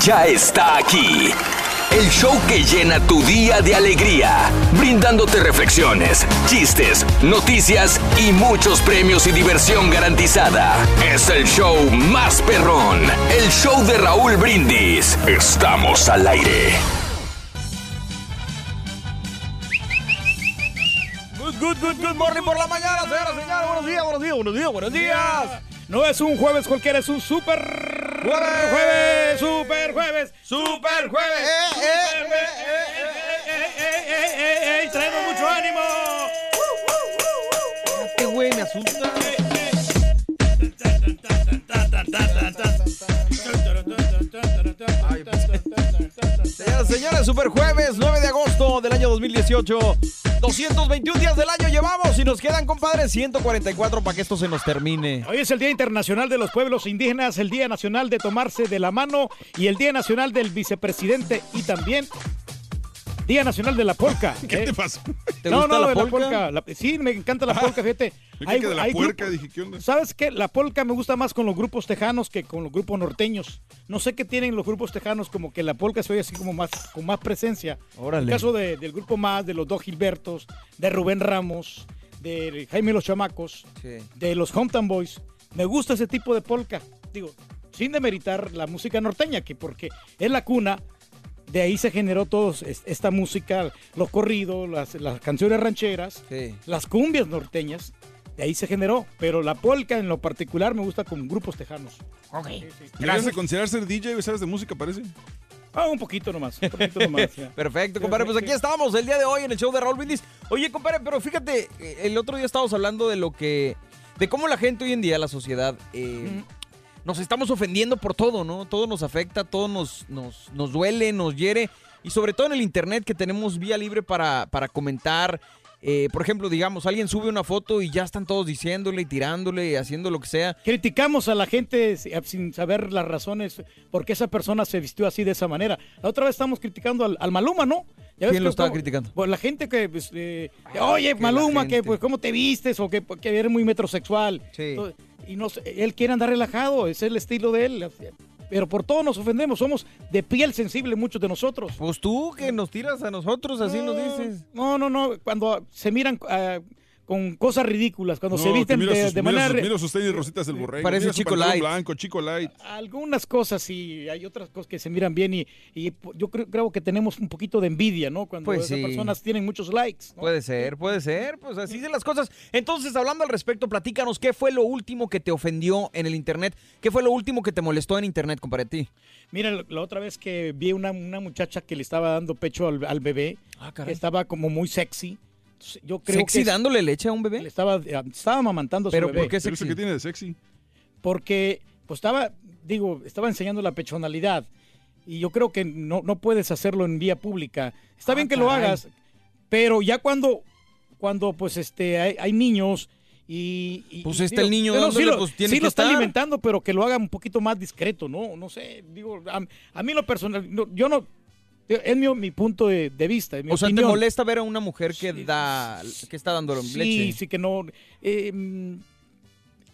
Ya está aquí. El show que llena tu día de alegría, brindándote reflexiones, chistes, noticias y muchos premios y diversión garantizada. Es el show más perrón, el show de Raúl Brindis. Estamos al aire. Good, good, good, good morning por la mañana, señoras señores. Buenos días, buenos días, buenos días, buenos días. No es un jueves cualquiera, es un super jueves, super jueves, super jueves. super jueves. ¡Eh, eh, eh, eh, eh! Traemos mucho ánimo. Este güey me asusta. Señoras y señores, super jueves, 9 de agosto del año 2018. 221 días del año llevamos y nos quedan, compadre, 144 para que esto se nos termine. Hoy es el Día Internacional de los Pueblos Indígenas, el Día Nacional de Tomarse de la Mano y el Día Nacional del Vicepresidente y también Día Nacional de la Polca. ¿Qué ¿eh? te pasó? ¿Te no, gusta no, la de la polka? polca. La- sí, me encanta la polca, fíjate. Yo creí que de la puerca, grupos- dije, ¿qué onda? ¿Sabes qué? La polca me gusta más con los grupos tejanos que con los grupos norteños. No sé qué tienen los grupos tejanos, como que la polca se oye así como más, con más presencia. Órale. En el caso de- del grupo más, de los dos Gilbertos, de Rubén Ramos, de Jaime los Chamacos, Sí. de los Hometown Boys. Me gusta ese tipo de polka. Digo, sin demeritar la música norteña, que porque es la cuna, de ahí se generó todo es- esta música, los corridos, las, las canciones rancheras, Sí. las cumbias norteñas, de ahí se generó. Pero la polka en lo particular me gusta con grupos tejanos. Ok. ¿Deberías de considerar ser DJ o sabes de música, parece? Ah, un poquito nomás, un poquito nomás. ya. Perfecto, compadre. Pues aquí estamos el día de hoy en el show de Raúl Brindis. Oye, compadre, pero fíjate, eh, el otro día estábamos hablando de lo que. de cómo la gente hoy en día, la sociedad, eh, nos estamos ofendiendo por todo, ¿no? Todo nos afecta, todo nos, nos, nos duele, nos hiere. Y sobre todo en el internet que tenemos vía libre para, para comentar. Eh, por ejemplo, digamos, alguien sube una foto y ya están todos diciéndole y tirándole y haciendo lo que sea. Criticamos a la gente si- sin saber las razones por qué esa persona se vistió así de esa manera. La otra vez estamos criticando al, al Maluma, ¿no? Ya ¿Quién lo estaba criticando? Pues la gente que, pues, eh, oye, Maluma, que pues cómo te vistes o que, que eres muy metrosexual. Sí. Entonces, Y no él quiere andar relajado, es el estilo de él. Pero por todo nos ofendemos, somos de piel sensible muchos de nosotros. Pues tú que nos tiras a nosotros, así nos dices. No, no, no, cuando se miran ah, con cosas ridículas, cuando se No, visten mira de, sus- de mira manera... sus- mira sus tenis rositas del borrego. Parece mira Chico Light. blanco, chico light. Algunas cosas sí, hay otras cosas que se miran bien y, y yo creo, creo que tenemos un poquito de envidia, ¿no? Cuando Pues esas sí. personas tienen muchos likes. ¿no? Puede ser, puede ser, pues así de las cosas. Entonces, hablando al respecto, platícanos qué fue lo último que te ofendió en el internet, qué fue lo último que te molestó en internet, compadre, a ti. Mira, la- otra vez que vi una, una muchacha que le estaba dando pecho al, al bebé, que estaba como muy sexy. Yo creo ¿Sexy que dándole leche a un bebé? le estaba, eh, estaba amamantando a su ¿Pero bebé. por qué ¿Pero eso qué tiene de sexy? Porque, pues estaba, digo, estaba enseñando la pechonalidad. Y yo creo que no, no puedes hacerlo en vía pública. Está Ah, bien que lo hagas, pero ya cuando, cuando pues este, hay, hay niños y, y- Pues está el niño dándole, sí lo, pues, tiene sí que lo está estar. alimentando, pero que lo haga un poquito más discreto, ¿no? No sé, digo, a, a mí lo personal, no, yo no, Es mi, mi punto de, de vista, mi O sea, ¿te molesta ver a una mujer que da, que está dando Sí, leche? sí, que no. eh,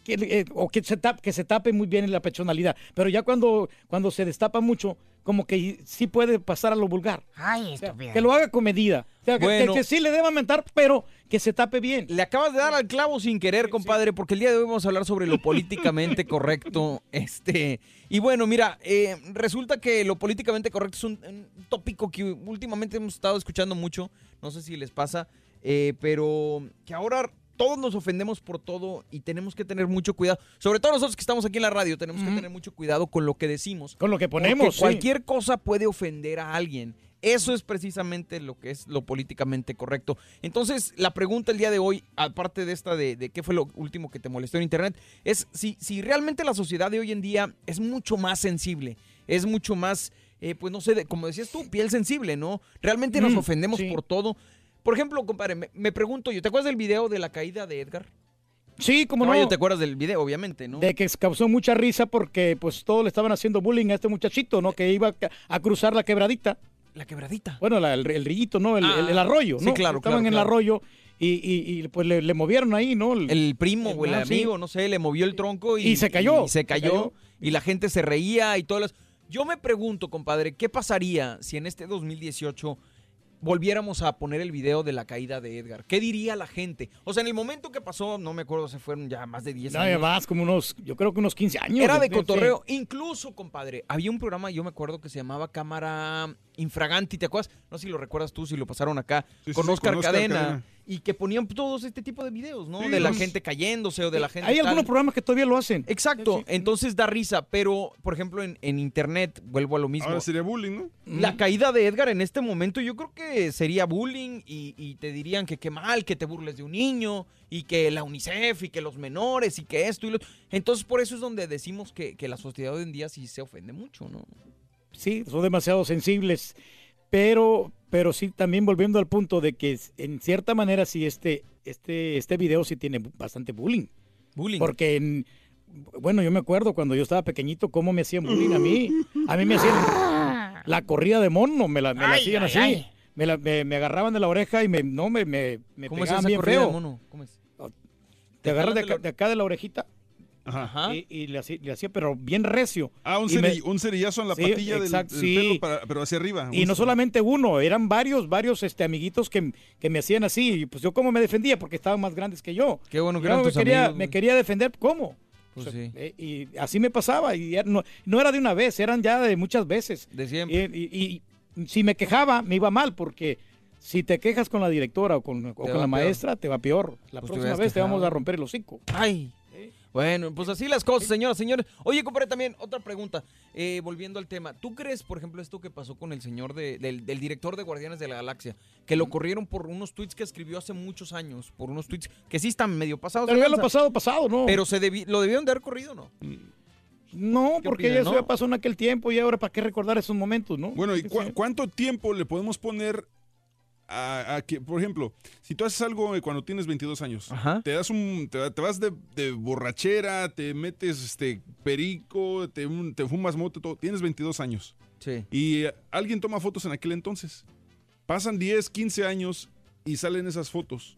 que, eh, o que se, tape, que se tape muy bien en la personalidad. Pero ya cuando, cuando se destapa mucho, como que sí puede pasar a lo vulgar. Ay, O sea, que lo haga con medida. Sea, que- Bueno. que, que sí le deba mentar, pero que se tape bien. Le acabas de dar al clavo sin querer, compadre, porque el día de hoy vamos a hablar sobre lo políticamente correcto. Este, y bueno, mira, eh, resulta que lo políticamente correcto es un, un tópico que últimamente hemos estado escuchando mucho. No sé si les pasa, eh, pero que ahora todos nos ofendemos por todo y tenemos que tener mucho cuidado. Sobre todo nosotros que estamos aquí en la radio, tenemos que tener mucho cuidado con lo que decimos. Con lo que Porque ponemos. sí. cualquier cosa puede ofender a alguien. Eso es precisamente lo que es lo políticamente correcto. Entonces, la pregunta el día de hoy, aparte de esta de, de qué fue lo último que te molestó en Internet, es si, si realmente la sociedad de hoy en día es mucho más sensible, es mucho más, eh, pues no sé, de- como decías tú, piel sensible, ¿no? Realmente nos Mm, ofendemos sí. por todo. Por ejemplo, compadre, me, me pregunto yo, ¿te acuerdas del video de la caída de Edgar? Sí, como Caballo, no. ¿te acuerdas del video, obviamente, no? De que causó mucha risa porque pues todos le estaban haciendo bullying a este muchachito, ¿no? Que iba a cruzar la quebradita. La quebradita. Bueno, la- el, el rillito, ¿no? El, Ah, el- el arroyo, sí, ¿no? claro, Estaban claro, en claro. el arroyo y, y- y, pues le, le movieron ahí, ¿no? el primo o el Ah, sí. amigo, no sé, le movió el tronco y, Y se cayó, y se se cayó, cayó. y la gente se reía y todas las... Yo me pregunto, compadre, ¿qué pasaría si en este 2018 volviéramos a poner el video de la caída de Edgar? ¿Qué diría la gente? O sea, en el momento que pasó, no me acuerdo, se fueron ya más de 10 Nada años. más, como unos, yo creo que unos 15 años. Era de Sí. cotorreo. Incluso, compadre, había un programa, yo me acuerdo, que se llamaba Cámara Infraganti, ¿te acuerdas? No sé si lo recuerdas tú, si lo pasaron acá, Sí, sí, con sí, Oscar con Oscar Cadena, Cadena. Y que ponían todos este tipo de videos, ¿no? Sí, de la los- gente cayéndose o de la gente Hay tal. algunos programas que todavía lo hacen. Exacto, entonces da risa, pero por ejemplo en, en internet, vuelvo a lo mismo. Ahora sería bullying, ¿no? La caída de Edgar en este momento yo creo que sería bullying y, y te dirían que qué mal, que te burles de un niño y que la UNICEF y que los menores y que esto y lo... Entonces por eso es donde decimos que, que la sociedad hoy en día sí se ofende mucho, ¿no? Sí, son demasiado sensibles. Pero, pero sí, también volviendo al punto de que en cierta manera sí este, este, este video sí tiene bastante bullying. Bullying. Porque, en- bueno, yo me acuerdo cuando yo estaba pequeñito cómo me hacían bullying a mí. A mí me hacían la corrida de mono, me la, me la Ay, hacían ay, así. ay. Me, la- me, me agarraban de la oreja y me, no, me, me, me ¿Cómo es esa bien corrida de mono? ¿Cómo es? Te agarras de, de acá- de acá de la orejita Ajá. y, y le, hacía, le hacía, pero bien recio. Ah, un, me- cerillazo en la Sí, patilla del, exacto, del sí. pelo, para- pero hacia arriba. Y no solamente uno, eran varios, varios este, amiguitos que, que me hacían así. Y pues yo cómo me defendía, porque estaban más grandes que yo. Qué bueno que Yo eran me tus quería, amigos, me quería defender, ¿cómo? Pues O sea, sí. eh, y así me pasaba. Y no, no era de una vez, eran ya de muchas veces. De siempre. Y, y- y si me quejaba, me iba mal, porque si te quejas con la directora o con, o con la peor. maestra, te va peor. La Pues próxima vez te vamos a romper el hocico. Ay. Bueno, pues así las cosas, señoras, señores. Oye, compadre, también otra pregunta. Eh, volviendo al tema, ¿tú crees, por ejemplo, esto que pasó con el señor de- del, del director de Guardianes de la Galaxia, que lo corrieron por unos tweets que escribió hace muchos años, por unos tweets que sí están medio pasados? Pero ya lo lanza, pasado, pasado, ¿no? Pero se debi- lo debieron de haber corrido, ¿no? no, ¿Qué porque opinan, ya eso no? ya pasó en aquel tiempo y ahora para qué recordar esos momentos, ¿no? Bueno, ¿y cuánto tiempo le podemos poner a, a que, por ejemplo, si tú haces algo cuando tienes 22 años, Ajá. te das un, te, te vas de, de borrachera, te metes este perico, te, te fumas moto, todo, tienes 22 años. Sí. Y eh, alguien toma fotos en aquel entonces. Pasan 10, 15 años y salen esas fotos.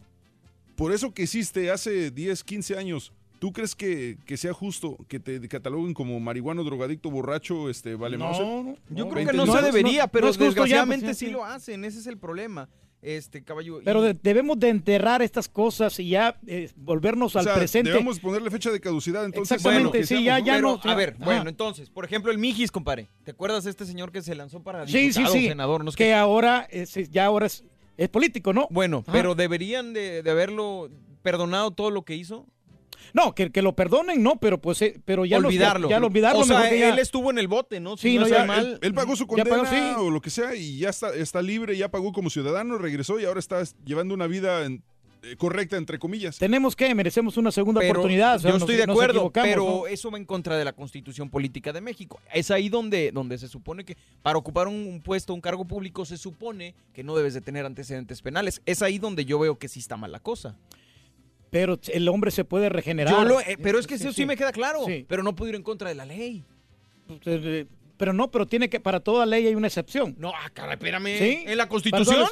Por eso que hiciste hace 10, 15 años, ¿tú crees que, que sea justo que te cataloguen como marihuano, drogadicto, borracho, este, vale No, Mauser? no, Yo no, creo que 20 no se debería, no, pero no es justo ya, desgraciadamente pues, sí, lo hacen. Ese es el problema, este caballo. Pero de- debemos de enterrar estas cosas y ya eh, volvernos O al sea, presente. debemos ponerle fecha de caducidad, entonces. Exactamente, sí, seamos, ya- ¿no? ya Pero, no, a ver, ajá. bueno, entonces, por ejemplo, el Mijis, compadre. ¿Te acuerdas de este señor que se lanzó para sí, sí, diputado, sí. senador? No que ahora es, ya ahora es, es político, ¿no? Bueno, Ajá. pero deberían de, de haberlo perdonado todo lo que hizo. No, que, que lo perdonen, no, pero pues, eh, pero ya lo- olvidarlo. ya, ya lo olvidarlo. O sea, mejor que ya- él estuvo en el bote, ¿no? Si Sí, no, no, ya, mal. Él, él pagó su condena pagó, sí. o lo que sea y ya está, está libre, ya pagó como ciudadano, regresó y ahora está llevando una vida en- eh, correcta, entre comillas. Tenemos que, merecemos una segunda Pero oportunidad. o sea, yo nos- estoy de acuerdo, pero ¿no? eso va en contra de la Constitución Política de México. Es ahí donde, donde se supone que para ocupar un, un puesto, un cargo público, se supone que no debes de tener antecedentes penales. Es ahí donde yo veo que sí está mal la cosa. Pero el hombre se puede regenerar. Yo lo- eh, pero es que eso sí, me queda claro, Sí. pero no puedo ir en contra de la ley. Pues, eh, pero no, pero tiene que, para toda ley hay una excepción. No, ah, caray, espérame. ¿Sí? ¿En la Constitución?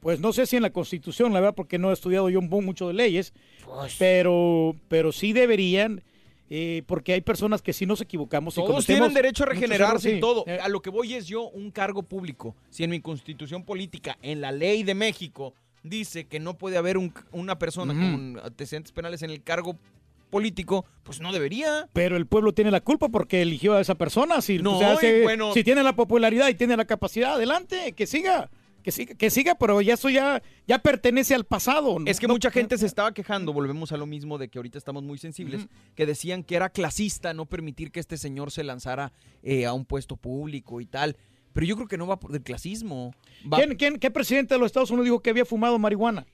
Pues no sé si en la Constitución, la verdad, porque no he estudiado yo mu- mucho de leyes, Pues. pero, pero sí deberían, eh, porque hay personas que si nos equivocamos y Todos tienen derecho a regenerarse errores, y todo. sí. A lo que voy es yo, un cargo público. Si en mi constitución política, en la ley de México, dice que no puede haber un- una persona con antecedentes penales en el cargo político, pues no debería. Pero el pueblo tiene la culpa porque eligió a esa persona. Si, No, o sea, y si- bueno- si tiene la popularidad y tiene la capacidad, adelante, que siga. Que siga, que siga, pero ya eso ya, ya pertenece al pasado. Es que No- mucha gente se estaba quejando, volvemos a lo mismo de que ahorita estamos muy sensibles, que decían que era clasista no permitir que este señor se lanzara eh, a un puesto público y tal. Pero yo creo que no va por el clasismo. Va- ¿Quién, quién- qué presidente de los Estados Unidos dijo que había fumado marihuana?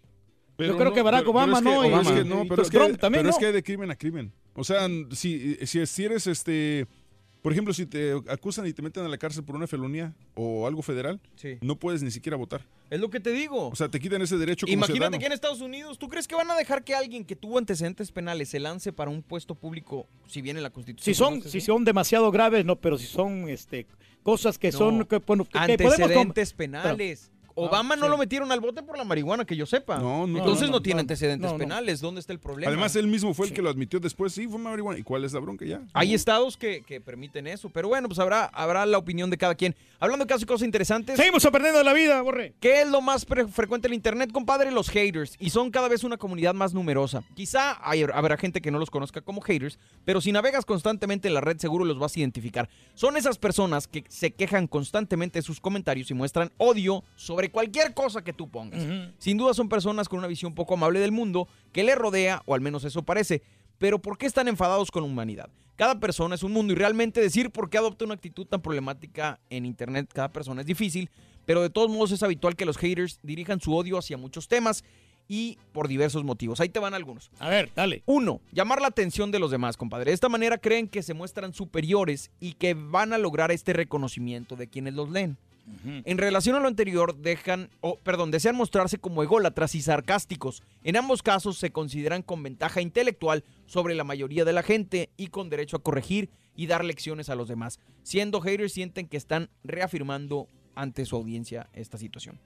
Pero Yo creo no, que Barack pero- Obama, pero es que- ¿no? pero es Y- que y- no, pero es que, Trump también, pero es que hay de crimen a crimen. O sea, si, si, si eres este. Por ejemplo, si te acusan y te meten a la cárcel por una felonía o algo federal, Sí. no puedes ni siquiera votar. Es lo que te digo. O sea, te quitan ese derecho como Imagínate ciudadano. que en Estados Unidos, ¿tú crees que van a dejar que alguien que tuvo antecedentes penales se lance para un puesto público si viene la Constitución? Si son, si son demasiado graves, no, pero si son este, cosas que No. son... Que, bueno, que- que podemos com- antecedentes penales. Obama no sí. lo metieron al bote por la marihuana, que yo sepa. No, no, Entonces no, no, no, tiene no. antecedentes No, no. penales. ¿Dónde está el problema? Además, él mismo fue el que lo admitió después. Sí, fue marihuana. ¿Y cuál es la bronca ya? Hay estados que, que permiten eso, pero bueno, pues habrá, habrá la opinión de cada quien. Hablando de casos y cosas interesantes. Seguimos aprendiendo de la vida, Borre. ¿Qué es lo más frecuente en el internet, compadre? Los haters. Y son cada vez una comunidad más numerosa. Quizá hay- habrá gente que no los conozca como haters, pero si navegas constantemente en la red seguro los vas a identificar. Son esas personas que se quejan constantemente de sus comentarios y muestran odio sobre cualquier cosa que tú pongas. Sin duda son personas con una visión poco amable del mundo que le rodea, o al menos eso parece. Pero ¿por qué están enfadados con la humanidad? Cada persona es un mundo y realmente decir por qué adopta una actitud tan problemática en Internet cada persona es difícil, pero de todos modos es habitual que los haters dirijan su odio hacia muchos temas y por diversos motivos. Ahí te van algunos. A ver, dale. Uno, llamar la atención de los demás, compadre. De esta manera creen que se muestran superiores y que van a lograr este reconocimiento de quienes los leen. En relación a lo anterior, dejan, perdón, desean mostrarse como ególatras y sarcásticos. En ambos casos se consideran con ventaja intelectual sobre la mayoría de la gente y con derecho a corregir y dar lecciones a los demás. Siendo haters sienten que están reafirmando ante su audiencia esta situación.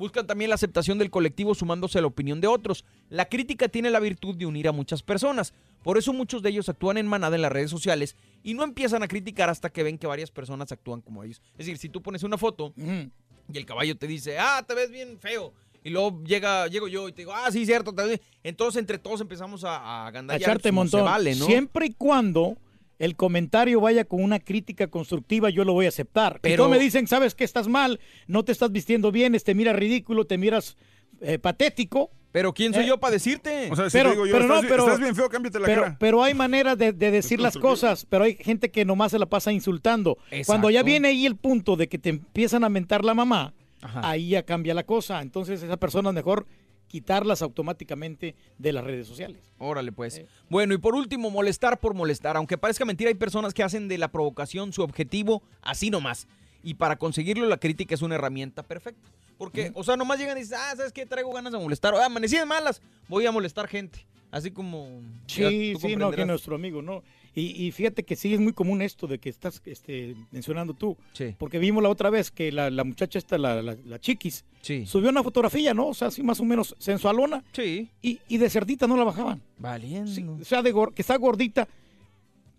Buscan también la aceptación del colectivo sumándose a la opinión de otros. La crítica tiene la virtud de unir a muchas personas. Por eso muchos de ellos actúan en manada en las redes sociales y no empiezan a criticar hasta que ven que varias personas actúan como ellos. Es decir, si tú pones una foto y el caballo te dice, ah, te ves bien feo. Y luego llega, llego yo y te digo, ah, sí, cierto. te ves bien". Entonces entre todos empezamos a, a A echarte montón. vale, ¿no? Siempre y cuando el comentario vaya con una crítica constructiva, yo lo voy a aceptar. Pero- Pero me dicen, sabes que estás mal, no te estás vistiendo bien, te miras ridículo, te miras eh, patético. Pero ¿quién soy Eh, yo para decirte? O sea, si pero, te digo yo, pero estás, no, bien- pero, estás bien feo, cámbiate la pero, cara. pero hay maneras de, de decir las cosas, pero hay gente que nomás se la pasa insultando. Cuando ya viene ahí el punto de que te empiezan a mentar la mamá, Ajá. ahí ya cambia la cosa. Entonces esa persona es mejor quitarlas automáticamente de las redes sociales. Órale, pues. Bueno, y por último, molestar por molestar. Aunque parezca mentira, hay personas que hacen de la provocación su objetivo así nomás. Y para conseguirlo, la crítica es una herramienta perfecta. Porque, o sea, nomás llegan y dicen, ah, ¿sabes qué? Traigo ganas de molestar. Ah, amanecí de malas, voy a molestar gente. Así como... Sí, sí, no, que nuestro amigo, ¿no? Y, y fíjate que sí es muy común esto de que estás este, mencionando tú. Sí. Porque vimos la otra vez que la, la muchacha esta, la, la, la chiquis, Sí. subió una fotografía, ¿no? O sea, así más o menos sensualona. Sí. Y, y de cerdita no la bajaban. Valiendo. Sí, o sea, de que está gordita.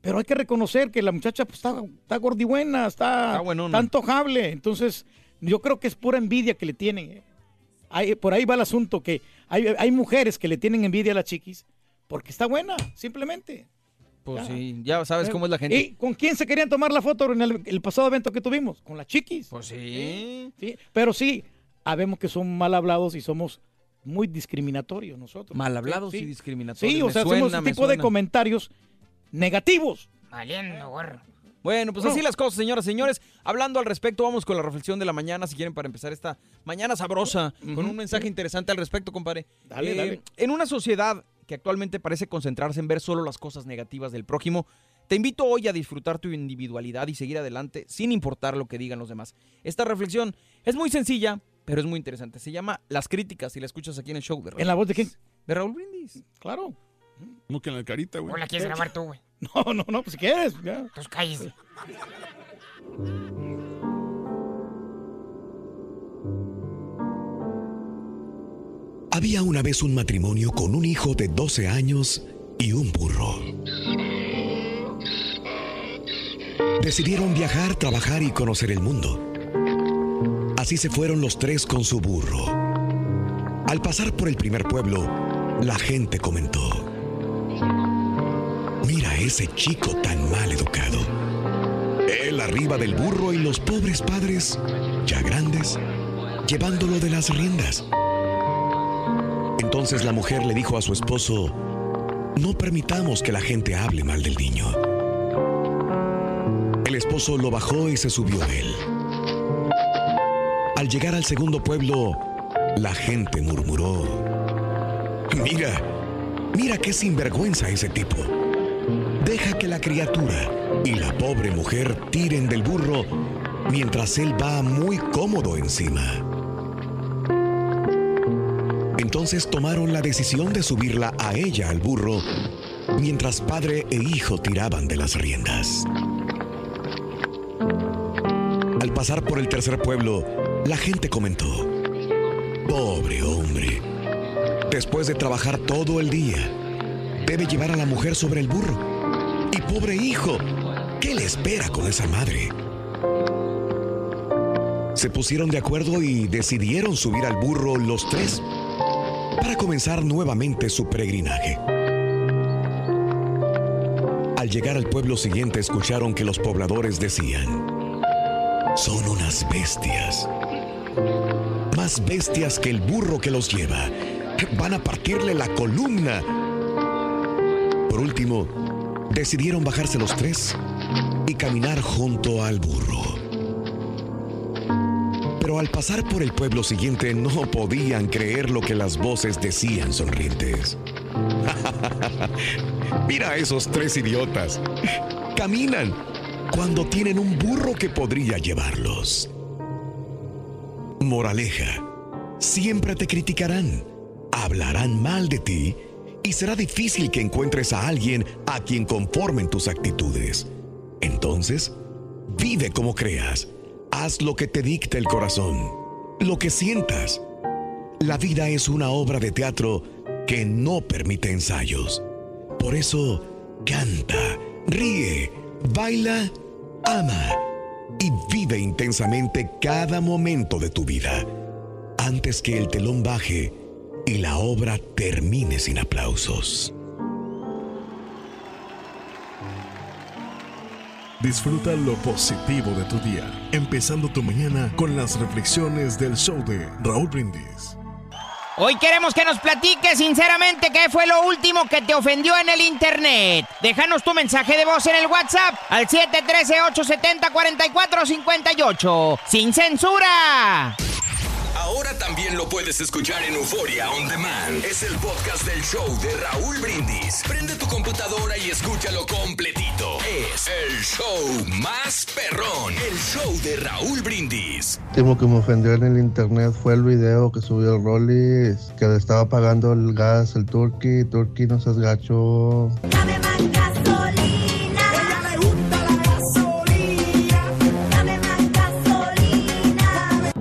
Pero hay que reconocer que la muchacha pues, está, está gordibuena, está, Está está antojable. Entonces, yo creo que es pura envidia que le tienen. ¿eh? Hay- por ahí va el asunto, que hay, hay mujeres que le tienen envidia a la chiquis porque está buena, simplemente. Pues sí, ya sabes cómo es la gente. ¿Y con quién se querían tomar la foto en el, el pasado evento que tuvimos? Con la chiquis. Pues sí. Sí, Pero sí, sabemos que son mal hablados y somos muy discriminatorios nosotros. Mal hablados Sí. y discriminatorios. Sí, o Me sea, suena, hacemos ese me tipo de comentarios negativos. Valiendo, gorro. Bueno, pues así las cosas, señoras y señores. Hablando al respecto, vamos con la reflexión de la mañana, si quieren, para empezar esta mañana sabrosa, con un mensaje interesante al respecto, compadre. Dale, Eh, dale. En una sociedad que actualmente parece concentrarse en ver solo las cosas negativas del prójimo, te invito hoy a disfrutar tu individualidad y seguir adelante sin importar lo que digan los demás. Esta reflexión es muy sencilla, pero es muy interesante. Se llama Las críticas y la escuchas aquí en el show de Raúl. ¿En la voz de quién? De Raúl Brindis. Claro. No que en la carita, güey. ¿O la quieres grabar tú, güey? No, no, no, pues si quieres. ya. Entonces cállese. Había una vez un matrimonio con un hijo de 12 años y un burro. Decidieron viajar, trabajar y conocer el mundo. Así se fueron los tres con su burro. Al pasar por el primer pueblo, la gente comentó, mira ese chico tan mal educado. Él arriba del burro y los pobres padres, ya grandes, llevándolo de las riendas. Entonces la mujer le dijo a su esposo, no permitamos que la gente hable mal del niño. El esposo lo bajó y se subió a él. Al llegar al segundo pueblo, la gente murmuró, mira, mira qué sinvergüenza ese tipo. Deja que la criatura y la pobre mujer tiren del burro mientras él va muy cómodo encima. Entonces tomaron la decisión de subirla a ella al burro, mientras padre e hijo tiraban de las riendas. Al pasar por el tercer pueblo, la gente comentó, pobre hombre, después de trabajar todo el día, debe llevar a la mujer sobre el burro. Y pobre hijo, ¿qué le espera con esa madre? Se pusieron de acuerdo y decidieron subir al burro los tres para comenzar nuevamente su peregrinaje. Al llegar al pueblo siguiente escucharon que los pobladores decían, son unas bestias, más bestias que el burro que los lleva, van a partirle la columna. Por último, decidieron bajarse los tres y caminar junto al burro. Al pasar por el pueblo siguiente no podían creer lo que las voces decían sonrientes. Mira a esos tres idiotas. Caminan cuando tienen un burro que podría llevarlos. Moraleja. Siempre te criticarán, hablarán mal de ti y será difícil que encuentres a alguien a quien conformen tus actitudes. Entonces, vive como creas Haz lo que te dicte el corazón, lo que sientas. La vida es una obra de teatro que no permite ensayos. Por eso, canta, ríe, baila, ama y vive intensamente cada momento de tu vida antes que el telón baje y la obra termine sin aplausos. Disfruta lo positivo de tu día, empezando tu mañana con las reflexiones del show de Raúl Brindis. Hoy queremos que nos platiques sinceramente qué fue lo último que te ofendió en el internet. Déjanos tu mensaje de voz en el WhatsApp al 713-870-4458. ¡Sin censura! Ahora también lo puedes escuchar en Euforia On Demand. Es el podcast del show de Raúl Brindis. Prende tu computadora y escúchalo completito. Es el show más perrón. El show de Raúl Brindis. Lo último que me ofendió en el internet fue el video que subió el Rolly, que le estaba pagando el gas el Turkey. Turkey no seas gacho.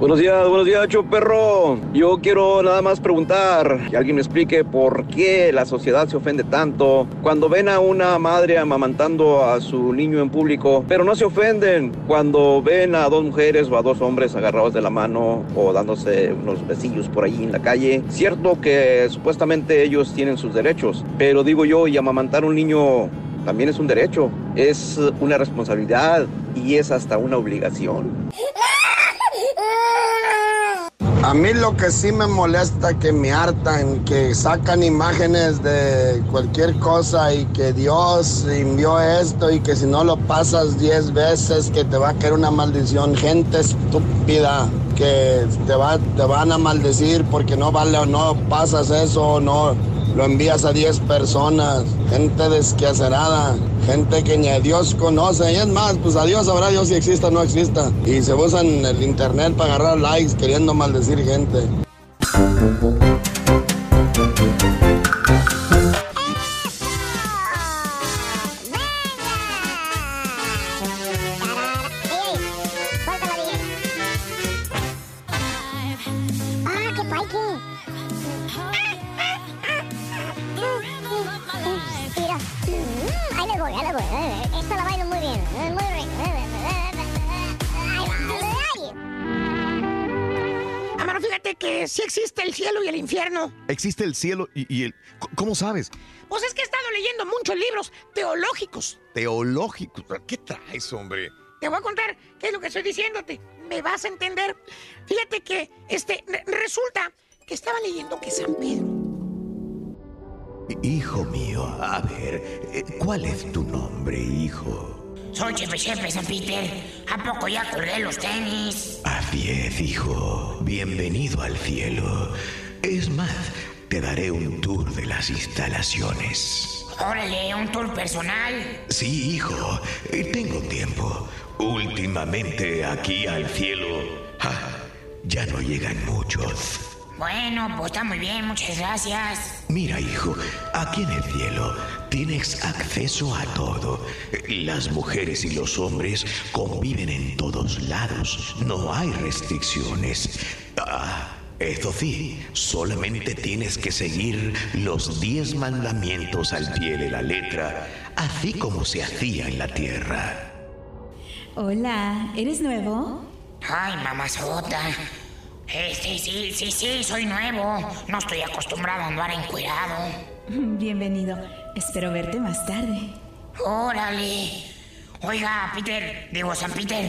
Buenos días, buenos días, perro. Yo quiero nada más preguntar que alguien me explique por qué la sociedad se ofende tanto cuando ven a una madre amamantando a su niño en público, pero no se ofenden cuando ven a dos mujeres o a dos hombres agarrados de la mano o dándose unos besillos por ahí en la calle. Cierto que supuestamente ellos tienen sus derechos, pero digo yo, y amamantar a un niño también es un derecho, es una responsabilidad y es hasta una obligación. A mí lo que sí me molesta, que me hartan, que sacan imágenes de cualquier cosa y que Dios envió esto y que si no lo pasas 10 veces que te va a caer una maldición. Gente estúpida que te, va, te van a maldecir porque no vale o no pasas eso o no lo envías a 10 personas. Gente desquacerada, gente que ni a Dios conoce. Y es más, pues a Dios sabrá Dios si exista o no exista. Y se usan el internet para agarrar likes queriendo maldecir gente. Sí existe el cielo y el infierno. Existe el cielo y, y el... ¿Cómo sabes? Pues es que he estado leyendo muchos libros teológicos. Teológico. ¿Qué traes, hombre? Te voy a contar qué es lo que estoy diciéndote. Me vas a entender. Fíjate que este re- resulta que estaba leyendo que San Pedro. Hijo mío, a ver, eh, ¿cuál es tu nombre, hijo? Soy Chefe Chefe, San Peter. ¿A poco ya colgué los tenis? Así es, hijo. Bienvenido al cielo. Es más, te daré un tour de las instalaciones. Órale, un tour personal. Sí, hijo, eh, tengo tiempo. Últimamente aquí al cielo ja, ya no llegan muchos. Bueno, pues está muy bien, muchas gracias. Mira, hijo, aquí en el cielo tienes acceso a todo. Las mujeres y los hombres conviven en todos lados. No hay restricciones. Ah, eso sí, solamente tienes que seguir los diez mandamientos al pie de la letra, así como se hacía en la tierra. Hola, ¿eres nuevo? Ay, mamazota. Eh, sí, sí, sí, sí, soy nuevo. No estoy acostumbrado a andar encuerado. Bienvenido. Espero verte más tarde. Órale. Oiga, Peter, digo, San Peter,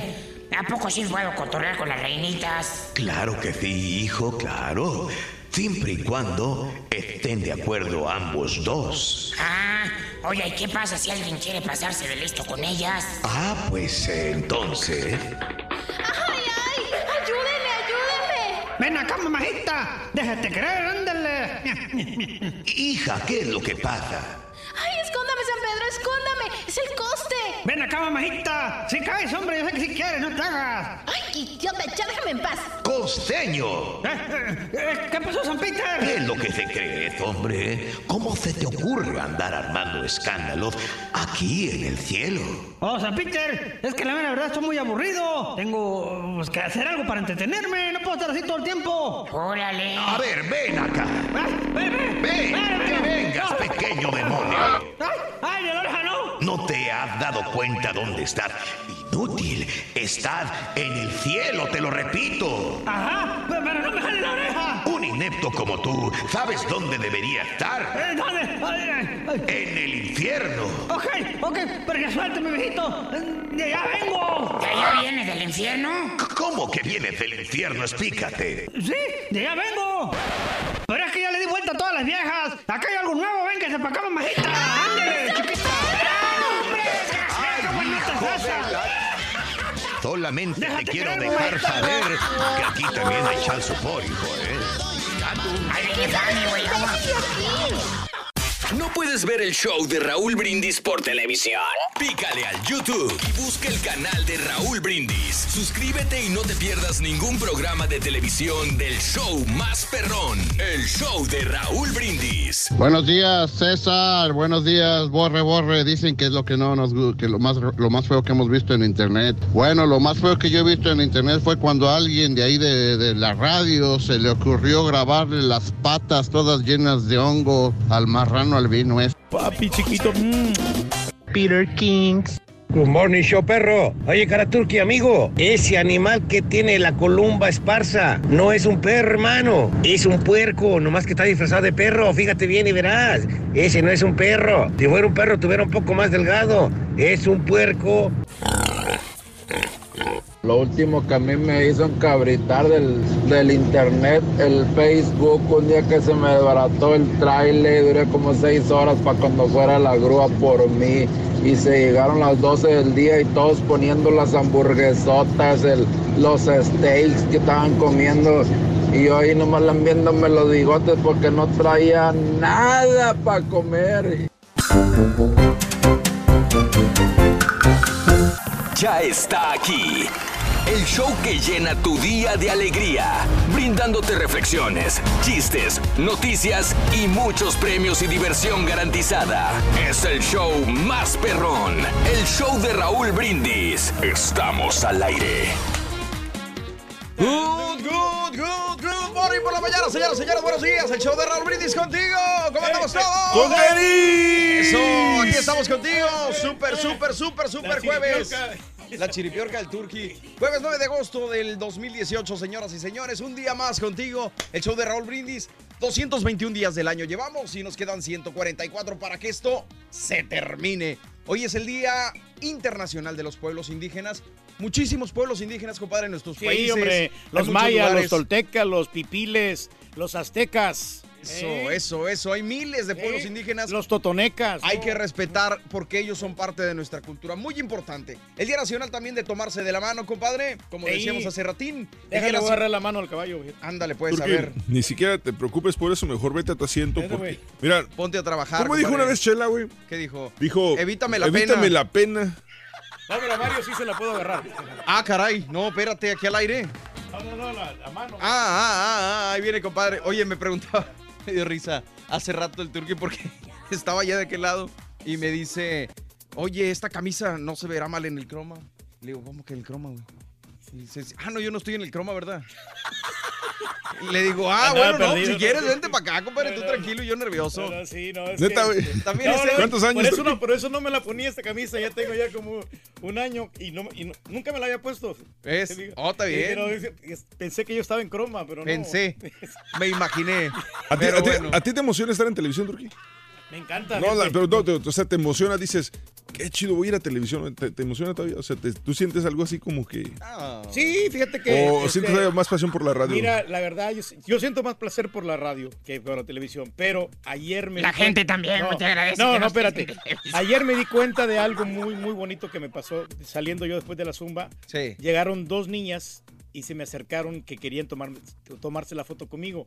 ¿a poco sí puedo cotorrear con las reinitas? Claro que sí, hijo, claro. Siempre y cuando estén de acuerdo ambos dos. Ah, oye, ¿y qué pasa si alguien quiere pasarse de listo con ellas? Ah, pues entonces... Ven acá, mamajita. Déjate creer, ándale. Hija, ¿qué es lo que pasa? ¡Ay, escóndame, San Pedro, escóndame! ¡Es el! Ven acá, mamajita. Si caes, hombre, yo sé que si quieres, no te hagas. ¡Ay, idiota! ¡Ya déjame en paz! ¡Costeño! Eh, ¿Qué pasó, San Peter? ¿Qué es lo que se cree, hombre? ¿Cómo se te ocurre andar armando escándalos aquí en el cielo? Oh, San Peter, es que la mera verdad estoy muy aburrido. Tengo pues, que hacer algo para entretenerme. No puedo estar así todo el tiempo. Órale. A ver, ven acá. ven, ven, que vengas, pequeño demonio. ¡Ay, ay, de la oreja no! ¿No te has dado cuenta dónde estás? Inútil. Estás en el cielo, te lo repito. Ajá, pero, no me jale la oreja. Un inepto como tú, ¿sabes dónde debería estar? Eh, ¿Dónde? Ay, ay, ay. En el infierno. Ok, ok, pero que suélteme, viejito. De allá vengo. ¿De allá vienes del infierno? ¿Cómo que vienes del infierno? Explícate. Sí, de allá vengo. Pero es que ya le di vuelta a todas las viejas. Acá hay algo nuevo, ven que se para acá, mamajita. Ándale, chiquita. Solamente Déjate te quiero dejar saber que aquí también hay chal support, hijo, ¿eh? ¿No puedes ver el show de Raúl Brindis por televisión? Pícale al YouTube y busca el canal de Raúl Brindis. Suscríbete y no te pierdas ningún programa de televisión del show más perrón, el show de Raúl Brindis. Buenos días, César. Buenos días, Borre Borre. Dicen que es lo que no nos que lo más lo más feo que hemos visto en internet. Bueno, lo más feo que yo he visto en internet fue cuando alguien de ahí de la radio se le ocurrió grabarle las patas todas llenas de hongo al marrano albino este. Papi chiquito. Peter King. Good morning, show perro. Oye, cara turqui, amigo. Ese animal que tiene la columba esparza no es un perro, hermano. Es un puerco, nomás que está disfrazado de perro. Fíjate bien y verás. Ese no es un perro. Si fuera un perro, tuviera un poco más delgado. Es un puerco. Lo último que a mí me hizo encabritar del, del internet, el Facebook, un día que se me desbarató el trailer, duré como seis horas para cuando fuera la grúa por mí y se llegaron las 12 del día y todos poniendo las hamburguesotas, el- los steaks que estaban comiendo y yo ahí nomás viéndome los bigotes porque no traía nada para comer. Ya está aquí. El show que llena tu día de alegría, brindándote reflexiones, chistes, noticias y muchos premios y diversión garantizada. Es el show más perrón, el show de Raúl Brindis. Estamos al aire. Good, good, good, good morning por la mañana, señoras, señores, buenos días. El show de Raúl Brindis contigo. ¿Cómo andamos todos? ¡Con! Eso, aquí estamos contigo. Súper, súper, súper, súper jueves. La chiripiorca del Turqui. Jueves 9 de agosto del 2018, señoras y señores. Un día más contigo. El show de Raúl Brindis. 221 días del año llevamos y nos quedan 144 para que esto se termine. Hoy es el Día Internacional de los Pueblos Indígenas. Muchísimos pueblos indígenas, compadre, en nuestros Sí, países. hombre, los mayas, lugares. los toltecas, los pipiles, los aztecas. Eso, ¿eh? eso, eso. Hay miles de pueblos Sí, indígenas. Los totonecas. Hay ¿no? que respetar porque ellos son parte de nuestra cultura. Muy importante. El Día Nacional también de tomarse de la mano, compadre. Como decíamos hace ratín. Déjale a agarrar la mano al caballo. güey. Ándale, a Turqui, ver. Ni siquiera te preocupes por eso, mejor vete a tu asiento. Porque, mira, Ponte a trabajar. ¿cómo dijo una vez Chela, güey? ¿Qué dijo? Dijo, Evítame la evítame pena". la pena. No, pero a Mario sí se la puedo agarrar. Ah, caray. No, espérate, aquí al aire. No, no, no, la, la mano. Ah, ah, ah, ah, ahí viene, compadre. Oye, me preguntaba, me dio risa hace rato el turqui porque estaba allá de aquel lado y me dice, oye, esta camisa no se verá mal en el croma. Le digo, ¿cómo que el croma, güey? Y dice, ah, no, yo no estoy en el croma, ¿verdad? Le digo, ah, Andaba bueno, no, perdido, si ¿no? quieres, vente para acá, compadre, tú tranquilo y yo nervioso. Pero sí, no, es Neta, que- güey. También No, ese- no, ¿Cuántos años, Por eso, no, por eso no me la ponía esta camisa, ya tengo ya como un año y, no, y no- nunca me la había puesto. ¿Ves? Oh, está bien. Pero pensé que yo estaba en croma, pero no. Pensé, me imaginé. ¿A ti, Pero a ti- bueno. a ti te emociona estar en televisión, Turquí? Me encanta. No, la- pero no, te- o sea, te emociona, dices, qué chido, voy a ir a televisión. ¿Te, te emociona todavía? O sea, te- tú sientes algo así como que... Ah. Sí, fíjate que. o este, sientes más pasión por la radio. Mira, la verdad, yo, yo siento más placer por la radio que por la televisión, pero ayer me La di gente cuenta- también, no, te agradece No, no, espérate. Ayer me di cuenta de algo muy, muy bonito que me pasó saliendo yo después de la zumba. Sí. Llegaron dos niñas y se me acercaron que querían tomar, tomarse la foto conmigo.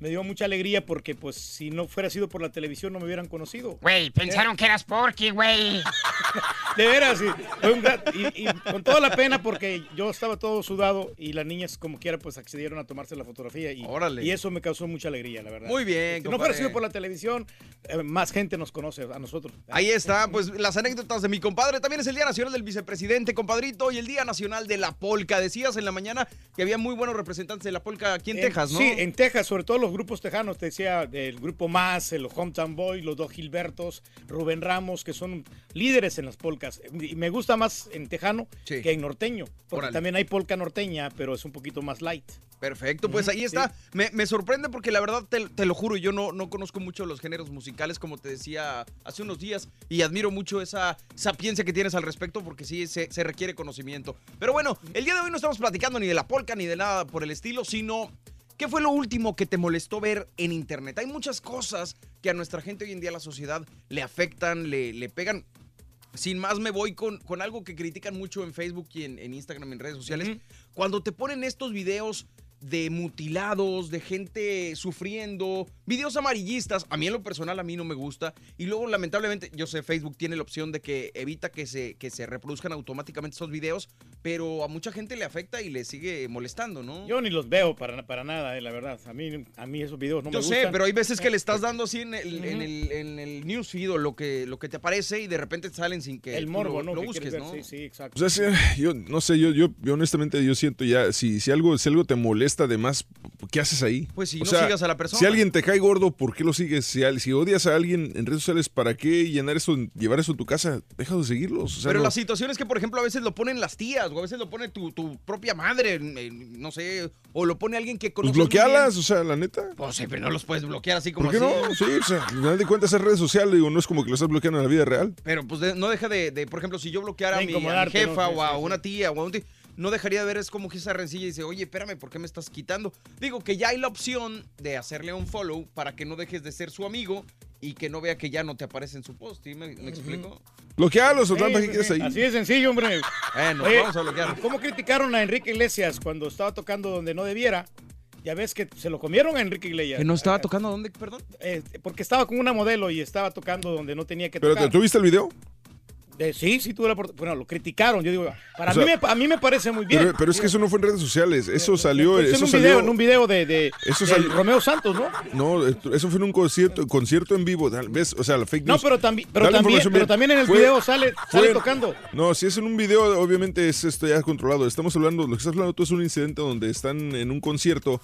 Me dio mucha alegría porque, pues, si no fuera sido por la televisión, no me hubieran conocido. Güey, pensaron que eras Porky, güey. De veras, sí. Fue un gran- y, y con toda la pena porque yo estaba todo sudado y las niñas como quiera pues accedieron a tomarse la fotografía y, Órale. y eso me causó mucha alegría, la verdad. Muy bien, Si no fuera sido por la televisión, eh, más gente nos conoce a nosotros. Ahí está, pues las anécdotas de mi compadre. También es el Día Nacional del Vicepresidente, compadrito, y el Día Nacional de la Polca. Decías en la mañana que había muy buenos representantes de la Polca aquí en, Texas, ¿no? Sí, en Texas, sobre todo los grupos tejanos, te decía, el grupo Más, el Hometown Boy, los dos Gilbertos, Rubén Ramos, que son líderes en las polcas. Y me gusta más en tejano Sí. que en norteño, porque también hay polca norteña, pero es un poquito más light. Perfecto, pues ahí está. Me, me sorprende porque la verdad, te, te lo juro, yo no, no conozco mucho los géneros musicales, como te decía hace unos días, y admiro mucho esa sapiencia que tienes al respecto, porque sí, se, se requiere conocimiento. Pero bueno, el día de hoy no estamos platicando ni de la polca ni de nada por el estilo, sino ¿Qué fue lo último que te molestó ver en internet? Hay muchas cosas que a nuestra gente hoy en día, a la sociedad, le afectan, le, le pegan. Sin más, me voy con, con algo que critican mucho en Facebook y en, en Instagram, en redes sociales. Cuando te ponen estos videos de mutilados, de gente sufriendo, videos amarillistas, a mí en lo personal a mí no me gusta. Y luego, lamentablemente, yo sé, Facebook tiene la opción de que evita que se, que se reproduzcan automáticamente esos videos, pero a mucha gente le afecta y le sigue molestando, ¿no? Yo ni los veo para, para nada, eh, la verdad. A mí, a mí esos videos no Yo me sé, gustan. pero hay veces que le estás dando así en el, en el, en el newsfeed o lo que, lo que te aparece y de repente te salen sin que El morbo, lo, ¿no? lo que busques, ¿no? Sí, sí, exacto. O sea, sí, yo no sé, yo, yo, yo honestamente yo siento ya, si, si, algo, si algo te molesta además, ¿qué haces ahí? Pues si O no sea, sigas a la persona. Si alguien te cae gordo, ¿por qué lo sigues? Si, odias a alguien en redes sociales, ¿para qué llenar eso, llevar eso a tu casa? Deja de seguirlos. O sea, Pero no- la situación es que, por ejemplo, a veces lo ponen las tías o a veces lo pone tu, tu propia madre, eh, no sé, o lo pone alguien que pues conoces muy bloquealas, o sea, la neta. Pues sí, pero no los puedes bloquear así como ¿Por qué así. no? Sí, o sea, al final de cuentas es redes sociales, digo, no es como que lo estás bloqueando en la vida real. Pero pues de- no deja de, de, por ejemplo, si yo bloqueara a De mi, a mi incomodarte, jefa o a una tía o a un tío, no dejaría de ver, es como que esa rencilla y dice, oye, espérame, ¿por qué me estás quitando? Digo que ya hay la opción de hacerle un follow para que no dejes de ser su amigo y que no vea que ya no te aparece en su post. ¿Sí ¿Me, me explico? Bloquealos, o Sí, ¿para qué sí, quieres sí. ahí? Así de sencillo, hombre. Bueno, Oye, vamos a bloquear. ¿Cómo criticaron a Enrique Iglesias cuando estaba tocando donde no debiera? Ya ves que se lo comieron a Enrique Iglesias. ¿Que no estaba tocando dónde, perdón? Eh, porque estaba con una modelo y estaba tocando donde no tenía que ¿Pero tocar. te, ¿tú viste el video? Eh, sí, sí tuve la oportunidad. Bueno, lo criticaron. Yo digo, para O sea, mí, me, a mí me parece muy bien. Pero, pero es que eso no fue en redes sociales, eso salió, Pues en eso un salió, video, en un video de, de Eso del salió- Romeo Santos, ¿no? no, eso fue en un concierto, concierto en vivo, ¿ves? O sea, la fake No, news. pero también, pero Da la también, pero también en el Fue- video sale, tocando. No, si es en un video, obviamente es esto ya controlado. Estamos hablando, lo que estás hablando tú es un incidente donde están en un concierto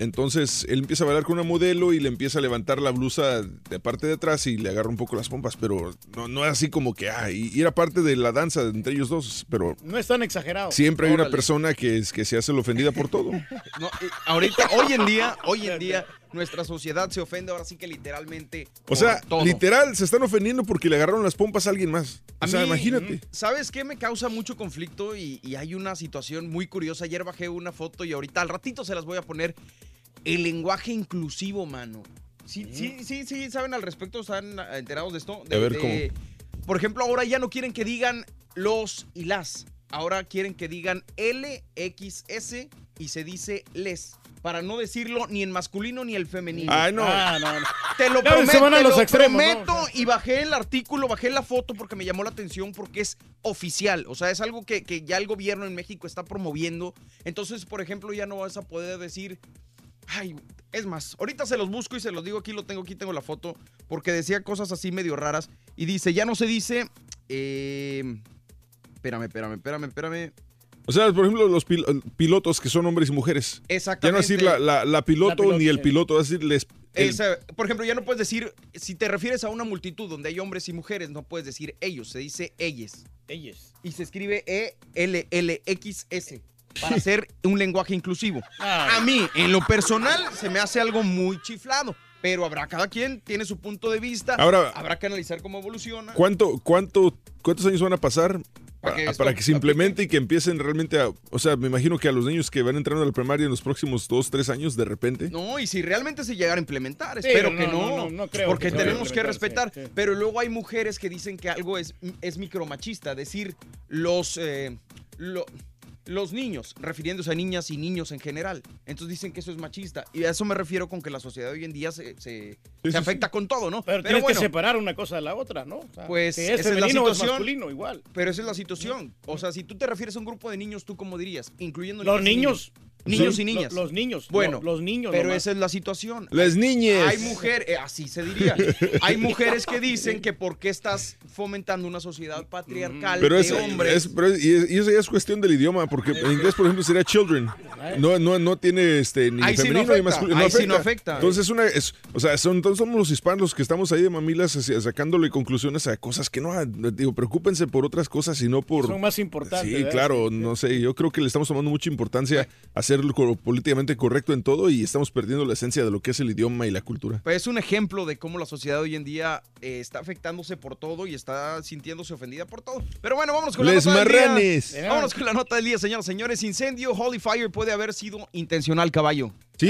Entonces él empieza a bailar con una modelo y le empieza a levantar la blusa de parte de atrás y le agarra un poco las pompas, pero no, no es así como que, ah, y era parte de la danza entre ellos dos, pero No es tan exagerado. siempre hay una persona que, es, que se hace la ofendida por todo. No, eh, ahorita, hoy en día, hoy en día, nuestra sociedad se ofende ahora sí que literalmente. O sea, todo. literal, se están ofendiendo porque le agarraron las pompas a alguien más. O A sea, mí, imagínate. ¿Sabes qué me causa mucho conflicto? Y, y hay una situación muy curiosa. Ayer bajé una foto y ahorita al ratito se las voy a poner. El lenguaje inclusivo, mano. Sí, sí, sí, sí, ¿saben al respecto? ¿Están enterados de esto? De- A ver, de- Por ejemplo, ahora ya no quieren que digan los y las. Ahora quieren que digan LXS y se dice les. Para no decirlo ni en masculino ni el femenino. Ay, no. Ah, no, no. Te lo prometo, te los lo extremos, ¿no? prometo. Y bajé el artículo, bajé la foto porque me llamó la atención porque es oficial. O sea, es algo que, que ya el gobierno en México está promoviendo. Entonces, por ejemplo, ya no vas a poder decir. Ay, es más, ahorita se los busco y se los digo aquí, lo tengo aquí, tengo la foto, porque decía cosas así medio raras. Y dice, ya no se dice. eh, espérame, espérame, espérame, espérame. O sea, por ejemplo, los pil- pilotos que son hombres y mujeres. Ya Exactamente. no decir la, la- la piloto La piloto, ni el piloto, es decir, les, el- Esa- por ejemplo, ya no puedes decir, si te refieres a una multitud donde hay hombres y mujeres, no puedes decir ellos, se dice ellas. Ellas. Y se escribe E E-L-L-X-S para hacer un lenguaje inclusivo. A mí, en lo personal, se me hace algo muy chiflado. Pero habrá cada quien, tiene su punto de vista. Ahora- habrá que analizar cómo evoluciona. ¿Cuánto, cuánto, ¿Cuántos años van a pasar Para que para, esto para que se implemente y que empiecen realmente a... O sea, me imagino que a los niños que van entrando a la primaria en los próximos dos, tres años, de repente... No, y si realmente se llegara a implementar, Sí, espero no, que no, no. no, no creo porque que tenemos que respetar. sí, sí. Pero luego hay mujeres que dicen que algo es, es micromachista. Decir los, eh, lo- los niños, refiriéndose a niñas y niños en general. Entonces dicen que eso es machista. Y a eso me refiero con que la sociedad hoy en día se, se- se afecta con todo, ¿no? Pero, tienes bueno, que separar una cosa de la otra, ¿no? O sea, pues es esa es la o es situación. masculino, igual. Pero esa es la situación. O sea, si tú te refieres a un grupo de niños, ¿tú cómo dirías? Incluyendo Los niños. Niños Sí, y niñas. lo- los niños, Bueno, lo- los niños Pero nomás. esa es la situación. Las niñas. Hay mujeres, eh, así se diría. Hay mujeres que dicen que por qué estás fomentando una sociedad patriarcal Pero, de es, hombres. es- pero es- y, es- y eso ya es cuestión del idioma, porque en inglés, por ejemplo, sería children. No, no, no tiene este, ni Ahí sí no femenino ni afecta, masculino. ahí sí no afecta. Entonces, una, es, o sea, son, entonces somos los hispanos los que estamos ahí de mamilas así, sacándole conclusiones a cosas que no, digo, preocúpense por otras cosas y no por... Son más importantes. Sí, ¿verdad? claro, no sé, yo creo que le estamos tomando mucha importancia a ser políticamente correcto en todo y estamos perdiendo la esencia de lo que es el idioma y la cultura. Pues es un ejemplo de cómo la sociedad hoy en día eh, está afectándose por todo y está sintiéndose ofendida por todo. Pero bueno, vámonos con Les la nota del marranes. día. Vámonos con la nota del día, señoras y señores. Incendio Holy Fire puede haber sido intencional, caballo. Sí,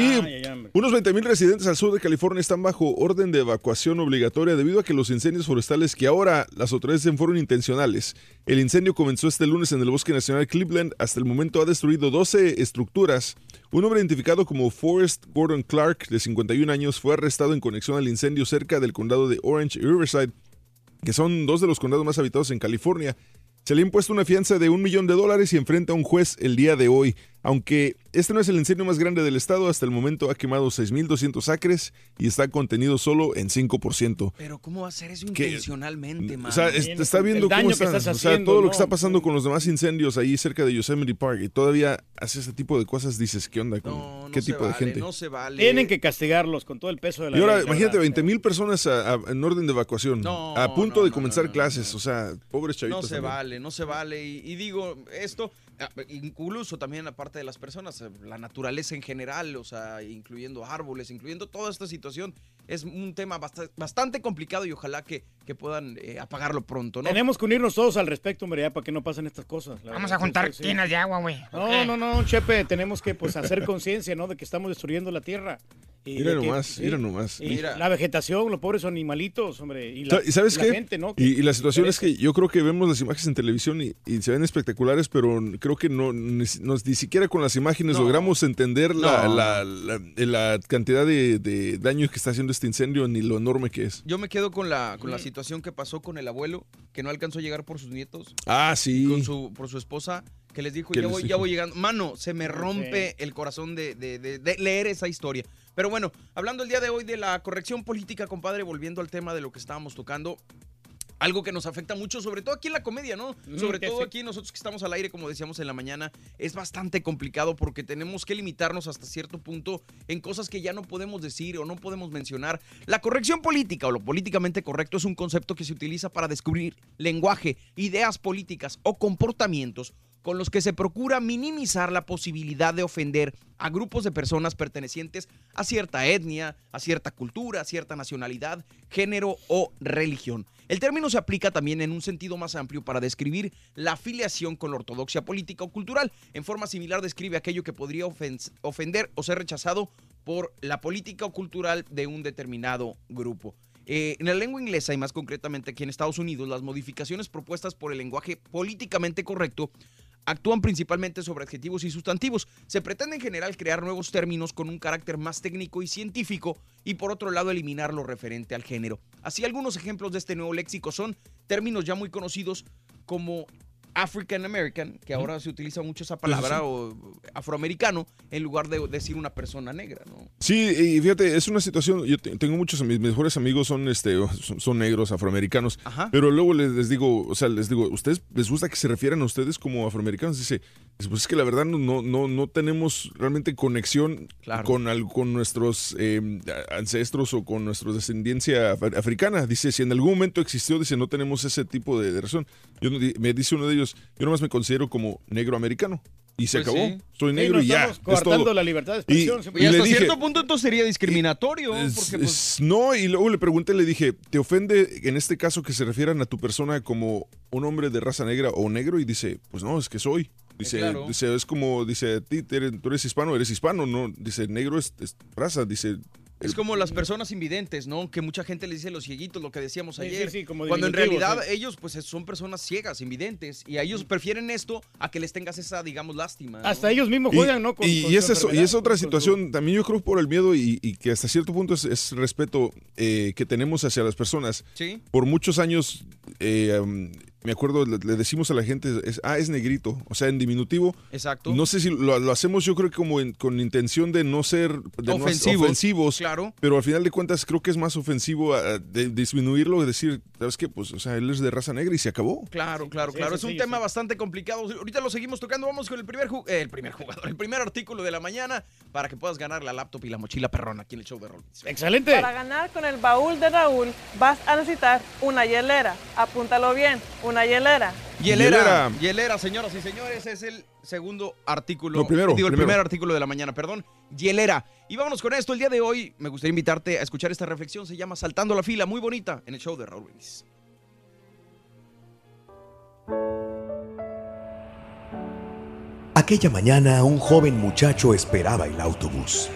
unos 20.000 residentes al sur de California están bajo orden de evacuación obligatoria debido a que los incendios forestales que ahora las autoridades dicen fueron intencionales. El incendio comenzó este lunes en el Bosque Nacional Cleveland. Hasta el momento ha destruido 12 estructuras. Un hombre identificado como Forrest Gordon Clark, de 51 años, fue arrestado en conexión al incendio cerca del condado de Orange y Riverside, que son dos de los condados más habitados en California. Se le ha impuesto una fianza de un millón de dólares y enfrenta a un juez el día de hoy. Aunque este no es el incendio más grande del estado, hasta el momento ha quemado 6.200 acres y está contenido solo en 5%. Pero ¿cómo va a ser eso intencionalmente, man? O sea, es- está viendo cómo está, o sea, todo lo que está pasando con los demás incendios ahí cerca de Yosemite Park y todavía hace ese tipo de cosas, dices, ¿qué onda? con ¿Qué se tipo de gente? No se vale. Tienen que castigarlos con todo el peso de la Y ahora, ley, imagínate, verdad. 20 mil personas a- a- en orden de evacuación, No, a punto de comenzar clases, o sea, pobres No chavitos. se también. vale, no se vale. Y, y digo, esto, incluso también aparte de las personas, eh, la naturaleza en general, o sea, incluyendo árboles, incluyendo toda esta situación, es un tema basta- bastante complicado y ojalá que, que puedan eh, apagarlo pronto, ¿no? Tenemos que unirnos todos al respecto, hombre, ya para que no pasen estas cosas. la Vamos verdad. a juntar Sí, sí. tinas de agua, güey. No, no, no, Chepe, tenemos que pues hacer conciencia, ¿no? De que estamos destruyendo la tierra. Y Mira que- nomás, sí. mira nomás. Y Mira. La vegetación, los pobres animalitos, hombre. Y, la, ¿Y sabes y la qué? gente, ¿no? Y, y la situación es que yo creo que vemos las imágenes en televisión y, y se ven espectaculares, pero creo que no ni, no- ni siquiera con las imágenes No. logramos entender No. la- la- la cantidad de, de daños que está haciendo este incendio ni lo enorme que es. Yo me quedo con la, con la situación que pasó con el abuelo, que no alcanzó a llegar por sus nietos. Ah, sí. Con su, por su esposa, que les dijo, ¿Qué ya les voy, ya voy llegando. Mano, se me rompe el corazón de, de- de- de leer esa historia. Pero bueno, hablando el día de hoy de la corrección política, compadre, volviendo al tema de lo que estábamos tocando. Algo que nos afecta mucho, sobre todo aquí en la comedia, ¿no? Sobre todo sí. aquí nosotros que estamos al aire, como decíamos en la mañana, es bastante complicado porque tenemos que limitarnos hasta cierto punto en cosas que ya no podemos decir o no podemos mencionar. La corrección política o lo políticamente correcto es un concepto que se utiliza para descubrir lenguaje, ideas políticas o comportamientos con los que se procura minimizar la posibilidad de ofender a grupos de personas pertenecientes a cierta etnia, a cierta cultura, a cierta nacionalidad, género o religión. El término se aplica también en un sentido más amplio para describir la afiliación con la ortodoxia política o cultural. En forma similar describe aquello que podría ofen- ofender o ser rechazado por la política o cultural de un determinado grupo. Eh, en la lengua inglesa y más concretamente aquí en Estados Unidos, las modificaciones propuestas por el lenguaje políticamente correcto actúan principalmente sobre adjetivos y sustantivos. Se pretende en general crear nuevos términos con un carácter más técnico y científico y por otro lado eliminar lo referente al género. Así algunos ejemplos de este nuevo léxico son términos ya muy conocidos como African American, que ahora se utiliza mucho esa palabra, o afroamericano, en lugar de decir una persona negra, ¿no? Sí, y fíjate, es una situación, yo te- tengo muchos, mis mejores amigos son, este, son, son negros, afroamericanos, pero luego les, les digo, o sea, les digo, ¿ustedes les gusta que se refieran a ustedes como afroamericanos? Dice, pues es que la verdad no, no, no, no tenemos realmente conexión con, al- con nuestros eh, ancestros o con nuestra descendencia af- africana. Dice, si en algún momento existió, dice, no tenemos ese tipo de, de razón. Yo no di- me dice uno de ellos, yo nomás me considero como negro americano. Y se Pues acabó. sí. Soy negro no y ya. estamos es todo. la libertad de Y- expresión, y hasta le dije, cierto punto entonces sería discriminatorio. es- porque, pues, es- no, y luego le pregunté, le dije, ¿te ofende en este caso que se refieran a tu persona como un hombre de raza negra o negro? Y dice, pues no, es que soy. Dice, claro. dice es como, dice, a ti, tú eres, hispano, eres hispano, no, dice, negro es, es raza, dice. Es como las personas invidentes, ¿no? Que mucha gente les dice los cieguitos, lo que decíamos Sí, ayer. sí, sí, como Cuando en realidad sí. ellos, pues, son personas ciegas, invidentes. Y a ellos prefieren esto a que les tengas esa, digamos, lástima. ¿no? Hasta ellos mismos Y- juegan, ¿no? Con- y, con y su es eso- y es otra su- situación, también yo creo por el miedo y, y que hasta cierto punto es, es respeto eh, que tenemos hacia las personas. Sí. Por muchos años, eh, me acuerdo, le, le decimos a la gente, es, ah, es negrito, o sea, en diminutivo. Exacto. No sé si lo, lo hacemos yo creo que como en- con intención de no ser de no hacer- Ofensivos, ofensivos, claro. pero al final de cuentas creo que es más ofensivo a- de disminuirlo, decir, ¿sabes qué? Pues, o sea, él es de raza negra y se acabó. Claro, claro, sí, claro. sí, es un sí, tema bastante complicado. Ahorita lo seguimos tocando. Vamos con el primer, ju- eh, el primer jugador, el primer artículo de la mañana para que puedas ganar la laptop y la mochila perrona aquí en el show de Roll. Excelente. Para ganar con el baúl de Raúl vas a necesitar una hielera. Apúntalo bien, una hielera. Hielera, Hielera. hielera, señoras y señores, es el segundo artículo. No, primero, Digo, el primero. primer artículo de la mañana, perdón. Hielera. Y vámonos con esto. El día de hoy me gustaría invitarte a escuchar esta reflexión. Se llama Saltando la fila, muy bonita, en el show de Raúl Brindis. Aquella mañana un joven muchacho esperaba el autobús.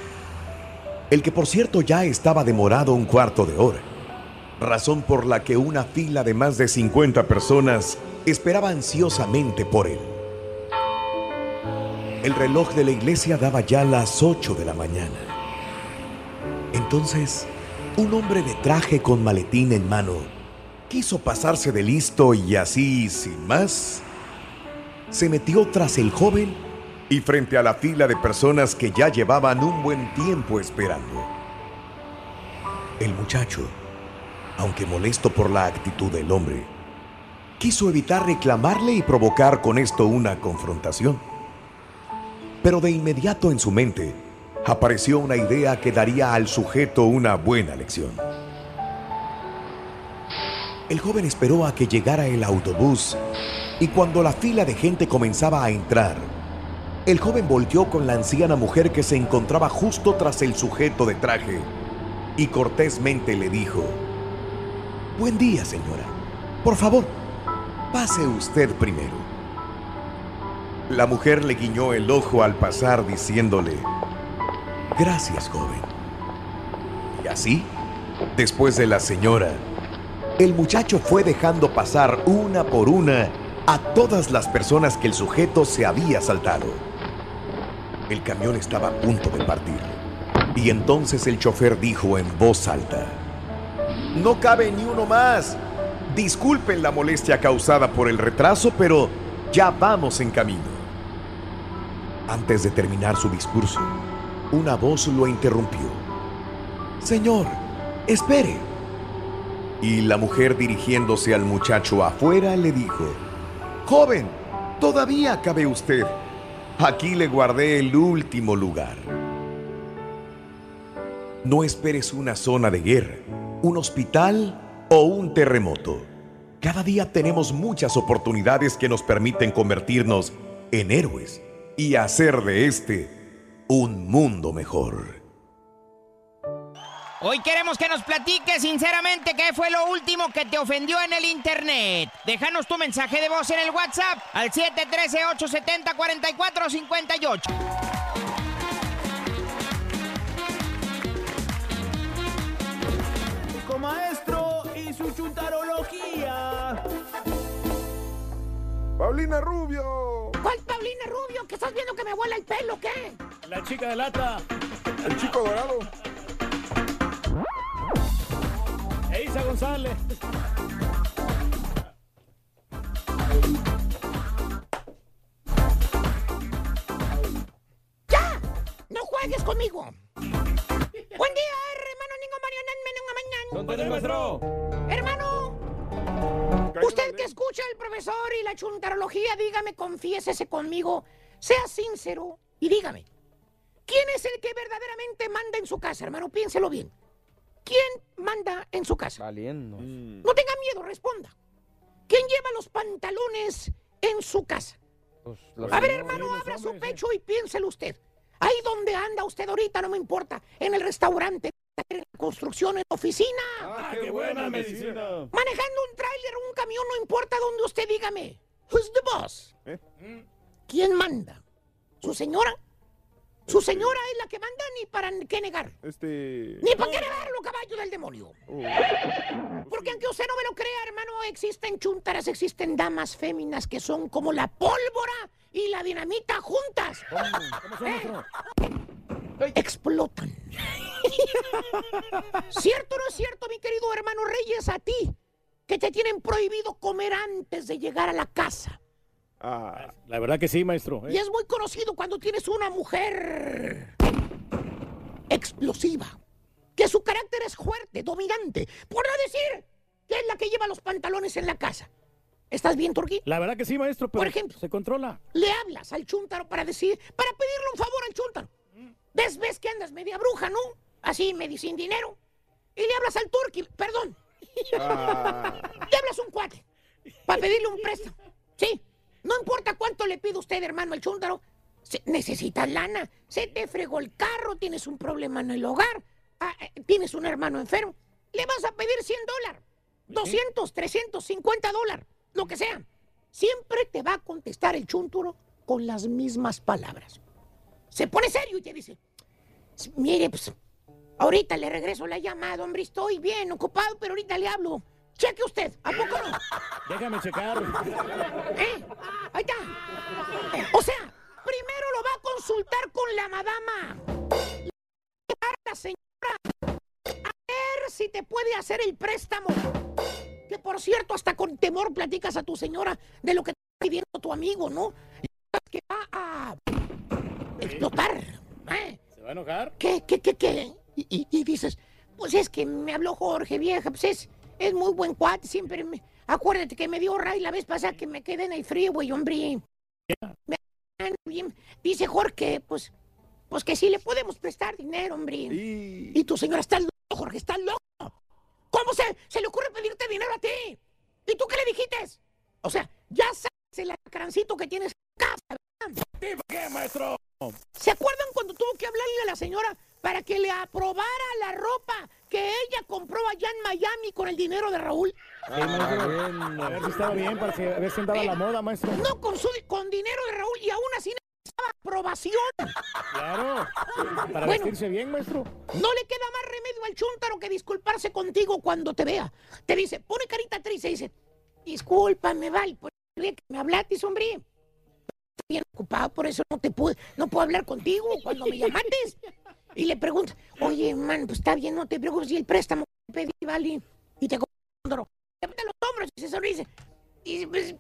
El que por cierto ya estaba demorado un cuarto de hora. Razón por la que una fila de más de 50 personas esperaba ansiosamente por él. El reloj de la iglesia daba ya las 8 de la mañana. Entonces, un hombre de traje con maletín en mano quiso pasarse de listo y así, sin más, se metió tras el joven y frente a la fila de personas que ya llevaban un buen tiempo esperando. El muchacho, aunque molesto por la actitud del hombre, quiso evitar reclamarle y provocar con esto una confrontación. Pero de inmediato en su mente apareció una idea que daría al sujeto una buena lección. El joven esperó a que llegara el autobús y cuando la fila de gente comenzaba a entrar, el joven volteó con la anciana mujer que se encontraba justo tras el sujeto de traje y cortésmente le dijo, Buen día, señora. Por favor, pase usted primero. La mujer le guiñó el ojo al pasar diciéndole, Gracias, joven. Y así, después de la señora, el muchacho fue dejando pasar una por una a todas las personas que el sujeto se había saltado. El camión estaba a punto de partir. Y entonces el chofer dijo en voz alta, No cabe ni uno más. Disculpen la molestia causada por el retraso, pero ya vamos en camino. Antes de terminar su discurso, una voz lo interrumpió. Señor, espere. Y la mujer dirigiéndose al muchacho afuera le dijo, Joven, todavía cabe usted. Aquí le guardé el último lugar. No esperes una zona de guerra, un hospital o un terremoto. Cada día tenemos muchas oportunidades que nos permiten convertirnos en héroes y hacer de este un mundo mejor. Hoy queremos que nos platiques sinceramente qué fue lo último que te ofendió en el internet. Déjanos tu mensaje de voz en el WhatsApp al 713-870-4458. Paulina Rubio. ¿Cuál Paulina Rubio? ¿Que estás viendo que me vuela el pelo, qué? La chica de lata. El chico dorado. Eisa González. ¡Ya! ¡No juegues conmigo! Buen día, hermano Ningo Mariana, mañana. maestro? Hermano, usted que escucha al profesor y la chuntarología, dígame, confiésese conmigo, sea sincero y dígame, ¿quién es el que verdaderamente manda en su casa, hermano? Piénselo bien. ¿Quién manda en su casa? Saliendo. No tenga miedo, responda. ¿Quién lleva los pantalones en su casa? A ver, hermano, abra su pecho y piénselo usted. Ahí donde anda usted ahorita, no me importa. En el restaurante, construcción, en oficina. ¡Ah, qué buena medicina! Manejando un tráiler o un camión, no importa donde usted dígame. Who's the boss? ¿Quién manda? ¿Su señora? Su señora es la que manda ni para qué negar. Este. Ni para qué negarlo, caballo del demonio. Porque aunque usted no me lo crea, hermano, existen chuntaras, existen damas féminas que son como la pólvora y la dinamita juntas. Eh, Explotan. ¿Cierto o no es cierto, mi querido hermano Reyes, a ti? Que te tienen prohibido comer antes de llegar a la casa. Ah, la verdad que sí, maestro. ¿eh? Y es muy conocido cuando tienes una mujer explosiva, que su carácter es fuerte, dominante, por no decir que es la que lleva los pantalones en la casa. ¿Estás bien, Turquí? La verdad que sí, maestro, pero Por ejemplo. se controla. Le hablas al chúntaro para decir, para pedirle un favor al chúntaro. ¿Ves, ves que andas media bruja, no? Así, medio sin dinero. Y le hablas al Turqui, perdón. Le hablas un cuate para pedirle un préstamo. Sí, no importa cuánto le pide usted, hermano, al chúntaro. Se- necesitas lana. Se te fregó el carro, tienes un problema en el hogar, ah, eh, tienes un hermano enfermo. Le vas a pedir 100 dólares, 200, 350 dólares, lo que sea. Siempre te va a contestar el chúntaro con las mismas palabras. Se pone serio y te dice, mire, pues, ahorita le regreso la llamada, hombre, estoy bien ocupado, pero ahorita le hablo. Cheque usted, ¿a poco no? Déjame checar. ¿Eh? Ahí está. O sea, primero lo va a consultar con la madama. La señora a ver si te puede hacer el préstamo. Que por cierto, hasta con temor platicas a tu señora de lo que te está pidiendo tu amigo, ¿no? Que va a explotar. ¿eh? ¿Se va a enojar? ¿Qué, qué, qué, qué? Y, y- y dices, pues es que me habló Jorge, vieja, pues es, es muy buen cuate, siempre me... Acuérdate que me dio ray la vez pasada que me quedé en el frío, güey, hombre. Me-. Dice Jorge, pues, pues que sí le podemos prestar dinero, hombre. Y tu señora está loco, Jorge, está loco. ¿Cómo se, se le ocurre pedirte dinero a ti? ¿Y tú qué le dijiste? O sea, ya sabes el alacrancito que tienes en casa, ¿verdad? ¿Qué, maestro? ¿Se acuerdan cuando tuvo que hablarle a la señora para que le aprobara la ropa que ella compró allá en Miami con el dinero de Raúl? Sí, maestro. A ver si estaba bien, para que- a ver si andaba a la moda, maestro. No con, su, con dinero de Raúl y aún así necesitaba aprobación. Claro. Para Bueno. vestirse bien, maestro. No le queda más remedio al chúntaro que disculparse contigo cuando te vea. Te dice, pone carita triste y dice, discúlpame, Val, por día que me hablaste, hombre. Estoy bien ocupado, por eso no te pude, no puedo hablar contigo cuando me llamaste. Y le pregunta, oye, man, pues está bien, no te preocupes, y el préstamo que pedí, vale. Y te chúntaro, levanta los hombros y se sonríe. Y pues,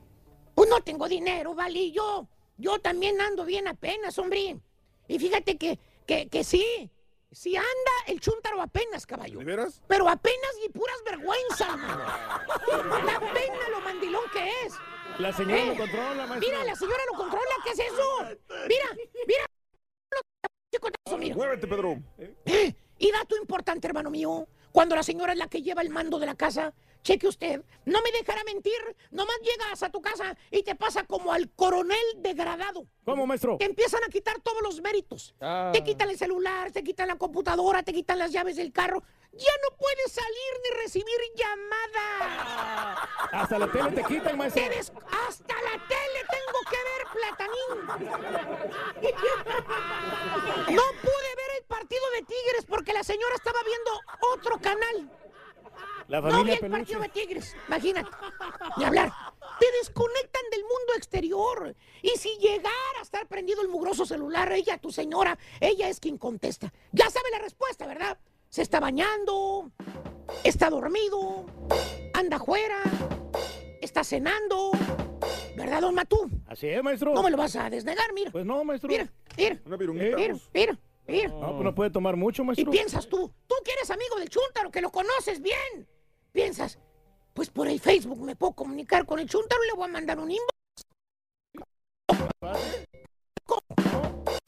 pues no tengo dinero, vale, yo, yo también ando bien apenas, hombre. Y fíjate que, que, que sí, Si anda el chúntaro apenas, caballo. ¿De veras? Pero apenas y puras vergüenzas, mano. La pena lo mandilón que es. La señora Eh, lo controla, maestro. Mira, la señora lo controla. ¿Qué es eso? Mira, mira. Chicotazo, mira. Muévete, Pedro. Eh, Y dato importante, hermano mío. Cuando la señora es la que lleva el mando de la casa, cheque usted, no me dejará mentir, nomás llegas a tu casa y te pasa como al coronel degradado. ¿Cómo, maestro? Te empiezan a quitar todos los méritos. Ah. Te quitan el celular, te quitan la computadora, te quitan las llaves del carro. Ya no puedes salir ni recibir llamadas. Hasta la tele te quitan, maestro. Te des- Hasta la tele tengo que ver, platanín. No pude ver el partido de Tigres porque la señora estaba viendo otro canal. La No vi el peluche. partido de Tigres, imagínate. Ni hablar. Te desconectan del mundo exterior. Y si llegara a estar prendido el mugroso celular, ella, tu señora, ella es quien contesta. Ya sabe la respuesta, ¿verdad? Se está bañando, está dormido, anda afuera, está cenando. ¿Verdad, don Matú? Así es, maestro. No me lo vas a desnegar, mira. Pues no, maestro. Mira, mira. Una virunguita. Mira, mira, mira. No, pues no puede tomar mucho, Y maestro. piensas tú, tú que eres amigo del Chuntaro, que lo conoces bien. Piensas, pues por el Facebook me puedo comunicar con el Chuntaro y le voy a mandar un inbox. ¿Cómo?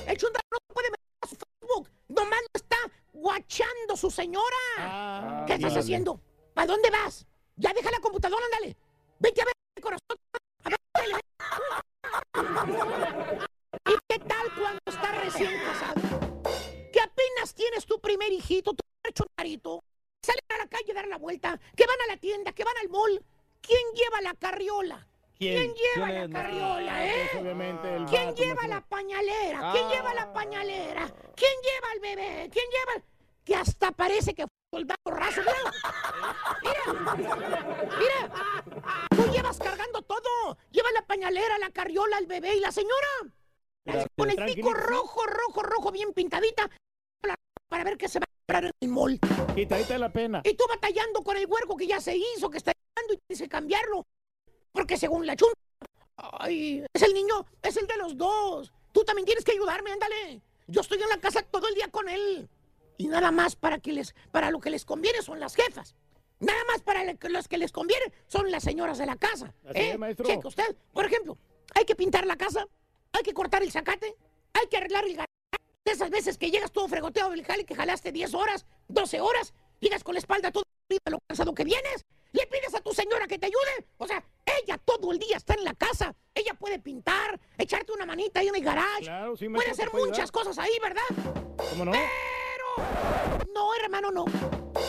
El Chuntaro no puede meter a su Facebook. Nomás lo está guachando su señora. Ah, ¿Qué estás haciendo? ¿Para dónde vas? Ya deja la computadora, ándale. Vete a ver con nosotros. A ver, dale. ¿Y qué tal cuando estás recién casado? Que apenas tienes tu primer hijito, tu primer chonarito. Salen a la calle a dar la vuelta, que van a la tienda, que van al mall. ¿Quién lleva la carriola? ¿Quién? lleva ¿Quién la carriola, Ah, eh? pues, ¿Quién vato, lleva la pañalera? ¿Quién Ah. lleva la pañalera? ¿Quién lleva al bebé? ¿Quién lleva el- Que hasta parece que fue soldado raso. Mira, mira, mira. Tú llevas cargando todo. Lleva la pañalera, la carriola, el bebé y la señora. Con el pico rojo, rojo, rojo, bien pintadita. Para ver qué se va comprar en el mall. Quitadita de la pena. Y tú batallando con el huerco que ya se hizo, que está llegando y dice cambiarlo. Porque según la chunta, ay, es el niño, es el de los dos. Tú también tienes que ayudarme, ándale. Yo estoy en la casa todo el día con él. Y nada más para que les, para lo que les conviene son las jefas. Nada más para le- los que les conviene son las señoras de la casa. Así ¿eh? es, maestro. Cheque usted, por ejemplo, hay que pintar la casa, hay que cortar el zacate, hay que arreglar el garaje. De esas veces que llegas todo fregoteado del jale que jalaste 10 horas, 12 horas, llegas con la espalda todo de lo cansado que vienes, le pides a tu señora que te ayude. O sea, ella todo el día está en la casa, ella puede pintar, echarte una manita ahí en el garage, Claro, sí, puede hacer puede muchas ayudar. cosas ahí, ¿verdad? ¿Cómo no? No, hermano, no.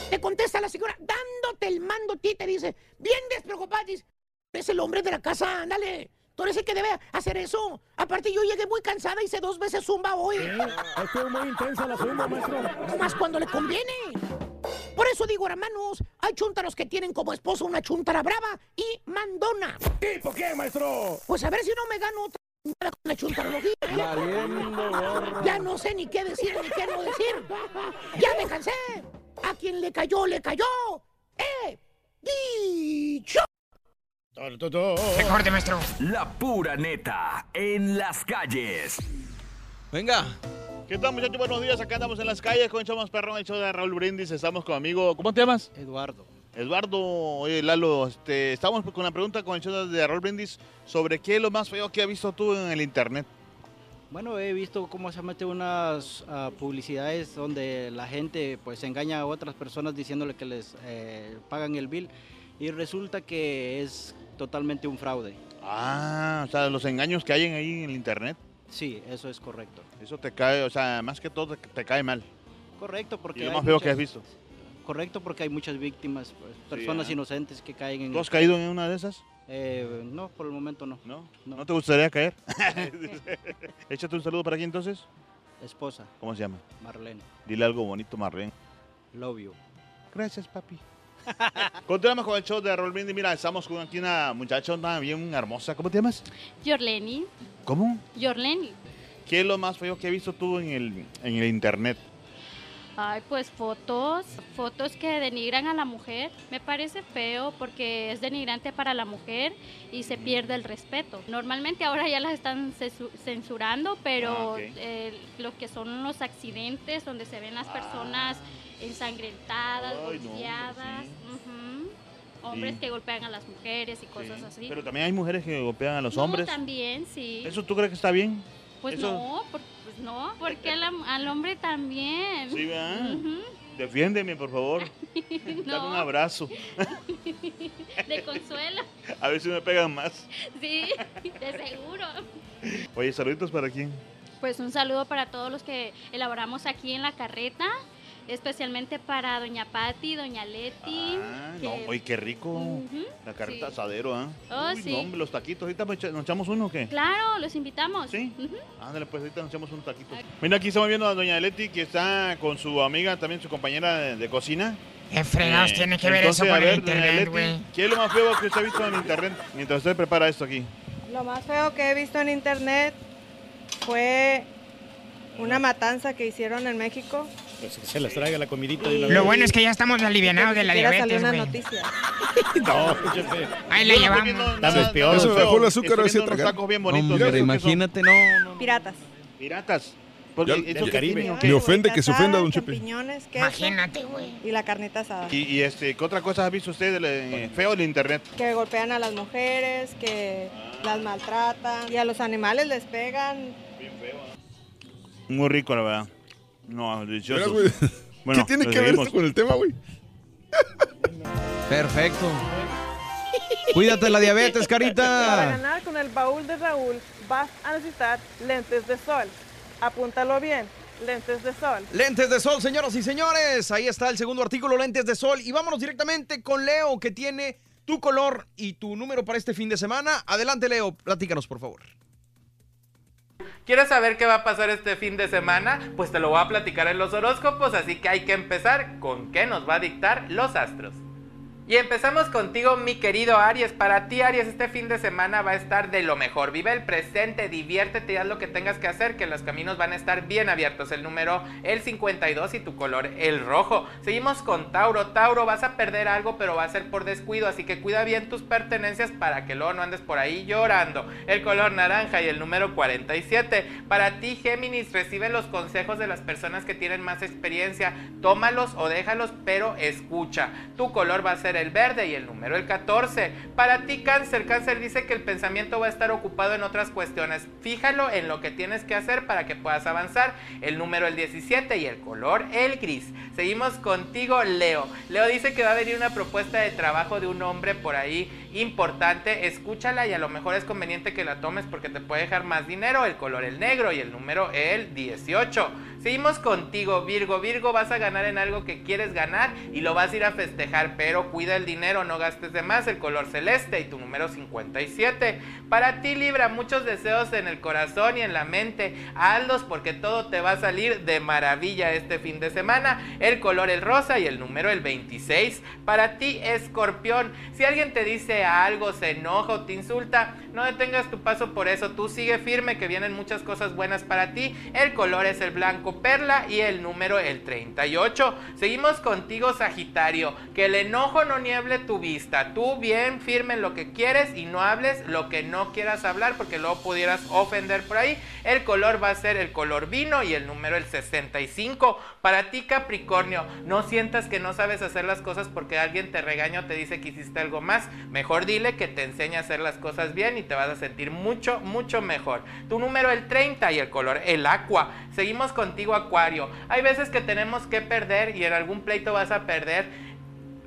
Te contesta la señora dándote el mando a ti, te dice, bien despreocupado, dice, es el hombre de la casa, ándale. Tú eres el que debe hacer eso. Aparte, yo llegué muy cansada, hice dos veces zumba hoy. Estuvo muy intensa la zumba, maestro. Nomás cuando le conviene. Por eso digo, hermanos, hay chuntaros que tienen como esposo una chuntara brava y mandona. ¿Y por qué, maestro? Pues a ver si no me gano otra con la chuntarología. ¿eh? Valiendo. Ya no sé ni qué decir ni qué no decir. Ya me cansé. A quien le cayó, le cayó. ¡Eh! ¡Dicho! Recorte, maestro. La pura neta en las calles. Venga. ¿Qué tal, muchachos? Buenos días. Acá andamos en las calles con el show más perrón, el show de Raúl Brindis. Estamos con amigo. ¿Cómo te llamas? Eduardo. Eduardo, oye, Lalo, este, estamos con una pregunta con el show de Raúl Brindis sobre qué es lo más feo que has visto tú en el internet. Bueno, he visto cómo se mete unas ah, publicidades donde la gente pues engaña a otras personas diciéndole que les eh, pagan el bill y resulta que es totalmente un fraude. Ah, o sea, los engaños que hay en- ahí en el internet. Sí, eso es correcto. Eso te cae, o sea, más que todo te, te cae mal. Correcto, porque Y lo hay más feo que has visto. Correcto, porque hay muchas víctimas, pues, personas ah. inocentes que caen en... ¿Tú has caído en una de esas? Eh, no, por el momento no. ¿No? ¿No te gustaría caer? Échate un saludo para aquí entonces. Esposa, ¿Cómo se llama? Marlene. Dile algo bonito, Marlene. Love you. Gracias, papi. Continuamos con el show de Raúl Brindis. Mira, estamos con aquí una muchachona bien hermosa. ¿Cómo te llamas? Yorleni, ¿Cómo? Yorleni. ¿Qué es lo más feo que has visto tú en el, en el internet? Ay, pues fotos, fotos que denigran a la mujer. Me parece feo porque es denigrante para la mujer y se pierde el respeto. Normalmente ahora ya las están censurando, pero Ah, eh, lo que son los accidentes donde se ven las personas ensangrentadas, Ay, no, golpeadas, hombres Sí. que golpean a las mujeres y cosas así. Pero también hay mujeres que golpean a los No, hombres. también, sí. ¿Eso tú crees que está bien? Pues Eso- no, por- pues no, porque al, al hombre también. Sí, ¿verdad? Ujú. Defiéndeme, por favor. Dame No. un abrazo. De consuelo. A ver si me pegan más. Sí, de seguro. Oye, saluditos para quién. Pues un saludo para todos los que elaboramos aquí en la carreta, especialmente para doña Patti, doña Leti. Ah, que- no, oye, qué rico. La carreta sí. asadero, ¿ah? Oh, Uy, sí. no, hombre, los taquitos. ¿Ahorita nos echamos uno o qué? Claro, los invitamos. Sí. Ándale, pues ahorita nos echamos unos taquitos. Mira, aquí estamos viendo a doña Leti que está con su amiga, también su compañera de, de cocina. ¿Qué fregados Eh, tiene que ver entonces, eso con ver, internet, güey? ¿Qué es lo más feo que usted ha visto en internet mientras usted prepara esto aquí? Lo más feo que he visto en internet fue una matanza que hicieron en México. Pues que se les traiga la comidita de una Lo vez. bueno es que ya estamos alivianados de la diabetes, güey. No, jefe. Ahí la Yo llevamos. Está nada- peor. Eso feo. bajó el azúcar, unos tragar. tacos bien No, bonitos. hombre, ¿Esos son? imagínate, no, no. Piratas. Piratas. Porque Ya- ¿eso del Caribe. tiene qué? Me ofende que se ofenda, don Chepe. champiñones, queso Imagínate, güey. y la carnita asada. Y, y, este, ¿qué otra cosa ha visto usted del, eh, feo del internet? Que golpean a las mujeres, que las maltratan y a los animales les pegan. Muy rico, la verdad. No, delicioso. Bueno, ¿Qué tiene que ver esto con el tema, güey? Perfecto. Cuídate la diabetes, Para carita. ganar con el baúl de Raúl vas a necesitar lentes de sol. Apúntalo bien, lentes de sol. Lentes de sol, señoras y señores. Ahí está el segundo artículo, lentes de sol. Y vámonos directamente con Leo, que tiene tu color y tu número para este fin de semana. Adelante, Leo, platícanos, por favor. ¿Quieres saber qué va a pasar este fin de semana? Pues te lo voy a platicar en los horóscopos, así que hay que empezar con qué nos va a dictar los astros. Y empezamos contigo, mi querido Aries. Para ti, Aries, este fin de semana va a estar de lo mejor. Vive el presente, diviértete y haz lo que tengas que hacer, que los caminos van a estar bien abiertos. El número, el 52 y tu color, el rojo. Seguimos con Tauro. Tauro, vas a perder algo, pero va a ser por descuido, así que cuida bien tus pertenencias para que luego no andes por ahí llorando. El color naranja y el número 47. Para ti, Géminis, recibe los consejos de las personas que tienen más experiencia. Tómalos o déjalos, pero escucha. Tu color va a ser el verde y el número el 14. Para ti, Cáncer, Cáncer dice que el pensamiento va a estar ocupado en otras cuestiones. Fíjalo en lo que tienes que hacer para que puedas avanzar. El número el 17 y el color el gris. Seguimos contigo, Leo. Leo dice que va a venir una propuesta de trabajo de un hombre por ahí importante. Escúchala y a lo mejor es conveniente que la tomes porque te puede dejar más dinero. El color el negro y el número el 18. Seguimos contigo, Virgo. Virgo, vas a ganar en algo que quieres ganar y lo vas a ir a festejar, pero cuida el dinero, no gastes de más. El color celeste y tu número 57. Para ti, Libra, muchos deseos en el corazón y en la mente. Hazlos porque todo te va a salir de maravilla este fin de semana. El color el rosa y el número el 26. Para ti, Escorpión, si alguien te dice algo, se enoja o te insulta, no detengas tu paso por eso. Tú sigue firme que vienen muchas cosas buenas para ti. El color es el blanco perla y el número el 38. Seguimos contigo, Sagitario. Que el enojo no nieble tu vista. Tú bien firme en lo que quieres y no hables lo que no quieras hablar porque luego pudieras ofender por ahí. El color va a ser el color vino y el número el 65. Para ti, Capricornio, no sientas que no sabes hacer las cosas porque alguien te regaña o te dice que hiciste algo más. Mejor dile que te enseña a hacer las cosas bien y te vas a sentir mucho, mucho mejor. Tu número el 30 y el color el aqua. Seguimos contigo, Acuario. Hay veces que tenemos que perder y en algún pleito vas a perder.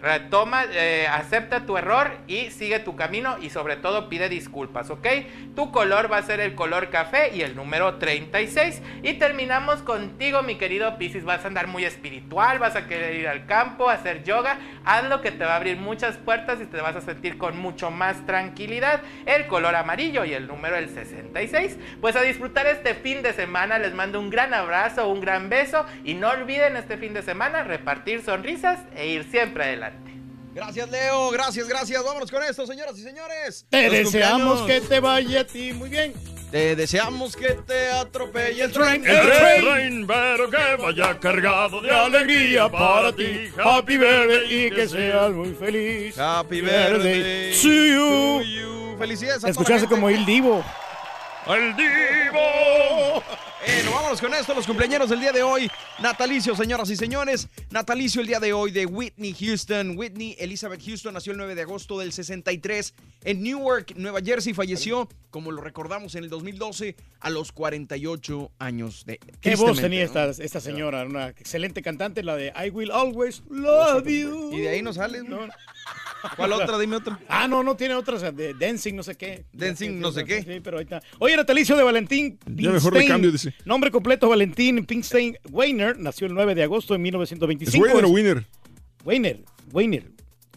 Retoma, eh, acepta tu error y sigue tu camino y sobre todo pide disculpas, ¿ok? Tu color va a ser el color café y el número 36. Y terminamos contigo, mi querido Piscis. Vas a andar muy espiritual, vas a querer ir al campo, hacer yoga. Haz lo que te va a abrir muchas puertas y te vas a sentir con mucho más tranquilidad. El color amarillo y el número el 66. Pues a disfrutar este fin de semana. Les mando un gran abrazo, un gran beso. Y no olviden este fin de semana repartir sonrisas e ir siempre adelante. Gracias, Leo. Gracias, gracias. Vámonos con esto, señoras y señores. Te Los deseamos cumpleaños. que te vaya a ti muy bien. Te deseamos que te atropelle el tren. El tren, pero que vaya cargado de alegría para ti. Happy birthday y que seas muy feliz. Happy birthday to you. to you. Felicidades a Escuchaste como el divo. ¡El Divo! Bueno, vámonos con esto, los cumpleaños del día de hoy. Natalicio, señoras y señores. Natalicio el día de hoy de Whitney Houston. Whitney Elizabeth Houston nació el 9 de agosto del 63 en Newark, Nueva Jersey. Falleció, como lo recordamos, en el 2012 a los 48 años de Qué voz tenía ¿no? esta, esta señora, una excelente cantante, la de I Will Always Love You. Y de ahí no sales, ¿no? ¿Cuál otra? Dime otra. Ah, no, no tiene otras, de Dancing no sé qué. Dancing no sé qué. Sí, pero ahí está. Oye, natalicio de Valentín Ya mejor cambio, dice. Nombre completo, Valentín Pinkstein Weiner, nació el 9 de agosto de 1925. ¿Es Weiner o Winner? Weiner, Weiner,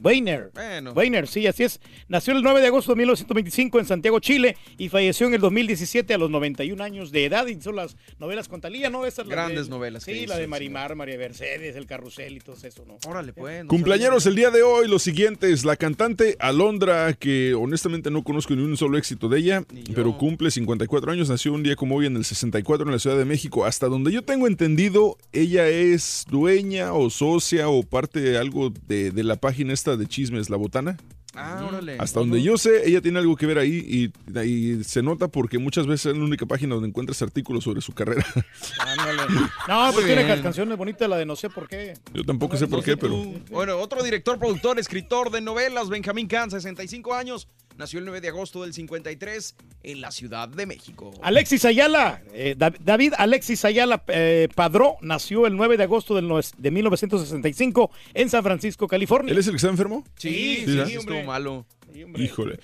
Weiner. Bueno. Weiner, sí, así es. Nació el 9 de agosto de 1925 en Santiago, Chile, y falleció en el 2017 a los 91 años de edad. Y son las novelas con Talía, ¿no? Esas las Grandes de- novelas Sí, hizo, la de. Marimar, María Mercedes, El Carrusel y todo eso, ¿no? Órale, pues. no Cumpleaños el día de hoy, los siguientes. La cantante Alondra, que honestamente no conozco ni un solo éxito de ella, pero cumple 54 años. Nació un día como hoy en el 64 en la Ciudad de México. Hasta donde yo tengo entendido, ella es dueña o socia o parte de algo de, de la página esta de chismes, La Botana. Ah, órale. Hasta donde yo sé, ella tiene algo que ver ahí y, y se nota porque muchas veces es la única página donde encuentras artículos sobre su carrera. Ándale. No, pues tiene bien. canciones bonitas, la de no sé por qué. Yo tampoco sé por qué, pero... Bueno, otro director, productor, escritor de novelas, Benjamín Kahn, 65 años. Nació el 9 de agosto del 53 en la Ciudad de México. Alexis Ayala, eh, Da- David Alexis Ayala eh, Padró, nació el 9 de agosto del no- de 1965 en San Francisco, California. ¿Él es el que está enfermo? Sí, Sí, sí, ¿verdad? estuvo malo. Híjole.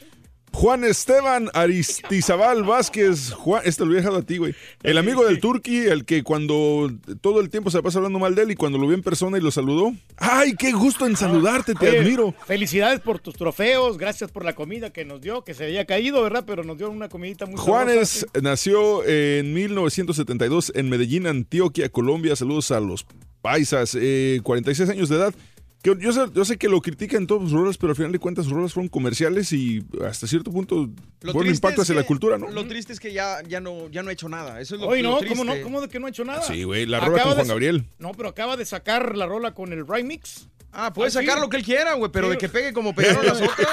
Juan Esteban Aristizabal Vázquez, Juan, este lo he dejado a ti, güey. El amigo del Turqui, el que cuando todo el tiempo se pasa hablando mal de él y cuando lo vio en persona y lo saludó. ¡Ay, qué gusto en saludarte! Te Oye, admiro. Felicidades por tus trofeos, gracias por la comida que nos dio, que se había caído, ¿verdad? Pero nos dio una comidita muy Juanes sabrosa. nació en 1972 en Medellín, Antioquia, Colombia. Saludos a los paisas, eh, 46 años de edad. Que yo, sé, yo sé que lo critican todos sus roles, pero al final de cuentas sus roles fueron comerciales y hasta cierto punto Lo triste impacto es hacia la cultura, ¿no? Lo triste es que ya, ya, no, ya no ha hecho nada. Eso es lo, Oye, lo no, triste. ¿cómo no? ¿Cómo de que no ha hecho nada? Sí, güey, la rola Acaba con Juan Gabriel. No, pero acaba de sacar la rola con el remix. Ah, puede sacar lo que él quiera, güey, pero Sí. de que pegue como pegaron las otras.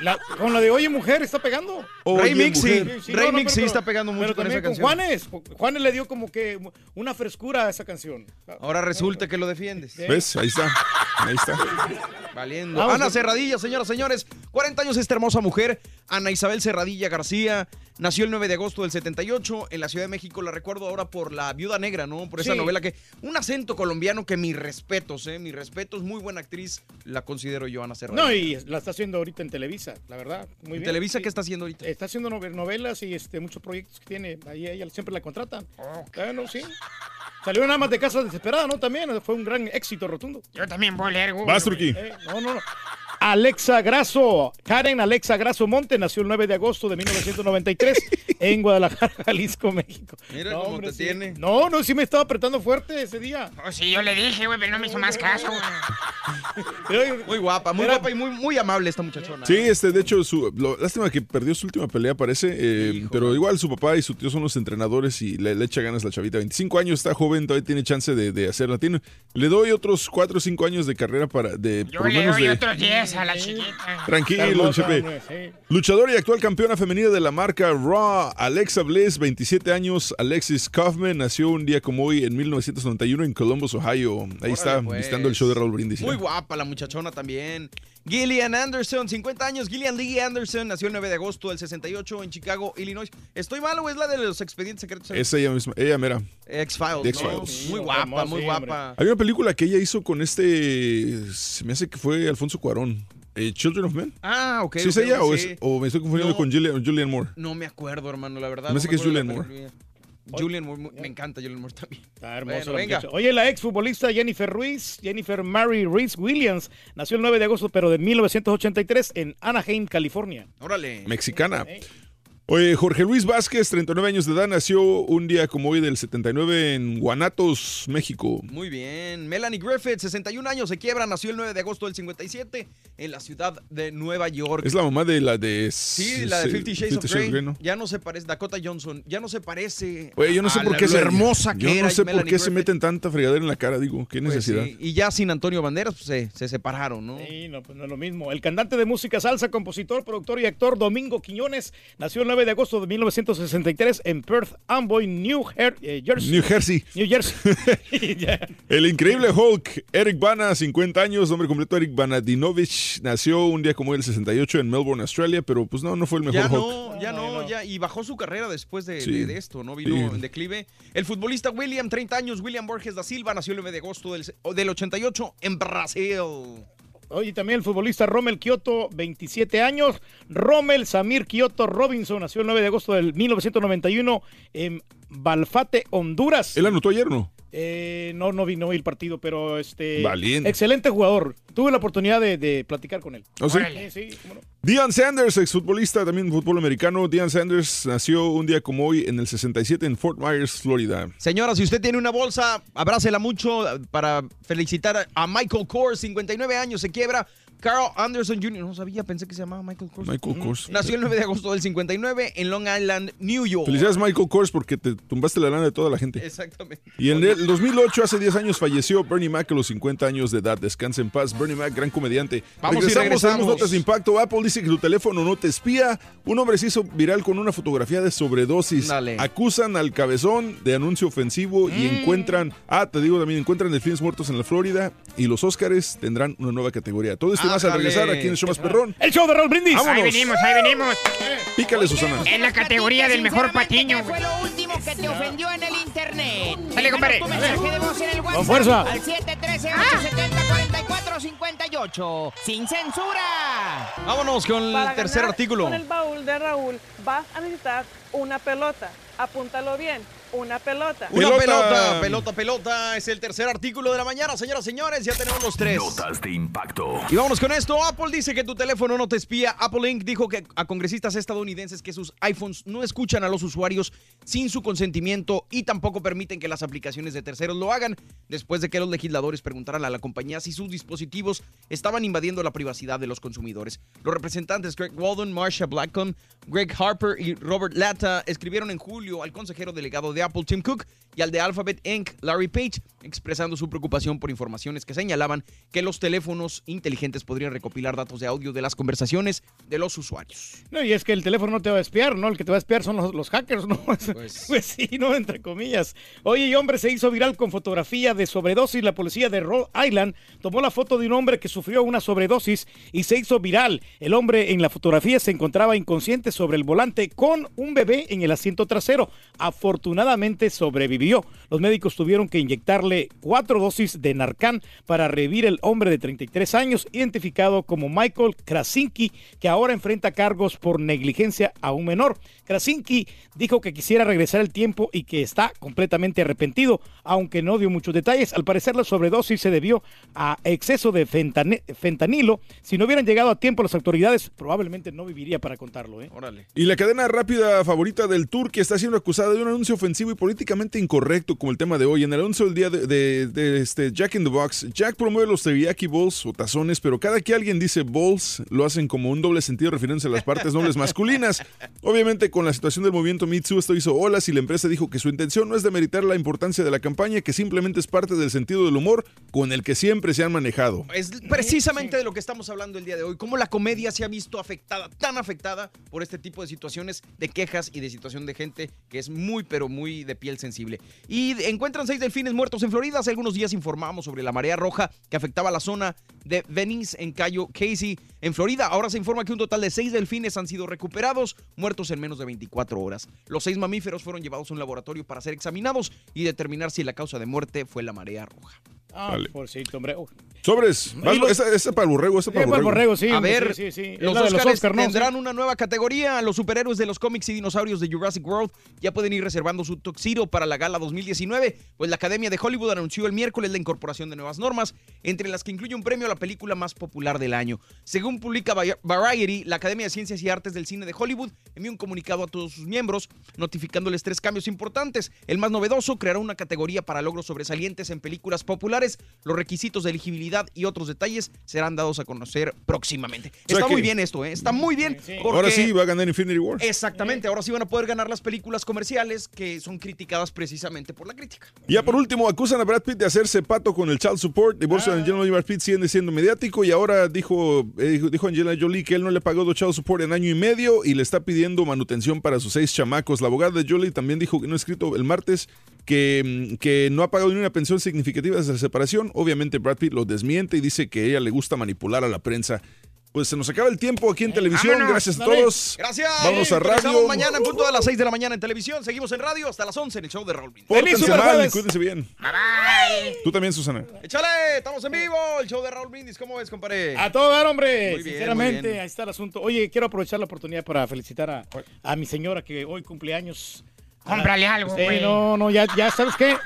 La- con la de Oye Mujer está pegando. Oye, sí. no, Remix sí pero- está pegando mucho pero con esa canción. Juanes. Juanes le dio como que una frescura a esa canción. Ahora resulta que lo defiendes. ¿Ves? Ahí está. Ahí está. Valiendo. Vamos, Ana. Cerradilla, señoras y señores. 40 años esta hermosa mujer. Ana Isabel Cerradilla García. Nació el 9 de agosto del 78 en la Ciudad de México. La recuerdo ahora por La Viuda Negra, ¿no? Por esa Sí. novela que... Un acento colombiano que mis respetos, ¿eh? Mis respetos. Muy buena actriz. La considero yo, Ana Cerradilla. No, y la está haciendo ahorita en Televisa, la verdad. Muy ¿En bien. Televisa sí. qué está haciendo ahorita? Está haciendo nove- novelas y este, muchos proyectos que tiene. Ahí ella siempre la contratan. Bueno, sí. Salió nada más de Casa Desesperada, ¿no? También fue un gran éxito rotundo. Yo también voy a leer, güey. Vas, Turquí. Eh, no, no, no. Alexa Grasso, Karen Alexa Grasso Monte nació el 9 de agosto de 1993 en Guadalajara, Jalisco, México. Mira No, cómo hombre, te sí. tiene. No, no, sí me estaba apretando fuerte ese día. Oh, sí, yo le dije, güey, pero no me hizo más caso. Muy guapa, muy Era- guapa y muy, muy amable esta muchachona. Sí, ¿eh? este, de hecho, su, lo- lástima que perdió su última pelea, parece. eh, pero igual su papá y su tío son los entrenadores y le, le echa ganas la chavita. 25 años, está joven, todavía tiene chance de, de hacerla. Tiene, le doy otros 4 o 5 años de carrera para. De, Yo por lo le menos doy de, otros 10 a la chiquita. Tranquilo, Chepe. Luchadora y actual campeona femenina de la marca Raw, Alexa Bliss, 27 años. Alexis Kaufman nació un día como hoy en 1991 en Columbus, Ohio. Ahí está, pues. visitando el show de Raúl Brindis. Muy guapa la muchachona también. Gillian Anderson, 50 años. Gillian Lee Anderson nació el 9 de agosto del 68 en Chicago, Illinois. ¿Estoy mal o es la de los expedientes secretos? Es ella misma, ella mera. X-Files. ¿no? Muy guapa, muy sí, guapa. Hay una película que ella hizo con este. Se me hace que fue Alfonso Cuarón. eh, Children of Men. Ah, ok. ¿Sí es ella o, es- o me estoy confundiendo No. con Julian, Julian Moore? No me acuerdo, hermano, la verdad. Me no parece que es Julian Moore. película. Julian Moore, me encanta Julian Moore también. Está Bueno, la venga. Oye, la exfutbolista Jennifer Ruiz, Jennifer Mary Reese Williams, nació el 9 de agosto, pero de 1983 en Anaheim, California. Órale. Mexicana. Oye, Jorge Luis Vázquez, 39 años de edad, nació un día como hoy del 79 en Guanatos, México. Muy bien. Melanie Griffith, 61 años, se quiebra, nació el 9 de agosto del 57 en la ciudad de Nueva York. Es la mamá de la de... Sí, la de Fifty Shades of Grey. ¿no? Ya no se parece, Dakota Johnson, ya no se parece Oye, yo no sé por qué se... hermosa que yo era no sé por qué se Griffith. meten tanta fregadera en la cara, digo. ¿Qué Pues necesidad? sí, Y ya sin Antonio Banderas, pues se, se separaron, ¿no? Sí, no, pues no es lo mismo. El cantante de música salsa, compositor, productor y actor Domingo Quiñones nació el 9 de agosto de 1963 en Perth Amboy, New Her- eh, Jersey. New Jersey. New Jersey. Ya. El increíble Hulk, Eric Bana, 50 años, nombre completo Eric Banadinovich, nació un día como el 68 en Melbourne, Australia, pero pues no, no fue el mejor Ya Hulk. no, ya no, ya. Y bajó su carrera después de, Sí. de- de esto, ¿no? Vino Sí. en declive. El futbolista William, 30 años, William Borges da Silva, nació el 9 de agosto del, del 88 en Brasil. Oye, también el futbolista Rommel Kioto, 27 años. Rommel Samir Kioto Robinson nació el 9 de agosto del 1991 en Balfate, Honduras. ¿Él anotó ayer o no? Eh, no, no vi, no vi el partido, pero este. Valiente. Excelente jugador. Tuve la oportunidad de, de platicar con él. ¿Oh, sí? Sí, sí, cómo no. Sanders, exfutbolista también de fútbol americano. Deion Sanders nació un día como hoy en el 67 en Fort Myers, Florida. Señora, si usted tiene una bolsa, abrácela mucho para felicitar a Michael Kors, 59 años, se quiebra. Carl Anderson Jr., no sabía, pensé que se llamaba Michael Kors. Michael Ujú. Kors. Nació el 9 de agosto del 59 en Long Island, New York. Felicidades Michael Kors porque te tumbaste la lana de toda la gente. Exactamente. Y en el 2008, hace 10 años, falleció Bernie Mac a los 50 años de edad. Descansa en paz. Bernie Mac, gran comediante. Vamos y regresamos, tenemos regresamos. notas de impacto. Apple dice que tu teléfono no te espía. Un hombre se hizo viral con una fotografía de sobredosis. Dale. Acusan al cabezón de anuncio ofensivo y encuentran, ah, te digo también, encuentran delfines muertos en la Florida y los Óscares tendrán una nueva categoría. Todo esto más a regresar aquí en el show más perrón. El show de Raúl Brindis. Vámonos. Ahí venimos, ahí venimos. Pícale, Susana. En la categoría del mejor patiño. ¿Qué fue lo último que te ofendió en el internet? Dale, compadre. Déjanos tu mensaje de voz en el WhatsApp fuerza. al 713-870-4458. ¡Sin censura! Vámonos con el tercer ganar artículo. Con el baúl de Raúl vas a necesitar una pelota. Apúntalo bien, una pelota. Una Pelota. pelota, pelota, pelota. Es el tercer artículo de la mañana, señoras y señores. Ya tenemos los tres. Notas de impacto. Y vámonos con esto. Apple dice que tu teléfono no te espía. Apple Inc. dijo que a congresistas estadounidenses que sus iPhones no escuchan a los usuarios sin su consentimiento y tampoco permiten que las aplicaciones de terceros lo hagan después de que los legisladores preguntaran a la compañía si sus dispositivos estaban invadiendo la privacidad de los consumidores. Los representantes Greg Walden, Marsha Blackcomb, Greg Harper y Robert Latta escribieron en julio al consejero delegado de Apple, Tim Cook, y al de Alphabet Inc., Larry Page, expresando su preocupación por informaciones que señalaban que los teléfonos inteligentes podrían recopilar datos de audio de las conversaciones de los usuarios. No, y es que el teléfono no te va a espiar, ¿no? El que te va a espiar son los, los hackers, ¿no? Pues, sí, ¿no? Entre comillas. Oye, y hombre se hizo viral con fotografía de sobredosis. La policía de Rhode Island tomó la foto de un hombre que sufrió una sobredosis y se hizo viral. El hombre en la fotografía se encontraba inconsciente sobre el volante con un bebé en el asiento trasero. Afortunadamente sobrevivió. Los médicos tuvieron que inyectarle cuatro dosis de Narcan para revivir el hombre de 33 años, identificado como Michael Krasinski, que ahora enfrenta cargos por negligencia a un menor. Krasinski dijo que quisiera regresar el tiempo y que está completamente arrepentido, aunque no dio muchos detalles. Al parecer la sobredosis se debió a exceso de fentanilo. Si no hubieran llegado a tiempo las autoridades, probablemente no viviría para contarlo. ¿eh? Y la cadena rápida favorita del tour que está siendo acusada de un anuncio ofensivo y políticamente incorrecto como el tema de hoy. En el anuncio del día de, este Jack in the Box, Jack promueve los teriyaki bowls o tazones, pero cada que alguien dice bowls, lo hacen como un doble sentido refiriéndose a las partes nobles masculinas. Obviamente con la situación del movimiento Too esto hizo olas y la empresa dijo que su intención no es demeritar la importancia de la campaña, que simplemente es parte del sentido del humor con el que siempre se han manejado. Es precisamente de lo que estamos hablando el día de hoy, cómo la comedia se ha visto afectada, tan afectada por este tipo de situaciones de quejas y de situación de gente que es muy, pero muy de piel sensible. Y encuentran seis delfines muertos en Florida. Hace algunos días informamos sobre la marea roja que afectaba la zona de Venice en Cayo Casey, en Florida. Ahora se informa que un total de seis delfines han sido recuperados, muertos en menos de 24 horas. Los seis mamíferos fueron llevados a un laboratorio para ser examinados y determinar si la causa de muerte fue la marea roja. Ah, Vale. pobrecito, hombre. Oh. Sobres. Ese, ese para borrego, ese para borrego. borrego, sí. A hombre, ver, sí, sí, sí. Es los Oscar, ¿no? tendrán Sí. una nueva categoría. Los superhéroes de los cómics y dinosaurios de Jurassic World ya pueden ir reservando su tuxedo para la gala 2019, pues la Academia de Hollywood anunció el miércoles la incorporación de nuevas normas, entre las que incluye un premio a la película más popular del año. Según publica Va- Variety, la Academia de Ciencias y Artes del Cine de Hollywood envió un comunicado a todos sus miembros notificándoles tres cambios importantes. El más novedoso creará una categoría para logros sobresalientes en películas populares. Los requisitos de elegibilidad y otros detalles serán dados a conocer próximamente. sea Está que- muy bien esto, ¿eh? Está muy bien. porque- Ahora sí va a ganar Infinity War. Exactamente, ahora sí van a poder ganar las películas comerciales que son criticadas precisamente por la crítica. Y Ya por último, acusan a Brad Pitt de hacerse pato con el child support. Divorcio de Angelina y Brad Pitt sigue siendo mediático y ahora dijo, eh, dijo, Angelina Jolie que él no le pagó dos child support en año y medio y le está pidiendo manutención para sus seis chamacos. La abogada de Jolie también dijo que no ha escrito el martes que, mm, que no ha pagado ni una pensión significativa desde la separación. Obviamente Brad Pitt lo desmiente y dice que a ella le gusta manipular a la prensa. Pues se nos acaba el tiempo aquí en televisión. Vámonos, Gracias a dale. todos. Gracias. Vámonos a radio. mañana en punto de las 6 de la mañana en televisión. Seguimos en radio hasta las 11 en el show de Raúl Brindis. Pórtense mal y cuídense bien. Bye. Tú también, Susana. Échale, estamos en vivo. El show de Raúl Brindis. ¿Cómo ves, compadre? A todo dar, hombre. Muy bien, Sinceramente, muy bien. ahí está el asunto. Oye, quiero aprovechar la oportunidad para felicitar a, a mi señora que hoy cumple años. Cómprale algo, Sí, güey. no, no, ya, ya, ¿sabes qué?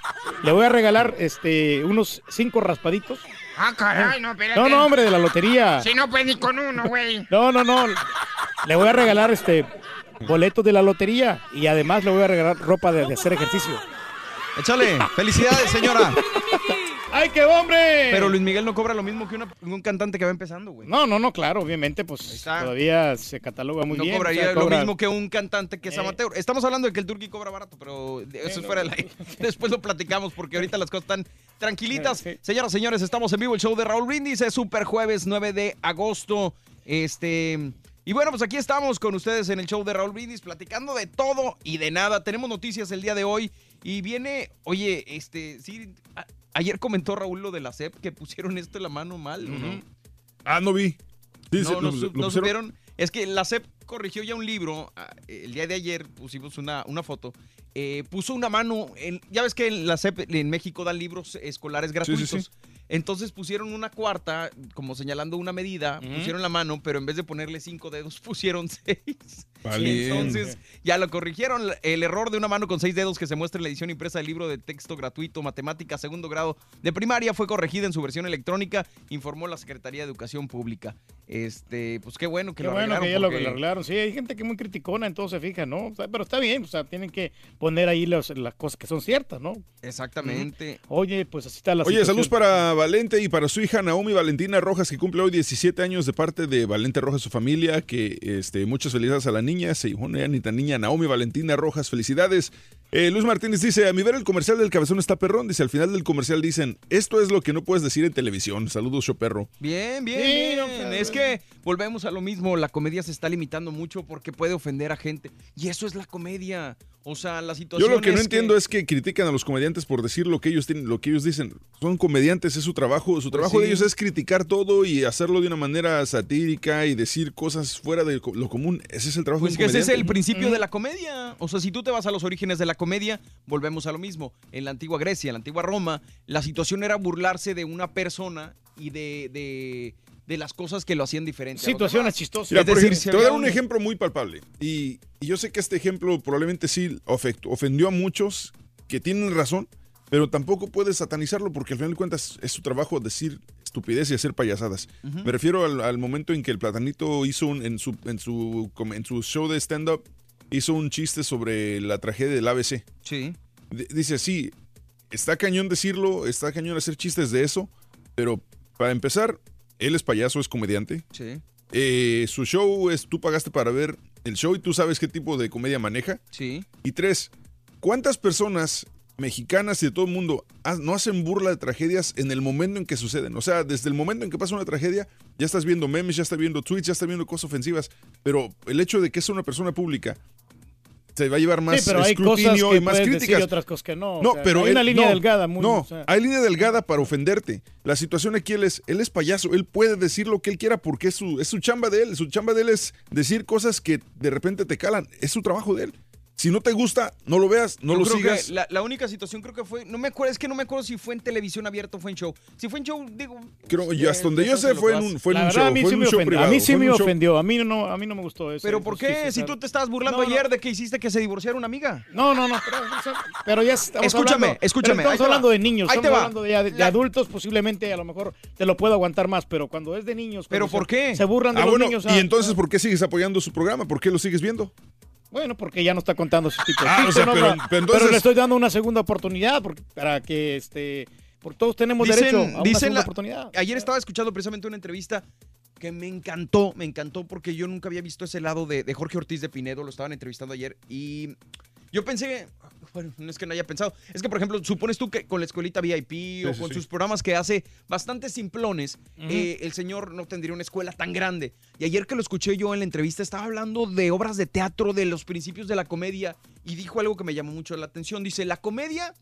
Le voy a regalar este, unos cinco raspaditos. Ah, caray, no, espérate. No, no, hombre, de la lotería. Si no, pues ni con uno, güey. No, no, no. Le voy a regalar este boletos de la lotería y además le voy a regalar ropa de, de hacer ejercicio. Échale. Felicidades, señora. ¡Ay, qué hombre! Pero Luis Miguel no cobra lo mismo que una- un cantante que va empezando, güey. No, no, no, claro, obviamente, pues todavía se cataloga muy no bien. o cobraría sea, lo cobra- mismo que un cantante que es Eh. amateur. Estamos hablando de que el Turqui cobra barato, pero eso es fuera del aire. Después lo platicamos porque ahorita las cosas están tranquilitas. Señoras, señores, estamos en vivo el show de Raúl Brindis. Es Super Jueves 9 de agosto. Este. Y bueno, pues aquí estamos con ustedes en el show de Raúl Brindis, platicando de todo y de nada. Tenemos noticias el día de hoy. Y viene, oye, este, sí, a- ayer comentó Raúl lo de la CEP, que pusieron esto en la mano mal, ¿o ¿no? Ah, no vi. Sí, no, sí, no, lo- lo no supieron. Es que la CEP corrigió ya un libro. ah, El día de ayer pusimos una, una foto. eh, puso una mano. En, ya ves que en la CEP en México dan libros escolares gratuitos. sí. Entonces pusieron una cuarta, como señalando una medida, pusieron la mano, pero en vez de ponerle cinco dedos, pusieron seis. Valiente. Entonces ya lo corrigieron. El error de una mano con seis dedos que se muestra en la edición impresa del libro de texto gratuito Matemática segundo grado de primaria fue corregida en su versión electrónica, informó la Secretaría de Educación Pública. Este, pues qué bueno que Qué lo bueno arreglaron. que ya lo, porque- lo arreglaron. Sí, hay gente que es muy criticona, entonces se fija, ¿no? O sea, pero está bien, o sea, tienen que poner ahí los- las cosas que son ciertas, ¿no? Exactamente. Oye, pues así está la Oye, situación. saludos para Valente y para su hija Naomi Valentina Rojas, que cumple hoy 17 años de parte de Valente Rojas, su familia, que este, muchas felicidades a la niña, se bueno, ya ni tan niña, Naomi Valentina Rojas, felicidades. Eh, Luis Martínez dice, a mi ver el comercial del cabezón está perrón, dice, al final del comercial dicen, esto es lo que no puedes decir en televisión, saludos, yo perro. Bien, bien, bien. claro. Es que volvemos a lo mismo. La comedia se está limitando mucho porque puede ofender a gente. Y eso es la comedia. O sea, la Yo situación lo que no es entiendo es que critican a los comediantes por decir lo que ellos tienen, lo que ellos dicen. Son comediantes, es su trabajo. Su trabajo de sí. ellos es criticar todo y hacerlo de una manera satírica y decir cosas fuera de lo común. Ese es el trabajo Pues que ese es el principio de la comedia. O sea, si tú te vas a los orígenes de la comedia, volvemos a lo mismo. En la antigua Grecia, en la antigua Roma, la situación era burlarse de una persona y de, de, de las cosas que lo hacían diferente. Situaciones chistosas. Mira, por decir, ejemplo, si te voy a dar un ejemplo muy palpable. Y, y yo sé que este ejemplo probablemente sí ofendió a muchos que tienen razón, pero tampoco puedes satanizarlo porque al final de cuentas es su trabajo decir estupidez y hacer payasadas. Me refiero al, al momento en que el Platanito hizo un- en, su, en, su, en su show de stand-up, hizo un chiste sobre la tragedia del ABC. Sí. D- Dice, sí, está cañón decirlo, está cañón hacer chistes de eso, pero para empezar, él es payaso, es comediante. Sí. Eh, su show es, tú pagaste para ver el show y tú sabes qué tipo de comedia maneja. Sí. Y tres, ¿cuántas personas mexicanas y de todo el mundo no hacen burla de tragedias en el momento en que suceden? O sea, desde el momento en que pasa una tragedia, ya estás viendo memes, ya estás viendo tweets, ya estás viendo cosas ofensivas, pero el hecho de que es una persona pública se va a llevar más Sí, pero hay cosas escrutinio que y más decir críticas. y otras cosas que no. o No, sea, pero hay él- una línea no, delgada muy. No, o sea, hay línea delgada para ofenderte. La situación aquí él es, él es payaso, él puede decir lo que él quiera porque es su, es su chamba de él. Su chamba de él es decir cosas que de repente te calan. Es su trabajo de él. Si no te gusta, no lo veas, no Yo lo creo que sigas. La, la única situación creo que fue, no me acuerdo, es que no me acuerdo si fue en televisión abierta o fue en show. Si fue en show, digo. Creo, y eh, hasta donde yo sé fue en un, fue en La un verdad, show, a mí fue sí en me show ofendió. privado. A mí sí fue en me un show- ofendió. A mí no, a mí no me gustó eso. ¿Pero por qué? Si tú te estabas burlando No, no. ayer de que hiciste que se divorciara una amiga. No, no, no. Pero, pero ya estamos Escúchame, hablando, escúchame, pero ahí Estamos te va. hablando de niños. Ahí te estamos va. hablando de, de- de adultos. Posiblemente a lo mejor te lo puedo aguantar más. Pero cuando es de niños. ¿Pero cuando por se- qué? Se burlan de Ah, los bueno, niños. y ah, entonces, ¿por qué sigues apoyando su programa? ¿Por qué lo sigues viendo? Bueno, porque ya no está contando ese tipo de Ah, pero- pero, pero entonces- le estoy dando una segunda oportunidad porque, para que este, porque todos tenemos derecho a una dicen segunda la- oportunidad. Ayer estaba escuchando precisamente una entrevista que me encantó, me encantó porque yo nunca había visto ese lado de, de Jorge Ortiz de Pinedo, lo estaban entrevistando ayer y yo pensé, bueno, no es que no haya pensado, es que por ejemplo, supones tú que con la escuelita VIP o sí, con sí. sus programas que hace bastante simplones, eh, el señor no tendría una escuela tan grande. Y ayer que lo escuché yo en la entrevista estaba hablando de obras de teatro, de los principios de la comedia y dijo algo que me llamó mucho la atención. Dice, la comedia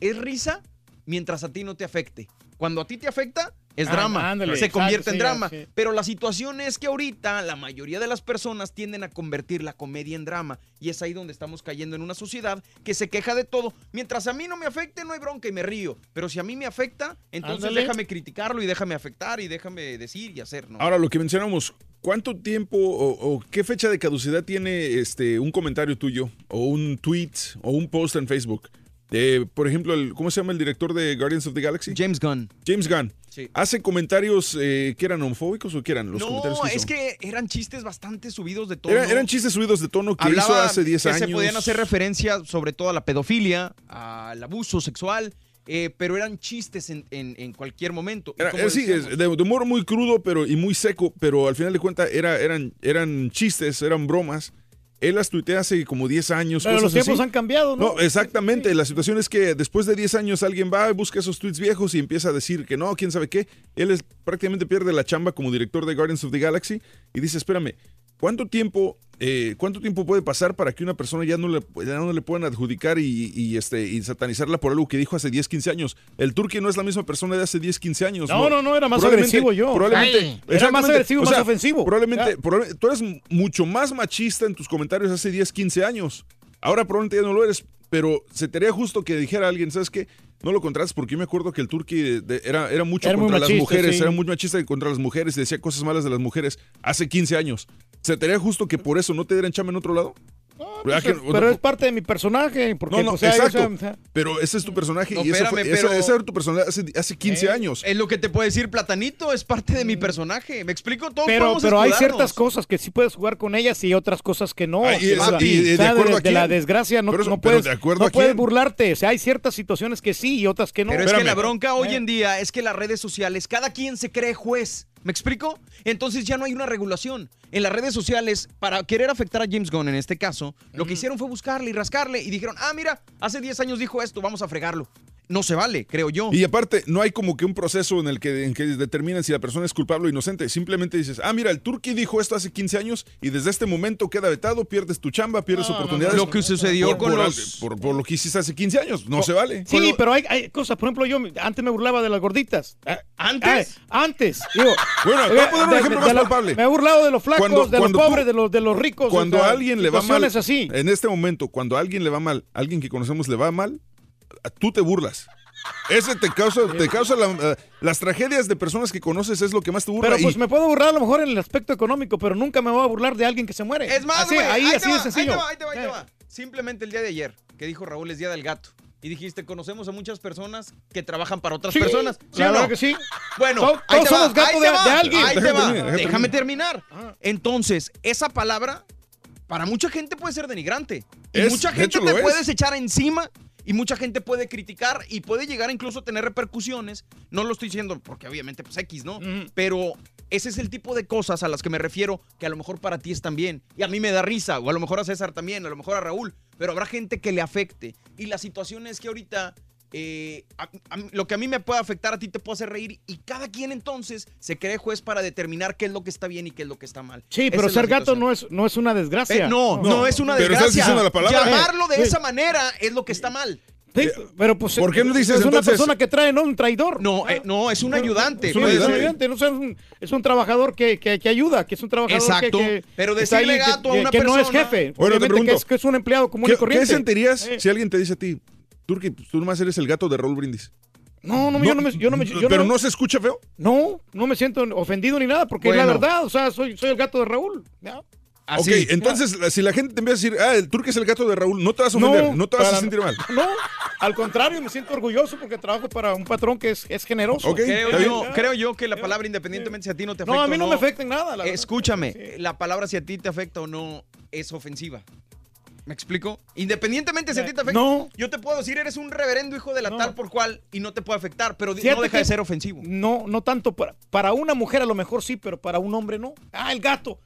es risa mientras a ti no te afecte. Cuando a ti te afecta, es Ah, drama. ándale, se exacto, convierte en sí, drama. sí. Pero la situación es que ahorita la mayoría de las personas tienden a convertir la comedia en drama. Y es ahí donde estamos cayendo en una sociedad que se queja de todo. Mientras a mí no me afecte, no hay bronca y me río. Pero si a mí me afecta, entonces Ándale. déjame criticarlo y déjame afectar y déjame decir y hacer, ¿no? Ahora, lo que mencionamos, ¿cuánto tiempo o, o qué fecha de caducidad tiene este un comentario tuyo o un tweet o un post en Facebook? Eh, por ejemplo, el, ¿cómo se llama el director de Guardians of the Galaxy? James Gunn. James Gunn. Sí. ¿Hace comentarios eh, que eran homofóbicos o qué eran los comentarios no, que hizo? es que eran chistes bastante subidos de tono. Eran, eran chistes subidos de tono que hizo Hablaba hace 10 que años. se podían hacer referencia sobre todo a la pedofilia, al abuso sexual, eh, pero eran chistes en, en- en cualquier momento. Era- como era- sí, es de, de humor muy crudo pero, y muy seco, pero al final de cuentas era, eran, eran chistes, eran bromas. Él las tuitea hace como 10 años. Pero cosas los tiempos así. han cambiado, ¿no? No, exactamente. La situación es que después de 10 años alguien va, busca esos tweets viejos y empieza a decir que no, quién sabe qué. Él es, prácticamente pierde la chamba como director de Guardians of the Galaxy y dice, espérame, ¿cuánto tiempo, eh, ¿cuánto tiempo puede pasar para que una persona ya no le, ya no le puedan adjudicar y, y, este, y satanizarla por algo que dijo hace 10, 15 años? El Turqui no es la misma persona de hace 10, 15 años. No, no, no, era más agresivo yo. Probablemente. Ay, era más agresivo, O más ofensivo. Probablemente, probable- tú eres mucho más machista en tus comentarios hace 10, 15 años. Ahora probablemente ya no lo eres, pero se te haría justo que dijera alguien, ¿sabes qué? No lo contratas porque yo me acuerdo que el turqui de- era, era mucho Era contra las mujeres, sí. era muy machista contra las mujeres y decía cosas malas de las mujeres hace 15 años. ¿Se te haría justo que por eso no te dieran chamba en otro lado? ¿Verdad Pues, que- pero es parte de mi personaje. Porque, no, no, pues, exacto. o sea, pero ese es tu personaje No, y eso fue- espérame, ese- pero- ese era tu personaje hace, hace 15 eh, años. Es lo que te puede decir Platanito, es parte de mi personaje. ¿Me explico? Todos pero pero hay ciertas cosas que sí puedes jugar con ellas y otras cosas que no. Ah, y O sea, es- y- de a la desgracia no, Pero no pero puedes, de no puedes burlarte. O sea, hay ciertas situaciones que sí y otras que no. Pero es que la bronca hoy Eh. en día es que las redes sociales, cada quien se cree juez. ¿Me explico? Entonces ya no hay una regulación. En las redes sociales, para querer afectar a James Gunn en este caso, lo que hicieron fue buscarle y rascarle y dijeron, ah, mira, hace 10 años dijo esto, vamos a fregarlo. No se vale, creo yo. Y aparte, no hay como que un proceso en el que, en que determinan si la persona es culpable o inocente. Simplemente dices, ah, mira, el Turqui dijo esto hace 15 años y desde este momento queda vetado, pierdes tu chamba, pierdes No, no, oportunidades. no. Lo que sucedió por, con por- los- Por, por lo que hiciste hace 15 años. No se vale. Sí, pero hay, hay cosas. Por ejemplo, yo antes me burlaba de las gorditas. Ah, ¿Antes? ah, antes. Digo, Bueno, voy a poner un de- ejemplo de más la- palpable. Me he burlado de los flacos, Cuando- de cuando los tú- pobres, de los, de los ricos. Cuando o sea, a alguien le va mal, así. en este momento, cuando a alguien le va mal, alguien que conocemos le va mal, tú te burlas. Ese te causa, te causa la- eh, las tragedias de personas que conoces es lo que más te burla. Pero pues y- me puedo burlar a lo mejor en el aspecto económico, pero nunca me voy a burlar de alguien que se muere. Es más, así, ahí, ahí, así de sencillo. Ahí te va, ahí te va, ahí te va. Simplemente el día de ayer, que dijo Raúl, es Día del Gato. Y dijiste, conocemos a muchas personas que trabajan para otras Sí, personas. ¿Sí la o no? verdad que sí. Bueno, Todos- ahí todos te somos gato ahí de- alguien. Ahí te Déjame va. terminar, déjame Déjame terminar. Entonces, esa palabra para mucha gente puede ser denigrante. Y mucha gente hecho, te puedes echar encima y mucha gente puede criticar y puede llegar incluso a tener repercusiones. No lo estoy diciendo porque obviamente pues X, ¿no? Pero ese es el tipo de cosas a las que me refiero que a lo mejor para ti están bien y a mí me da risa o a lo mejor a César también, a lo mejor a Raúl, pero habrá gente que le afecte y la situación es que ahorita eh, a- a mí- lo que a mí me puede afectar a ti te puede hacer reír y cada quien entonces se cree juez para determinar qué es lo que está bien y qué es lo que está mal. Sí, Esa pero ser gato no es, no es una desgracia. Eh, no, no, es una Pero estás desgracia. diciendo la palabra. Llamarlo de esa manera es lo que está mal. Sí, pero pues ¿Por qué no dices es una entonces- persona que trae, no un traidor. No, eh, no, es un ayudante. Es un ayudante, no, o sea, es, un, es un trabajador que, que, que ayuda, que es un trabajador que- Exacto, que, pero que está decirle ahí, gato a que, una que no es persona- jefe, Bueno, te pregunto, que es, que es un empleado común ¿Qué, y corriente. qué sentirías Eh. si alguien te dice a ti, Turki, pues, tú nomás eres el gato de Raúl Brindis? No, no, yo no me... Yo no me yo ¿Pero no se escucha feo? No, no me siento ofendido ni nada, porque es la verdad, o sea, soy, soy el gato de Raúl. ¿ya? ok, entonces si la gente te empieza a decir, ah, el Turki es el gato de Raúl, no te vas a ofender, no, te vas a sentir mal. No, al contrario, me siento orgulloso porque trabajo para un patrón que es, es generoso. creo, yo, creo yo que la palabra independientemente si a ti no te No, afecta a mí no me afecta en nada, la verdad. Escúchame, la palabra si a ti te afecta o no es ofensiva. ¿Me explico? Independientemente si a ti te afecta. No. Yo te puedo decir, eres un reverendo hijo de la tal por cual y no te puede afectar, pero Fíjate no deja de ser ofensivo. No, no tanto para, para una mujer a lo mejor sí, pero para un hombre no. Ah, el gato.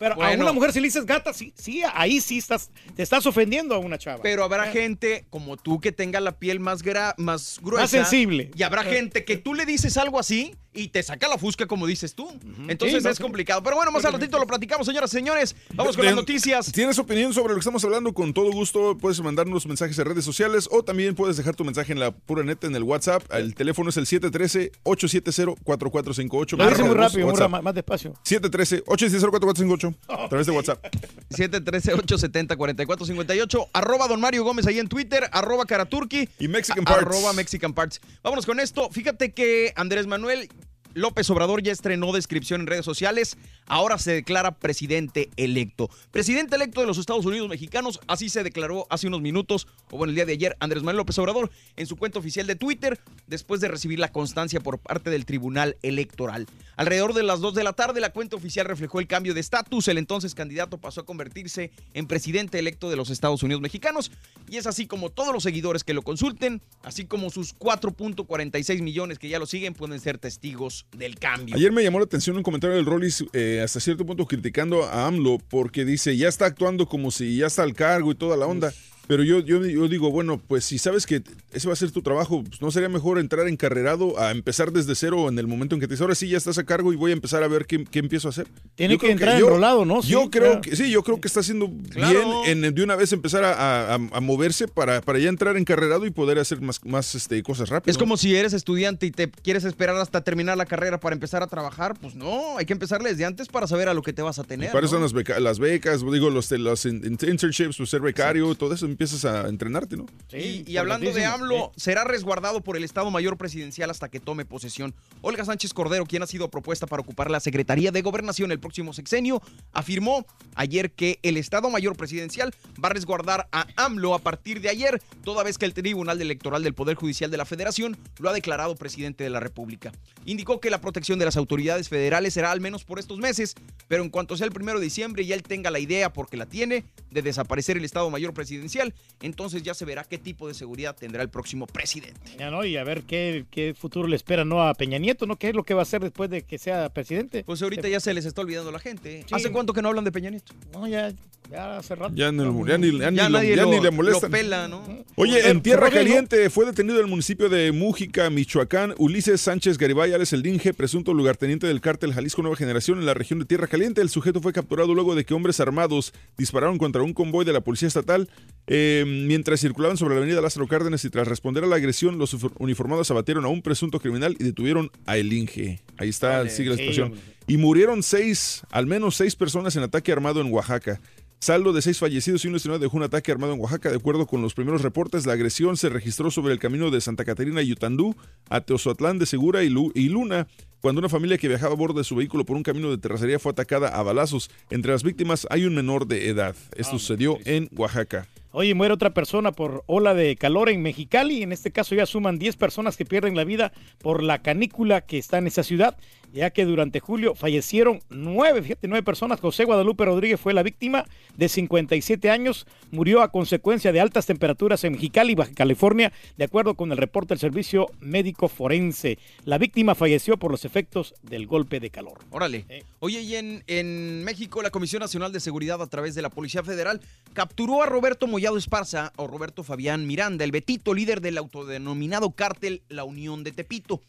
Pero a una mujer si le dices gata, sí, sí, ahí sí estás, te estás ofendiendo a una chava. Pero habrá gente como tú que tenga la piel más, gra- más gruesa. Más sensible. Y habrá gente que tú le dices algo así y te saca la fusca como dices tú. Entonces Sí, es complicado. Pero bueno, más al ratito lo platicamos, señoras y señores. Vamos con De- las noticias. ¿Tienes opinión sobre lo que estamos hablando? Con todo gusto puedes mandarnos mensajes en redes sociales o también puedes dejar tu mensaje en la pura neta en el WhatsApp. El teléfono es el 713-870-4458. Lo dice muy rápido, muy ra- más despacio. 713-870-4458 a través de WhatsApp. 713-870-4458. Arroba Don Mario Gómez ahí en Twitter. Arroba Karaturki. Y Mexican Parts. Arroba Mexican Parts. Vámonos con esto. Fíjate que Andrés Manuel López Obrador ya estrenó descripción en redes sociales. Ahora se declara presidente electo. Presidente electo de los Estados Unidos mexicanos. Así se declaró hace unos minutos, o bueno, el día de ayer, Andrés Manuel López Obrador en su cuenta oficial de Twitter, después de recibir la constancia por parte del Tribunal Electoral. Alrededor de las 2 de la tarde, la cuenta oficial reflejó el cambio de estatus. El entonces candidato pasó a convertirse en presidente electo de los Estados Unidos mexicanos. Y es así como todos los seguidores que lo consulten, así como sus 4.46 millones que ya lo siguen, pueden ser testigos del cambio. Ayer me llamó la atención un comentario del Rollis eh, hasta cierto punto criticando a AMLO porque dice ya está actuando como si ya está al cargo y toda la onda. Pero yo, yo, yo digo, bueno, pues si sabes que ese va a ser tu trabajo, pues, ¿no sería mejor entrar encarrerado a empezar desde cero en el momento en que te dices, ahora sí ya estás a cargo y voy a empezar a ver qué, qué empiezo a hacer? Tiene que entrar yo- enrolado, ¿no? Yo creo claro. que sí, yo creo que está haciendo Claro. bien en de una vez empezar a, a- a moverse para, para ya entrar encarrerado y poder hacer más, más este, cosas rápido. Es como si eres estudiante y te quieres esperar hasta terminar la carrera para empezar a trabajar. Pues no, hay que empezar desde antes para saber a lo que te vas a Y tener. para eso las, beca- las becas, digo, los, los in- internships, pues, ser becario, todo eso empiezas a entrenarte, ¿no? y, y hablando de AMLO, será resguardado por el Estado Mayor Presidencial hasta que tome posesión. Olga Sánchez Cordero, quien ha sido propuesta para ocupar la Secretaría de Gobernación el próximo sexenio, afirmó ayer que el Estado Mayor Presidencial va a resguardar a AMLO a partir de ayer, toda vez que el Tribunal Electoral del Poder Judicial de la Federación lo ha declarado presidente de la República. Indicó que la protección de las autoridades federales será al menos por estos meses, pero en cuanto sea el primero de diciembre y él tenga la idea, porque la tiene, de desaparecer el Estado Mayor Presidencial, entonces ya se verá qué tipo de seguridad tendrá el próximo presidente. Ya no, y a ver qué, qué futuro le espera no a Peña Nieto, ¿no? ¿Qué es lo que va a hacer después de que sea presidente? Pues ahorita ya se les está olvidando la gente. Sí. ¿Hace cuánto que no hablan de Peña Nieto? No, ya, ya hace rato. Ya, ni, ya ni- ya ni Ya lo- nadie ya lo- ni le lo molestan. pela, ¿no? Oye, en Tierra pero bien, ¿no? Caliente fue detenido en el municipio de Mújica, Michoacán, Ulises Sánchez Garibay, Alex El Dinge, presunto lugarteniente del cártel Jalisco Nueva Generación en la región de Tierra Caliente. El sujeto fue capturado luego de que hombres armados dispararon contra un convoy de la policía estatal eh, mientras circulaban sobre la avenida Lázaro Cárdenas y tras responder a la agresión, los uniformados abatieron a un presunto criminal y detuvieron a El Inge. Ahí está, Vale, sigue la situación. Y murieron seis, al menos seis personas en ataque armado en Oaxaca. Saldo de seis fallecidos y un lesionado dejó un ataque armado en Oaxaca. De acuerdo con los primeros reportes, la agresión se registró sobre el camino de Santa Catarina y Yutandú a Teozotlán de Segura y, Lu- y Luna, cuando una familia que viajaba a bordo de su vehículo por un camino de terracería fue atacada a balazos. Entre las víctimas hay un menor de edad. Esto sucedió en Oaxaca. Oye, muere otra persona por ola de calor en Mexicali. En este caso ya suman 10 personas que pierden la vida por la canícula que está en esa ciudad, ya que durante julio fallecieron nueve, fíjate, nueve personas. José Guadalupe Rodríguez fue la víctima de 57 años. Murió a consecuencia de altas temperaturas en Mexicali, Baja California, de acuerdo con el reporte del Servicio Médico Forense. La víctima falleció por los efectos del golpe de calor. Órale. Oye, y en, en México, la Comisión Nacional de Seguridad, a través de la Policía Federal, capturó a Roberto Mollado Esparza o Roberto Fabián Miranda, el Betito, líder del autodenominado cártel La Unión de Tepito.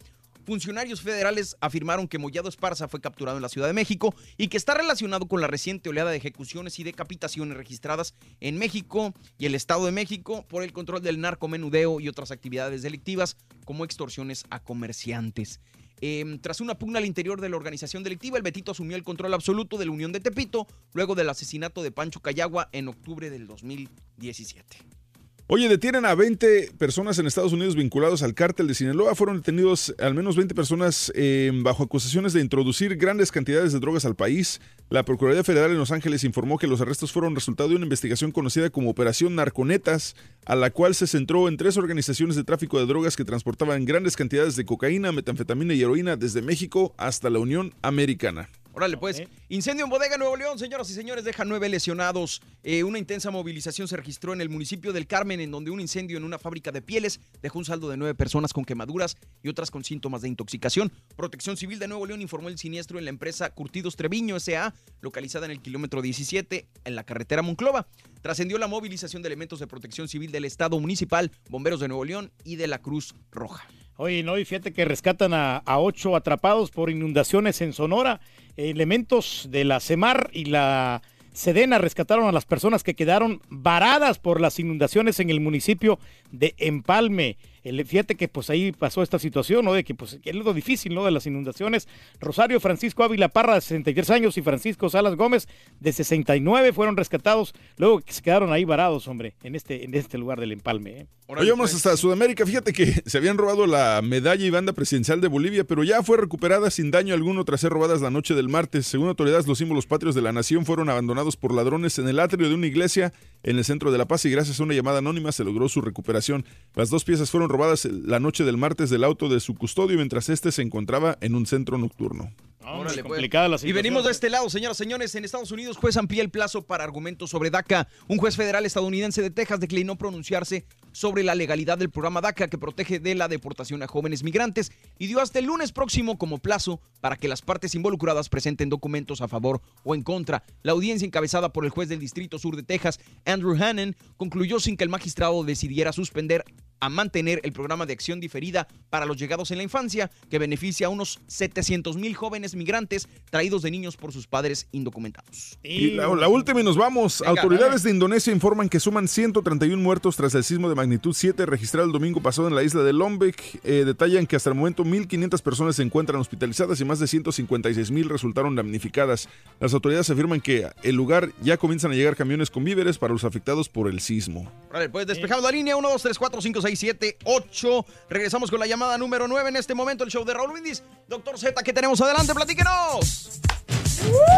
Funcionarios federales afirmaron que Mollado Esparza fue capturado en la Ciudad de México y que está relacionado con la reciente oleada de ejecuciones y decapitaciones registradas en México y el Estado de México por el control del narcomenudeo y otras actividades delictivas como extorsiones a comerciantes. Eh, tras una pugna al interior de la organización delictiva, el Betito asumió el control absoluto de la Unión de Tepito luego del asesinato de Pancho Cayagua en octubre del 2017. Oye, detienen a 20 personas en Estados Unidos vinculados al cártel de Sinaloa. Fueron detenidos al menos 20 personas eh, bajo acusaciones de introducir grandes cantidades de drogas al país. La Procuraduría Federal en Los Ángeles informó que los arrestos fueron resultado de una investigación conocida como Operación Narconetas, a la cual se centró en tres organizaciones de tráfico de drogas que transportaban grandes cantidades de cocaína, metanfetamina y heroína desde México hasta la Unión Americana. Órale, pues. Incendio en bodega Nuevo León, señoras y señores, deja nueve lesionados. Eh, una intensa movilización se registró en el municipio del Carmen, en donde un incendio en una fábrica de pieles dejó un saldo de nueve personas con quemaduras y otras con síntomas de intoxicación. Protección Civil de Nuevo León informó el siniestro en la empresa Curtidos Treviño S.A., localizada en el kilómetro 17, en la carretera Monclova. Trascendió la movilización de elementos de protección civil del Estado municipal, bomberos de Nuevo León y de la Cruz Roja. Oye, no, y fíjate que rescatan a, a ocho atrapados por inundaciones en Sonora. Elementos de la CEMAR y la Sedena rescataron a las personas que quedaron varadas por las inundaciones en el municipio de Empalme. El- fíjate que pues ahí pasó esta situación, ¿no? De que pues que es lo difícil, ¿no? De las inundaciones. Rosario Francisco Ávila Parra, de 63 años, y Francisco Salas Gómez, de 69, fueron rescatados luego que se quedaron ahí varados, hombre, en este, en este lugar del Empalme. ¿eh? Oye, vamos hasta Sudamérica. Fíjate que se habían robado la medalla y banda presidencial de Bolivia, pero ya fue recuperada sin daño alguno tras ser robadas la noche del martes. Según autoridades, los símbolos patrios de la nación fueron abandonados por ladrones en el atrio de una iglesia en el centro de La Paz y gracias a una llamada anónima se logró su recuperación. Las dos piezas fueron robadas la noche del martes del auto de su custodio mientras este se encontraba en un centro nocturno. Órale, pues. complicada la Y venimos de este lado, señoras y señores. En Estados Unidos, juez amplía el plazo para argumentos sobre DACA. Un juez federal estadounidense de Texas declinó pronunciarse sobre la legalidad del programa DACA que protege de la deportación a jóvenes migrantes y dio hasta el lunes próximo como plazo para que las partes involucradas presenten documentos a favor o en contra. La audiencia encabezada por el juez del Distrito Sur de Texas, Andrew Hannon, concluyó sin que el magistrado decidiera suspender a mantener el programa de acción diferida para los llegados en la infancia, que beneficia a unos 700 mil jóvenes migrantes traídos de niños por sus padres indocumentados. Y la, la última y nos vamos. Venga, Autoridades de Indonesia informan que suman 131 muertos tras el sismo de magnitud 7 registrado el domingo pasado en la isla de Lombok. Eh, detallan que hasta el momento 1.500 personas se encuentran hospitalizadas y más de 156.000 resultaron damnificadas. Las autoridades afirman que el lugar ya comienzan a llegar camiones con víveres para los afectados por el sismo. Vale, pues despejamos la línea 1, 2, 3, 4, 5, 6, 7, 8. Regresamos con la llamada número 9 en este momento, el show de Raúl Windis. Doctor Z, ¿qué tenemos adelante? Platíquenos.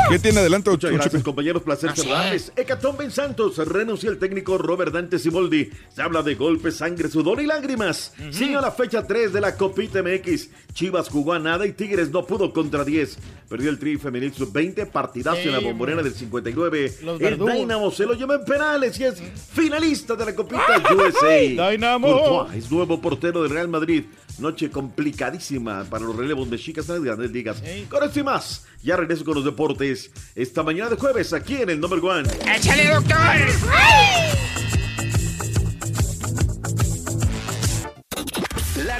¿Qué tiene adelante, Muchas gracias, compañeros. Placer saludarles. Hecatombe en Santos. Renuncia el técnico Robert Dante Simoldi. Se habla de golpes, sangre, sudor y lágrimas. Sigue la fecha 3 de la Copita MX. Chivas jugó a nada y Tigres no pudo contra 10. Perdió el Tri Femenil Sub-20. Partidazo Sí, en la bombonera del 59. Los el verdugos. Dynamo se lo lleva en penales y es finalista de la Copita USA. Dynamo. Courtois es nuevo portero del Real Madrid. Noche complicadísima para los relevos de chicas en las grandes ligas. Con esto y más, ya regreso con los deportes esta mañana de jueves aquí en el Number One. ¡Échale, doctor! La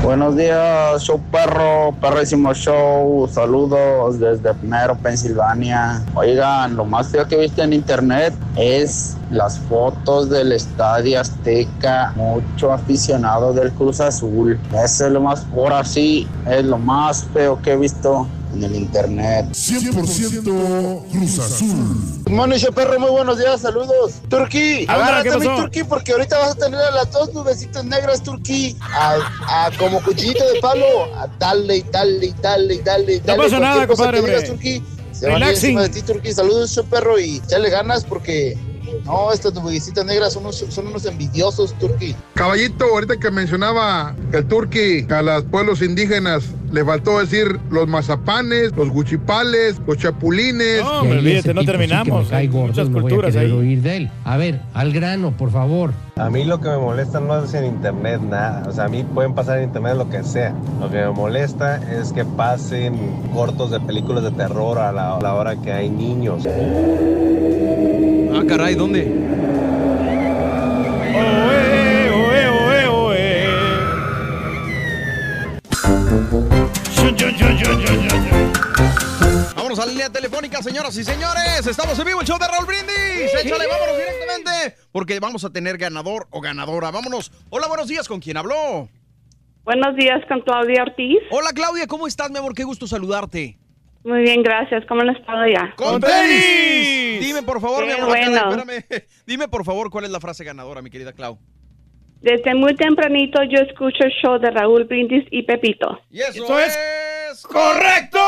Buenos días, show perro, perrísimo show. Saludos desde Primero, Pensilvania. Oigan, lo más feo que he visto en internet es las fotos del Estadio Azteca. Mucho aficionado del Cruz Azul. Eso es lo más, por así, es lo más feo que he visto en el internet. 100% Cruz Azul. Monicho Perro, muy buenos días, saludos. Turquí, Ahora, agárrate ¿qué mi? Turquí, porque ahorita vas a tener a las dos nubecitas negras, Turquí, a, a como cuchillito de palo, a darle y darle y darle y darle y No pasa nada, compadre, que digas. Turquí, se Relaxing. de ti, Turquí. Saludos, show perro, y echale ganas porque, no, estas nubecitas negras son unos, son unos envidiosos, Turquí. Caballito, ahorita que mencionaba el turqui a los pueblos indígenas, Le faltó decir los mazapanes, los guchipales, los chapulines. No, hombre, olvídate, no terminamos. Hay muchas culturas ahí. oír de él. A ver, al grano, por favor. A mí lo que me molesta no es en internet nada. O sea, a mí pueden pasar en internet lo que sea. Lo que me molesta es que pasen cortos de películas de terror a la, a la hora que hay niños. Ah, caray, ¿dónde? Vámonos a la línea telefónica, señoras y señores. Estamos en vivo, el show de Raúl Brindis. Échale, vámonos directamente. Porque vamos a tener ganador o ganadora. Vámonos. Hola, buenos días. ¿Con quién habló? Buenos días con Claudia Ortiz. Hola, Claudia. ¿Cómo estás, mi amor? Qué gusto saludarte. Muy bien, gracias. ¿Cómo han estado ya? ¡Con tenis! Dime, por favor, Qué mi amor. bueno. Espérame. Dime, por favor, cuál es la frase ganadora, mi querida Clau. Desde muy tempranito yo escucho el show de Raúl Brindis y Pepito. Y eso, es correcto.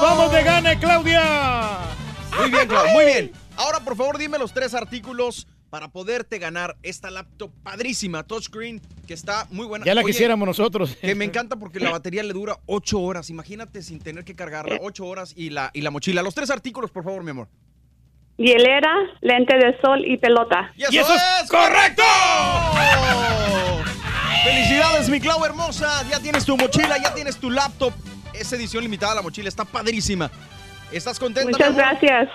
Vamos de gane, Claudia. Muy bien, Clau, muy bien. Ahora, por favor, dime los tres artículos para poderte ganar esta laptop padrísima, touchscreen, que está muy buena. Ya la Oye, quisiéramos nosotros. Que me encanta porque la batería le dura ocho horas. Imagínate sin tener que cargarla, ocho horas y la, y la mochila. Los tres artículos, por favor, mi amor. Hielera, lente de sol y pelota. ¡Y eso, es correcto! Felicidades, mi Clau hermosa. Ya tienes tu mochila, ya tienes tu laptop. Es edición limitada la mochila, está padrísima. ¿Estás contenta? Muchas gracias.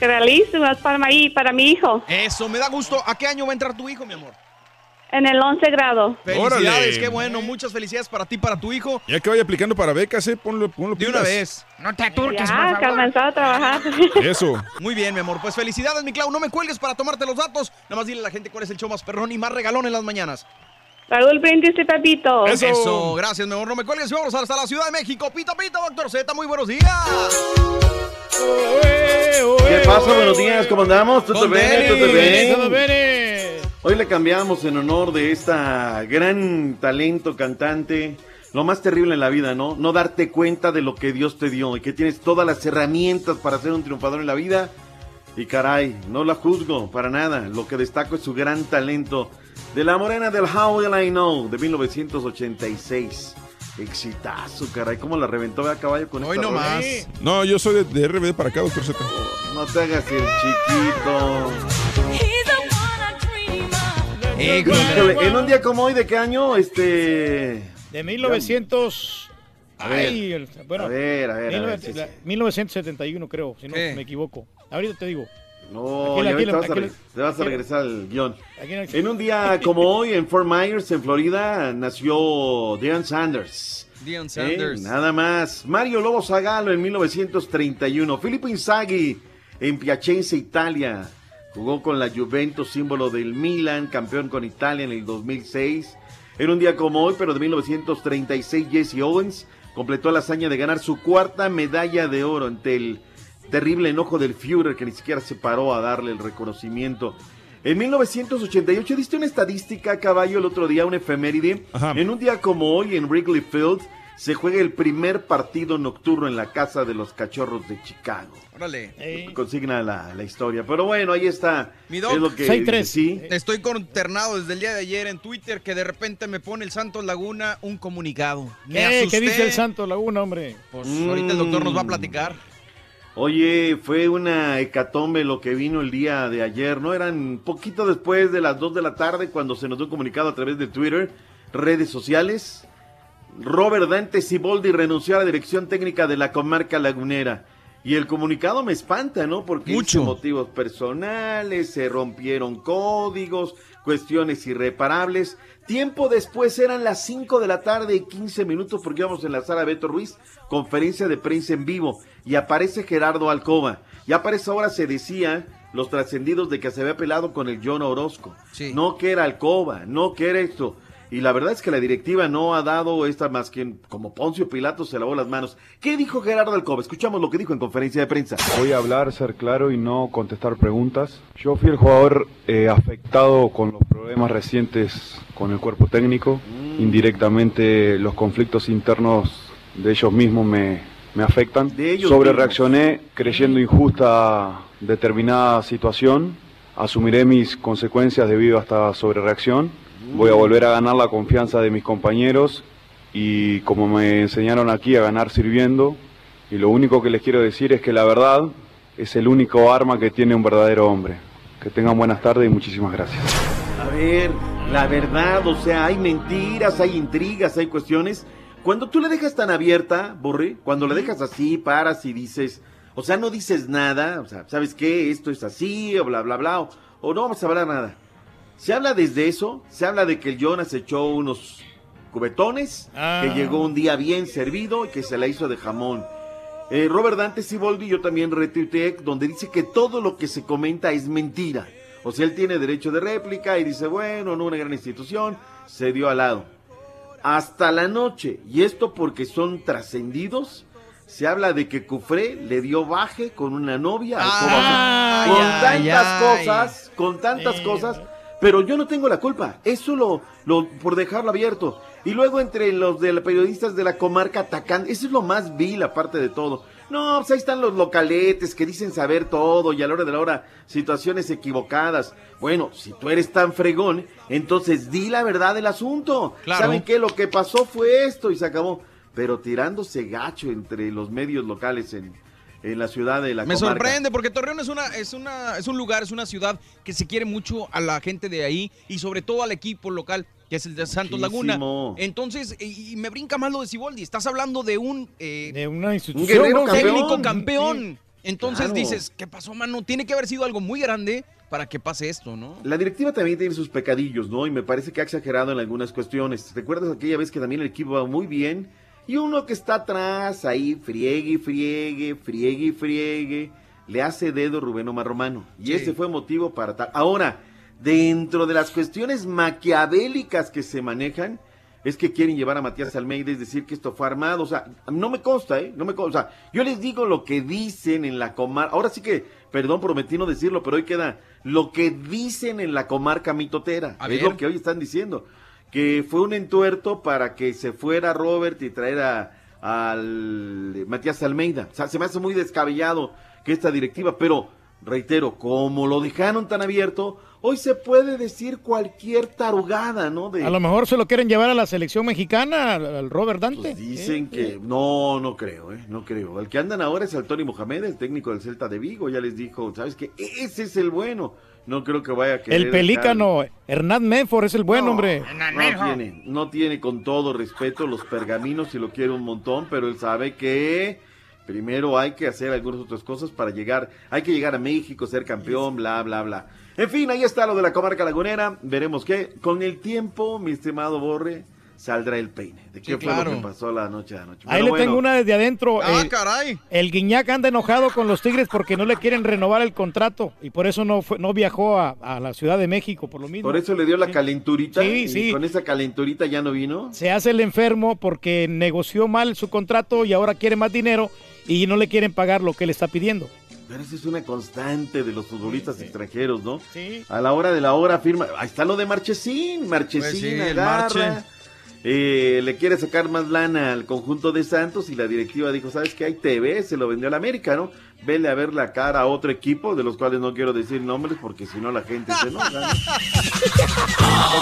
Gracias para mí, para mi hijo. Eso, me da gusto. ¿A qué año va a entrar tu hijo, mi amor? En el 11 grado. Felicidades, Órale. qué bueno. Muchas felicidades para ti, para tu hijo. Ya que vaya aplicando para becas, eh, ponlo, ponlo De una vez. No te aturques, Ya, que comenzado a trabajar. Eso. Muy bien, mi amor. Pues felicidades, mi Clau. No me cuelgues para tomarte los datos. Nada más dile a la gente cuál es el show más perrón y más regalón en las mañanas. Raúl Brindis y Pepito. Eso. gracias, mi amor. No me cuelgues. Vamos hasta la Ciudad de México. Pito, pito, doctor Z. Muy buenos días. ¿Qué pasa? Buenos días, ¿cómo andamos? ¿Todo Con bien? ¿Todo bien? Todo bene. Hoy le cambiamos en honor de esta gran talento cantante. Lo más terrible en la vida, ¿no? No darte cuenta de lo que Dios te dio y que tienes todas las herramientas para ser un triunfador en la vida. Y caray, no la juzgo para nada. Lo que destaco es su gran talento de la morena del How Will I Know de 1986. Exitazo, caray. ¿Cómo la reventó a caballo con Hoy esta no rola? más. No, yo soy de, de RBD para acá, doctor Z. No te hagas el chiquito. Híjole, en un día como hoy, ¿de qué año? Este. De 1900. A ver, Ay, el- bueno, a ver, a ver, a ver, 19 sí, sí. la- 1971 creo, si no ¿Qué? me equivoco. Ahorita te digo. No, Aquí, ya aquí, ves, te vas, a, aquí, re- te vas a aquí. regresar al guion. En un día como hoy, en Fort Myers, en Florida, nació Deion Sanders. Dion Eh, Sanders. nada más. Mario Lobo Zagalo en 1931. Filippo Inzaghi en Piacenza, Italia. Jugó con la Juventus, símbolo del Milan, campeón con Italia en el 2006. En un día como hoy, pero de 1936, Jesse Owens completó la hazaña de ganar su cuarta medalla de oro ante el terrible enojo del Führer que ni siquiera se paró a darle el reconocimiento. En 1988 diste una estadística, caballo, el otro día, una efeméride. En un día como hoy, en Wrigley Field, se juega el primer partido nocturno en la casa de los cachorros de Chicago. Órale. Consigna la, la historia. Pero bueno, ahí está. Mi doc. Es lo que sí. Estoy consternado desde el día de ayer en Twitter que de repente me pone el Santos Laguna un comunicado. Me ¿Qué? asusté. ¿Qué dice el Santo Laguna, hombre? Pues ahorita el doctor nos va a platicar. Oye, fue una hecatombe lo que vino el día de ayer, ¿no? Eran poquito después de las 2 de la tarde cuando se nos dio un comunicado a través de Twitter, redes sociales. Robert Dante Siboldi renunció a la dirección técnica de la comarca lagunera. Y el comunicado me espanta, ¿no? Porque dice motivos personales, se rompieron códigos, cuestiones irreparables. Tiempo después eran las 5 de la tarde y 15 minutos porque íbamos en la sala Beto Ruiz, conferencia de prensa en vivo. Y aparece Gerardo Alcoba. Ya para esa hora se decía los trascendidos de que se había pelado con el John Orozco. No que era Alcoba, no que era esto. Y la verdad es que la directiva no ha dado esta más que como Poncio Pilato se lavó las manos. ¿Qué dijo Gerardo Alcoba? Escuchamos lo que dijo en conferencia de prensa. Voy a hablar, ser claro y no contestar preguntas. Yo fui el jugador eh, afectado con los problemas recientes con el cuerpo técnico. Indirectamente los conflictos internos de ellos mismos me, me afectan. Sobre reaccioné creyendo injusta determinada situación. Asumiré mis consecuencias debido a esta sobrereacción. Voy a volver a ganar la confianza de mis compañeros y como me enseñaron aquí a ganar sirviendo, y lo único que les quiero decir es que la verdad es el único arma que tiene un verdadero hombre. Que tengan buenas tardes y muchísimas gracias. A ver, la verdad, o sea, hay mentiras, hay intrigas, hay cuestiones. Cuando tú la dejas tan abierta, Borre, cuando la dejas así, paras y dices, o sea, no dices nada, o sea, ¿sabes qué? Esto es así, o bla, bla, bla, o, o no vamos a hablar nada. Se habla desde eso, se habla de que el Jonas echó unos cubetones, Ah. que llegó un día bien servido y que se la hizo de jamón. Eh, Robert Dante Siboldi, yo también retuiteé, donde dice que todo lo que se comenta es mentira. O sea, él tiene derecho de réplica y dice, bueno, no una gran institución, se dio al lado. Hasta la noche, y esto porque son trascendidos, se habla de que Cufré le dio baje con una novia al Ay, Con tantas ay. cosas, con tantas cosas, pero yo no tengo la culpa. Eso lo, lo por dejarlo abierto. Y luego entre los de los periodistas de la comarca atacando, eso es lo más vil aparte de todo. No, pues ahí están los localetes que dicen saber todo y a la hora de la hora situaciones equivocadas. Bueno, si tú eres tan fregón, entonces di la verdad del asunto. Claro. ¿Saben qué? Lo que pasó fue esto y se acabó. Pero tirándose gacho entre los medios locales en, en la ciudad de la Me comarca. sorprende porque Torreón es una, es una, es un lugar, es una ciudad que se quiere mucho a la gente de ahí y sobre todo al equipo local que es el de Santos Laguna. Muchísimo. Entonces, y, y me brinca más lo de Siboldi. Estás hablando de un, eh, De una Un institución. técnico campeón. campeón. Entonces Claro. dices, ¿qué pasó, mano? Tiene que haber sido algo muy grande para que pase esto, ¿no? La directiva también tiene sus pecadillos, ¿no? Y me parece que ha exagerado en algunas cuestiones. ¿Recuerdas aquella vez que también el equipo va muy bien? Y uno que está atrás, ahí, friegue, y friegue, friegue, y friegue, le hace dedo Rubén Omar Romano. Y Sí. ese fue motivo para tal. Ahora, dentro de las cuestiones maquiavélicas que se manejan, es que quieren llevar a Matías Almeida, es decir, que esto fue armado. O sea, no me consta, ¿eh? No me consta. O sea, yo les digo lo que dicen en la comarca. Ahora sí que, perdón, prometí no decirlo, pero hoy queda lo que dicen en la comarca mitotera. A es ver. lo que hoy están diciendo. Que fue un entuerto para que se fuera Robert y traer a- al Matías Almeida. O sea, se me hace muy descabellado que esta directiva, pero reitero, como lo dejaron tan abierto, hoy se puede decir cualquier tarugada, ¿no? De, A lo mejor se lo quieren llevar a la selección mexicana, al, al Robert Dante. Pues Dicen que no, no creo, ¿eh? No creo. El que andan ahora es el Tony Mohamed, el técnico del Celta de Vigo. Ya les dijo, ¿sabes qué? Ese es el bueno. No creo que vaya a querer. El pelícano, Hernán Menfor es el buen No, hombre. No tiene, no tiene con todo respeto los pergaminos y lo quiere un montón, pero él sabe que primero hay que hacer algunas otras cosas para llegar, hay que llegar a México, ser campeón, bla, bla, bla. En fin, ahí está lo de la comarca lagunera, veremos qué. Con el tiempo, mi estimado Borre, saldrá el peine. ¿De qué Sí, fue claro. lo que pasó la noche de anoche? Ahí Pero le bueno, tengo una desde adentro. ¡Ah, el, caray! el Guiñac anda enojado con los Tigres porque no le quieren renovar el contrato y por eso no fue, no viajó a, a la Ciudad de México, por lo mismo. Por eso le dio la calenturita Sí, y sí. con esa calenturita ya no vino. Se hace el enfermo porque negoció mal su contrato y ahora quiere más dinero y no le quieren pagar lo que le está pidiendo. Pero esa es una constante de los futbolistas extranjeros, ¿no? Sí. A la hora de la hora firma. Ahí está lo de Marchesín. Marchesín Pues sí, el agarra, Marche. Eh, le quiere sacar más lana al conjunto de Santos y la directiva dijo, ¿sabes qué? Hay TV, se lo vendió al América, ¿no? Vele a ver la cara a otro equipo, de los cuales no quiero decir nombres porque si no la gente se enoja.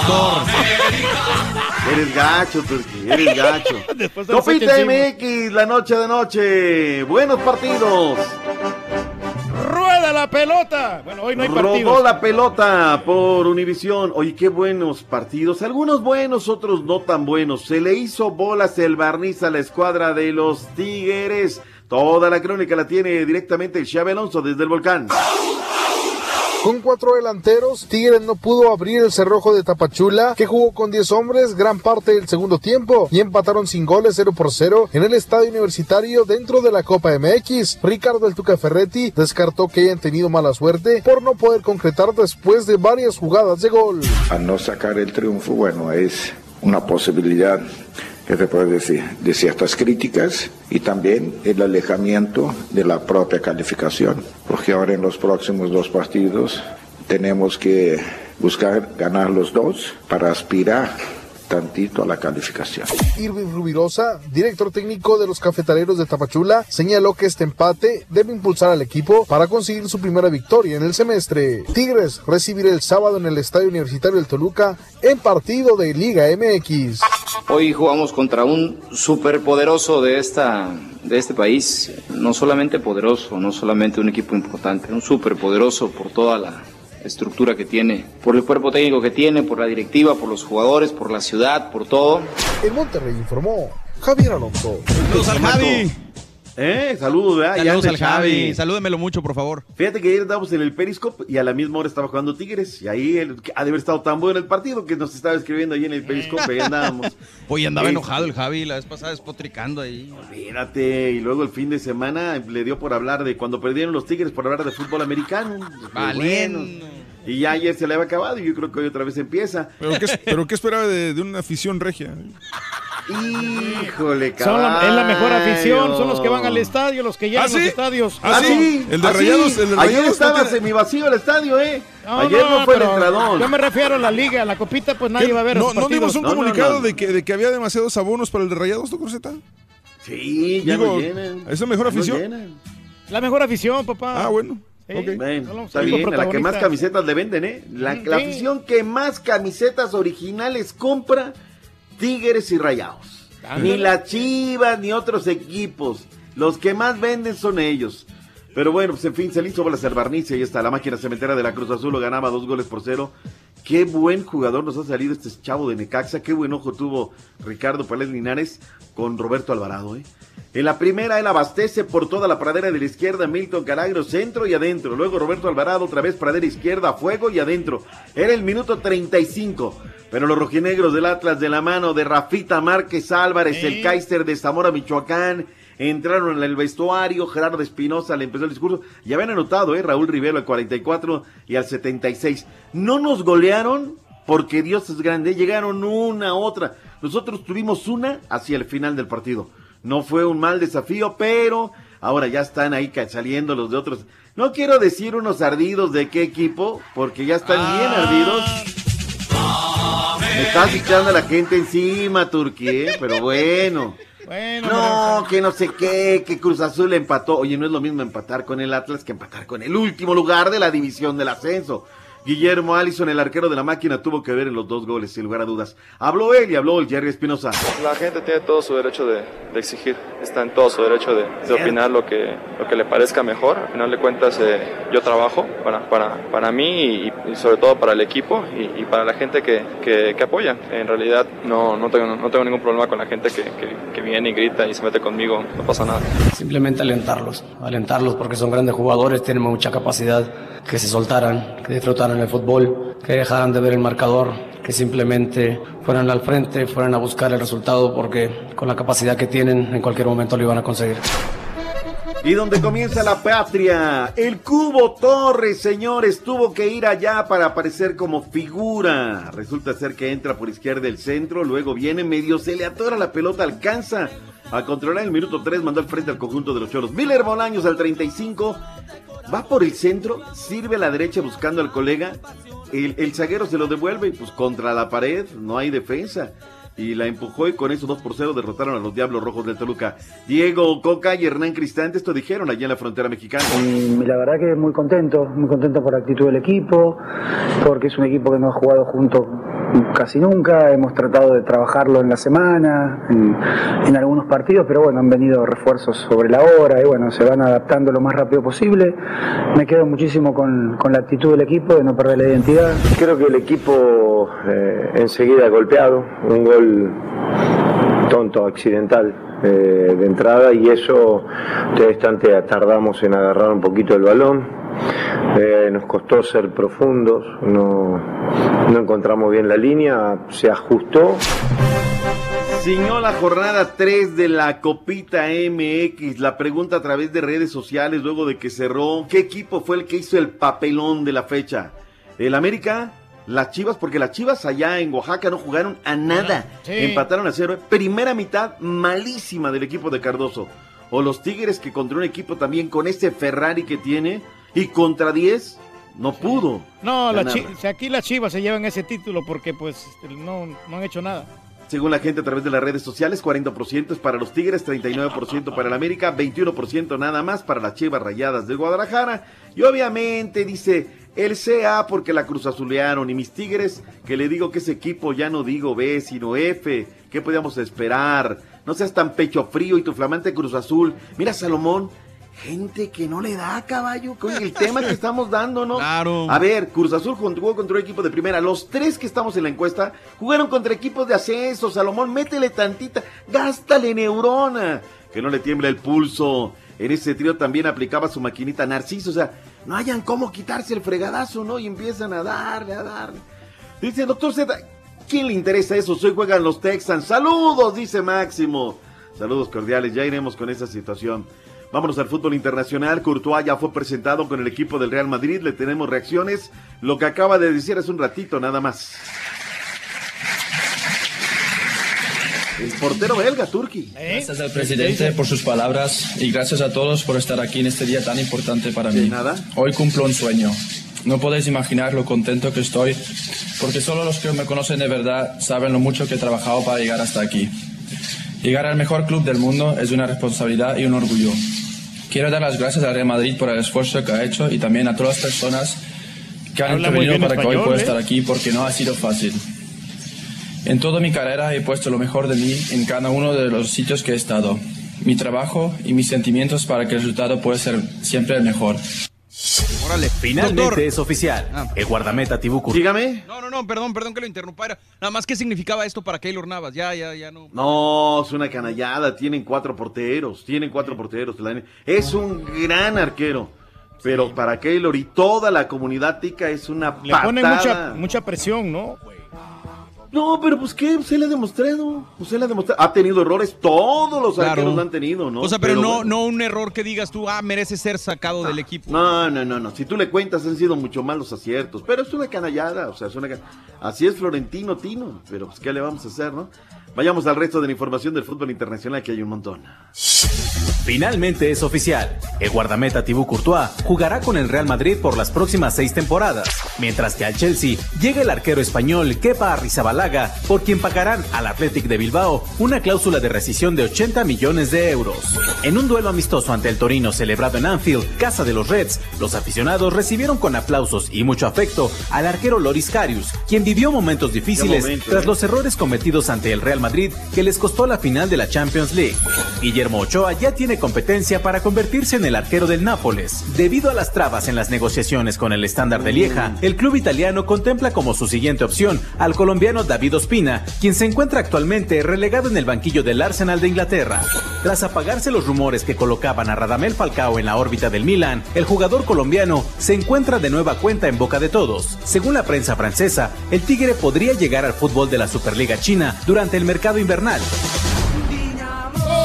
¿no? Eres gacho, Turki, eres gacho. Encima. MX, la noche de noche. Buenos partidos. ¡Rueda la pelota! Bueno, hoy no hay partidos. la pelota por Univisión. Oye, qué buenos partidos. Algunos buenos, otros no tan buenos. Se le hizo bolas el barniz a la escuadra de los Tigres. Toda la crónica la tiene directamente el Xabi Alonso desde el volcán. Con cuatro delanteros, Tigres no pudo abrir el cerrojo de Tapachula, que jugó con 10 hombres gran parte del segundo tiempo y empataron sin goles 0 por 0 en el estadio universitario dentro de la Copa MX. Ricardo El Tuca Ferretti descartó que hayan tenido mala suerte por no poder concretar después de varias jugadas de gol. a no sacar el triunfo, bueno, es una posibilidad, ¿qué te puedo decir?, de ciertas críticas y también el alejamiento de la propia calificación, porque ahora en los próximos dos partidos tenemos que buscar ganar los dos para aspirar tantito a la calificación. Irving Rubirosa, director técnico de los cafetaleros de Tapachula, señaló que este empate debe impulsar al equipo para conseguir su primera victoria en el semestre. Tigres recibirá el sábado en el Estadio Universitario del Toluca en partido de Liga MX. Hoy jugamos contra un superpoderoso de, esta, de este país, no solamente poderoso, no solamente un equipo importante, un superpoderoso por toda la estructura que tiene, por el cuerpo técnico que tiene, por la directiva, por los jugadores, por la ciudad, por todo. En Monterrey informó Javier Alonso. Saludos al Javi. ¿Eh? Saludos, ¿verdad? Saludos al Javi. Xavi. Salúdemelo mucho, por favor. Fíjate que ayer estábamos en el Periscope y a la misma hora estaba jugando Tigres. Y ahí él, ha de haber estado tan bueno el partido que nos estaba escribiendo ahí en el Periscope. Ahí andábamos. Oye, andaba enojado el Javi la vez pasada despotricando ahí. Espérate, y luego el fin de semana le dio por hablar de cuando perdieron los Tigres, por hablar de fútbol americano. Valiendo. bueno. Y ya ayer se le había acabado y yo creo que hoy otra vez empieza. ¿Pero qué, pero qué esperaba de, de una afición regia? Híjole, Son la- es la mejor caballo. afición, son los que van al estadio, los que llegan ¿Ah, a los estadios. ¿Ah, sí? El de ¿Ah, sí? Rayados- el de Ayer Rayados no estaba tiene- semivacío el estadio, ¿eh? No, Ayer no, fue el entradón. Yo me refiero a la liga, a la copita, pues nadie va a ver No, no dimos un comunicado De, que, de que había demasiados abonos para el de Rayados, ¿no, Corseta? Sí, ya Digo, lo llenan. ¿Es la mejor afición? La mejor afición, papá. Ah, bueno. Sí, ok. Bueno, son los está bien, a la que más camisetas le venden, ¿eh? La, afición que más camisetas originales compra, Tigres y Rayados. Ni las Chivas ni otros equipos. Los que más venden son ellos. Pero bueno, pues en fin, se le hizo al barniz y ahí está la máquina cementera de la Cruz Azul, lo ganaba dos goles por cero. Qué buen jugador nos ha salido este chavo de Necaxa, qué buen ojo tuvo Ricardo Pérez Linares con Roberto Alvarado, ¿eh? En la primera él abastece por toda la pradera de la izquierda Milton Calagro, centro y adentro. Luego Roberto Alvarado, otra vez pradera izquierda, fuego y adentro. Era el minuto 35. Pero los rojinegros del Atlas de la mano de Rafita Márquez Álvarez, el Kaiser de Zamora, Michoacán, entraron en el vestuario, Gerardo Espinosa le empezó el discurso. Ya habían anotado, ¿eh? Raúl Rivero al 44 y al 76. No nos golearon porque Dios es grande. Llegaron una, otra. Nosotros tuvimos una hacia el final del partido. No fue un mal desafío, pero ahora ya están ahí saliendo los de otros. No quiero decir unos ardidos de qué equipo, porque ya están bien ardidos. Me estás echando a la gente encima, Turquía, ¿eh? pero bueno. Bueno, No, que no sé qué, que Cruz Azul empató. Oye, no es lo mismo empatar con el Atlas que empatar con el último lugar de la división del ascenso. Guillermo Allison, el arquero de la máquina, tuvo que ver en los dos goles, sin lugar a dudas. Habló él y habló el Jerry Espinosa. La gente tiene todo su derecho de, de exigir, está en todo su derecho de, de opinar lo que, lo que le parezca mejor. Al final de cuentas, eh, yo trabajo para, para, para mí y, y sobre todo para el equipo y, y para la gente que, que, que apoya. En realidad, no, no, tengo, no tengo ningún problema con la gente que, que, que viene y grita y se mete conmigo, no pasa nada. Simplemente alentarlos, alentarlos porque son grandes jugadores, tienen mucha capacidad, que se soltaran, que disfrutaran el fútbol, que dejaran de ver el marcador, que simplemente fueran al frente, fueran a buscar el resultado porque con la capacidad que tienen en cualquier momento lo iban a conseguir. Y donde comienza la patria, el Cubo Torres, señores, tuvo que ir allá para aparecer como figura. Resulta ser que entra por izquierda el centro, luego viene medio, se le atora la pelota, alcanza a controlar el minuto 3, mandó al frente al conjunto de los choros. Miller Bolaños al 35, va por el centro, sirve a la derecha buscando al colega, el, el zaguero se lo devuelve y pues contra la pared, no hay defensa. Y la empujó y con eso 2 por 0 derrotaron a los Diablos Rojos del Toluca. Diego Coca y Hernán Cristante, esto dijeron allá en la frontera mexicana. Y la verdad que muy contento, muy contento por la actitud del equipo, porque es un equipo que no ha jugado junto casi nunca, hemos tratado de trabajarlo en la semana, en, en algunos partidos, pero bueno, han venido refuerzos sobre la hora y bueno, se van adaptando lo más rápido posible. Me quedo muchísimo con, con la actitud del equipo, de no perder la identidad. Creo que el equipo eh, enseguida golpeado, un gol tonto, accidental eh, de entrada y eso, de instante tardamos en agarrar un poquito el balón. Eh, nos costó ser profundos, no, no encontramos bien la línea, se ajustó. Ciñó la jornada 3 de la Copita MX. La pregunta a través de redes sociales luego de que cerró. ¿Qué equipo fue el que hizo el papelón de la fecha? ¿El América? Las Chivas, porque las Chivas allá en Oaxaca no jugaron a nada. Sí. Empataron a cero. Primera mitad malísima del equipo de Cardoso. O los Tigres que contra un equipo también con ese Ferrari que tiene y contra 10 no pudo. No, la aquí las chivas se llevan ese título porque pues no, no han hecho nada. Según la gente a través de las redes sociales, 40% es para los Tigres, 39% para el América, 21% nada más para las Chivas Rayadas de Guadalajara. Y obviamente dice, El CA porque la Cruz Azulearon y mis Tigres, que le digo que ese equipo ya no digo B, sino F. ¿Qué podíamos esperar? No seas tan pecho frío y tu flamante Cruz Azul. Mira, Salomón, gente que no le da caballo con el tema que estamos dando, ¿no? Claro. A ver, Cruz Azul jugó contra un equipo de primera. Los tres que estamos en la encuesta jugaron contra equipos de ascenso. Salomón, métele tantita, gástale neurona. Que no le tiembla el pulso. En ese trío también aplicaba su maquinita Narciso. O sea, no hayan cómo quitarse el fregadazo, ¿no? Y empiezan a darle, a darle. Dice, doctor Z, ¿quién le interesa eso? Hoy juegan los Texans. Saludos, dice Máximo. Saludos cordiales, ya iremos con esa situación. Vámonos al fútbol internacional. Courtois ya fue presentado con el equipo del Real Madrid. Le tenemos reacciones. Lo que acaba de decir hace un ratito, nada más. El portero belga, Turki. Gracias al presidente por sus palabras y gracias a todos por estar aquí en este día tan importante para mí. nada. Hoy cumplo un sueño. No podéis imaginar lo contento que estoy porque solo los que me conocen de verdad saben lo mucho que he trabajado para llegar hasta aquí. Llegar al mejor club del mundo es una responsabilidad y un orgullo. Quiero dar las gracias al Real Madrid por el esfuerzo que ha hecho y también a todas las personas que han intervenido para que hoy pueda ¿eh? estar aquí porque no ha sido fácil. En toda mi carrera he puesto lo mejor de mí en cada uno de los sitios que he estado. Mi trabajo y mis sentimientos para que el resultado pueda ser siempre el mejor. Órale. Finalmente Doctor. es oficial. Ah. El guardameta Tibú Courtois Dígame. No, no, no, perdón, perdón que lo interrumpa. Era Nada más, ¿qué significaba esto para Keylor Navas? Ya, ya, ya no. No, es una canallada. Tienen cuatro porteros. Tienen cuatro porteros. Es un gran arquero. Pero para Keylor y toda la comunidad tica es una Le patada. ponen mucha, mucha presión, ¿no? No, pero pues qué, se le ha demostrado. Pues se le ha demostrado. Ha tenido errores, todos los Claro. arqueros lo han tenido, ¿no? O sea, pero, no, bueno. no un error que digas tú, ah, merece ser sacado del equipo. No, no, no, no. Si tú le cuentas, han sido mucho más los aciertos. Pero es una canallada, o sea, es una Así es Florentino Tino. Pero pues, ¿qué le vamos a hacer, no? Vayamos al resto de la información del fútbol internacional, que hay un montón. Finalmente es oficial. El guardameta Tibú Courtois jugará con el Real Madrid por las próximas seis temporadas, mientras que al Chelsea llega el arquero español Kepa Arrizabalaga, por quien pagarán al Athletic de Bilbao una cláusula de rescisión de 80 millones de euros. En un duelo amistoso ante el Torino celebrado en Anfield, casa de los Reds, los aficionados recibieron con aplausos y mucho afecto al arquero Loris Karius, quien vivió momentos difíciles momento, tras eh. los errores cometidos ante el Real Madrid que les costó la final de la Champions League. Guillermo Ochoa ya tiene competencia para convertirse en el arquero del Nápoles. Debido a las trabas en las negociaciones con el estándar de Lieja, el club italiano contempla como su siguiente opción al colombiano David Ospina, quien se encuentra actualmente relegado en el banquillo del Arsenal de Inglaterra. Tras apagarse los rumores que colocaban a Radamel Falcao en la órbita del Milan, el jugador colombiano se encuentra de nueva cuenta en boca de todos. Según la prensa francesa, el Tigre podría llegar al fútbol de la Superliga China durante el mercado invernal.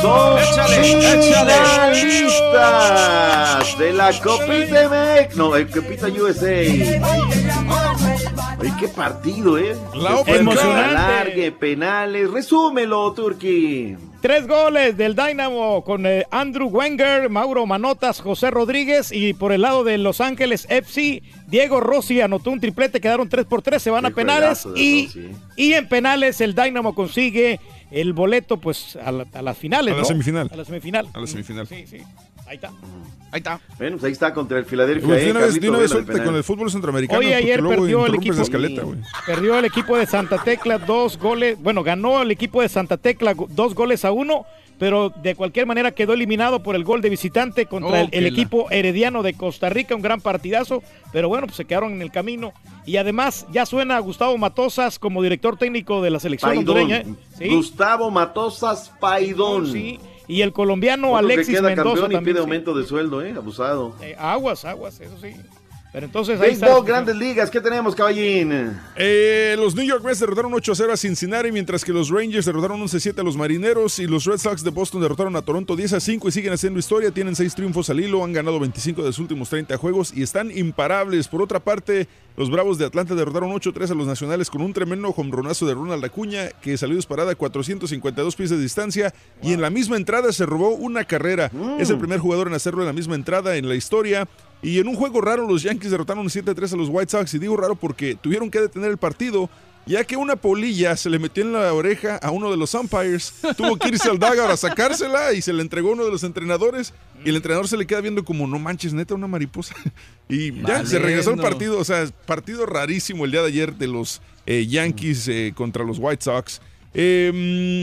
Son finalistas de la Copita MX. No, el Copita USA. Oye, qué partido, ¿eh? La Emocionante. alargue, penales. Resúmelo, Turki. Tres goles del Dynamo con eh, Andrew Wenger, Mauro Manotas, José Rodríguez y por el lado de Los Ángeles FC, Diego Rossi anotó un triplete, quedaron 3 por 3, se van Qué a penales y, Rossi. y en penales el Dynamo consigue el boleto pues a, la- a las finales. A la ¿no? semifinal. A la semifinal. A la semifinal. Sí, sí. Ahí está. Ahí está. Bueno, pues ahí está contra el Filadelfia. Pues eh, de una vez, de una vez suelte con el fútbol centroamericano. Oye, ayer perdió el equipo. escaleta. Perdió el equipo de Santa Tecla dos goles. Bueno, ganó el equipo de Santa Tecla dos goles a uno, pero de cualquier manera quedó eliminado por el gol de visitante contra Oh, el, la- equipo herediano de Costa Rica. Un gran partidazo, pero bueno, pues se quedaron en el camino. Y además ya suena Gustavo Matosas como director técnico de la selección Paidón. hondureña. ¿eh? Sí, Gustavo Matosas Paidón. sí. Y el colombiano Alexis queda Mendoza campeón y también. pide sí. aumento de sueldo, ¿eh? Abusado. Eh, aguas, aguas, eso sí. Pero entonces ahí está. Béisbol, grandes ligas. ¿Qué tenemos, caballín? Eh, los New York Mets derrotaron 8-0 a Cincinnati, mientras que los Rangers derrotaron 11-7 a los Marineros y los Red Sox de Boston derrotaron a Toronto 10-5 y siguen haciendo historia. Tienen 6 triunfos al hilo, han ganado 25 de sus últimos 30 juegos y están imparables. Por otra parte, los Bravos de Atlanta derrotaron 8-3 a los Nacionales con un tremendo jonronazo de Ronald Acuña que salió disparada a 452 pies de distancia y en la misma entrada se robó una carrera. Es el primer jugador en hacerlo en la misma entrada en la historia. Y en un juego raro, los Yankees derrotaron 7-3 a los White Sox. Y digo raro porque tuvieron que detener el partido ya que una polilla se le metió en la oreja a uno de los umpires. Tuvo que irse al dugout a sacársela y se le entregó a uno de los entrenadores. Y el entrenador se le queda viendo como, no manches, neta, una mariposa. Y ya, se regresó al Valiendo. partido. O sea, partido rarísimo el día de ayer de los eh, Yankees eh, contra los White Sox. Eh,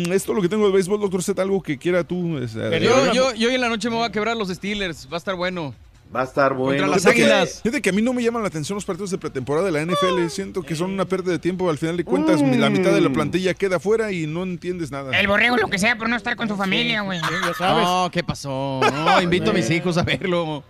mm, esto es lo que tengo de béisbol, doctor Z, algo que quiera tú. es, Yo, yo- yo hoy en la noche me voy a quebrar los Steelers. Va a estar bueno. Va a estar Contra las águilas. Fíjate que a mí no me llaman la atención los partidos de pretemporada de la NFL. Siento que son una pérdida de tiempo. Al final de cuentas, la mitad de la plantilla queda fuera y no entiendes nada. El borrego, lo que sea, por no estar con su familia, güey. No, ¿qué pasó? No, invito a mis hijos a verlo.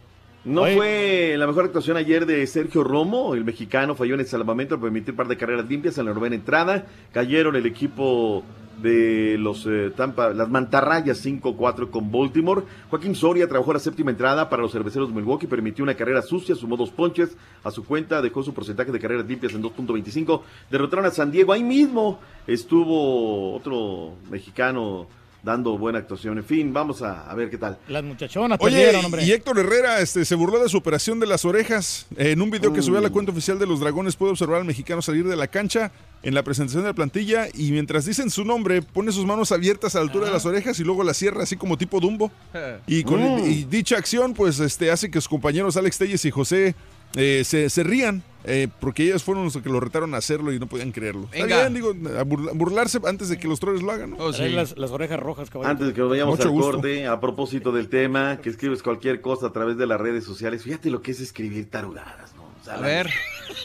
No Oye. fue la mejor actuación ayer de Sergio Romo, el mexicano falló en el salvamento al permitir un par de carreras limpias en la novena entrada. Cayeron el equipo de los eh, Tampa, las mantarrayas 5-4 con Baltimore. Joaquín Soria trabajó la séptima entrada para los cerveceros de Milwaukee, permitió una carrera sucia, sumó dos ponches a su cuenta, dejó su porcentaje de carreras limpias en 2.25. Derrotaron a San Diego, ahí mismo estuvo otro mexicano dando buena actuación. En fin, vamos a, a ver qué tal. Las muchachonas Oye, perdieron, hombre. y Héctor Herrera este, se burló de su operación de las orejas. En un video que subió a la cuenta oficial de los Dragones puede observar al mexicano salir de la cancha en la presentación de la plantilla y mientras dicen su nombre pone sus manos abiertas a la altura de las orejas y luego las cierra así como tipo Dumbo. Y, con Mm. y dicha acción pues este, hace que sus compañeros Alex Telles y José eh, se, se rían eh, porque ellos fueron los que lo retaron a hacerlo y no podían creerlo. Está Venga. bien, digo, a burla- burlarse antes de que los troles lo hagan, ¿no? Trae las, las orejas rojas, caballo. Antes de que nos vayamos Mucho al gusto. corte, a propósito del tema, que escribes cualquier cosa a través de las redes sociales, fíjate lo que es escribir tarugadas, ¿no? O sea, A ver.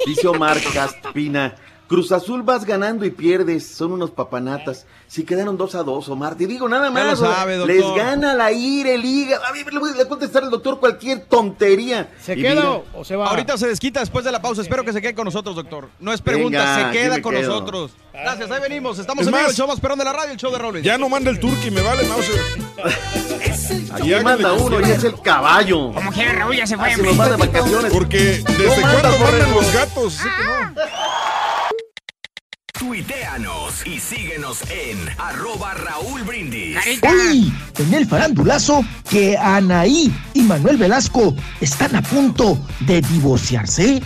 Dice Omar Caspina, Cruz Azul vas ganando y pierdes, son unos papanatas. Si quedaron dos a dos, Omar, te digo nada Ya más. lo sabe, doctor. Les gana la ira, el liga. A mí le voy a contestar al doctor cualquier tontería. ¿Se Y queda mira, o- se va? Ahorita se desquita después de la pausa. Espero que se quede con nosotros, doctor. No es pregunta, Venga, se queda con quedo. nosotros. Gracias, ahí venimos. Estamos Es en el show más perrón de la radio, el show de Robles. Ya no manda el turqui, me vale, Mauser. Aquí manda uno y es el caballo. Como quiera, Raúl ya se fue, Ah, se nos va de vacaciones. Porque desde No cuándo mandan los gatos. Así que no. Tuiteanos y síguenos en arroba Raúl Brindis. Hoy, en el farandulazo, que Anaí y Manuel Velasco están a punto de divorciarse.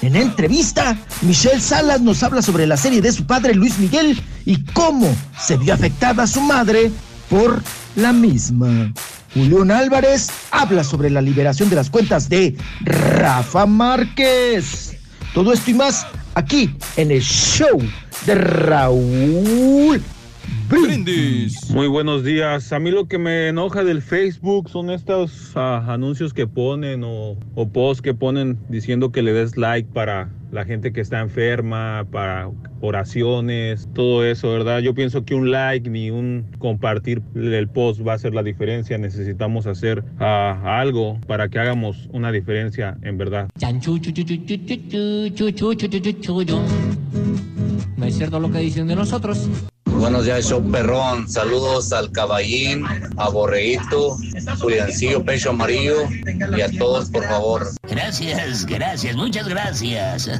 En entrevista, Michelle Salas nos habla sobre la serie de su padre Luis Miguel y cómo se vio afectada su madre por la misma. Julián Álvarez habla sobre la liberación de las cuentas de Rafa Márquez. Todo esto y más aquí en el show de Raúl Brindis. Muy buenos días. A mí lo que me enoja del Facebook son estos ah, anuncios que ponen o, o posts que ponen diciendo que le des like para la gente que está enferma, para oraciones, todo eso, ¿verdad? Yo pienso que un like ni un compartir el post va a hacer la diferencia. Necesitamos hacer ah, algo para que hagamos una diferencia en verdad. No es cierto lo que dicen de nosotros. Buenos días, show perrón. Saludos al caballín, a Borreguito, Juliancillo, Pecho Amarillo y a todos, por favor. Gracias, gracias, muchas gracias.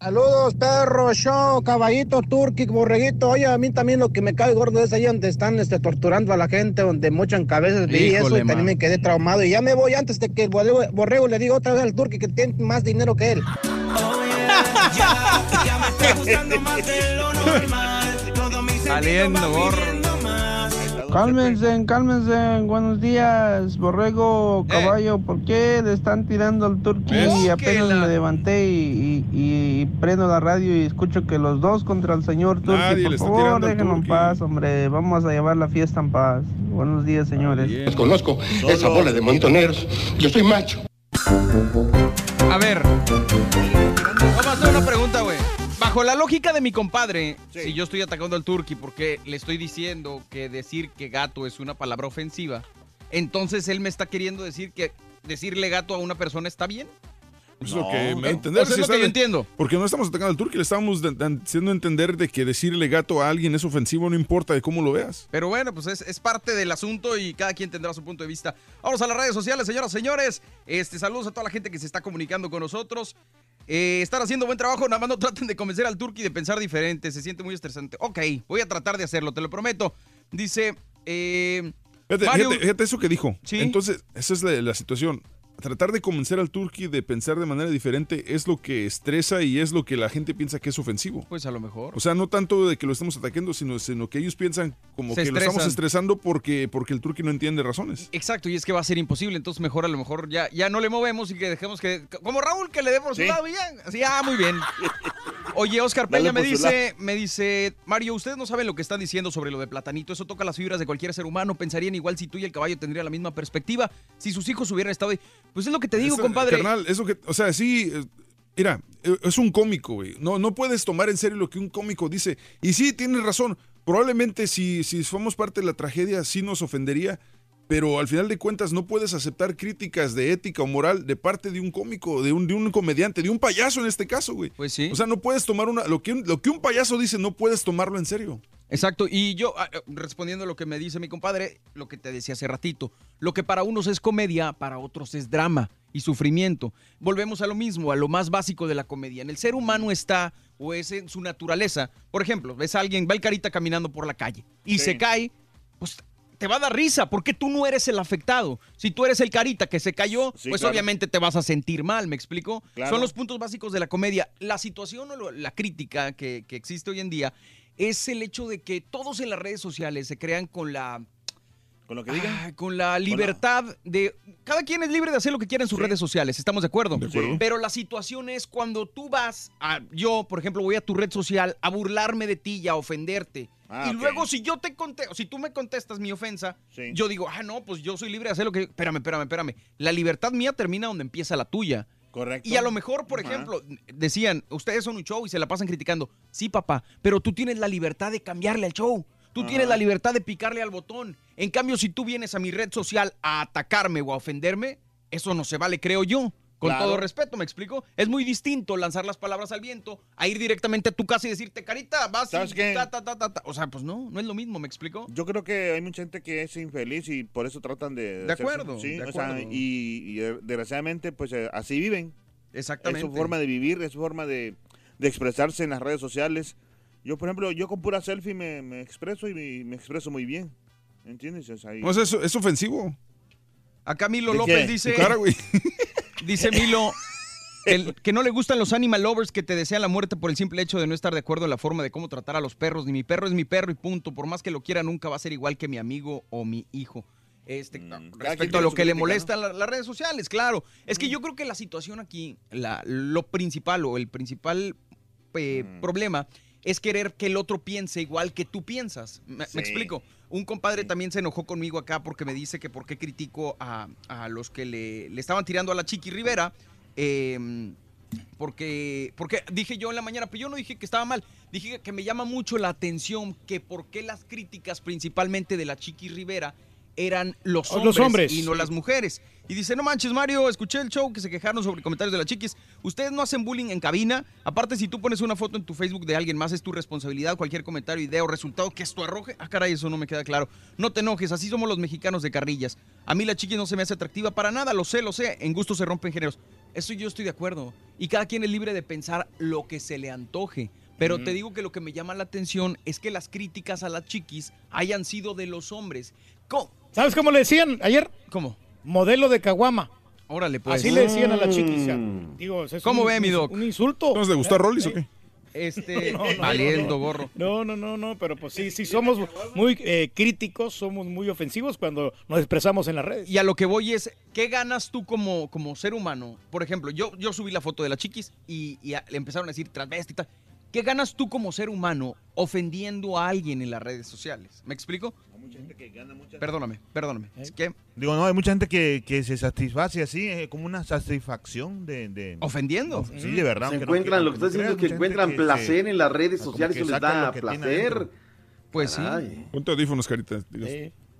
Saludos, perro, show, caballito, turqui, borreguito. Oye, a mí también lo que me cae gordo es ahí donde están este, torturando a la gente, donde mochan cabezas. Vi eso y también me quedé traumado. Y ya me voy antes de que el borrego, le diga otra vez al turqui que tiene más dinero que él. Saliendo, gorro. Cálmense, cálmense, buenos días, borrego, Eh. caballo, ¿por qué le están tirando al turqui? Es que Apenas la- me levanté y, y- y prendo la radio y escucho que los dos contra el señor turqui, por está favor, déjenlo en paz, hombre, vamos a llevar la fiesta en paz. Buenos días, señores. Los conozco, esa bola de montoneros. Yo soy macho. A ver. Vamos a hacer una pregunta, güey. Bajo la lógica de mi compadre, si yo estoy atacando al turqui porque le estoy diciendo que decir que gato es una palabra ofensiva, entonces él me está queriendo decir que decirle gato a una persona está bien. Eso es lo que me entender. Eso es si lo que yo entiendo. Porque no estamos atacando al turqui, le estamos haciendo entender de que decirle gato a alguien es ofensivo, no importa de cómo lo veas. Pero bueno, pues es, es parte del asunto y cada quien tendrá su punto de vista. Vamos a las redes sociales, señoras, señores. Este, saludos a toda la gente que se está comunicando con nosotros. Eh, están haciendo buen trabajo, nada más no traten de convencer al turqui de pensar diferente, se siente muy estresante. Ok, voy a tratar de hacerlo, te lo prometo. Dice, eh, Fíjate, Mario- fíjate- fíjate eso que dijo. Sí. Entonces, esa es la, la situación. Tratar de convencer al turqui de pensar de manera diferente es lo que estresa y es lo que la gente piensa que es ofensivo. Pues a lo mejor. O sea, no tanto de que lo estemos atacando, sino, sino que ellos piensan como Se que lo estamos estresan. estresando porque, porque el turqui no entiende razones. Exacto, y es que va a ser imposible, entonces mejor a lo mejor ya, ya no le movemos y que dejemos que... Como Raúl, que le dé por su Sí. lado y ya. Así, ah, muy bien. Oye, Oscar Peña me su dice, me dice, Mario, ustedes no saben lo que están diciendo sobre lo de Platanito, eso toca las fibras de cualquier ser humano, pensarían igual si tú y el caballo tendrían la misma perspectiva, si sus hijos hubieran estado ahí. Pues es lo que te digo, Eso, compadre. Carnal, eso que, o sea, sí, eh, mira, eh, es un cómico, güey. No, no puedes tomar en serio lo que un cómico dice. Y sí, tienes razón. Probablemente si, si somos parte de la tragedia, sí nos ofendería. Pero al final de cuentas no puedes aceptar críticas de ética o moral de parte de un cómico, de un, de un comediante, de un payaso en este caso, güey. Pues sí. O sea, no puedes tomar una... Lo que un, lo que un payaso dice, no puedes tomarlo en serio. Exacto, y yo, ah, eh, respondiendo a lo que me dice mi compadre, lo que te decía hace ratito, lo que para unos es comedia, para otros es drama y sufrimiento. Volvemos a lo mismo, a lo más básico de la comedia. En el ser humano está, o es en su naturaleza, por ejemplo, ves a alguien, va el carita caminando por la calle y Sí. se cae, pues te va a dar risa, porque tú no eres el afectado. Si tú eres el carita que se cayó, Sí, pues claro. obviamente te vas a sentir mal, ¿me explico? Claro. Son los puntos básicos de la comedia. La situación o la crítica que, que existe hoy en día es el hecho de que todos en las redes sociales se crean con la Con lo que digan. Ah, con la libertad de cada quien es libre de hacer lo que quiera en sus redes sociales, estamos de acuerdo. De acuerdo. Pero la situación es cuando tú vas a yo, por ejemplo, voy a tu red social a burlarme de ti y a ofenderte. Ah, y luego si yo te contesto, si tú me contestas mi ofensa, Sí. yo digo, "Ah, no, pues yo soy libre de hacer lo que espérame, espérame, espérame. La libertad mía termina donde empieza la tuya." Correcto. Y a lo mejor, por ejemplo, decían, ustedes son un show y se la pasan criticando. Sí, papá, pero tú tienes la libertad de cambiarle al show. Tú tienes la libertad de picarle al botón. En cambio, si tú vienes a mi red social a atacarme o a ofenderme, eso no se vale, creo yo. Con Claro. todo respeto, ¿me explico? Es muy distinto lanzar las palabras al viento a ir directamente a tu casa y decirte, carita, vas y ¿Sabes qué? ta, ta, ta, ta, ta". O sea, pues no, no es lo mismo, ¿me explico? Yo creo que hay mucha gente que es infeliz y por eso tratan de... De hacerse- acuerdo, Sí, de o sea, y, y, desgraciadamente, pues eh, así viven. Exactamente. Es su forma de vivir, es su forma de, de expresarse en las redes sociales. Yo, por ejemplo, yo con pura selfie me, me expreso y me, me expreso muy bien. ¿Entiendes? O sea, y- No, es, eso- es ofensivo. Acá Milo ¿De López qué? dice... Cara, güey. Dice Milo que, el- que no le gustan los animal lovers que te desean la muerte por el simple hecho de no estar de acuerdo en la forma de cómo tratar a los perros. Ni mi perro es mi perro y punto. Por más que lo quiera, nunca va a ser igual que mi amigo o mi hijo. Este, Mm, respecto a lo que le molesta la- las redes sociales, claro. Es que yo creo que la situación aquí, la- lo principal o el principal eh, Mm. problema es querer que el otro piense igual que tú piensas. ¿Me, explico? Un compadre también se enojó conmigo acá porque me dice que por qué critico a, a los que le, le estaban tirando a la Chiqui Rivera. eh, porque, porque dije yo en la mañana, pero yo no dije que estaba mal, dije que me llama mucho la atención que por qué las críticas principalmente de la Chiqui Rivera eran los Oh, hombres, los hombres. y no las mujeres. Y dice, no manches Mario, escuché el show que se quejaron sobre comentarios de la Chiquis. Ustedes no hacen bullying en cabina. Aparte, si tú pones una foto en tu Facebook de alguien más, es tu responsabilidad. Cualquier comentario, idea o resultado que esto arroje. Ah, caray, eso no me queda claro. No te enojes, así somos los mexicanos de carrillas. A mí la Chiquis no se me hace atractiva para nada, lo sé, lo sé. En gusto se rompen géneros. Eso yo estoy de acuerdo. Y cada quien es libre de pensar lo que se le antoje. Pero te digo que lo que me llama la atención es que las críticas a las chiquis hayan sido de los hombres. ¿Cómo? ¿Sabes cómo le decían ayer? ¿Cómo? Modelo de caguama. Órale, pues. Así le decían a la chiquis. o sea, digo, es ¿Cómo un- ve, mi doc? Un insulto. ¿No le gusta Rollis o qué? Este, No, no, valiendo no. gorro. No, no, no, no, pero pues sí, sí somos muy eh, críticos, somos muy ofensivos cuando nos expresamos en las redes. Y a lo que voy es, ¿qué ganas tú como, como ser humano? Por ejemplo, yo, yo subí la foto de la chiquis y, y a- le empezaron a decir transvesti y tal. ¿Qué ganas tú como ser humano ofendiendo a alguien en las redes sociales? ¿Me explico? Perdóname, perdóname. Es que Digo, no, hay mucha gente que, que se satisface así, eh, como una satisfacción de... de- ¿Ofendiendo? Sí, de verdad. Se no encuentran, lo que estás diciendo es que mucha encuentran gente que placer se- en las redes como sociales, que eso les da que placer. Pues sí. Ponte audífonos, carita. digas.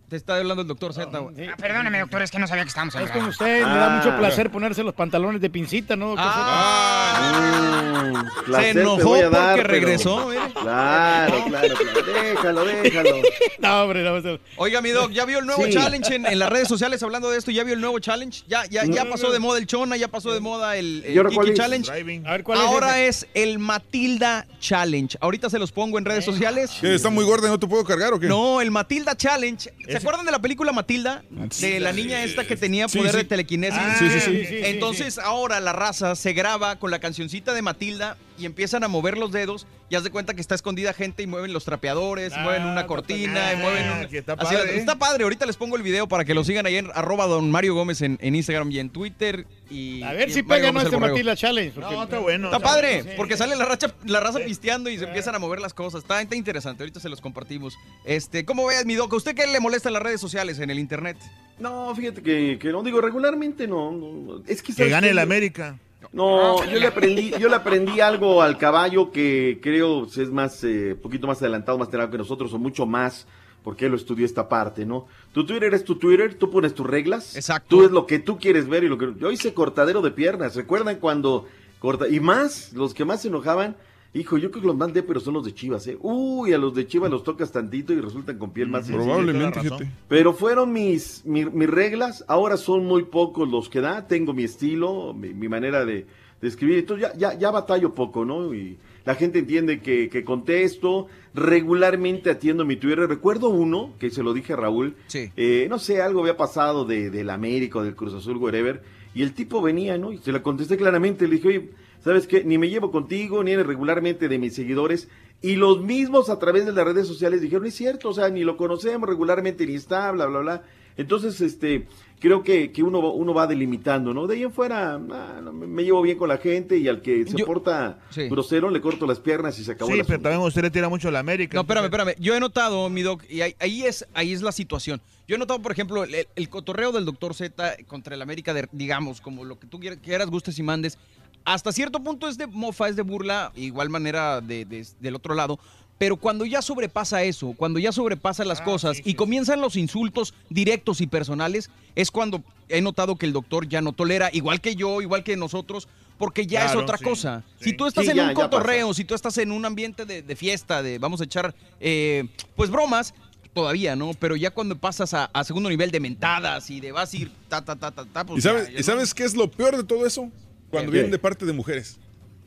Te está hablando el doctor Z. güey. Ah, perdóname, doctor, es que no sabía que estábamos en Es programa. usted, le da Ah. mucho placer ponerse los pantalones de pincita, ¿no? doctor Ah. Mm, placer Se te enojó voy a dar, porque pero- regresó, mire. Claro, claro, claro. Déjalo, déjalo. No, hombre, no, no. Oiga, mi doc, ¿ya vio el nuevo Sí. challenge en, en las redes sociales hablando de esto? ¿Ya vio el nuevo challenge? ¿Ya, ya, ya No. pasó de moda el Chona? ¿Ya pasó de moda el, el ¿Y ahora cuál Kiki es? Challenge? A ver, ¿cuál es Ahora es el Matilda Challenge. Ahorita se los pongo en redes sociales. ¿Qué, ¿Está muy gorda y no te puedo cargar o qué? No, el Matilda Challenge. ¿Se acuerdan de la película Matilda? De la niña esta que tenía poder sí. de telequinesis. Ah, Sí, sí, sí. sí, sí, Entonces ahora la raza se graba con la cancioncita de Matilda y empiezan a mover los dedos y haz de cuenta que está escondida gente y mueven los trapeadores, y Ah, mueven una cortina, y mueven Ah, un... que está así- padre, ¿eh? está padre, ahorita les pongo el video para que lo sigan ahí en arroba don Mario Gómez en, en Instagram y en Twitter. Y, A ver y si pega este Borrego. Matilda Challenge. porque- No, está bueno. Está está padre, sí. porque sale la, racha, la raza pisteando y se empiezan a mover las cosas. Está, está interesante, ahorita se los compartimos. Este, ¿Cómo ve, mi doc? ¿A usted qué le molesta en las redes sociales, en el internet? No, fíjate que, que no digo regularmente, no. no. Es que, Que ¿sabes gane el América. No, yo le aprendí, yo le aprendí algo al caballo que creo es más, eh, poquito más adelantado, más temprano que nosotros, o mucho más, porque él lo estudió esta parte, ¿no? Tu Twitter es tu Twitter, tú pones tus reglas. Exacto. Tú es lo que tú quieres ver y lo que. Yo hice cortadero de piernas, ¿recuerdan cuando corta? Y más, los que más se enojaban. Hijo, yo creo que los más pero son los de Chivas, ¿eh? Uy, a los de Chivas los tocas tantito y resultan con piel más. Probablemente, fíjate. Pero fueron mis, mi- mis reglas, ahora son muy pocos los que da, tengo mi estilo, mi, mi manera de, de escribir, entonces ya, ya, ya batallo poco, ¿no? Y la gente entiende que, que contesto, regularmente atiendo mi Twitter. Recuerdo uno, que se lo dije a Raúl, Sí. eh, no sé, algo había pasado de, del América o del Cruz Azul, whatever, y el tipo venía, ¿no? Y se la contesté claramente, le dije, oye, ¿sabes qué? Ni me llevo contigo, ni eres regularmente de mis seguidores, y los mismos a través de las redes sociales dijeron, es cierto, o sea, ni lo conocemos regularmente, ni está, bla, bla, bla. Entonces, este, creo que, que uno, va- uno va delimitando, ¿no? De ahí en fuera, ah, no, me me llevo bien con la gente y al que se Yo- porta Sí. grosero le corto las piernas y se acabó Sí, pero también usted le tira mucho a la América. No, espérame, espérame. Yo he notado, mi doc, y ahí, ahí es, ahí es la situación. Yo he notado, por ejemplo, el, el cotorreo del doctor Z contra el América, de, digamos, como lo que tú quieras, gustes y mandes. Hasta cierto punto es de mofa, es de burla, igual manera de, de- del otro lado. Pero cuando ya sobrepasa eso, cuando ya sobrepasa las cosas y comienzan los insultos directos y personales, es cuando he notado que el doctor ya no tolera, igual que yo, igual que nosotros, porque ya es otra sí, cosa. sí. Si tú estás Sí, en ya- un cotorreo, si tú estás en un ambiente de, de fiesta, de vamos a echar, eh, pues bromas, todavía, ¿no? Pero ya cuando pasas a, a segundo nivel de mentadas y de vas a ir ta, ta, ta, ta, ta, pues ¿Y sabes, ya- ya ¿y sabes qué es lo peor de todo eso? Cuando ¿Qué? vienen de parte de mujeres.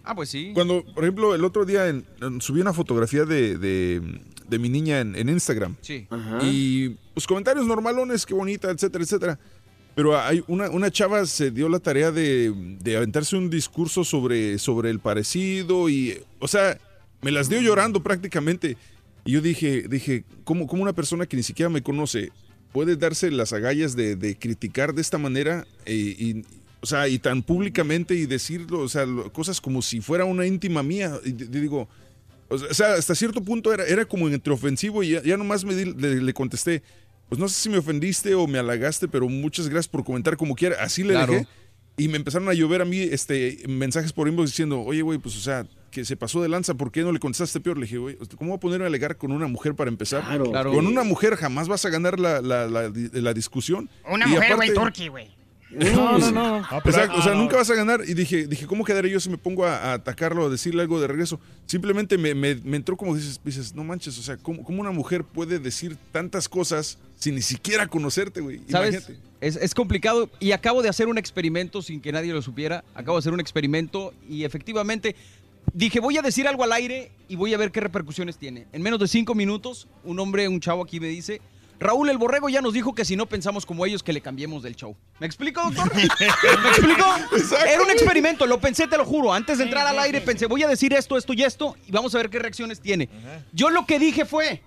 Ah, pues sí. Cuando, por ejemplo, el otro día en- en- subí una fotografía de, de- de mi niña en, en Instagram. Sí. Ajá. Y pues comentarios normalones, qué bonita, etcétera, etcétera. Pero hay una, una chava se dio la tarea de, de aventarse un discurso sobre, sobre el parecido y, o sea, me las dio llorando prácticamente. Y yo dije, dije, ¿cómo, cómo una persona que ni siquiera me conoce puede darse las agallas de, de criticar de esta manera eh, y, o sea, y tan públicamente y decirlo, o sea, cosas como si fuera una íntima mía? Y digo, o sea, hasta cierto punto era, era como entre ofensivo y ya, ya nomás me di- le, le contesté, pues no sé si me ofendiste o me halagaste, pero muchas gracias por comentar como quiera. Así le Claro. dejé. Y me empezaron a llover a mí este, mensajes por inbox diciendo, oye, güey, pues o sea, que se pasó de lanza, ¿por qué no le contestaste peor? Le dije, güey, ¿cómo voy a ponerme a alegar con una mujer para empezar? Claro. Claro. Con una mujer jamás vas a ganar la, la- la- la discusión. Una Y mujer, güey, aparte- turqui, güey. No, no, no. Exacto, o sea, nunca vas a ganar. Y dije, dije, ¿cómo quedaré yo si me pongo a, a atacarlo, a decirle algo de regreso? Simplemente me, me- me entró como dices, dices, no manches, o sea, ¿cómo, cómo una mujer puede decir tantas cosas sin ni siquiera conocerte, güey? ¿Sabes? Imagínate. Es, es complicado y acabo de hacer un experimento sin que nadie lo supiera. Acabo de hacer un experimento y efectivamente dije, voy a decir algo al aire y voy a ver qué repercusiones tiene. En menos de cinco minutos, un hombre, un chavo aquí me dice, Raúl el Borrego ya nos dijo que si no pensamos como ellos, que le cambiemos del show. ¿Me explico, doctor? ¿Me explico? Era un experimento, lo pensé, te lo juro. Antes de entrar al aire pensé, voy a decir esto, esto y esto y vamos a ver qué reacciones tiene. Yo lo que dije fue,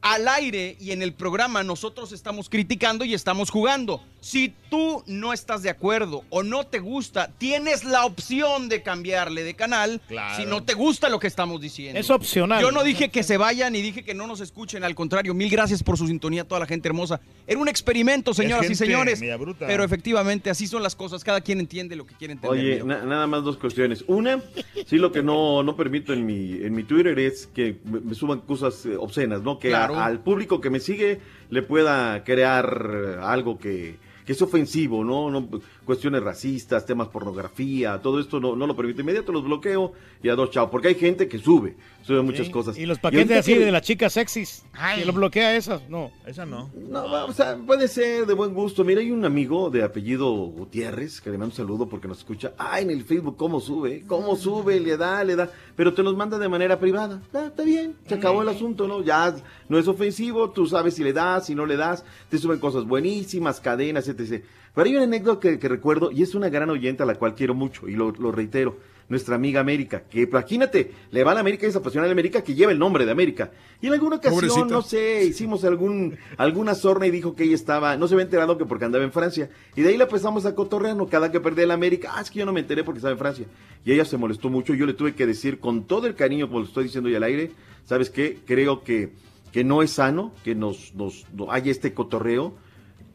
al aire y en el programa nosotros estamos criticando y estamos jugando. Si tú no estás de acuerdo o no te gusta, tienes la opción de cambiarle de canal Claro. si no te gusta lo que estamos diciendo. Es opcional. Yo no dije que se vayan ni dije que no nos escuchen, al contrario, mil gracias por su sintonía a toda la gente hermosa. Era un experimento, señoras y señores. Pero efectivamente así son las cosas, cada quien entiende lo que quiere entender. Oye, na- nada más dos cuestiones. Una, sí lo que no, no permito en mi, en mi Twitter es que me, suban cosas eh, obscenas, ¿no? Que a- al público que me sigue le pueda crear algo que, que es ofensivo, ¿no? no cuestiones racistas, temas pornografía, todo esto no, no lo permite. Inmediato los bloqueo y a dos chao, porque hay gente que sube, sube muchas cosas. Y los paquetes así que- de las chicas sexys. Ay. Que lo bloquea esas, no. Esa no. No, o sea, puede ser de buen gusto. Mira, hay un amigo de apellido Gutiérrez que le mando un saludo porque nos escucha. Ah, en el Facebook, ¿cómo sube? ¿Cómo sube? Le da, le da. Pero te los manda de manera privada. Ah, está bien, se acabó el asunto, ¿no? Ya no es ofensivo, tú sabes si le das, si no le das. Te suben cosas buenísimas, cadenas, etc. Pero hay una anécdota que, que recuerdo y es una gran oyente a la cual quiero mucho y lo, lo reitero. Nuestra amiga América, que imagínate, le va a la América y es apasionada de América que lleva el nombre de América. Y en alguna ocasión, Pobrecita. no sé, hicimos algún, alguna sorna y dijo que ella estaba, no se había enterado que porque andaba en Francia. Y de ahí la empezamos a cotorrear, ¿no? cada que perdía el América, ah, es que yo no me enteré porque estaba en Francia. Y ella se molestó mucho, yo le tuve que decir con todo el cariño, como lo estoy diciendo al aire, ¿sabes qué? Creo que, que no es sano que nos, nos, no haya este cotorreo.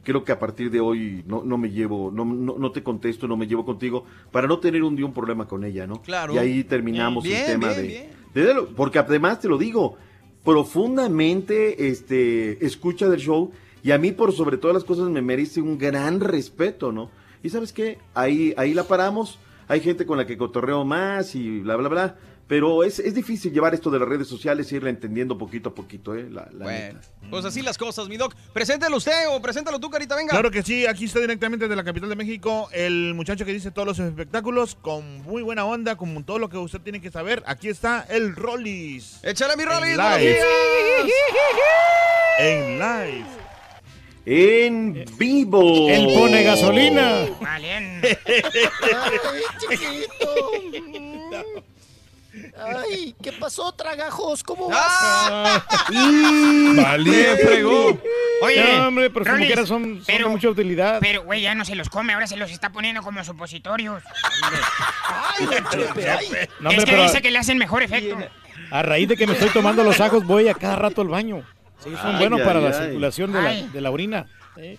Creo que a partir de hoy no, no me llevo, no, no, no te contesto, no me llevo contigo, para no tener un día un problema con ella, ¿no? Claro. Y ahí terminamos Bien, el tema bien, de, bien. de porque además te lo digo, profundamente este, escucha del show y a mí por sobre todas las cosas me merece un gran respeto, ¿no? Y sabes qué, ahí, ahí la paramos, hay gente con la que cotorreo más y bla, bla, bla, pero es, es difícil llevar esto de las redes sociales e irla entendiendo poquito a poquito, ¿eh? La, la Bueno, pues así las cosas, mi doc. Preséntalo usted o preséntalo tú, Carita, venga. Claro que sí, aquí está directamente de la capital de México el muchacho que dice todos los espectáculos con muy buena onda, con todo lo que usted tiene que saber. Aquí está el Rollis. Échale mi En Rollis. En live. En vivo. Él pone gasolina. Valiente. Ay, chiquito. Ay, ¿qué pasó, tragajos? ¿Cómo vas? Ah. Me fregó. Oye, No, hombre, pero como quiera son, son pero- de mucha utilidad. Pero, güey, ya no se los come, ahora se los está poniendo como supositorios. Ay, Chepe, ay. No, es hombre, que pero- dice que le hacen mejor efecto. A raíz de que me estoy tomando los ajos, voy a cada rato al baño. Sí, son Ay, buenos ay, para la circulación de la, de la orina. ¿eh?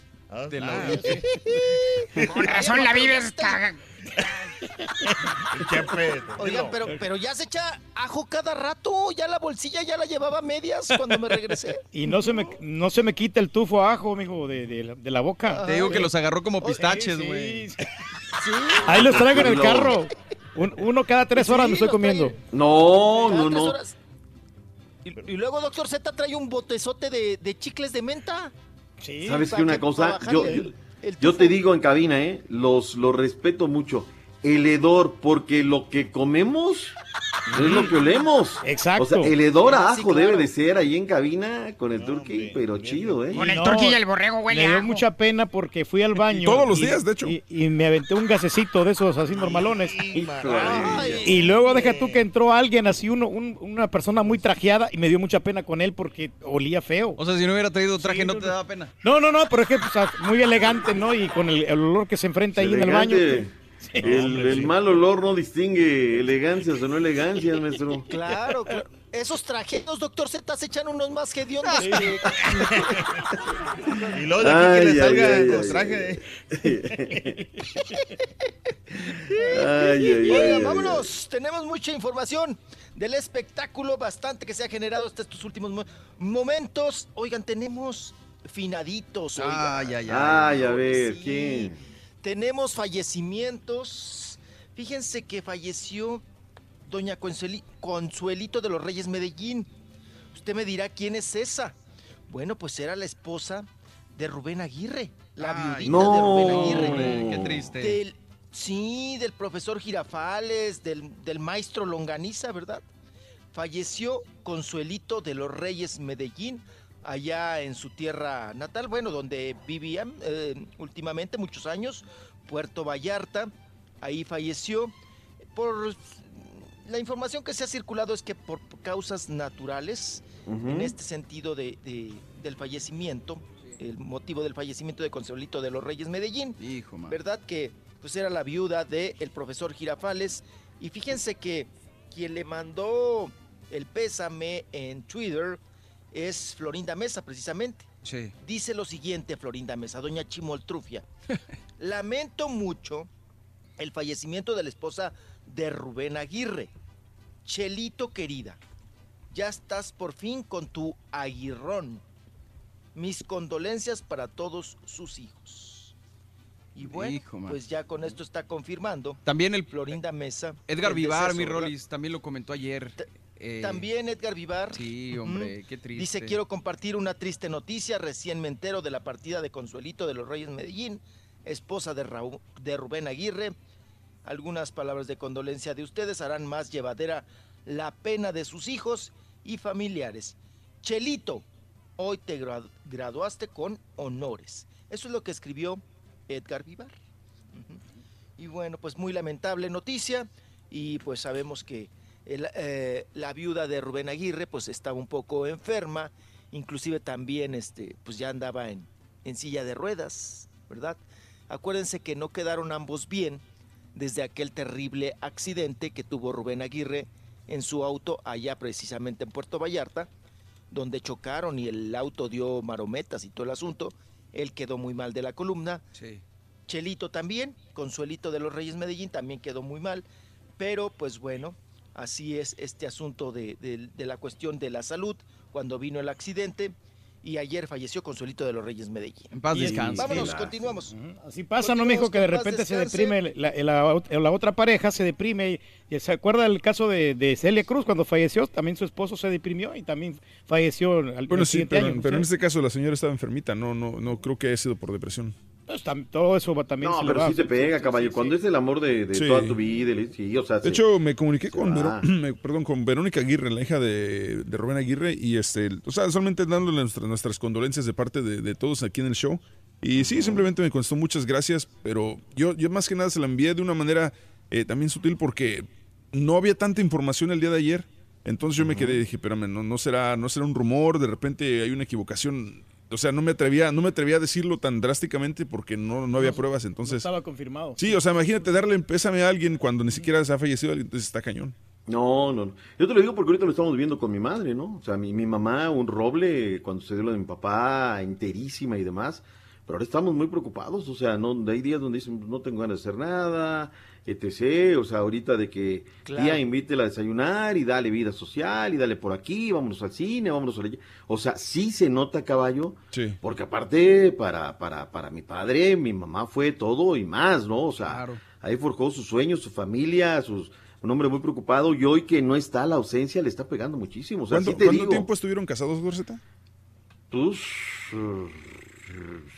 De Con razón la vives caga. Oigan, pero, pero ya se echa ajo cada rato. Ya la bolsilla ya la llevaba a medias cuando me regresé. Y no se me, no se me quita el tufo a ajo, mijo, de, de, la- de la boca. Te digo que los agarró como pistaches, sí, güey. sí. Ahí los traigo en el carro. Un- uno cada tres horas me estoy comiendo. No, Cada no, tres no. horas. Y, y luego, doctor Z trae un botezote de, de chicles de menta. Sí. ¿Sabes qué una que- cosa? Yo, yo te digo en cabina, ¿eh? Los, los respeto mucho. El hedor, porque lo que comemos es lo que olemos. Exacto. O sea, el hedor a Sí, ajo claro. debe de ser ahí en cabina con el turkey, pero chido, ¿eh? Con el No, turqui y el borrego huele Me dio ajo. mucha pena porque fui al baño. Todos los y- días, de hecho. Y, y me aventé un gasecito de esos así normalones. Híjole. Y luego deja tú que entró alguien así, uno, un- una persona muy trajeada y me dio mucha pena con él porque olía feo. O sea, si no hubiera traído traje, Sí, no no, te no. daba pena. No, no, no, pero es que sea, muy elegante, ¿no? Y con el, el olor que se enfrenta ahí en el baño. El, el mal olor no distingue elegancias o no elegancias, maestro. Claro, claro. Esos trajeros, doctor Z, se echan unos más hediondos que... Y luego de aquí que le Ay, salga ay, ay, con ay. Ay, ay, ay, ay, vámonos. Tenemos mucha información del espectáculo bastante que se ha generado hasta estos últimos mo- momentos. Oigan, tenemos finaditos. oigan. Ay, ay, ay. Ay, a ver, Sí. ¿quién? Tenemos fallecimientos. Fíjense que falleció doña Consueli- Consuelito de los Reyes Medellín. Usted me dirá quién es esa. Bueno, pues era la esposa de Rubén Aguirre, la Ay, viudita de Rubén. Aguirre. Qué triste. Del, sí, del profesor Girafales, del, del maestro Longaniza, ¿verdad? Falleció Consuelito de los Reyes Medellín, allá en su tierra natal, bueno, donde vivían eh, últimamente muchos años, Puerto Vallarta. Ahí falleció. Por la información que se ha circulado es que por causas naturales, en este sentido de, de- del fallecimiento, el motivo del fallecimiento de Consuelito de los Reyes Medellín, Hijo. ¿verdad? Que pues era la viuda del profesor Girafales. Y fíjense que quien le mandó el pésame en Twitter es Florinda Mesa, precisamente. Sí. Dice lo siguiente, Florinda Mesa, doña Chimoltrufia. Lamento mucho el fallecimiento de la esposa de Rubén Aguirre. Chelito querida, ya estás por fin con tu aguirrón. Mis condolencias para todos sus hijos. Y bueno, Hijo, pues ya con esto está confirmando. También el Florinda Mesa. Edgar Vivar, mi. Rolis, también lo comentó ayer. Eh, También Edgar Vivar. Sí, hombre, qué triste. Dice, quiero compartir una triste noticia. Recién me entero de la partida de Consuelito de los Reyes Medellín, esposa de, de Rubén Aguirre. Algunas palabras de condolencia de ustedes harán más llevadera la pena de sus hijos y familiares. Chelito, hoy te gra- graduaste con honores. Eso es lo que escribió Edgar Vivar. Y bueno, pues muy lamentable noticia y pues sabemos que el, eh, la viuda de Rubén Aguirre pues estaba un poco enferma, inclusive también este, pues ya andaba en, en silla de ruedas, ¿verdad? Acuérdense que no quedaron ambos bien desde aquel terrible accidente que tuvo Rubén Aguirre en su auto allá precisamente en Puerto Vallarta, donde chocaron y el auto dio marometas y todo el asunto. Él quedó muy mal de la columna. Sí. Chelito también, Consuelito de los Reyes Medellín también quedó muy mal, pero pues bueno, así es este asunto de, de- de la cuestión de la salud cuando vino el accidente y ayer falleció Consuelito de los Reyes Medellín. En paz descanse. Vámonos, Sí, continuamos. Así pasa, ¿no, mijo? Que de repente se deprime, la, la- la otra pareja se deprime. Y, ¿Se acuerda el caso de, de Celia Cruz cuando falleció? También su esposo se deprimió y también falleció al, Bueno, el sí, siguiente pero, año. pero en Sí. este caso la señora estaba enfermita, no, no, no creo que haya sido por depresión. Pues, tam- todo eso también. No, se le pero va- sí te pega, caballo. sí, Cuando es el amor de, de Sí. toda tu vida, el- sí, o sea, De se- hecho, me comuniqué con. Vero- me- perdón, con Verónica Aguirre, la hija de, de Rubén Aguirre, y este, o sea, solamente dándole nuestras, nuestras condolencias de parte de, de todos aquí en el show. Y sí, simplemente me contestó muchas gracias, pero yo, yo más que nada se la envié de una manera eh, también sutil porque no había tanta información el día de ayer. Entonces yo me quedé y dije, espérame, no, no será, no será un rumor, de repente hay una equivocación. O sea, no me atrevía, no me atrevía a decirlo tan drásticamente porque no, no había pruebas. No Entonces, estaba confirmado. Sí, o sea, imagínate darle pésame a alguien cuando ni siquiera se ha fallecido alguien, entonces está cañón. No, no, no. Yo te lo digo porque ahorita lo estamos viviendo con mi madre, ¿no? O sea, mi, mi mamá, un roble, cuando se dio lo de mi papá, enterísima y demás. Pero ahora estamos muy preocupados, o sea, no, hay días donde dicen, no tengo ganas de hacer nada, etc. O sea, ahorita de que Claro. día invítela a desayunar y dale vida social y dale por aquí, vámonos al cine, vámonos allá. O sea, sí se nota caballo, Sí. porque aparte para, para, para mi padre, mi mamá fue todo y más, ¿no? O sea, ahí forjó sus sueños, su familia, sus, un hombre muy preocupado y hoy que no está, la ausencia le está pegando muchísimo. O sea, ¿Cuánto, sí te cuánto digo, tiempo estuvieron casados, Gorzeta? tus uh,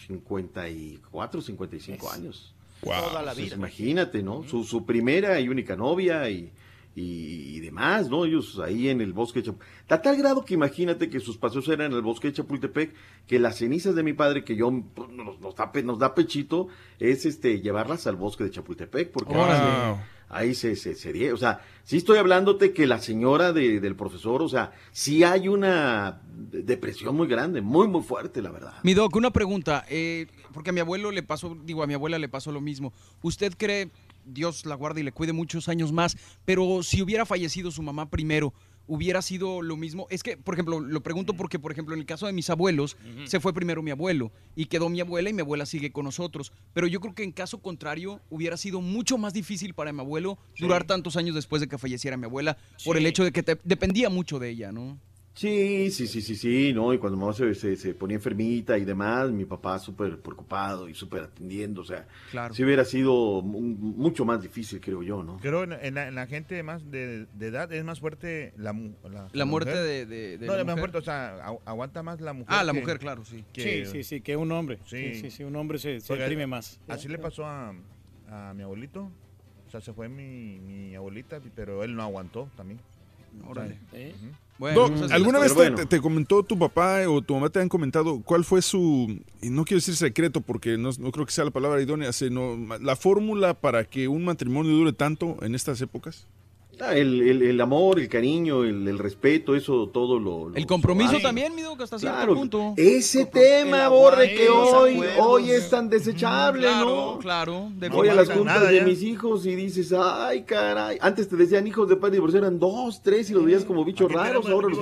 54, 55 años. Toda la vida. imagínate, ¿no? Su, su primera y única novia y, y, y demás, ¿no? Ellos ahí en el bosque de Chapultepec. A tal grado que imagínate que sus paseos eran en el bosque de Chapultepec, que las cenizas de mi padre, que yo pues, nos, nos da, nos da pechito, es este llevarlas al bosque de Chapultepec, porque Wow. Ahí se, se, se O sea, sí estoy hablándote que la señora de- del profesor, o sea, sí hay una depresión muy grande, muy, muy fuerte, la verdad. Mi doc, una pregunta, eh, porque a mi abuelo le pasó, digo, a mi abuela le pasó lo mismo. ¿Usted cree, Dios la guarde y le cuide muchos años más, pero si hubiera fallecido su mamá primero, hubiera sido lo mismo? Es que, por ejemplo, lo pregunto porque, por ejemplo, en el caso de mis abuelos, se fue primero mi abuelo y quedó mi abuela y mi abuela sigue con nosotros. Pero yo creo que en caso contrario, hubiera sido mucho más difícil para mi abuelo durar tantos años después de que falleciera mi abuela, por el hecho de que te- dependía mucho de ella, ¿no? Sí, sí, sí, sí, sí, ¿no? Y cuando mamá se, se, se ponía enfermita y demás, mi papá súper preocupado y súper atendiendo, o sea, Claro. sí hubiera sido mu- mucho más difícil, creo yo, ¿no? Creo en, en la, en la gente más de, de edad es más fuerte la, mu- la, La muerte mujer. de- de- de no, la es más mujer. fuerte, o sea, agu- aguanta más la mujer. Ah, la que- mujer, claro, sí. que- Sí, sí, sí, que un hombre. Sí. Sí, sí, sí, un hombre se, se deprime más. Así le pasó a, a mi abuelito. O sea, se fue mi, mi abuelita, pero él no aguantó también. Órale. ¿sabes? Doc, ¿Alguna vez Pero te, bueno. te comentó tu papá o tu mamá te han comentado cuál fue su, y no quiero decir secreto porque no, no creo que sea la palabra idónea, sino la fórmula para que un matrimonio dure tanto en estas épocas? Ah, el, el- el amor, el cariño, el, el respeto, eso todo lo... lo- El compromiso también, mi doc, hasta cierto Claro, punto. ese tema, Borre, que hoy, acuerdos, hoy eh. es tan desechable, Claro, ¿no? claro. de Voy a las juntas de mis hijos y dices, ay, caray. Antes te decían hijos de padre divorciado, eran dos, tres y los veías como bichos raros. Ahora los...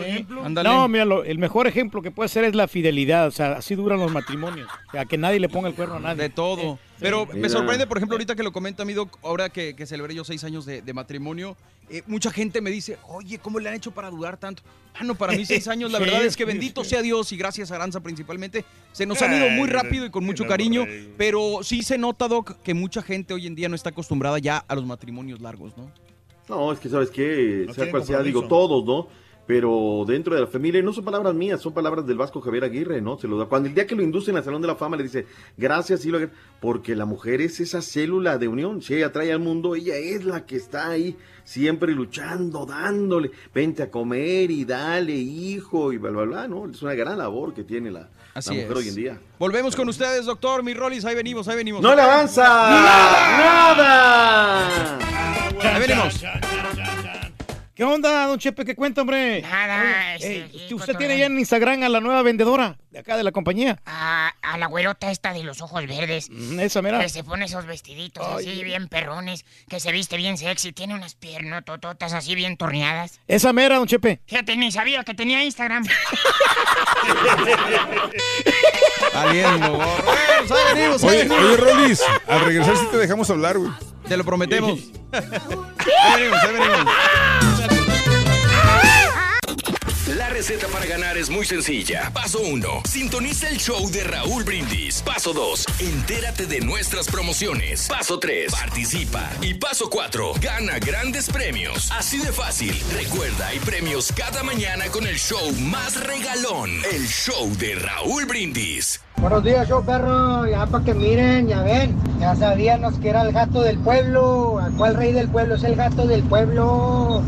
No, mira, lo- el mejor ejemplo que puede ser es la fidelidad. O sea, así duran los matrimonios. O sea, que nadie le ponga el cuerno a nadie. De todo. Pero me sorprende, por ejemplo, ahorita que lo comenta mi doc, ahora que, que celebré yo seis años de, de matrimonio, eh, mucha gente me dice, oye, ¿cómo le han hecho para durar tanto? Ah, no, para mí seis años, la verdad es que bendito sea Dios y gracias a Aranza principalmente, se nos han ido muy rápido y con mucho cariño, pero sí se nota, Doc, que mucha gente hoy en día no está acostumbrada ya a los matrimonios largos, ¿no? No, es que sabes qué, No sea cual sea, digo todos, ¿no? Pero dentro de la familia, no son palabras mías, son palabras del Vasco Javier Aguirre, ¿no? Se lo da. Cuando el día que lo inducen al Salón de la Fama le dice, gracias, y lo porque la mujer es esa célula de unión. Si ella trae al mundo, ella es la que está ahí, siempre luchando, dándole, vente a comer y dale, hijo, y bla, bla, bla, ¿no? Es una gran labor que tiene la, mujer es. hoy en día. Volvemos con ustedes, doctor, mi Rollis, ahí venimos, ahí venimos. ¡No le avanza! ¡Nada! Ahí venimos. ¿Qué onda, don Chepe? ¿Qué cuenta, hombre? Nada, Oye, este, ey, aquí usted cotorreando. tiene ya en Instagram a la nueva vendedora de acá de la compañía. A, a la güerota esta de los ojos verdes. Mm, esa mera. Que se pone esos vestiditos así bien perrones, que se viste bien sexy, tiene unas piernotototas así bien torneadas. Esa mera, don Chepe. Fíjate, ni sabía que tenía Instagram. Saliendo, gorro. Bueno, ahí venimos, ahí Oye, venimos. oye, Rolis, al regresar sí te dejamos hablar, güey. Te lo prometemos. ahí venimos, ahí venimos. Receta para ganar es muy sencilla. Paso 1. Sintoniza el show de Raúl Brindis. Paso 2. Entérate de nuestras promociones. Paso 3. Participa. Y paso 4. Gana grandes premios. Así de fácil. Recuerda, hay premios cada mañana con el show más regalón. El show de Raúl Brindis. Buenos días, show perro. Ya para que miren, ya ven. Ya sabíamos que era el gato del pueblo. ¿A cuál rey del pueblo? Es el gato del pueblo.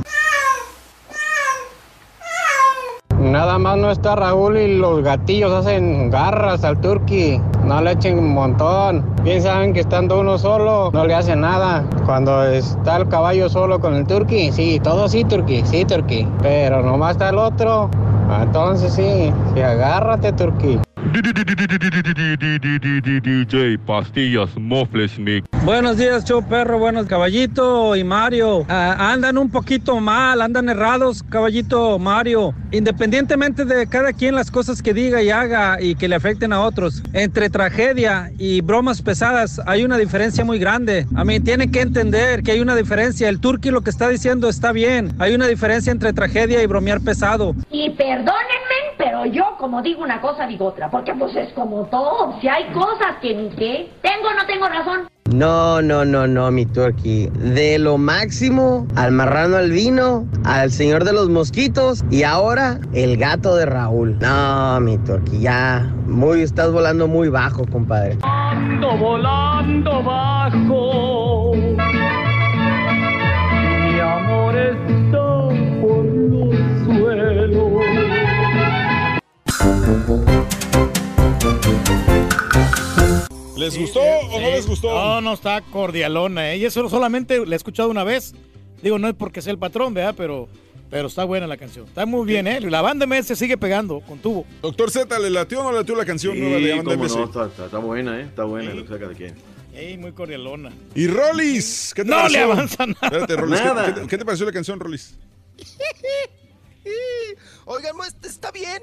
Nada más no está Raúl y los gatillos hacen garras al turqui. No le echen un montón. Bien saben que estando uno solo no le hace nada. Cuando está el caballo solo con el turqui, sí, todo sí, turqui, sí, turqui. Pero nomás está el otro. Entonces sí, sí, agárrate, turqui. DJ Pastillas Mofles Mix. Buenos días, show perro. Buenos, caballito y Mario. Ah, andan un poquito mal, andan errados, caballito Mario. Independientemente de cada quien las cosas que diga y haga y que le afecten a otros, entre tragedia y bromas pesadas hay una diferencia muy grande. A mí tienen que entender que hay una diferencia. El turqui lo que está diciendo está bien. Hay una diferencia entre tragedia y bromear pesado. Y perdónenme, pero yo como digo una cosa digo otra, porque pues es como todo, si hay cosas que ni sé, tengo o no tengo razón. No, no, no, no, mi turkey. De lo máximo, al marrano albino, al señor de los mosquitos y ahora el gato de Raúl. No, mi turkey, ya. Muy, estás volando muy bajo, compadre. Ando volando bajo. ¿Les gustó o no les gustó? No, no está cordialona. ¿eh? Y eso solamente la he escuchado una vez. Digo, no es porque sea el patrón, ¿verdad? Pero, pero está buena la canción. Está muy bien, ¿eh? La banda MS sigue pegando con tubo. Doctor Z, ¿le latió o no le latió la canción Sí, nueva de Banda MS? no, está, está- está buena, ¿eh? Está buena, lo que saca de quién. Ey, muy cordialona. Y Rolis, ¿qué te No pareció? le avanza nada. Espérate, Rolis, ¿qué- Nada. ¿qué, te- qué te pareció la canción, Rolis? Oigan, no, este está bien,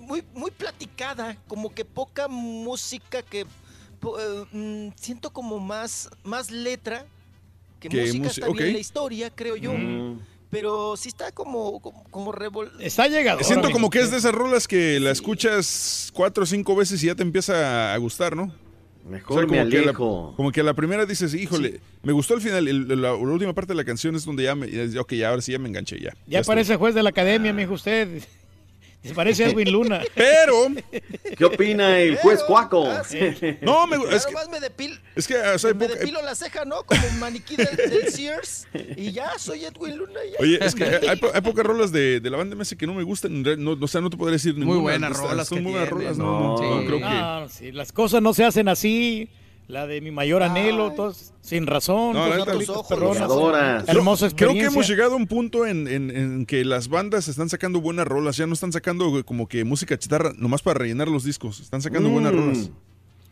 muy, muy platicada, como que poca música que eh, mm, siento como más, más letra que Que música música, está bien ok. la historia, creo yo. Mm. Pero sí está como, como, como revol... Está llegado. Siento como que es de esas rolas que la escuchas cuatro o cinco veces y ya te empieza a gustar, ¿no? Mejor me como, que a la, alejo. como que a la primera dices, híjole, me gustó el final, el- la, la última parte de la canción es donde ya me, ya- ok, ya ahora sí ya me enganché, ya. Ya estuvo. parece juez de la academia, mijo usted. Se parece a Edwin Luna. Pero. ¿Qué opina el juez Cuaco? No, me, es que, me depilo, es que o sea, hay me poca- depilo la ceja, ¿no? Como un maniquí del, del Sears y ya, soy Edwin Luna. ya. Oye, es que hay, po- hay pocas rolas de, de la banda MS que no me gustan. No, o sea, no te podría decir ninguna. buenas Estas rolas Son muy buenas rolas, no, no, no creo que. No, sí, las cosas no se hacen así. La de mi mayor anhelo, todos sin razón. No, la perronas. Luchadoras. Hermosa Creo que hemos llegado a un punto en, en- en que las bandas están sacando buenas rolas. Ya no están sacando como que música chatarra nomás para rellenar los discos. Están sacando Mm. buenas rolas.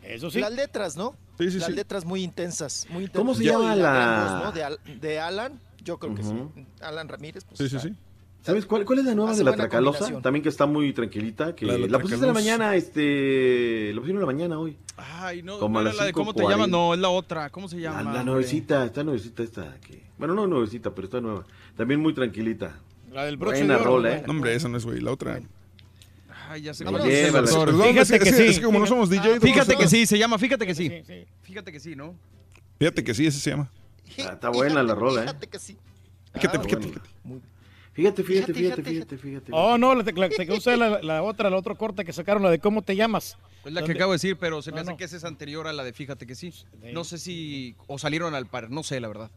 Eso sí. Las letras, ¿no? Sí, sí, Las sí. letras muy intensas. Muy intensas. ¿Cómo se llama la- ¿no? de, Al- de Alan, yo creo que sí. Alan Ramírez. Pues, Sí, sí, está- sí. ¿Sabes cuál, cuál es la nueva Hace de la Tracalosa? También que está muy tranquilita. Que La la, de la pusiste en la mañana, este. La pusieron en la mañana hoy. Ay, no, Como no a era las la de cómo te 5:40. llamas, no, es la otra. ¿Cómo se La, llama? la hombre? nuevecita, está nuevecita esta. Que, bueno, no nuevecita, pero está nueva. También muy tranquilita. La del broche Buena de oro, rola. ¿eh? No, hombre, esa no es, güey. La otra. Ay, ya sé cómo doctor. Perdón, Fíjate es, que sí. es que como no somos DJ. Fíjate que sí, se llama Fíjate que sí. Fíjate que sí, ¿no? Fíjate que sí, ese se llama. Ah, está buena la rola, ¿eh? Fíjate que sí. Fíjate, Ah, fíjate. Fíjate. Fíjate, fíjate, Fíjate, fíjate. Oh, no, la, la- la que usa la, la otra, la otro corte que sacaron, la de cómo te llamas. Es la que acabo de decir, pero se me No, hace no. que esa es anterior a la de Fíjate que sí. No sé si. O salieron al par, no sé, la verdad.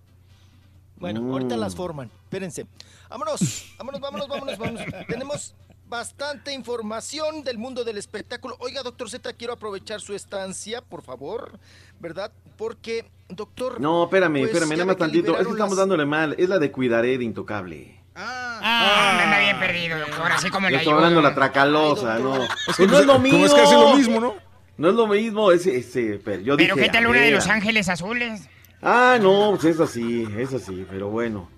Bueno, Mm. ahorita las forman. Espérense. Vámonos, vámonos, vámonos, vámonos, vámonos. Tenemos bastante información del mundo del espectáculo. Oiga, doctor Z, quiero aprovechar su estancia, por favor, ¿verdad? Porque, doctor. No, espérame, pues, espérame, nada más tantito. Es que estamos las- dándole mal. Es la de Cuidaré de Intocable. Ah, anda bien perdido, doctor, así como Le estoy hablando ayudo. la tracalosa, Ay, no. Pues que no es lo mismo. Es casi lo mismo, ¿no? No es lo mismo, ese, ese, pero yo Pero dije, ¿qué tal una de Los Ángeles Azules? Ah, no, pues es así, es así, pero bueno.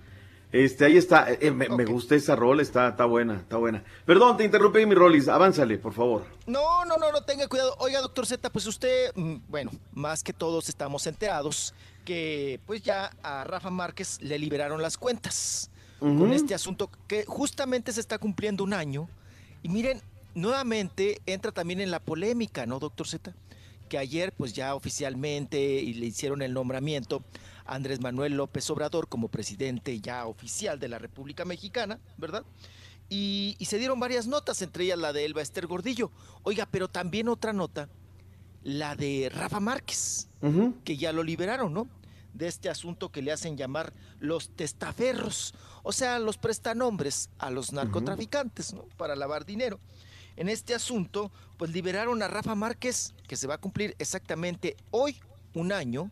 Este, ahí está, eh, me, me gusta esa rol, está, está buena, está buena. Perdón, te interrumpí mi Rolis, avánzale, por favor. No, no, no, no tenga cuidado. Oiga, doctor Z, pues usted, mm, bueno, más que todos estamos enterados que pues ya a Rafa Márquez le liberaron las cuentas con este asunto que justamente se está cumpliendo un año. Y miren, nuevamente entra también en la polémica, ¿no, doctor Z? Que ayer pues ya oficialmente y le hicieron el nombramiento a Andrés Manuel López Obrador como presidente ya oficial de la República Mexicana, ¿verdad? Y, y se dieron varias notas, entre ellas la de Elba Ester Gordillo. Oiga, pero también otra nota, la de Rafa Márquez, que ya lo liberaron, ¿no? De este asunto que le hacen llamar los testaferros, o sea, los prestanombres a los narcotraficantes, ¿no? Para lavar dinero. En este asunto, pues liberaron a Rafa Márquez, que se va a cumplir exactamente hoy un año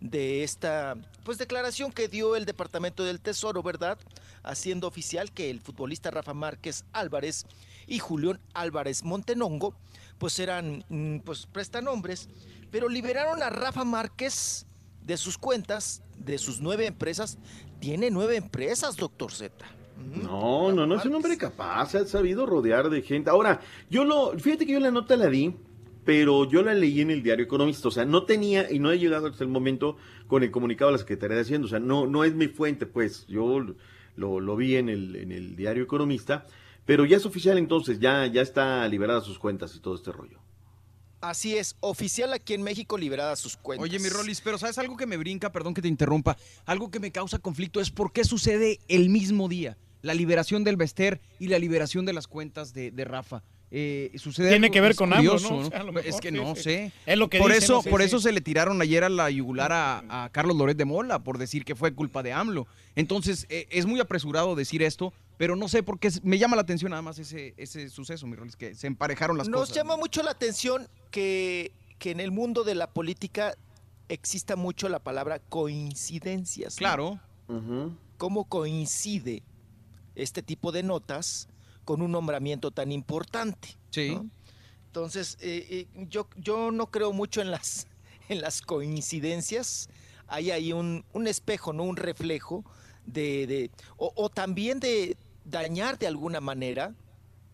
de esta pues declaración que dio el Departamento del Tesoro, ¿verdad? Haciendo oficial que el futbolista Rafa Márquez Álvarez y Julián Álvarez Montenongo pues eran mm, pues prestanombres, pero liberaron a Rafa Márquez de sus cuentas, de sus nueve empresas. Tiene nueve empresas, doctor Z. No, no, no, es un hombre capaz, ha sabido rodear de gente. Ahora, yo lo, fíjate que yo la nota la di, pero yo la leí en el diario Economista, o sea, no tenía y no he llegado hasta el momento con el comunicado de la Secretaría de Hacienda, o sea, no, no es mi fuente, pues, yo lo, lo vi en el, en el diario Economista, pero ya es oficial entonces, ya, ya está liberada sus cuentas y todo este rollo. Así es, oficial aquí en México liberada sus cuentas. Oye, mi Rolis, pero ¿sabes algo que me brinca? Perdón que te interrumpa. Algo que me causa conflicto es por qué sucede el mismo día. La liberación del Bester y la liberación de las cuentas de, de Rafa. Eh, sucede Tiene algo que ver es con ambos, curioso, ¿no? O sea, a lo Es que sí, no sí. sé. Es lo que por dicen, eso, ¿no? Sí, por sí. eso se le tiraron ayer a la yugular a, a Carlos Loret de Mola por decir que fue culpa de AMLO. Entonces, eh, es muy apresurado decir esto, pero no sé por qué es- me llama la atención nada más ese, ese suceso, mi Rolis, que se emparejaron las Nos cosas. llama mucho la atención que, que en el mundo de la política exista mucho la palabra coincidencias. ¿no? Claro. ¿Cómo coincide este tipo de notas con un nombramiento tan importante? Sí. ¿no? Entonces, eh, eh, yo, yo no creo mucho en las, en las coincidencias. Hay ahí un, un espejo, ¿no? Un reflejo de, de- o, o también de dañar de alguna manera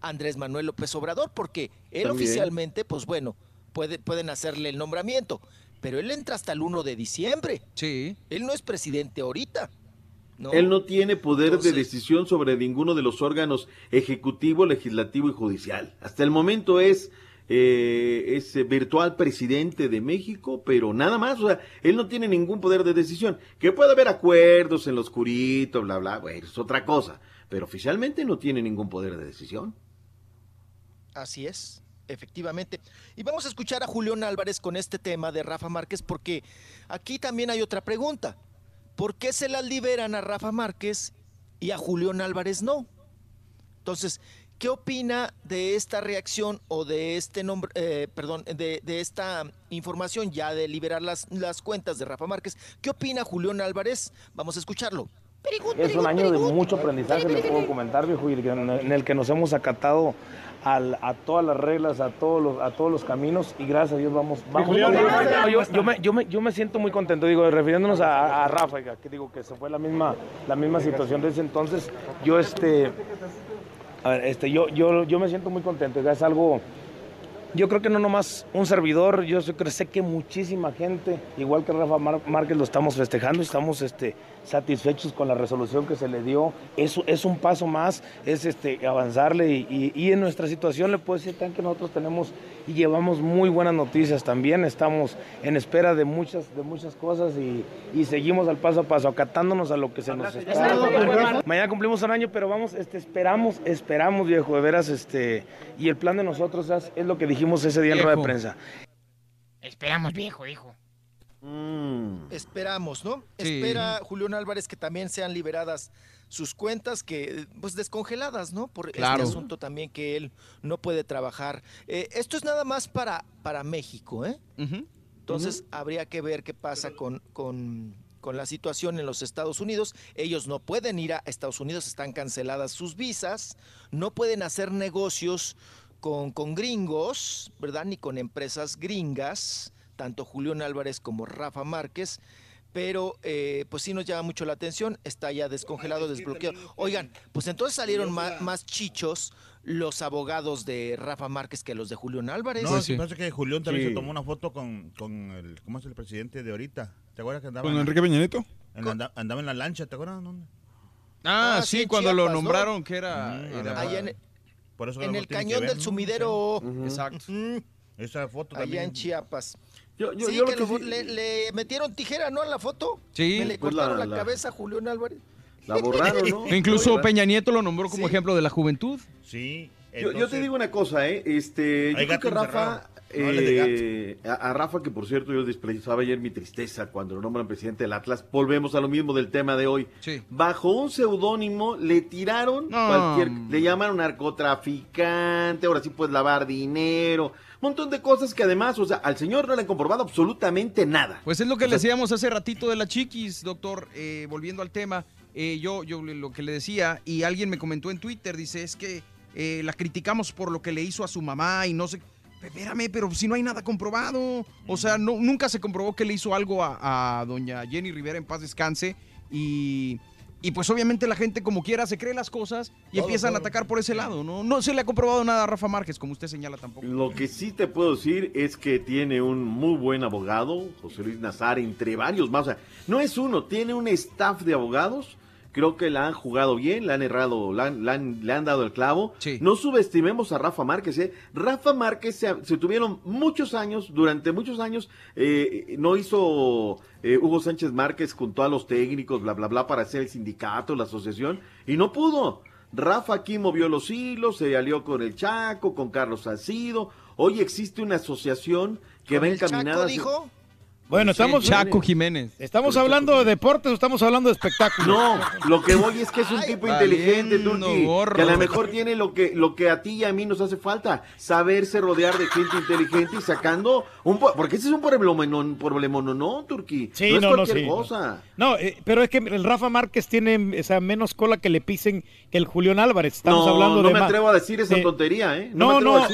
a Andrés Manuel López Obrador, porque él También. oficialmente, pues bueno, puede, pueden hacerle el nombramiento, pero él entra hasta el 1 de diciembre. Sí. Él no es presidente ahorita. ¿No? Él no tiene poder Entonces- de decisión sobre ninguno de los órganos ejecutivo, legislativo y judicial. Hasta el momento es, eh, es virtual presidente de México, pero nada más. O sea, él no tiene ningún poder de decisión. Que puede haber acuerdos en lo oscurito, bla, bla, bueno, es otra cosa. Pero oficialmente no tiene ningún poder de decisión. Así es, efectivamente. Y vamos a escuchar a Julián Álvarez con este tema de Rafa Márquez, porque aquí también hay otra pregunta. ¿Por qué se las liberan a Rafa Márquez y a Julián Álvarez no? Entonces, ¿qué opina de esta reacción o de este nombre, eh, perdón, de, esta información ya de liberar las, las cuentas de Rafa Márquez? ¿Qué opina Julián Álvarez? Vamos a escucharlo. Es un año de mucho aprendizaje, le puedo comentar, viejo, en el que nos hemos acatado al- a todas las reglas, a todos los, a todos los caminos y gracias a Dios vamos. vamos Julián, No, yo, yo me, yo, me, yo me siento muy contento, digo, refiriéndonos a, a Rafa, que digo que se fue la misma, la misma situación de ese entonces. Yo, este, a ver, este, yo, yo, yo me siento muy contento, es algo, yo creo que no nomás un servidor, yo sé que, muchísima gente, igual que Rafa Márquez, lo estamos festejando, estamos este, satisfechos con la resolución que se le dio. Es, es un paso más, es este, avanzarle y, en nuestra situación le puedo decir que nosotros tenemos y llevamos muy buenas noticias también, estamos en espera de muchas, de muchas cosas y, y seguimos al paso a paso, acatándonos a lo que se nos está. Mañana cumplimos un año, pero vamos, este, esperamos, esperamos, viejo, de veras, este, y el plan de nosotros es, es lo que dijimos ese día en rueda de prensa. Esperamos, viejo, dijo. Esperamos, ¿no? Sí. Espera Julián Álvarez que también sean liberadas sus cuentas, que pues descongeladas, ¿no? Por Claro. este asunto también que él no puede trabajar. Eh, esto es nada más para, para México, ¿eh? Entonces habría que ver qué pasa con, con, con la situación en los Estados Unidos. Ellos no pueden ir a Estados Unidos, están canceladas sus visas, no pueden hacer negocios con, con gringos, ¿verdad? Ni con empresas gringas, tanto Julián Álvarez como Rafa Márquez. Pero eh, pues sí nos llama mucho la atención, está ya descongelado, desbloqueado. Oigan, pues entonces salieron más, chichos los abogados de Rafa Márquez que los de Julián Álvarez. No, sí, parece que Julián también Sí. se tomó una foto con, con el, ¿cómo es el presidente de ahorita? ¿Te acuerdas que andaba? ¿Con en la- Enrique Peña Nieto? en la- anda- andaba en la lancha, ¿te acuerdas? ¿Dónde? Ah, Ah, sí, cuando lo nombraron que era... Mm, era- andaba- Allá en, Por eso en el cañón ver, del sumidero. Exacto. Esa foto allá también. en Chiapas. Yo- yo- sí, yo lo que que lo- sí- le, le metieron tijera, ¿no? A la foto. Sí. Me le Pues cortaron la- la, la- cabeza a Julián Álvarez. La borraron, ¿no? Incluso ¿Verdad? Peña Nieto lo nombró como ejemplo de la juventud. Sí. Yo, yo te entonces- digo una cosa, ¿eh? Este, yo creo que Rafa, eh, a, a Rafa, que por cierto yo expresaba ayer mi tristeza cuando lo nombran presidente del Atlas, volvemos a lo mismo del tema de hoy. Sí. Bajo un seudónimo le tiraron No. cualquier, le llamaron narcotraficante, ahora sí puedes lavar dinero, montón de cosas que además, o sea, al señor no le han comprobado absolutamente nada. Pues es lo que O le decíamos hace ratito de la chiquis, doctor, eh, volviendo al tema. eh, yo, yo lo que le decía, y alguien me comentó en Twitter, dice, es que la criticamos por lo que le hizo a su mamá y no sé... Espérame, pero si no hay nada comprobado. O sea, no, nunca se comprobó que le hizo algo a, a doña Jenny Rivera en paz descanse. Y, y pues obviamente la gente como quiera se cree las cosas y Todo, empiezan a atacar por ese lado. ¿no? no se le ha comprobado nada a Rafa Márquez, como usted señala tampoco. Lo que sí te puedo decir es que tiene un muy buen abogado, José Luis Nazar, entre varios más. O sea, no es uno, tiene un staff de abogados. Creo que la han jugado bien, le han errado, le han, le han- le han dado el clavo. No subestimemos a Rafa Márquez. ¿eh? Rafa Márquez se, se tuvieron muchos años, durante muchos años, eh, no hizo eh, Hugo Sánchez Márquez junto a los técnicos, bla, bla, bla, para hacer el sindicato, la asociación, y no pudo. Rafa aquí movió los hilos, se alió con el Chaco, con Carlos Salcido. Hoy existe una asociación que ¿Con va Chaco, encaminada. dijo? Bueno, estamos. Chaco Jiménez. ¿Estamos hablando de deportes o estamos hablando de espectáculos? No, lo que voy es que es un tipo inteligente, Turki, que a lo mejor tiene lo que, lo que a ti y a mí nos hace falta, saberse rodear de gente inteligente y sacando un... po- Porque ese es un problema, no, problema, no, no, Turki. Sí, no es no, no, cualquier sí. cosa. No, eh, pero es que el Rafa Márquez tiene o sea, menos cola que le pisen que el Julián Álvarez. Estamos no, hablando no de me ma- atrevo a decir esa de- tontería, ¿eh? No, me no, no,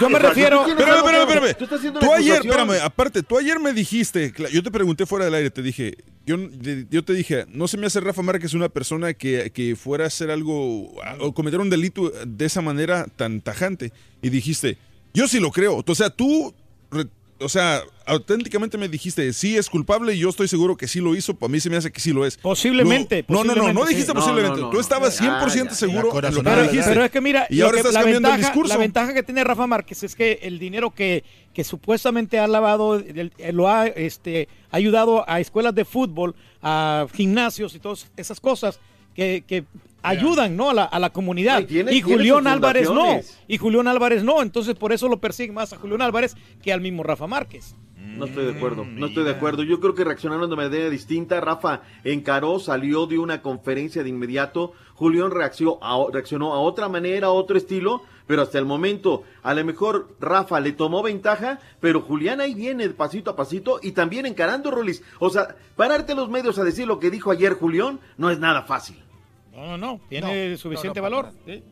yo me refiero- Espérame, espérame, espérame. Tú estás haciendo Tú una ayer, espérame, aparte, tú ayer me dijiste, cla- yo te pregunté fuera del aire, te dije, yo, yo te dije, no se me hace Rafa Márquez una persona que, que fuera a hacer algo o cometer un delito de esa manera tan tajante. Y dijiste, yo sí lo creo. O sea, tú, o sea, auténticamente me dijiste, sí es culpable y yo estoy seguro que sí lo hizo. Para mí se me hace que sí lo es. Posiblemente, No, no, no, no, dijiste sí. posiblemente. No, no, Tú estabas Ya, 100% ya, seguro ya. en lo que Pero, me dijiste. pero es que mira, y ahora que- estás la, cambiando el ventaja, discurso. la ventaja que tiene Rafa Márquez es que el dinero que, que supuestamente ha lavado el- lo ha este, ayudado a escuelas de fútbol, a gimnasios y todas esas cosas que, que ayudan ¿no? a, la, a la comunidad. Y tiene- y tiene Julián Álvarez no. Y Julián Álvarez no. Entonces por eso lo persiguen más a Julián Álvarez que al mismo Rafa Márquez. No estoy de acuerdo, no estoy de acuerdo. Yo creo que reaccionaron de manera distinta. Rafa encaró, salió de una conferencia de inmediato. Julián reaccionó a, reaccionó a otra manera, a otro estilo, pero hasta el momento, a lo mejor Rafa le tomó ventaja, pero Julián ahí viene pasito a pasito y también encarando, Rolis. O sea, pararte los medios a decir lo que dijo ayer Julián no es nada fácil. No, no, no, tiene suficiente valor. ¿sí?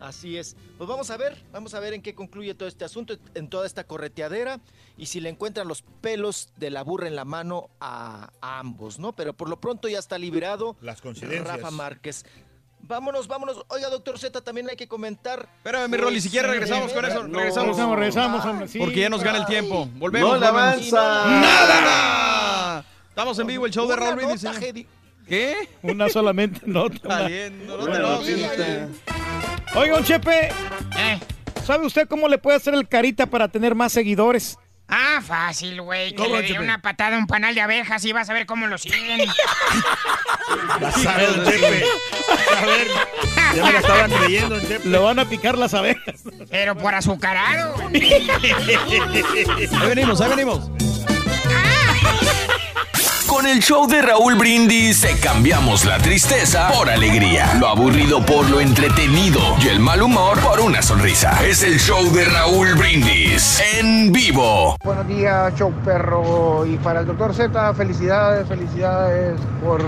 Así es. Pues vamos a ver, vamos a ver en qué concluye todo este asunto, en toda esta correteadera y si le encuentran los pelos de la burra en la mano a, a ambos, ¿no? Pero por lo pronto ya está liberado Las coincidencias. Rafa Márquez. Vámonos, vámonos. Oiga, doctor Z, también hay que comentar. Espérame, mi Rolly, si quieres regresamos con eso. No. Regresamos. Regresamos, regresamos, hombre, sí. Porque ya nos gana el tiempo. Volvemos. No volvemos. avanza. ¡Nada! Estamos en vivo, el show de Una Raúl Brindis, nota, señor. Heidi. ¿Qué? Una solamente nota. Está bien, no, no te Bueno, enojes. sí, Oiga, Chepe, Eh. ¿sabe usted cómo le puede hacer el carita para tener más seguidores? Ah, fácil, güey. Que ¿Cómo, le dé una patada a un panal de abejas y vas a ver cómo lo siguen. La sabe, don Chepe. A ver, ya me la estaba creyendo, don Chepe. Le van a picar las abejas. Pero por azucarado. Ahí venimos, ahí venimos. Con el show de Raúl Brindis te cambiamos la tristeza por alegría, lo aburrido por lo entretenido y el mal humor por una sonrisa. Es el show de Raúl Brindis en vivo. Buenos días, show perro. Y para el doctor Z, felicidades, felicidades por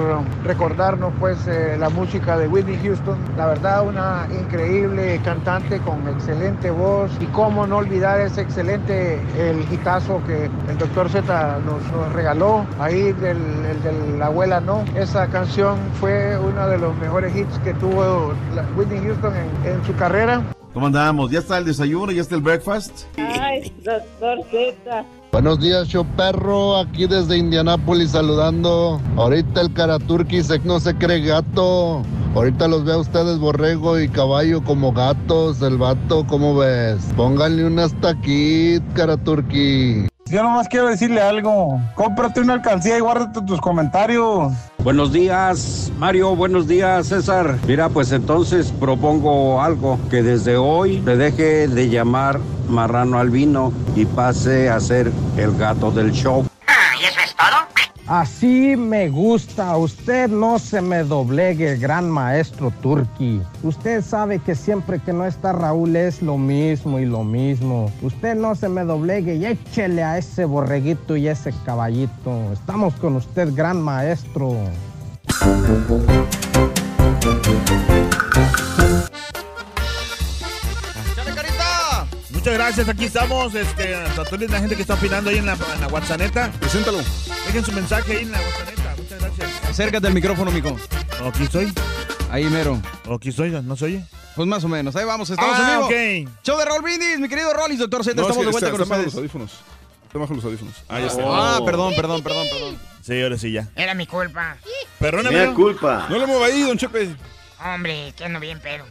recordarnos pues eh, la música de Whitney Houston. La verdad, una increíble cantante con excelente voz. Y cómo no olvidar ese excelente el hitazo que el doctor Z nos, nos regaló ahí del, el de la abuela no. Esa canción fue uno de los mejores hits que tuvo Whitney Houston en, en su carrera. ¿Cómo andamos? ¿Ya está el desayuno? ¿Ya está el breakfast? Ay, doctor Z. Buenos días, show perro, aquí desde Indianápolis saludando. Ahorita el Karaturki se- no se cree gato. Ahorita los ve a ustedes borrego y caballo como gatos. El vato, ¿cómo ves? Pónganle un hasta aquí, Karaturki. Yo nomás quiero decirle algo. Cómprate una alcancía y guárdate tus comentarios. Buenos días, Mario. Buenos días, César. Mira, pues entonces propongo algo, que desde hoy se deje de llamar marrano al vino y pase a ser el gato del show. ¿Y eso es todo? Así me gusta. Usted no se me doblegue, gran maestro Turki. Usted sabe que siempre que no está Raúl es lo mismo y lo mismo. Usted no se me doblegue y échele a ese borreguito y ese caballito. Estamos con usted, gran maestro. Muchas gracias, aquí estamos. Este, a toda la gente que está opinando ahí en la, en la WhatsApp. Preséntalo. Dejen su mensaje ahí en la WhatsApp. Muchas gracias. Acércate al micrófono, mico. Aquí estoy. Ahí mero. Aquí estoy, ¿no se oye? Pues más o menos. Ahí vamos, estamos Ah, en vivo. ok. Show de Raúl Brindis, mi querido Rollis, doctor Z. No, es estamos que de vuelta está, con está bajo los ustedes. audífonos. Está bajo los audífonos. Ah, ya está. Ah, perdón, perdón, perdón, perdón. Sí, ahora sí ya. Era mi culpa. Perdóname. Mea culpa. No lo mueva ahí, don Chepe. Hombre, que ando bien pedo.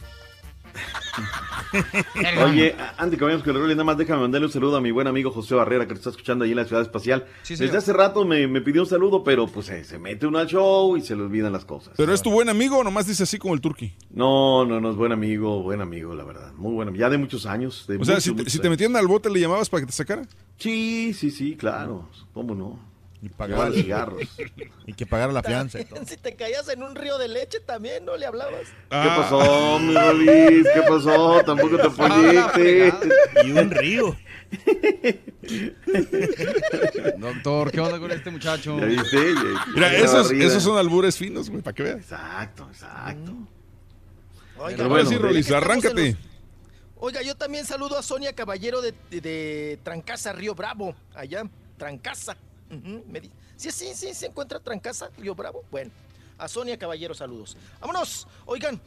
Oye, antes que vayamos con el rol, nada más déjame mandarle un saludo a mi buen amigo José Barrera que nos está escuchando ahí en la Ciudad Espacial. Sí. Desde hace rato me, me pidió un saludo, pero pues eh, se mete uno al show y se le olvidan las cosas. ¿Pero es tu buen amigo o nomás dice así como el Turki? No, no, no es buen amigo, buen amigo, la verdad. Muy bueno, ya de muchos años. De O sea, muchos, si te, si te metían al bote, ¿le llamabas para que te sacara? Sí, sí, sí, claro. ¿Cómo no? Y pagar cigarros. Y que pagara la fianza y todo. Si te caías en un río de leche también, ¿no le hablabas? ¿Qué pasó, mi Rolis? ¿Qué pasó? Tampoco te proyectes. Y un río. Doctor, ¿qué onda con este muchacho? ¿Ya viste? Ya- Mira, esos, esos son albures finos, güey, para que veas. Exacto, exacto. Oiga, Pero bueno, bueno, Rolis, arráncate. los- Oiga, yo también saludo a Sonia Caballero de, de- de Trancasa, Río Bravo, allá, Trancasa. Ujú, me di- Sí, sí, sí, se encuentra Trancasa, Río Bravo. Bueno, a Sonia Caballero saludos. Vámonos, oigan,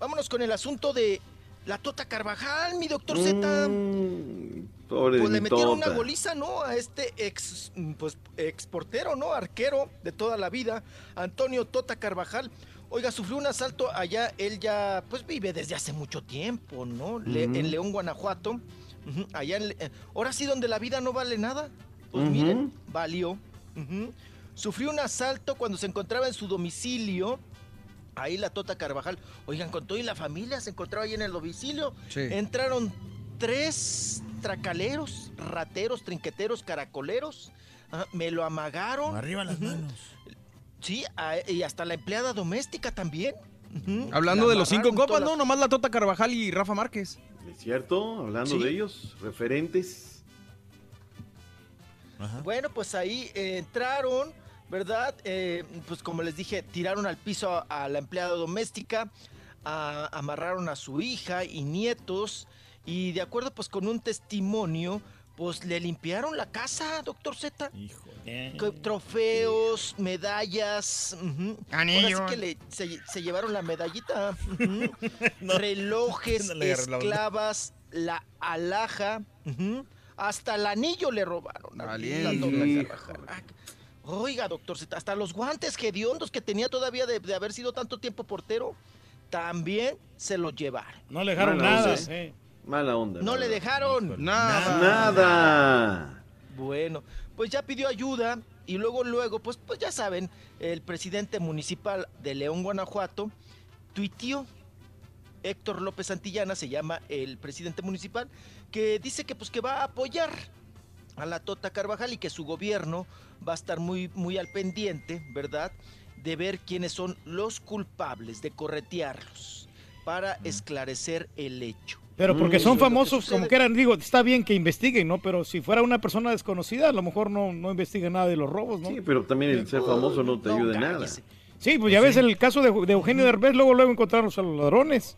vámonos con el asunto de la Tota Carvajal, mi doctor Z. Mm, pobre Pues le metieron tota. una goliza, ¿no? A este ex, pues, exportero, ¿no? Arquero de toda la vida, Antonio Tota Carvajal. Oiga, sufrió un asalto allá, él ya, pues vive desde hace mucho tiempo, ¿no? Le-. En León, Guanajuato. Allá, en eh, ahora sí, donde la vida no vale nada. Pues miren, valió. Sufrió un asalto cuando se encontraba en su domicilio. Ahí la Tota Carvajal. Oigan, con todo y la familia se encontraba ahí en el domicilio. Sí. Entraron tres, tracaleros, rateros, trinqueteros, caracoleros. Ah, me lo amagaron. Arriba las manos. Sí, a- y hasta la empleada doméstica también. Hablando La de los cinco copas, no, nomás la Tota Carvajal y Rafa Márquez. ¿Es cierto? Hablando Sí. de ellos, referentes. Bueno, pues ahí eh, entraron, ¿verdad? Eh, pues como les dije, tiraron al piso a, a la empleada doméstica, a- amarraron a su hija y nietos, y de acuerdo pues con un testimonio, pues le limpiaron la casa, doctor Z. Co- Trofeos, medallas, ujú. Ahora sí Anillos. que le- se, se llevaron la medallita, relojes, no esclavas, la alhaja, ujú. Hasta el anillo le robaron. Valiente. Ah, Oiga, doctor hasta los guantes hediondos que tenía todavía de, de haber sido tanto tiempo portero, también se los llevaron. No le dejaron Mala nada. onda, eh. Mala onda. No le dejaron Nada. Nada. Bueno, pues ya pidió ayuda y luego, luego, pues, pues ya saben, el presidente municipal de León, Guanajuato, tuiteó, Héctor López Santillana se llama el presidente municipal, que dice que pues que va a apoyar a la Tota Carvajal y que su gobierno va a estar muy, muy al pendiente, ¿verdad? De ver quiénes son los culpables, de corretearlos, para esclarecer el hecho. Pero porque Mm. son lo que famosos, como sucede. que eran, digo, está bien que investiguen, ¿no? Pero si fuera una persona desconocida, a lo mejor no, no investiga nada de los robos, ¿no? Sí, pero también el ser famoso no te ayuda en nada. Sí, pues ya ves el caso de, de Eugenio Derbez, luego luego encontraron a los ladrones.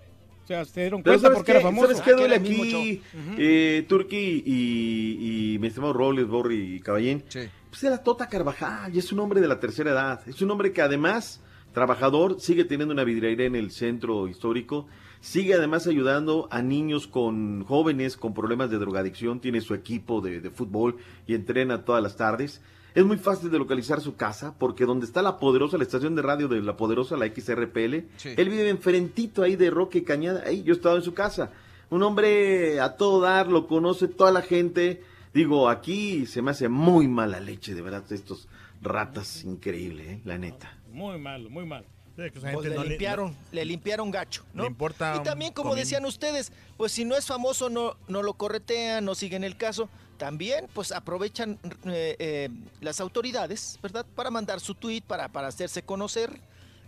O sea, se dieron cuenta ¿sabes porque qué? era famoso. ¿Sabes Ah, qué duele aquí? Eh, Turki y, y mi estimado Robles, Borri y Caballín. Pues era Tota Carvajal, y es un hombre de la tercera edad. Es un hombre que además, trabajador, sigue teniendo una vidrería en el centro histórico. Sigue además ayudando a niños con jóvenes con problemas de drogadicción. Tiene su equipo de, de fútbol y entrena todas las tardes. Es muy fácil de localizar su casa porque donde está la poderosa, la estación de radio de la poderosa, la XRPL, Sí. él vive enfrentito ahí de Roque Cañada. Ahí yo he estado en su casa. Un hombre a todo dar, lo conoce toda la gente. Digo, aquí se me hace muy mala leche, de verdad, estos ratas increíble, ¿eh? la neta. Muy malo, muy malo. Pues le limpiaron, le limpiaron gacho, ¿no? le importa y también, como decían ustedes, pues si no es famoso, no, no lo corretean, no siguen el caso. También, pues aprovechan eh, eh, las autoridades, ¿verdad? Para mandar su tuit, para, para hacerse conocer.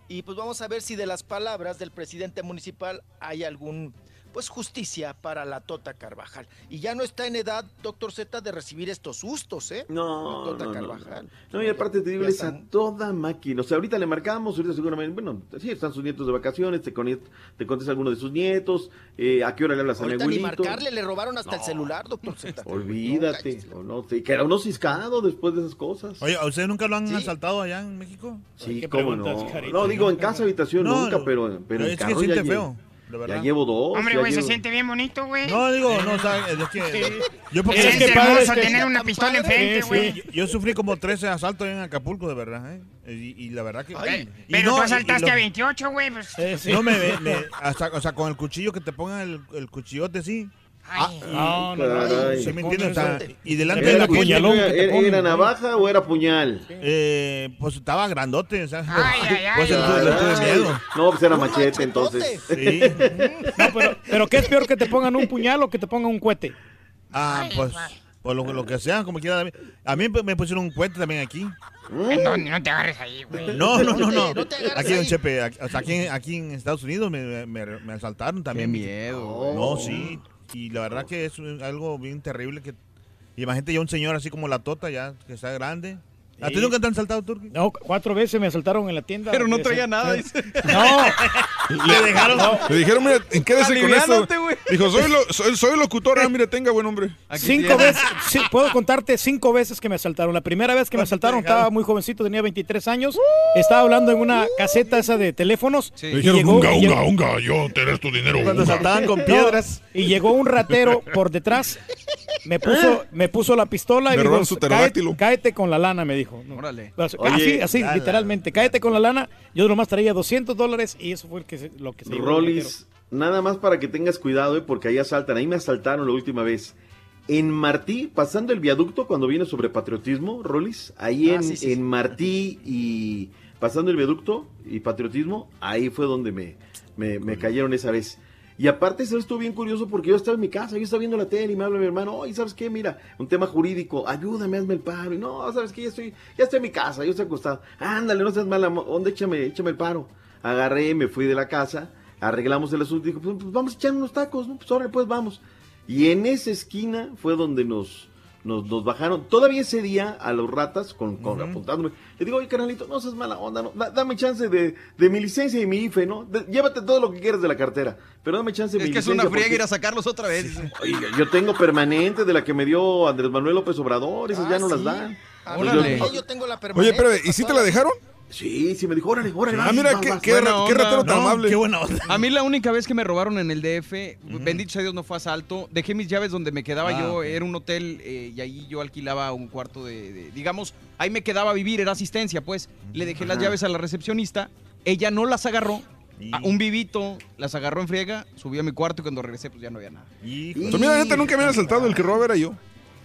Y pues vamos a ver si de las palabras del presidente municipal hay algún, pues justicia para la Tota Carvajal. Y ya no está en edad, doctor Z, de recibir estos sustos, ¿eh? No, La Tota no, no, Carvajal. No, y aparte te digo, es a toda máquina. O sea, ahorita le marcamos, ahorita seguramente, bueno, sí, están sus nietos de vacaciones, te, con- te contesta alguno de sus nietos, eh, a qué hora le hablas a mi Ahorita ni marcarle, le robaron hasta el celular, doctor Z. Olvídate, o no, sí, que era uno ciscado después de esas cosas. Oye, ¿a ustedes nunca lo han asaltado allá en México? Sí, cómo no. No, digo, en casa, habitación, No, nunca, no, pero, pero en es que carro siente ya, feo, de ya verdad. llevo dos. Hombre, güey, se siente bien bonito, güey. No, digo, no, o sea, es que yo porque Es hermoso tener una pistola enfrente, güey. Yo, yo sufrí como 13 asaltos en Acapulco, de verdad, ¿eh? Y, y la verdad que... Ay, y pero no, tú asaltaste lo- a 28, güey. Pues. No, me, me- me- hasta, o sea, con el cuchillo que te pongan el, el cuchillote, sí. Ah, y- No, no, no. Caray. ¿Sí me sea, y delante ¿Era de la puñalón ¿Era- era navaja o era puñal? Eh, pues estaba grandote, o sea, Ay, ay, ay. pues le tuve miedo. No, pues era machete entonces. Sí. No, pero, pero ¿qué es peor que te pongan un puñal o que te pongan un cohete? Ah, pues, pues lo, lo que sea, como quiera. A mí me pusieron un puente también aquí. No, no te agarres ahí, güey. No, no, no, no. No te agarres Aquí en. Chepe, aquí, o sea, aquí, en- Estados Unidos me, me, me asaltaron también. Qué miedo, No, sí. Y la verdad que es algo bien terrible que... Imagínate ya un señor así como la Tota, ya que está grande. ¿A ti Sí. nunca te han saltado, Turki? No, cuatro veces me asaltaron en la tienda. Pero no traía nada, dice. No. Le dejaron. Le dijeron, mira, quédese con esto. Dijo, soy, lo- soy, soy locutor. Ah, mire, tenga buen hombre. Cinco veces, sí, puedo contarte cinco veces que me asaltaron. La primera vez que me asaltaron estaba muy jovencito, tenía 23 años. Estaba hablando en una caseta esa de teléfonos. Le dijeron, unga, unga, unga, yo tener tu dinero. Cuando unga. saltaban con piedras. y llegó un ratero por detrás, me puso, me puso la pistola y Me dijo, su cáete, cáete con la lana, me dijo. No. Órale. Así, Oye, así, literalmente, cáete con la lana. Yo nomás traía 200 dólares y eso fue el que se- lo que se Rolis, nada más para que tengas cuidado, eh, porque ahí asaltan. Ahí me asaltaron la última vez. En Martí, pasando el viaducto cuando viene sobre patriotismo, Rolis, ahí Ah, en, sí, sí, en Martí y pasando el viaducto y patriotismo, ahí fue donde me, me, me cayeron esa vez. Y aparte, eso estuvo bien curioso porque yo estaba en mi casa, yo estaba viendo la tele y me habla mi hermano, oye, ¿sabes qué? Mira, un tema jurídico, ayúdame, hazme el paro. Y no, ¿sabes qué? Ya estoy, ya estoy en mi casa, yo estoy acostado. Ándale, no seas mala onda, échame, échame el paro. Agarré, me fui de la casa, arreglamos el asunto dijo, pues, pues, vamos a echar unos tacos, ¿no? Pues ahora pues vamos. Y en esa esquina fue donde nos, nos, nos bajaron. Todavía ese día a los ratas, con, con apuntándome, le digo, oye, carnalito, no seas mala onda, no, da- dame chance de, de mi licencia y mi IFE, ¿no? De- llévate todo lo que quieras de la cartera, pero dame chance de Es mi que es licencia. una friega porque- ir a sacarlos otra vez. Oiga, yo tengo permanente de la que me dio Andrés Manuel López Obrador, esas ya no las dan. Yo- yo tengo la Oye, permanente. espérame, ¿y si te la dejaron? Sí, sí, me dijo, órale, órale. Ah, vas, mira, vas, qué, vas, qué, vas. ra- qué ratero tan No, amable. qué buena A mí la única vez que me robaron en el DF, bendito sea Dios, no fue asalto. Dejé mis llaves donde me quedaba Ah, yo. ok. Era un hotel eh, y ahí yo alquilaba un cuarto de, de- Digamos, ahí me quedaba a vivir, era asistencia, pues. Le dejé las Ajá. llaves a la recepcionista. Ella no las agarró. a un vivito las agarró en friega, subí a mi cuarto y cuando regresé, pues ya no había nada. Pues mira, neta, nunca me habían asaltado, el que robaba era yo.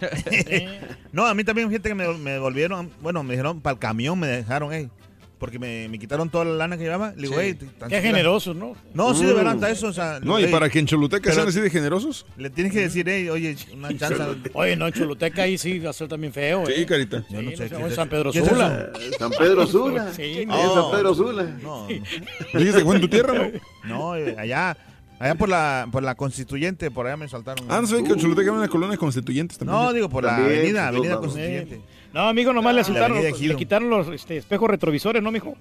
No, a mí también, gente que me, me devolvieron, bueno, me dijeron, para el camión me dejaron, ey, porque me, me quitaron toda la lana que llevaba. Le digo, Sí. hey, Qué generosos, ¿no? No, sí, de Mm. verdad, hasta eso, o sea. No, y ey, para que en Choluteca sean así de generosos. Le tienes que decir, hey, oye, una chance. Oye, no, en Choluteca ahí sí va a ser también feo. Sí, ¿eh? carita. No sé no sé, en San. Pedro ¿Qué es Sula. eso? San Pedro Sula. Sí, no. San Pedro Sula. No, Dijiste que fue en tu tierra, ¿no? no, eh, allá, allá por la, por la constituyente, por allá me saltaron. Ah, no sabía que en Choluteca había una colonia constituyentes también. No, digo, por la avenida, avenida constituyente. No, amigo, nomás le, La asaltaron, le quitaron los este, espejos retrovisores, ¿no, mijo?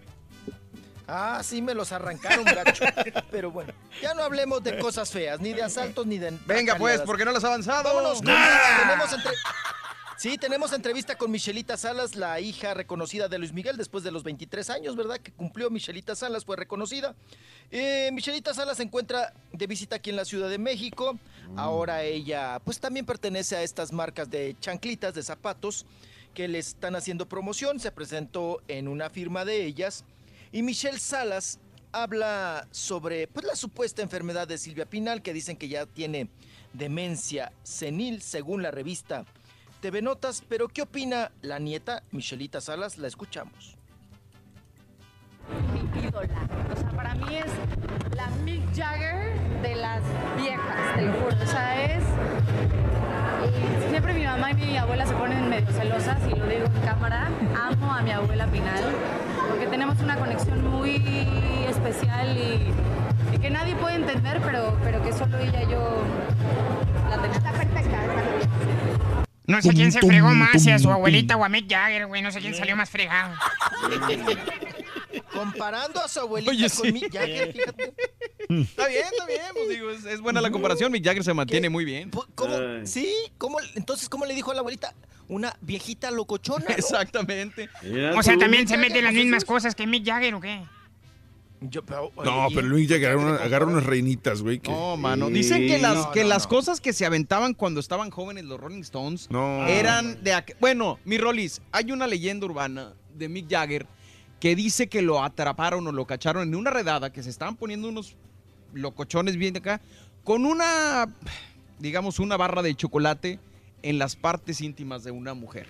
Ah, sí, me los arrancaron, gacho. Pero bueno, ya no hablemos de cosas feas, ni de asaltos, ni de. Venga, pues, bacaleadas. ¿por qué no las has avanzado? Vámonos con- tenemos entre- Sí, tenemos entrevista con Michelita Salas, la hija reconocida de Luis Miguel después de los 23 años, ¿verdad? Que cumplió Michelita Salas, fue reconocida. Eh, Michelita Salas se encuentra de visita aquí en la Ciudad de México. Ahora ella, pues también pertenece a estas marcas de chanclitas, de zapatos, que le están haciendo promoción. Se presentó en una firma de ellas. Y Michelle Salas habla sobre pues, la supuesta enfermedad de Silvia Pinal, que dicen que ya tiene demencia senil, según la revista TV Notas. Pero, ¿qué opina la nieta Michelita Salas? La escuchamos. mi ídola. O sea, para mí es la Mick Jagger de las viejas, te lo juro. O sea, es. Siempre mi mamá y mi abuela se ponen medio celosas, y lo digo en cámara. Amo a mi abuela Pinal, porque tenemos una conexión muy especial y, y que nadie puede entender, pero, pero que solo ella y yo la tenemos. Está perfecta, No sé quién se fregó más, si a su abuelita o a Mick Jagger, güey. No sé quién salió más fregado. Comparando a su abuelita Oye, con sí. Mick Jagger, fíjate. Está bien, está bien. Pues digo, es, es buena la comparación. Mick Jagger se mantiene muy bien. ¿Cómo? ¿Sí? ¿Cómo, entonces, ¿cómo le dijo a la abuelita? Una viejita locochona. ¿no? Exactamente. O sea, también se mete las mismas cosas que Mick Jagger, ¿o qué? Yo, pero, No, pero Luis ya agarra, una- agarra unas reinitas, güey. que- No, mano. Dicen que las, No, que no, las no. cosas que se aventaban cuando estaban jóvenes los Rolling Stones No. eran de... aqu- Bueno, mi Rollis, hay una leyenda urbana de Mick Jagger que dice que lo atraparon o lo cacharon en una redada, que se estaban poniendo unos locochones bien de acá, con una, digamos, una barra de chocolate en las partes íntimas de una mujer.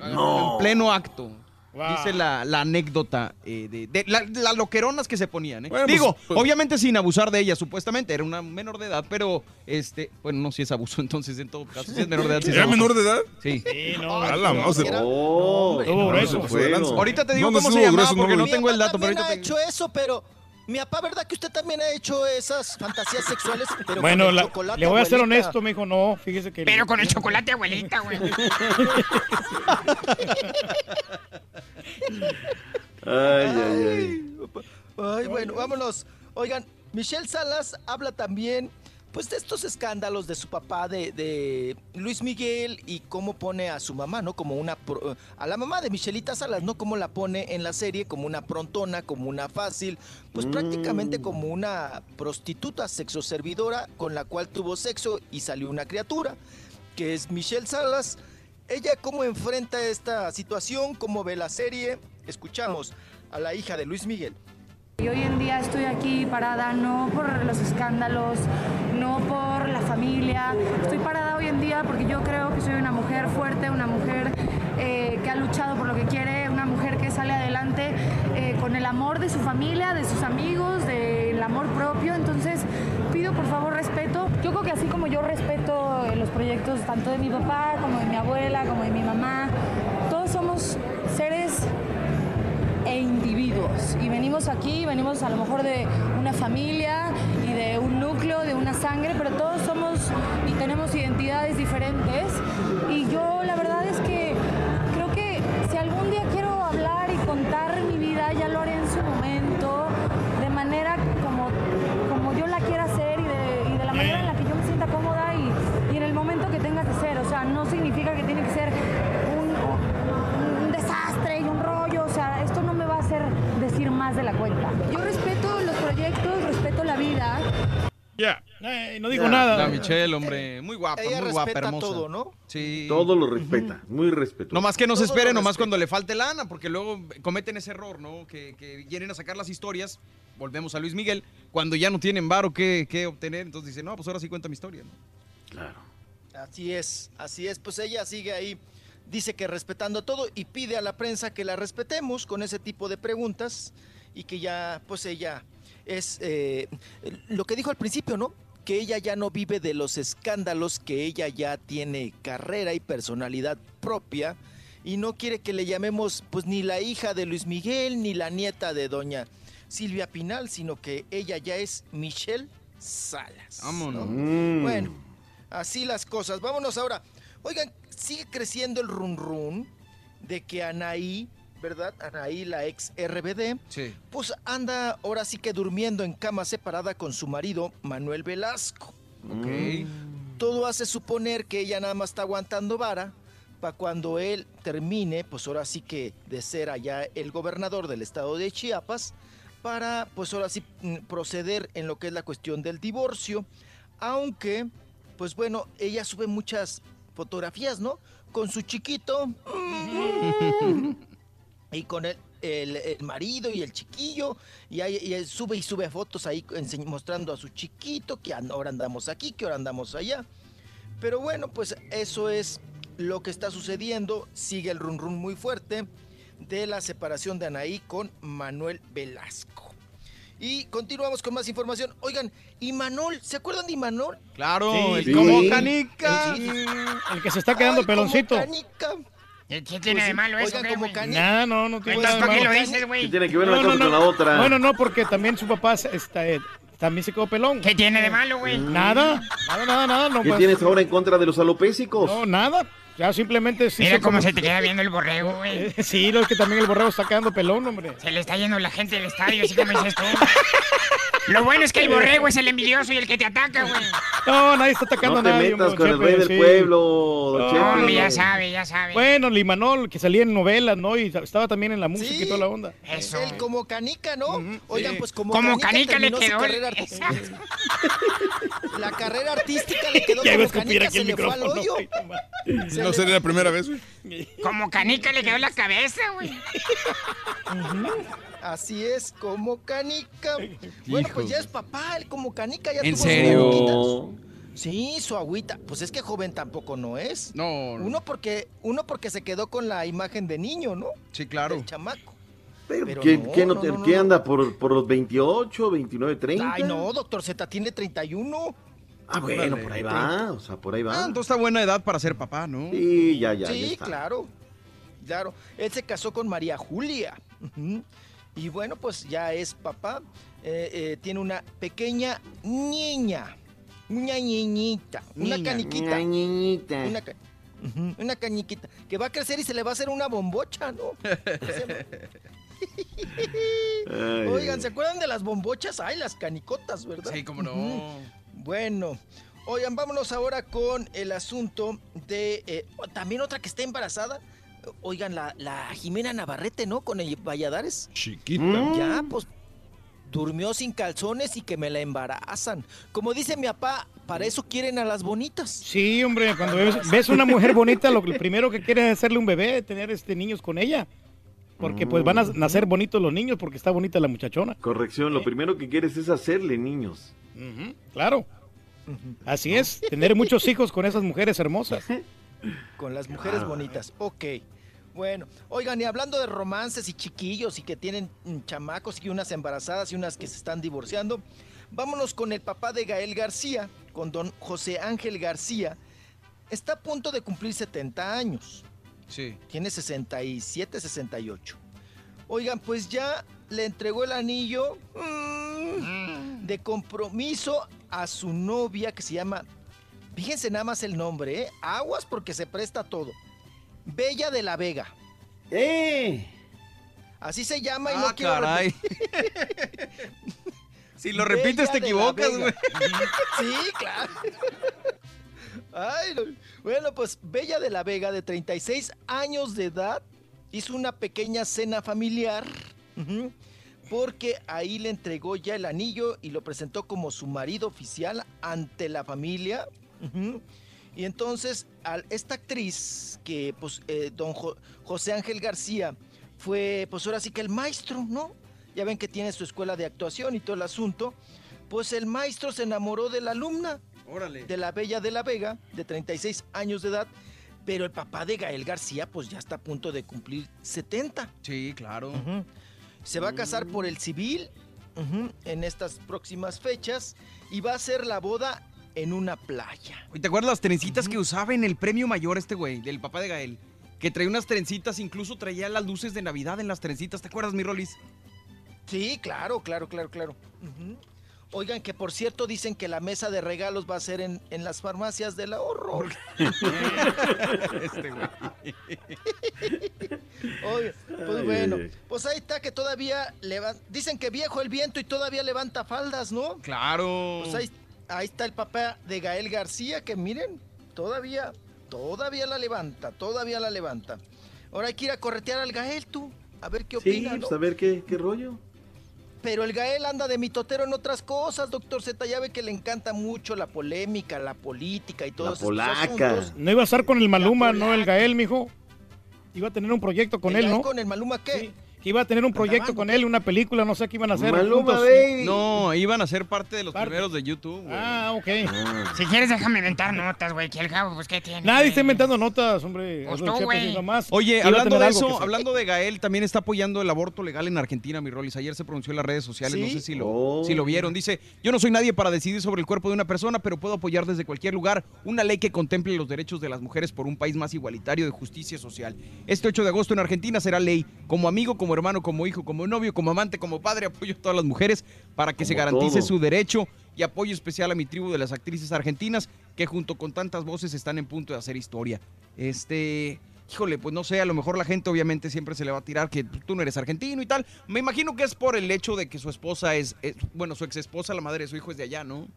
No. En pleno acto. Wow. Dice la, la anécdota eh, de, de la- las loqueronas que se ponían. ¿eh? Bueno, pues, Digo, pues- obviamente sin abusar de ella, supuestamente. Era una menor de edad, pero este, bueno, no si es abuso, entonces en todo caso, si es menor de edad. sí es ¿Era menor de edad? Sí. Sí, no. A la mouse. Oh, Estuvo no, fueron. Ahorita te digo No, no cómo se llamaba grueso, no porque no tengo el dato, pero ahorita ha hecho eso, pero mi papá, ¿verdad que usted también ha hecho esas fantasías sexuales? Pero Bueno, con el la- chocolate, le voy a ser honesto, me dijo, no, fíjese que... Pero con el chocolate, abuelita, güey. Ay, ay, ay. Ay, bueno, vámonos. Oigan, Michelle Salas habla también, pues, de estos escándalos de su papá, de, de Luis Miguel, y cómo pone a su mamá, ¿no? Como una... pro- a la mamá de Michelita Salas, ¿no? Cómo la pone en la serie como una prontona, como una fácil, pues prácticamente como una prostituta sexoservidora con la cual tuvo sexo y salió una criatura, que es Michelle Salas. Ella cómo enfrenta esta situación, cómo ve la serie. Escuchamos a la hija de Luis Miguel. Y hoy en día estoy aquí parada no por los escándalos, no por la familia. Estoy parada hoy en día porque yo creo que soy una mujer fuerte, una mujer eh, que ha luchado por lo que quiere, una mujer que sale adelante eh, con el amor de su familia, de sus amigos, del amor propio. Entonces pido por favor respeto. Yo creo que así como yo respeto eh, los proyectos tanto de mi papá como de mi abuela, como de mi mamá, todos somos seres e individuos. Y venimos aquí, venimos a lo mejor de una familia y de un núcleo, de una sangre, pero todos somos y tenemos identidades diferentes. Y yo más de la cuenta. Yo respeto los proyectos, respeto la vida. Ya. Eh, no digo nada. La Michelle, hombre, muy guapa, Ella muy guapa, respeta hermosa. todo, ¿no? Sí. Todo lo respeta, muy respetuoso. No más que no se espere, nomás cuando le falte lana, porque luego cometen ese error, ¿no? Que, que vienen a sacar las historias, volvemos a Luis Miguel, cuando ya no tienen varo que, que obtener, entonces dicen, no, pues ahora sí cuenta mi historia, ¿no? Claro. Así es, así es. Pues ella sigue ahí, dice que respetando todo y pide a la prensa que la respetemos con ese tipo de preguntas y que ya, pues ella es eh, lo que dijo al principio, ¿no? Que ella ya no vive de los escándalos, que ella ya tiene carrera y personalidad propia y no quiere que le llamemos pues ni la hija de Luis Miguel ni la nieta de doña Silvia Pinal, sino que ella ya es Michelle Salas. Vámonos. ¿no? Mm. Bueno, así las cosas. Vámonos ahora. Oigan, sigue creciendo el run run de que Anaí, ¿verdad? Anaí, la ex RBD, Sí. pues anda ahora sí que durmiendo en cama separada con su marido, Manuel Velasco. Ok. Todo hace suponer que ella nada más está aguantando vara para cuando él termine, pues ahora sí que de ser allá el gobernador del estado de Chiapas, para pues ahora sí mm, proceder en lo que es la cuestión del divorcio, aunque pues bueno, ella sube muchas fotografías, ¿no? Con su chiquito y con el, el- el marido y el chiquillo, y, ahí, y él sube y sube fotos ahí mostrando a su chiquito, que ahora andamos aquí, que ahora andamos allá. Pero bueno, pues eso es lo que está sucediendo, sigue el run run muy fuerte de la separación de Anaí con Manuel Velasco. Y continuamos con más información. Oigan, Imanol, ¿se acuerdan de Imanol? Claro, Sí, el sí. como canica. El que se está quedando Ay, como peloncito. canica. ¿Qué, Pues tiene de malo eso, oigan, como. Nada, no, no tiene nada ¿para de qué lo malo. dices, ¿Qué güey? tiene que ver una No, cosa no, con la otra? Bueno, no, porque también su papá está, eh, también se quedó pelón. ¿Qué tiene de malo, güey? Nada, nada, nada, nada. No, ¿Qué pues, tienes ahora en contra de los alopésicos? No, nada. Ya simplemente sí. Mira se cómo se te queda viendo el borrego, güey. Sí, lo es que también el borrego está quedando pelón, hombre. Se le está yendo la gente del estadio, así como dices tú. Lo bueno es que el borrego es el envidioso y el que te ataca, güey. No, nadie está atacando No a te nadie. metas con el rey del sí. pueblo, No, Chepe. Hombre, ya sabe, ya sabe. Bueno, Limanol, que salía en novelas, ¿no? Y estaba también en la música Sí. y toda la onda. Eso. Él como canica, ¿no? Oigan, sí. pues como, Como canica le terminó su quedó el- carrera artística. La carrera artística le quedó Ya iba a como escupir canica, aquí se el le fue al micrófono. hoyo. Se No sería la primera vez, güey. Como canica le quedó la cabeza, güey. Así es, como canica. Bueno, pues ya es papá, él como canica ya ¿En tuvo sus serio? Sí, su agüita. Pues es que joven tampoco no es. No, no. Uno porque, uno porque se quedó con la imagen de niño, ¿no? Sí, claro. Del chamaco. Pero, Pero ¿qué, no, qué no no, te- no, qué no. anda por, por los 28, 29, 30? Ay, no, doctor Z tiene 31. Ah, bueno, por ahí va, o sea, por ahí Ah, va. entonces está buena edad para ser papá, ¿no? Sí, ya, ya, ya sí, está. claro. Claro. Él se casó con María Julia. Y bueno, pues ya es papá. Eh, eh, tiene una pequeña niña. Una niñita. Una Niña, caniquita. una niñita. Una, ca- una cañiquita. Que va a crecer y se le va a hacer una bombocha, ¿no? Oigan, ¿se acuerdan de las bombochas? Ay, las canicotas, ¿verdad? Sí, cómo no. Bueno, oigan, vámonos ahora con el asunto de eh, también otra que está embarazada. Oigan, la, la Jimena Navarrete, ¿no? Con el Valladares. Chiquita. Mm. Ya, pues durmió sin calzones y que me la embarazan. Como dice mi papá, para eso quieren a las bonitas. Sí, hombre, cuando ves, ves una mujer bonita, lo que- primero que quieres es hacerle un bebé, tener este niños con ella. Porque pues van a nacer bonitos los niños porque está bonita la muchachona. Corrección, lo primero que quieres es hacerle niños. Claro. Así es, tener muchos hijos con esas mujeres hermosas. Con las mujeres bonitas. Ok. Bueno, oigan, y hablando de romances y chiquillos y que tienen mm, chamacos y unas embarazadas y unas que se están divorciando, Vámonos con el papá de Gael García, con don José Ángel García. Está a punto de cumplir 70 años. Sí. Tiene 67, 68. Oigan, pues ya le entregó el anillo mm, de compromiso a su novia que se llama, fíjense nada más el nombre, ¿eh? Aguas porque se presta todo. Bella de la Vega. ¡Eh! Así se llama y Ah, no quiero caray. Si lo repites, Bella te equivocas, güey. Sí, claro. Bueno, pues Bella de la Vega, de 36 años de edad, hizo una pequeña cena familiar. Porque ahí le entregó ya el anillo y lo presentó como su marido oficial ante la familia. Y entonces, al- esta actriz, que pues eh, don Jo- José Ángel García, fue pues ahora sí que el maestro, ¿no? Ya ven que tiene su escuela de actuación y todo el asunto. Pues el maestro se enamoró de la alumna, Órale. de la Bella de la Vega, de 36 años de edad. Pero el papá de Gael García, pues ya está a punto de cumplir 70. Sí, claro. Se va a casar por el civil en estas próximas fechas y va a hacer la boda en una playa. Oye, ¿Te acuerdas las trencitas que usaba en el premio mayor este güey, del papá de Gael? Que traía unas trencitas, incluso traía las luces de Navidad en las trencitas. ¿Te acuerdas, mi Rolis? Sí, claro, claro, claro, claro. Ujú. Oigan, que por cierto dicen que la mesa de regalos va a ser en, en las farmacias del ahorro. este güey. Oye, pues Ay, bueno, pues ahí está que todavía leva- dicen que viejo el viento y todavía levanta faldas, ¿no? Claro. Pues ahí, ahí está el papá de Gael García, que miren, todavía, todavía la levanta, todavía la levanta. Ahora hay que ir a corretear al Gael, tú, a ver qué Sí, opina, ¿no? pues a ver qué, qué rollo. Pero el Gael anda de mitotero en otras cosas, doctor Z. Ya ve que le encanta mucho la polémica, la política y todos estos polaca. asuntos. No iba a estar con el Maluma, no el Gael, mijo. Iba a tener un proyecto con ¿El él, Gael ¿no? con el Maluma qué? Sí, que iba a tener un proyecto con él, una película, no sé qué iban a hacer. Maluma, baby. No, iban a ser parte de los Parte. primeros de YouTube, güey. Ah, ok. Si quieres, déjame inventar notas, güey, que el cabo, pues, ¿qué tiene? Nadie está inventando notas, hombre. Pues tú, güey. Oye, hablando de eso, hablando de Gael, también está apoyando el aborto legal en Argentina, mi Rolis. Ayer se pronunció en las redes sociales, no sé si lo, Oh. si lo vieron. Dice, yo no soy nadie para decidir sobre el cuerpo de una persona, pero puedo apoyar desde cualquier lugar una ley que contemple los derechos de las mujeres por un país más igualitario de justicia social. Este 8 de agosto en Argentina será ley. Como amigo, como hermano, como hijo, como novio, como amante, como padre, apoyo a todas las mujeres para que se garantice todo. su derecho y apoyo especial a mi tribu de las actrices argentinas que junto con tantas voces están en punto de hacer historia. Este, híjole, pues no sé, a lo mejor la gente obviamente siempre se le va a tirar que tú no eres argentino y tal. Me imagino que es por el hecho de que su esposa es, es- bueno, su ex esposa, la madre de su hijo es de allá, ¿no?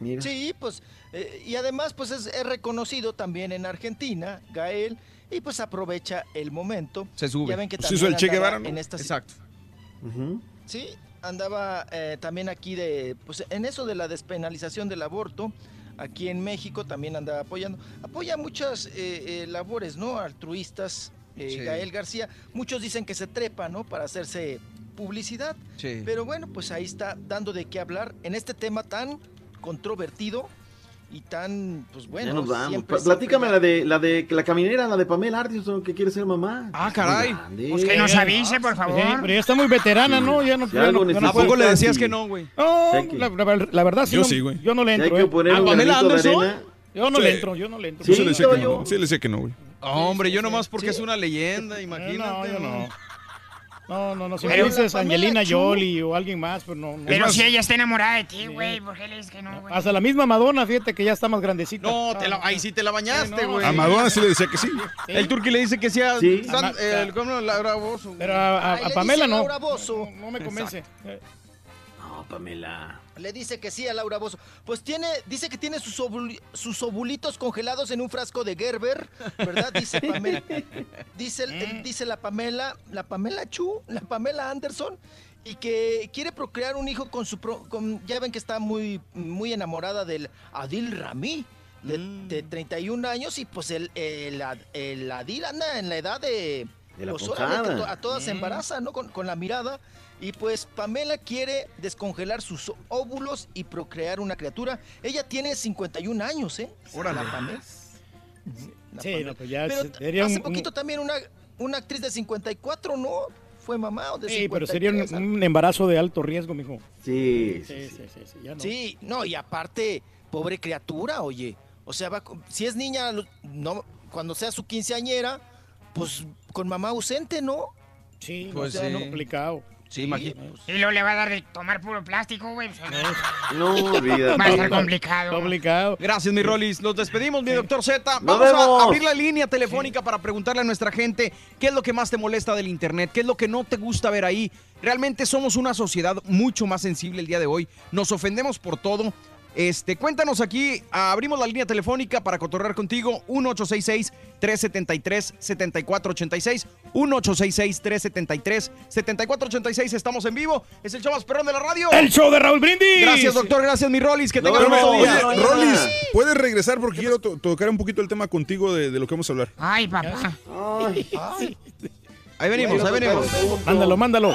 Mira. Sí, pues, eh, y además, pues es, es reconocido también en Argentina, Gael, y pues aprovecha el momento. Se sube. Ya ven que también hizo el Che Guevara, ¿no? en esta Exacto. Sí, andaba eh, también aquí de, pues en eso de la despenalización del aborto, aquí en México también andaba apoyando. Apoya muchas eh, eh, labores, ¿no? Altruistas, eh, Sí. Gael García. Muchos dicen que se trepa, ¿no? Para hacerse publicidad. Sí. Pero bueno, pues ahí está dando de qué hablar en este tema tan controvertido y tan, pues bueno. ya nos vamos. siempre, Pl- Platícame siempre- la de la de la caminera, la de Pamela Artison, que quiere ser mamá. Ah, caray. Pues que nos avise, por favor. Sí, pero ya está muy veterana, ¿no? Ya no, Si ya no- no ¿A poco le decías que no, güey? No, la, la- la verdad sí. Yo no- sí, güey. Yo no le entro, que ¿eh? ¿A Pamela Anderson? Yo no Sí. le entro, yo no le entro. Sí, le decía que yo. no. Sí, le decía que no, güey. Hombre, yo nomás porque Sí. es una leyenda, imagínate. No, yo no. No, no, no. Si Pero me dices Angelina Jolie o alguien más, pues no. no. Pero más- si ella está enamorada de ti, güey, ¿por qué le dices que no, güey? Hasta la misma Madonna, fíjate que ya está más grandecita. No, te la, Ah, ahí sí te la bañaste, no, güey. A Madonna sí le decía que sí. sí. El turqui le dice que sea Sí. San- Ama- el. Laura Bozo. Pero a, a- a Pamela no. Laura Bozzo. No, no me convence. Eh, No, Pamela. Le dice que sí a Laura Bozo. Pues tiene, dice que tiene sus, ovuli- sus ovulitos congelados en un frasco de Gerber, ¿verdad? Dice Pamela. Dice, Mm. dice la Pamela, la Pamela Chu, la Pamela Anderson, y que quiere procrear un hijo con su... pro- con- ya ven que está muy, muy enamorada del Adil Rami. De, Mm. de 31 años y pues el, el, Ad- el Adil anda en la edad de... De la pues, to- a todas se embaraza, ¿no? Con, con la mirada. Y pues Pamela quiere descongelar sus óvulos y procrear una criatura. Ella tiene 51 años, ¿eh? Órale. La Pamela. La Sí, Pamela. no, pues ya Pero sería hace un- poquito también una, una actriz de 54, ¿no? fue mamá o de Sí, pero sería un, 53, un embarazo de alto riesgo, mijo. Sí, sí, sí, sí, sí, ya no. Sí, no, y aparte, pobre criatura, oye. O sea, va con- si es niña, no, cuando sea su quinceañera, pues con mamá ausente, ¿no? Sí, Pues o sea, sí. no, complicado. Sí, imagínate. Y luego le va a dar de tomar puro plástico, güey. No, olvídate. Va a estar complicado. Complicado. Gracias, mi Rolis. Nos despedimos, mi doctor Z. Vamos a abrir la línea telefónica para preguntarle a nuestra gente qué es lo que más te molesta del Internet, qué es lo que no te gusta ver ahí. Realmente somos una sociedad mucho más sensible el día de hoy. Nos ofendemos por todo. Este, cuéntanos aquí, abrimos la línea telefónica para cotorrear contigo, 1866-373-7486, 1866-373-7486, estamos en vivo, es el show más perrón de la radio. ¡El show de Raúl Brindis! Gracias, doctor, gracias, mi Rolis, que Nos tengas un bonito día. Oye, Rolis, puedes regresar porque quiero to- tocar un poquito el tema contigo de, de lo que vamos a hablar. Ay, papá. Ahí venimos, ahí venimos. Mándalo, mándalo.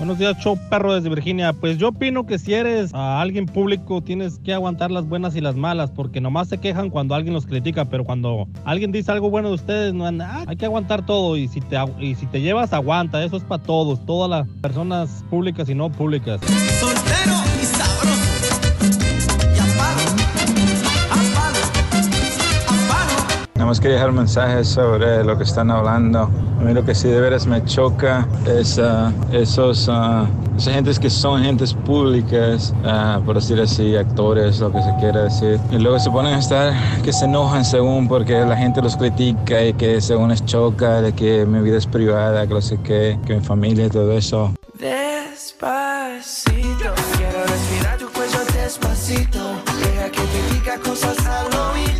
Buenos días, show perro desde Virginia. Pues yo opino que si eres a alguien público tienes que aguantar las buenas y las malas, porque nomás se quejan cuando alguien los critica, pero cuando alguien dice algo bueno de ustedes, no, ah, hay que aguantar todo y si te y si te llevas aguanta, eso es para todos, todas las personas públicas y no públicas. Soltero Nada más quería dejar un mensaje sobre lo que están hablando. A mí lo que sí de veras me choca es ah, esos, ah, esas gentes que son gentes públicas, ah, por decir así, actores, lo que se quiera decir. Y luego se ponen a estar, que se enojan según porque la gente los critica y que según les choca, de que mi vida es privada, que no sé qué, que mi familia y todo eso. Despacito, quiero respirar tu cuello despacito. Deja que te diga cosas al oído.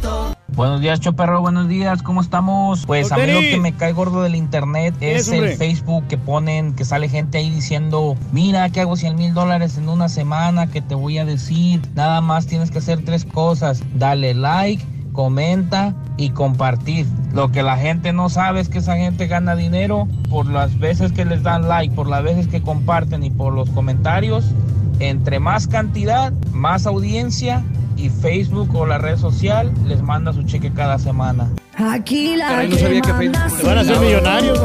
Buenos días, Choperro, buenos días, ¿cómo estamos? Pues a mí lo que me cae gordo del internet es el Facebook que ponen, que sale gente ahí diciendo, mira que hago 100 mil dólares en una semana, que te voy a decir, nada más tienes que hacer tres cosas, dale like, comenta y compartir. Lo que la gente no sabe es que esa gente gana dinero por las veces que les dan like, por las veces que comparten y por los comentarios. Entre más cantidad, más audiencia y Facebook o la red social les manda su cheque cada semana. Aquí la Caray, no sabía que Facebook Se van a hacer millonarios.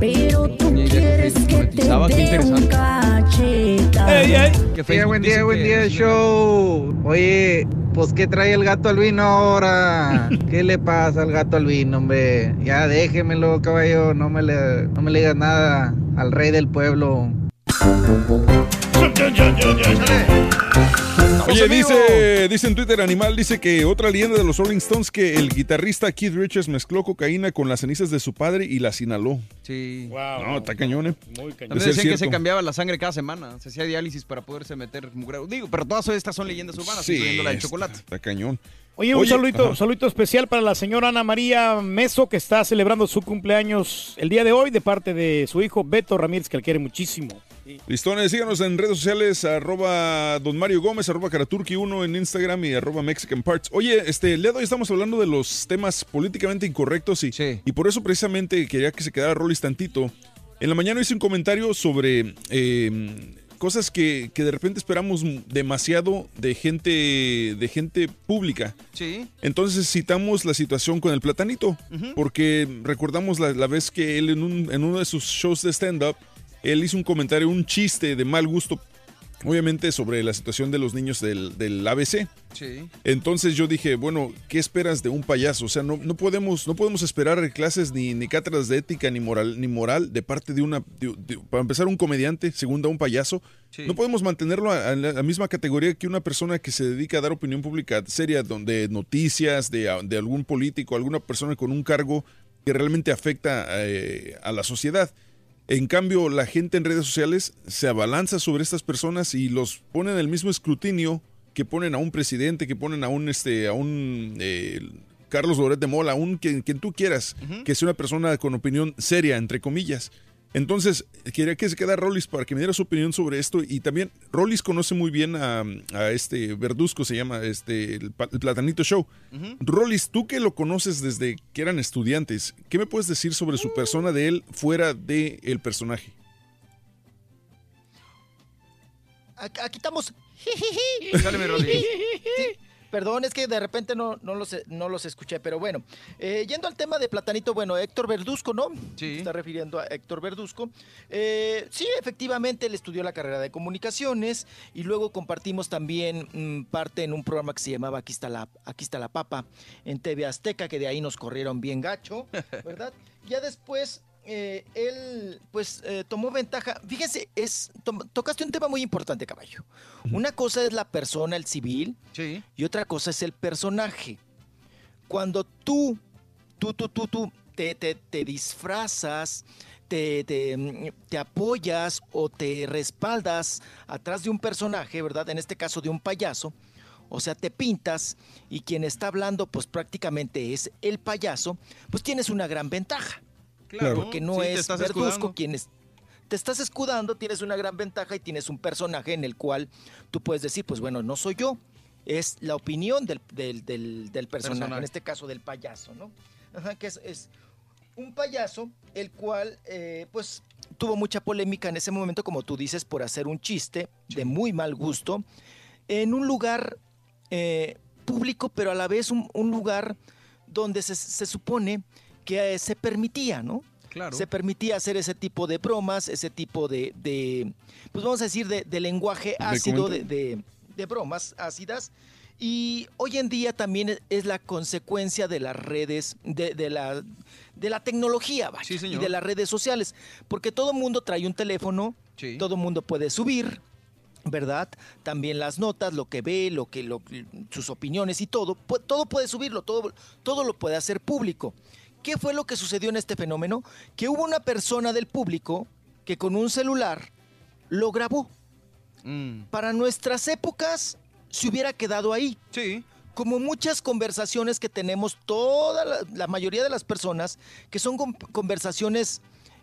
Pero tú quieres que te dé un Facebook buen día, buen que- día, show. Oye, pues ¿qué trae el gato albino ahora? ¿Qué le pasa al gato albino, hombre? Ya déjemelo, caballo, no me le, no me le digas nada al rey del pueblo. Oye, dice, dice en Twitter Animal, dice que otra leyenda de los Rolling Stones que el guitarrista Keith Richards mezcló cocaína con las cenizas de su padre y las inhaló. Sí. No, está cañón, ¿eh? Muy También De ser decían que se cambiaba la sangre cada semana. Se hacía diálisis para poderse meter mugre. Digo, pero todas estas son leyendas urbanas, Sí, incluyendo la de chocolate. Está cañón. Oye, un saludito, ajá. saludito especial para la señora Ana María Meso, que está celebrando su cumpleaños el día de hoy de parte de su hijo Beto Ramírez, que le quiere muchísimo. Listones, síganos en redes sociales, arroba Don Mario Gómez, arroba Karaturki1 en Instagram y arroba Mexican Parts. Oye, este, el día de hoy estamos hablando de los temas políticamente incorrectos y, y por eso precisamente quería que se quedara Rolis tantito. En la mañana hice un comentario sobre eh, cosas que, que de repente esperamos demasiado de gente, de gente pública. Sí. Entonces citamos la situación con el platanito, porque recordamos la, la vez que él en, un- en uno de sus shows de stand-up, él hizo un comentario, un chiste de mal gusto, obviamente sobre la situación de los niños del, del ABC. Sí. Entonces yo dije, bueno, ¿qué esperas de un payaso? O sea, no, no podemos, no podemos esperar clases ni, ni cátedras de ética ni moral, ni moral de parte de una, de- de- para empezar, un comediante, segunda, un payaso. Sí. No podemos mantenerlo a, a la, misma categoría que una persona que se dedica a dar opinión pública seria, donde noticias de, de algún político, alguna persona con un cargo que realmente afecta eh, a la sociedad. En cambio, la gente en redes sociales se abalanza sobre estas personas y los pone en el mismo escrutinio que ponen a un presidente, que ponen a un este, a un eh, Carlos Loret de Mola, a un quien, quien tú quieras, que sea una persona con opinión seria, entre comillas. Entonces, quería que se quedara Rollis para que me diera su opinión sobre esto. Y también, Rollis conoce muy bien a, a este Verduzco, se llama este el, Platanito Show. Rollis, tú que lo conoces desde que eran estudiantes, ¿qué me puedes decir sobre su persona de él fuera del el personaje? Aquí estamos. Mi. Sí, Perdón, es que de repente no, no, los, no los escuché, pero bueno. Eh, yendo al tema de Platanito, bueno, Héctor Verduzco, ¿no? Sí. Se está refiriendo a Héctor Verduzco. Eh, sí, efectivamente, él estudió la carrera de comunicaciones y luego compartimos también mm, parte en un programa que se llamaba Aquí está, la, Aquí está la Papa en TV Azteca, que de ahí nos corrieron bien gacho, ¿verdad? ya después eh, él pues eh, tomó ventaja. Fíjense, es, to- tocaste un tema muy importante, caballo. Una cosa es la persona, el civil, y otra cosa es el personaje. Cuando tú, tú, tú, tú, tú te, te- te disfrazas, te, te, mm, te apoyas o te respaldas atrás de un personaje, ¿verdad? En este caso de un payaso. O sea, te pintas y quien está hablando, pues prácticamente es el payaso, pues tienes una gran ventaja. Claro, Porque no sí, es Verduzco quien es- te estás escudando, tienes una gran ventaja y tienes un personaje en el cual tú puedes decir, pues bueno, no soy yo, es la opinión del, del- del- del personaje, Personaje. en este caso del payaso, ¿no? Ajá, que es, es un payaso el cual, eh, pues, tuvo mucha polémica en ese momento, como tú dices, por hacer un chiste de muy mal gusto en un lugar eh, público, pero a la vez un, un lugar donde se, se supone que eh, se permitía, ¿no? Claro. Se permitía hacer ese tipo de bromas, ese tipo de, de, pues vamos a decir, de, de lenguaje ácido, de, de- de bromas ácidas. Y hoy en día también es- es la consecuencia de las redes, de, de la, de la tecnología, vaya, y señor. de las redes sociales. Porque todo mundo trae un teléfono, Sí. todo mundo puede subir, ¿verdad? También las notas, lo que ve, lo que, lo, sus opiniones y todo, todo puede subirlo, todo, todo lo puede hacer público. ¿Qué fue lo que sucedió en este fenómeno? Que hubo una persona del público que con un celular lo grabó. Mm. Para nuestras épocas se hubiera quedado ahí. Sí. Como muchas conversaciones que tenemos toda la, la mayoría de las personas, que son con- conversaciones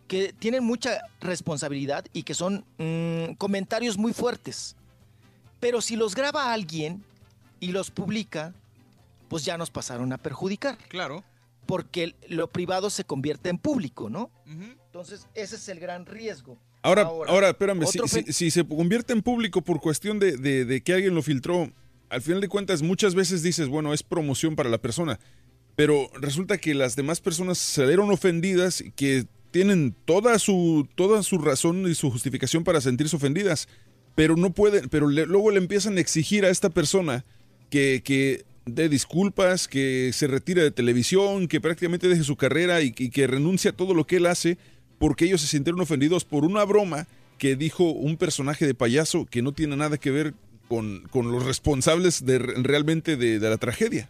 que tienen mucha responsabilidad y que son mm, comentarios muy fuertes. Pero si los graba alguien y los publica, pues ya nos pasaron a perjudicar. Claro. Porque lo privado se convierte en público, ¿no? Entonces, ese es el gran riesgo. Ahora, ahora, espérame, si, se convierte en público por cuestión de, de- de que alguien lo filtró, al final de cuentas muchas veces dices, bueno, es promoción para la persona, pero resulta que las demás personas salieron ofendidas y que tienen toda su, toda su razón y su justificación para sentirse ofendidas, pero no pueden, pero le- luego le empiezan a exigir a esta persona que, que dé disculpas, que se retire de televisión, que prácticamente deje su carrera y, y que renuncie a todo lo que él hace, porque ellos se sintieron ofendidos por una broma que dijo un personaje de payaso que no tiene nada que ver con, con los responsables de, realmente de, de la tragedia.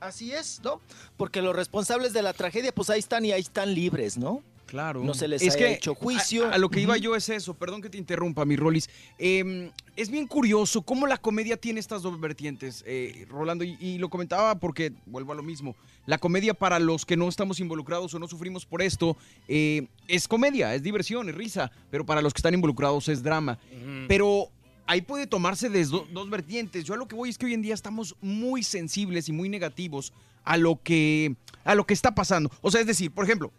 Así es, ¿no? Porque los responsables de la tragedia, pues ahí están y ahí están libres, ¿no? Claro. No se les es ha que hecho juicio. A, a lo que iba yo es eso, perdón que te interrumpa, mi Rolis. Eh, es bien curioso cómo la comedia tiene estas dos vertientes, eh, Rolando, y, y lo comentaba porque, vuelvo a lo mismo, la comedia para los que no estamos involucrados o no sufrimos por esto, eh, es comedia, es diversión, es risa, pero para los que están involucrados es drama. Pero ahí puede tomarse de do- dos vertientes. Yo a lo que voy es que hoy en día estamos muy sensibles y muy negativos a lo que, a lo que está pasando. O sea, es decir, por ejemplo,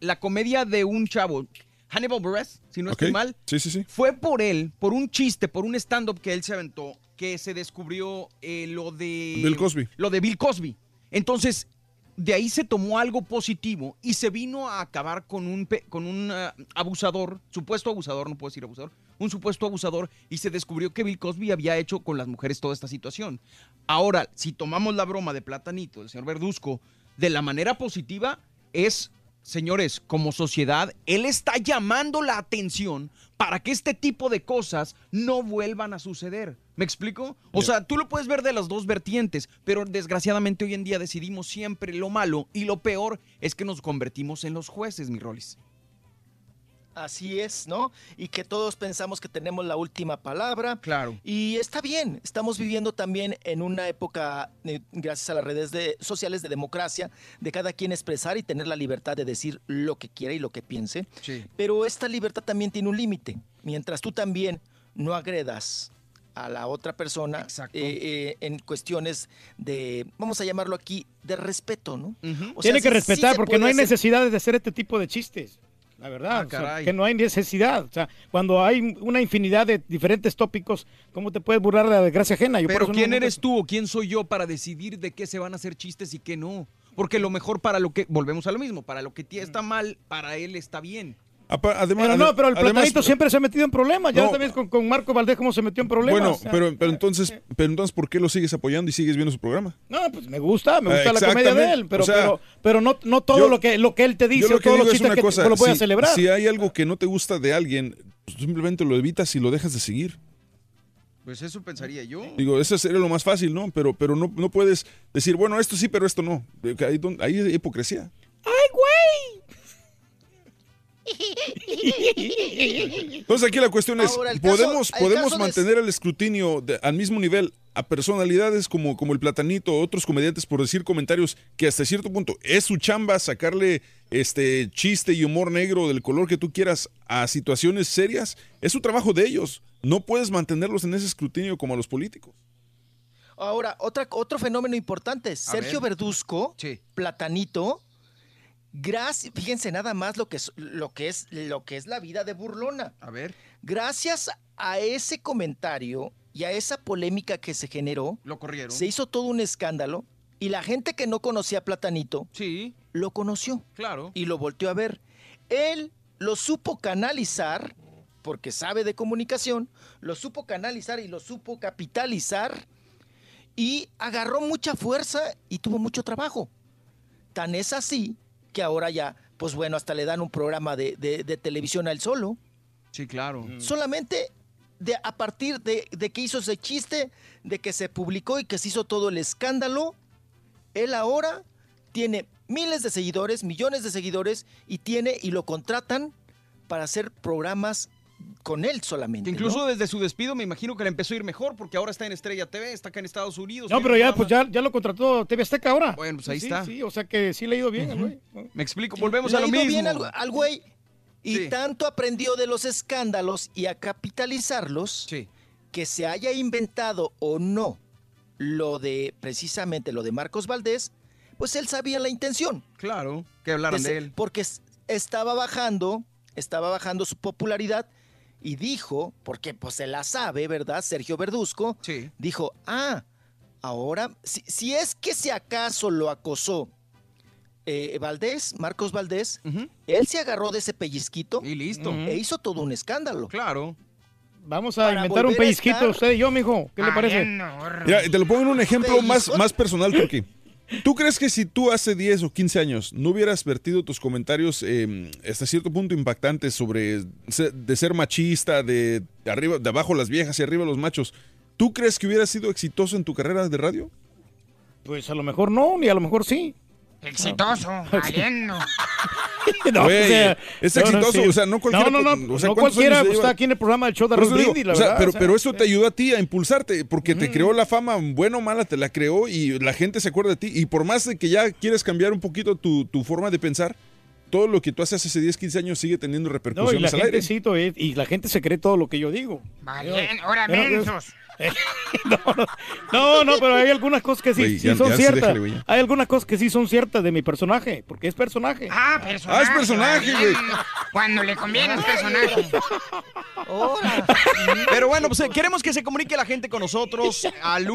la comedia de un chavo, Hannibal Buress, si no estoy mal, Sí, sí, sí. fue por él, por un chiste, por un stand-up que él se aventó, que se descubrió eh, lo de... Bill Cosby. Lo de Bill Cosby. Entonces, de ahí se tomó algo positivo y se vino a acabar con un, con un ah, abusador, supuesto abusador, no puedo decir abusador, un supuesto abusador y se descubrió que Bill Cosby había hecho con las mujeres toda esta situación. Ahora, si tomamos la broma de Platanito, del señor Verduzco, de la manera positiva, es, señores, como sociedad, él está llamando la atención para que este tipo de cosas no vuelvan a suceder. ¿Me explico? O sea, tú lo puedes ver de las dos vertientes, pero desgraciadamente hoy en día decidimos siempre lo malo y lo peor es que nos convertimos en los jueces, mi Rolis. Así es, ¿no? Y que todos pensamos que tenemos la última palabra. Claro. Y está bien, estamos viviendo también en una época, eh, gracias a las redes de- sociales de democracia, de cada quien expresar y tener la libertad de decir lo que quiera y lo que piense. Sí. Pero esta libertad también tiene un límite. Mientras tú también no agredas a la otra persona eh, eh, en cuestiones de, vamos a llamarlo aquí, de respeto, ¿no? O sea, Tiene que sí- respetar porque no hay hacer- necesidad de hacer este tipo de chistes. La verdad, Ah, o sea, caray. que no hay necesidad. O sea, cuando hay una infinidad de diferentes tópicos, ¿cómo te puedes burlar de la desgracia ajena? Yo Pero ¿quién no- eres tú o quién soy yo para decidir de qué se van a hacer chistes y qué no? Porque lo mejor para lo que, volvemos a lo mismo, para lo que ti está mal, para él está bien. Además- Pero no, pero el además- platanito siempre se ha metido en problemas. Ya No. también con, con Marco Valdés cómo se metió en problemas. Bueno, O sea, pero, pero entonces, pero entonces, ¿por qué lo sigues apoyando y sigues viendo su programa? No, pues me gusta, me gusta Eh, la comedia de él, pero, O sea, pero, pero no, no todo yo- lo que lo que él te dice, lo o que todos los es chistes que te- cosa, lo voy a si- celebrar. Si hay algo que no te gusta de alguien, pues, simplemente lo evitas y lo dejas de seguir. Pues eso pensaría yo. Digo, eso sería lo más fácil, ¿no? Pero, pero no, no puedes decir, bueno, esto sí, pero esto no. Ahí, ahí hay hipocresía. ¡Ay, güey! Entonces aquí la cuestión es, Ahora, el caso- ¿podemos, podemos de- mantener el escrutinio de- al mismo nivel a personalidades como, como el Platanito o otros comediantes por decir comentarios que hasta cierto punto es su chamba sacarle este chiste y humor negro del color que tú quieras a situaciones serias? Es su trabajo de ellos. No puedes mantenerlos en ese escrutinio como a los políticos. Ahora, otra, otro fenómeno importante, Sergio ver. Verduzco, Platanito, gracias, fíjense nada más lo que, es, lo, que es, lo que es la vida de Burlona. A ver. Gracias a ese comentario y a esa polémica que se generó, Lo corrieron. se hizo todo un escándalo y la gente que no conocía a Platanito sí. lo conoció Claro. y lo volteó a ver. Él lo supo canalizar, porque sabe de comunicación, lo supo canalizar y lo supo capitalizar y agarró mucha fuerza y tuvo mucho trabajo. Tan es así que ahora ya, pues bueno, hasta le dan un programa de, de- de televisión a él solo. Sí, claro. Solamente de, a partir de, de que hizo ese chiste, de que se publicó y que se hizo todo el escándalo, él ahora tiene miles de seguidores, millones de seguidores y tiene y lo contratan para hacer programas con él solamente. Que incluso ¿no? desde su despido me imagino que le empezó a ir mejor porque ahora está en Estrella TV, está acá en Estados Unidos. No, pero ya, pues ya, ya lo contrató TV Azteca ahora. Bueno, pues ahí Sí, está. Sí, o sea que sí le ha ido bien, al güey. Me explico, volvemos Le a ha lo ido mismo. bien al, al güey y Sí. tanto aprendió de los escándalos y a capitalizarlos que se haya inventado o no lo de precisamente lo de Marcos Valdés, pues él sabía la intención. Claro, que hablaran de se- él. Porque estaba bajando, estaba bajando su popularidad y dijo, porque pues se la sabe, ¿verdad? Sergio Verduzco, dijo, ah, ahora, si, si es que si acaso lo acosó eh, Valdés, Marcos Valdés, él se agarró de ese pellizquito y listo. E hizo todo un escándalo. Claro. Vamos a Para inventar un a pellizquito, estar- usted y yo, mijo. ¿Qué le parece? Mira, y te lo pongo en un ejemplo más, más personal, Turki. ¿Tú crees que si tú hace 10 o 15 años no hubieras vertido tus comentarios eh, hasta cierto punto impactantes sobre de ser machista, de, de arriba, de abajo las viejas y arriba los machos, ¿tú crees que hubieras sido exitoso en tu carrera de radio? Pues a lo mejor no, ni a lo mejor sí. Exitoso, valiendo. No, Güey, o sea, es no, no, exitoso, sí. o sea, no cualquiera. No, no, no, o sea, no ¿cuántos cualquiera pues, está aquí en el programa del show de Raúl Brindis, la o sea, verdad. pero, o sea, pero eso te ayudó a ti a impulsarte, porque te creó la fama, buena o mala, te la creó y la gente se acuerda de ti. Y por más de que ya quieres cambiar un poquito tu, tu forma de pensar, todo lo que tú haces hace 10, 15 años sigue teniendo No, y la repercusiones al gente aire. sí, to- eh, y la gente se cree todo lo que yo digo. Valen, ahora Pero- No, no, pero hay algunas cosas que sí, sí ya- son ya sí, ciertas. déjale, hay algunas cosas que sí son ciertas de mi personaje, porque es personaje. Ah, personaje. Ah, es personaje, güey. Cuando le conviene es personaje. Pero bueno, pues eh, queremos que se comunique la gente con nosotros al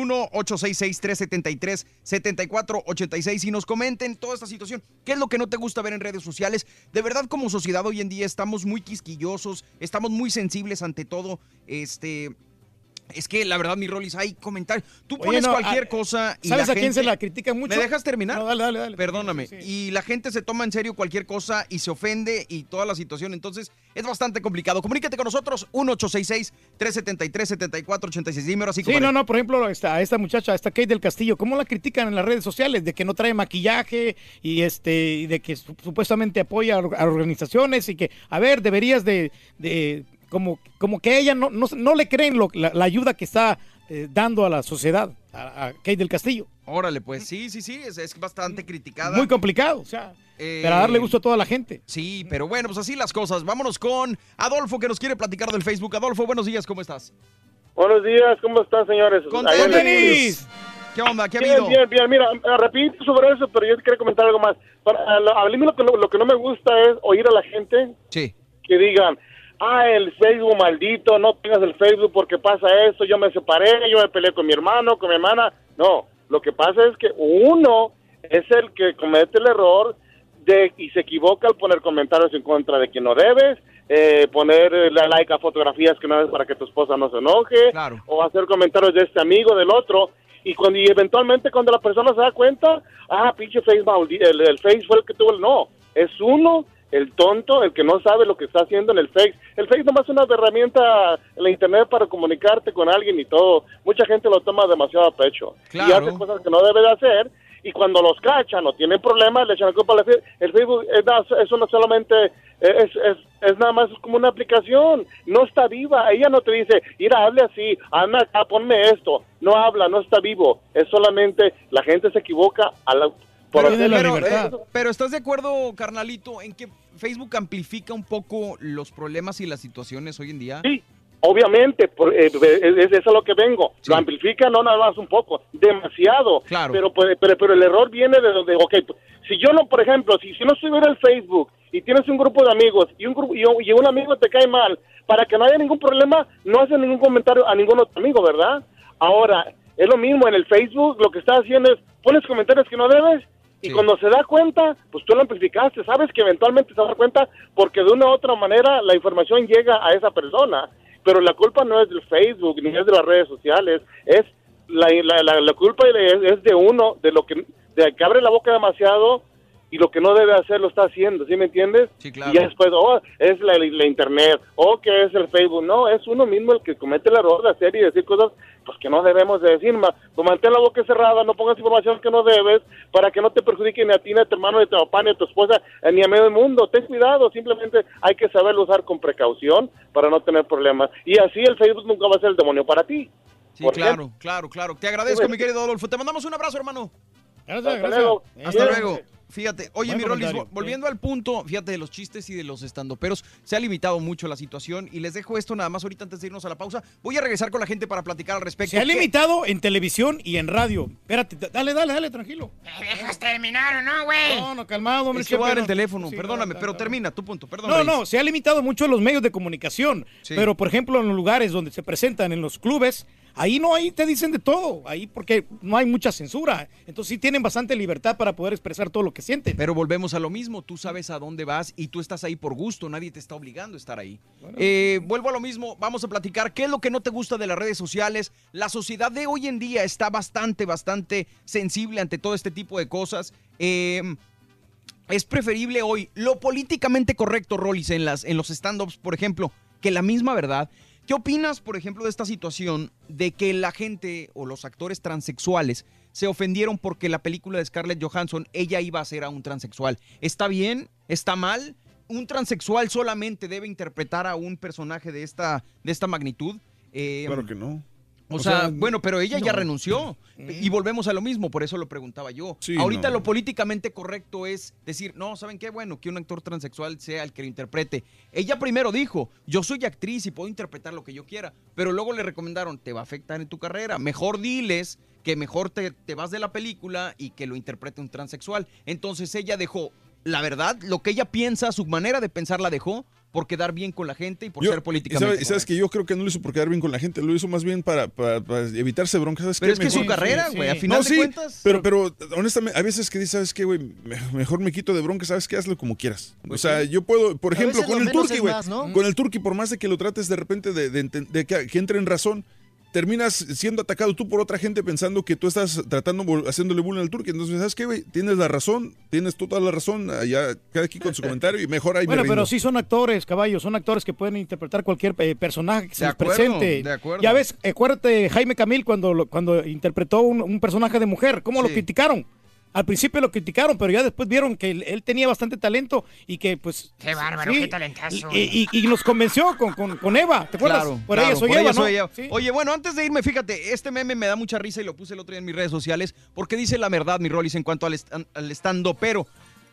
1-866-373-7486 y nos comenten toda esta situación. ¿Qué es lo que no te gusta ver en redes sociales? De verdad, como sociedad hoy en día estamos muy quisquillosos, estamos muy sensibles ante todo. Este. Es que la verdad, mi Rolis, hay comentarios. Tú Oye, pones no, cualquier a- cosa y ¿Sabes la a quién se gente- la critica mucho? ¿Me dejas terminar? No, dale, dale, dale. Perdóname. Y la gente se toma en serio cualquier cosa y se ofende y toda la situación. Entonces, es bastante complicado. Comunícate con nosotros, 1-866-373-7486. Dime ahora sí, Sí, no, no, por ejemplo, a esta muchacha, a esta Kate del Castillo, ¿cómo la critican en las redes sociales? De que no trae maquillaje y este y de que su- supuestamente apoya a organizaciones y que, a ver, deberías de, de- como, como que ella no, no, no le creen lo- la, la ayuda que está eh, dando a la sociedad, a, a Kate del Castillo. Órale, pues sí, sí, sí, es, es bastante criticada. Muy complicado, o sea, Eh, para darle gusto a toda la gente. Sí, pero bueno, pues así las cosas. Vámonos con Adolfo que nos quiere platicar del Facebook. Adolfo, buenos días, ¿cómo estás? Buenos días, ¿cómo están, señores? Con. ¿Qué onda? ¿Qué ha bien, habido? Bien, bien, mira, eh, repito sobre eso, pero yo quería comentar algo más. Para, a mí lo que, no- lo que no me gusta es oír a la gente Sí. que digan, ah, el Facebook maldito, no tengas el Facebook porque pasa esto, yo me separé, yo me peleé con mi hermano, con mi hermana. No, lo que pasa es que uno es el que comete el error de y se equivoca al poner comentarios en contra de quien no debes, eh, poner eh, la like a fotografías que no debes para que tu esposa no se enoje, o hacer comentarios de este amigo, del otro, y cuando y eventualmente cuando la persona se da cuenta, ah, pinche Face, maldi- el, el Face fue el que tuvo el no, es uno el tonto, el que no sabe lo que está haciendo en el Face. El Face nomás es una herramienta en la Internet para comunicarte con alguien y todo. Mucha gente lo toma demasiado a pecho. Y hace cosas que no debe de hacer. Y cuando los cachan o tienen problemas, le echan la culpa al Face. El Facebook es, eso no solamente es, es, es nada más como una aplicación. No está viva. Ella no te dice, mira, hable así, hazme acá, ponme esto. No habla, no está vivo. Es solamente la gente se equivoca a la, por Pero, hacer pero, eh, pero ¿estás de acuerdo, carnalito, en que Facebook amplifica un poco los problemas y las situaciones hoy en día? Sí, obviamente, por- eh, es, es eso a lo que vengo. Lo amplifica no nada más un poco, demasiado. Claro. Pero, puede- pero, pero el error viene de donde, ok, pues, si yo no, por ejemplo, si, si no estuviera el Facebook y tienes un grupo de amigos y un, grupo, y, un, y un amigo te cae mal, para que no haya ningún problema, no haces ningún comentario a ningún otro amigo, ¿verdad? Ahora, es lo mismo en el Facebook, lo que estás haciendo es, pones comentarios que no debes y cuando se da cuenta, pues tú lo amplificaste, sabes que eventualmente se va a dar cuenta porque de una u otra manera la información llega a esa persona, pero la culpa no es del Facebook ni es de las redes sociales, es la, la, la, la culpa es, es de uno, de lo que, de que abre la boca demasiado y lo que no debe hacer lo está haciendo, ¿sí me entiendes? Sí, claro. Y ya después, oh, es la, la internet, o que es el Facebook, no, es uno mismo el que comete el error de hacer y decir cosas pues que no debemos de decir, ma. Pues mantén la boca cerrada, no pongas información que no debes para que no te perjudique ni a ti, ni a tu hermano, ni a tu papá, ni a tu esposa, eh, ni a medio mundo. Ten cuidado, simplemente hay que saberlo usar con precaución para no tener problemas. Y así el Facebook nunca va a ser el demonio para ti. Sí, claro, ejemplo. claro, claro. Te agradezco, Sí, mi querido Adolfo. Te mandamos un abrazo, hermano. Gracias, Hasta luego. Hasta luego. Fíjate, oye, Buen mi Rolis, volviendo al punto, fíjate, de los chistes y de los estandoperos, se ha limitado mucho la situación y les dejo esto nada más ahorita antes de irnos a la pausa. Voy a regresar con la gente para platicar al respecto. Se ha ¿Qué- limitado en televisión y en radio. Espérate, dale, dale, dale, tranquilo. ¿Me dejas terminar o no, güey? No, no, calmado, hombre. Es que voy a dar pero- el teléfono, Sí, perdóname, no, pero no, termina tu punto, perdón. No, Reyes. no, se ha limitado mucho los medios de comunicación. Sí. Pero, por ejemplo, en los lugares donde se presentan, en los clubes, ahí no, ahí te dicen de todo. Ahí porque no hay mucha censura. Entonces sí tienen bastante libertad para poder expresar todo lo que sienten. Pero volvemos a lo mismo, tú sabes a dónde vas y tú estás ahí por gusto, nadie te está obligando a estar ahí. Eh, vuelvo a lo mismo, vamos a platicar qué es lo que no te gusta de las redes sociales. La sociedad de hoy en día está bastante, bastante sensible ante todo este tipo de cosas. Eh, es preferible hoy lo políticamente correcto, Rollis, en, las, en los stand-ups, por ejemplo, que la misma verdad. ¿Qué opinas, por ejemplo, de esta situación de que la gente o los actores transexuales se ofendieron porque la película de Scarlett Johansson, ella iba a ser a un transexual? ¿Está bien? ¿Está mal? ¿Un transexual solamente debe interpretar a un personaje de esta, de esta magnitud? Eh, Claro que no. O, O sea, sea, bueno, pero ella ya renunció. Y volvemos a lo mismo, por eso lo preguntaba yo. Sí, Ahorita no. lo políticamente correcto es decir, no, ¿saben qué? Bueno, que un actor transexual sea el que lo interprete. Ella primero dijo, yo soy actriz y puedo interpretar lo que yo quiera, pero luego le recomendaron, te va a afectar en tu carrera. Mejor diles que mejor te, te vas de la película y que lo interprete un transexual. Entonces ella dejó, la verdad, lo que ella piensa, su manera de pensar la dejó por quedar bien con la gente y por Yo- ser políticamente sabes, y sabes que yo creo que no lo hizo por quedar bien con la gente, lo hizo más bien para, para- para evitarse broncas. ¿sabes Pero qué? es que su Mejor- carrera, güey, a final no, de sí, cuentas. Pero, pero honestamente, a veces que dices, ¿sabes qué, güey? Me- Mejor me quito de broncas, ¿sabes qué? Hazlo como quieras. Pues o sea, sí. yo puedo, por ejemplo, con el turqui, es güey. ¿no? Con el turqui, por más de que lo trates de repente de, de enten- de que, que entre en razón, terminas siendo atacado tú por otra gente pensando que tú estás tratando, haciéndole bullying al turqui. Entonces, ¿sabes qué, güey? Tienes la razón, tienes toda la razón. Allá, cada quien con su comentario y mejor ahí Bueno, me pero sí son actores, caballos, son actores que pueden interpretar cualquier eh, personaje que se De les acuerdo, presente. de acuerdo. Ya ves, acuérdate Jaime Camil cuando, lo- cuando interpretó un, un personaje de mujer, ¿cómo lo criticaron? Al principio lo criticaron, pero ya después vieron que él, él tenía bastante talento y que pues... Qué bárbaro, sí, qué talentazo. Y, y- y nos convenció con, con- con Eva, ¿te acuerdas? Claro, por claro, ella soy por Eva, ella ¿no? soy Eva. Sí. Oye, bueno, antes de irme, fíjate, este meme me da mucha risa y lo puse el otro día en mis redes sociales porque dice la verdad, mi Rollis, en cuanto al, al estando pero.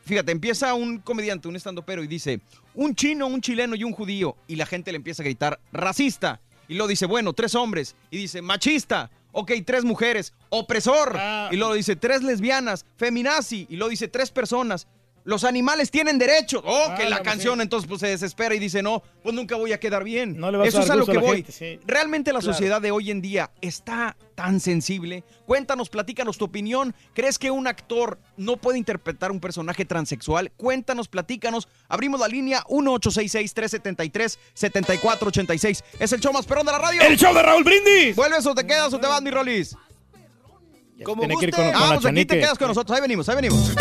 Fíjate, empieza un comediante, un estando pero y dice, un chino, un chileno y un judío. Y la gente le empieza a gritar, racista. Y luego dice, bueno, tres hombres. Y dice, machista. Ok, tres mujeres. Opresor. Y luego dice, tres lesbianas. Feminazi. Y luego dice, tres personas. Los animales tienen derechos. Oh, Ah, que la canción entonces pues se desespera y dice, no, pues nunca voy a quedar bien. No le vas a Eso dar es a lo a que voy. gente, sí. ¿Realmente la Claro. sociedad de hoy en día está tan sensible? Cuéntanos, platícanos tu opinión. ¿Crees que un actor no puede interpretar un personaje transexual? Cuéntanos, platícanos. Abrimos la línea 1866-373-7486. Es el show más perrón de la radio. ¡El show de Raúl Brindis! ¿Vuelves o te quedas o te vas, mi Rolis? Como tiene que ir guste. con- con la Vamos, aquí te quedas con nosotros. Ahí venimos, ahí venimos.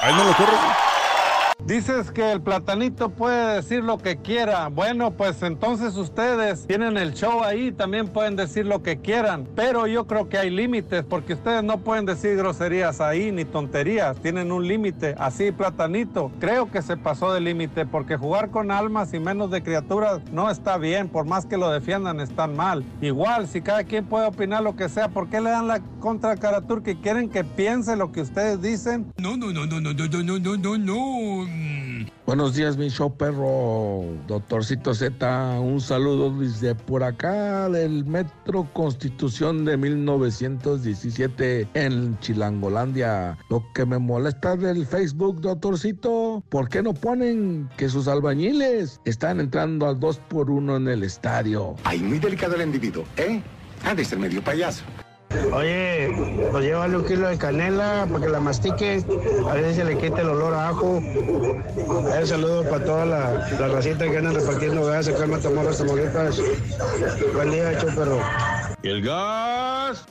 Ahí no lo corres. Dices que el platanito puede decir lo que quiera. Bueno, pues entonces ustedes tienen el show ahí, también pueden decir lo que quieran. Pero yo creo que hay límites, porque ustedes no pueden decir groserías ahí ni tonterías. Tienen un límite. Así, platanito, creo que se pasó del límite, porque jugar con almas y menos de criaturas no está bien. Por más que lo defiendan, están mal. Igual, si cada quien puede opinar lo que sea, ¿por qué le dan la contra a Caratur que quieren que piense lo que ustedes dicen? No, no, no, no, no, no, no, no, no, no. Buenos días, mi show perro, doctorcito Z. Un saludo desde por acá del Metro Constitución de 1917 en Chilangolandia. Lo que me molesta del Facebook, doctorcito, ¿por qué no ponen que sus albañiles están entrando al 2 por 1 en el estadio? Ay, muy delicado el individuo, ¿eh? Ha de ser medio payaso. Oye, pues llévale un kilo de canela para que la mastique, a ver si se le quita el olor a ajo. Un saludo para toda la, la racita que andan repartiendo gas acá en Matamoros, Tamaulipas. Buen día, perro. El gas.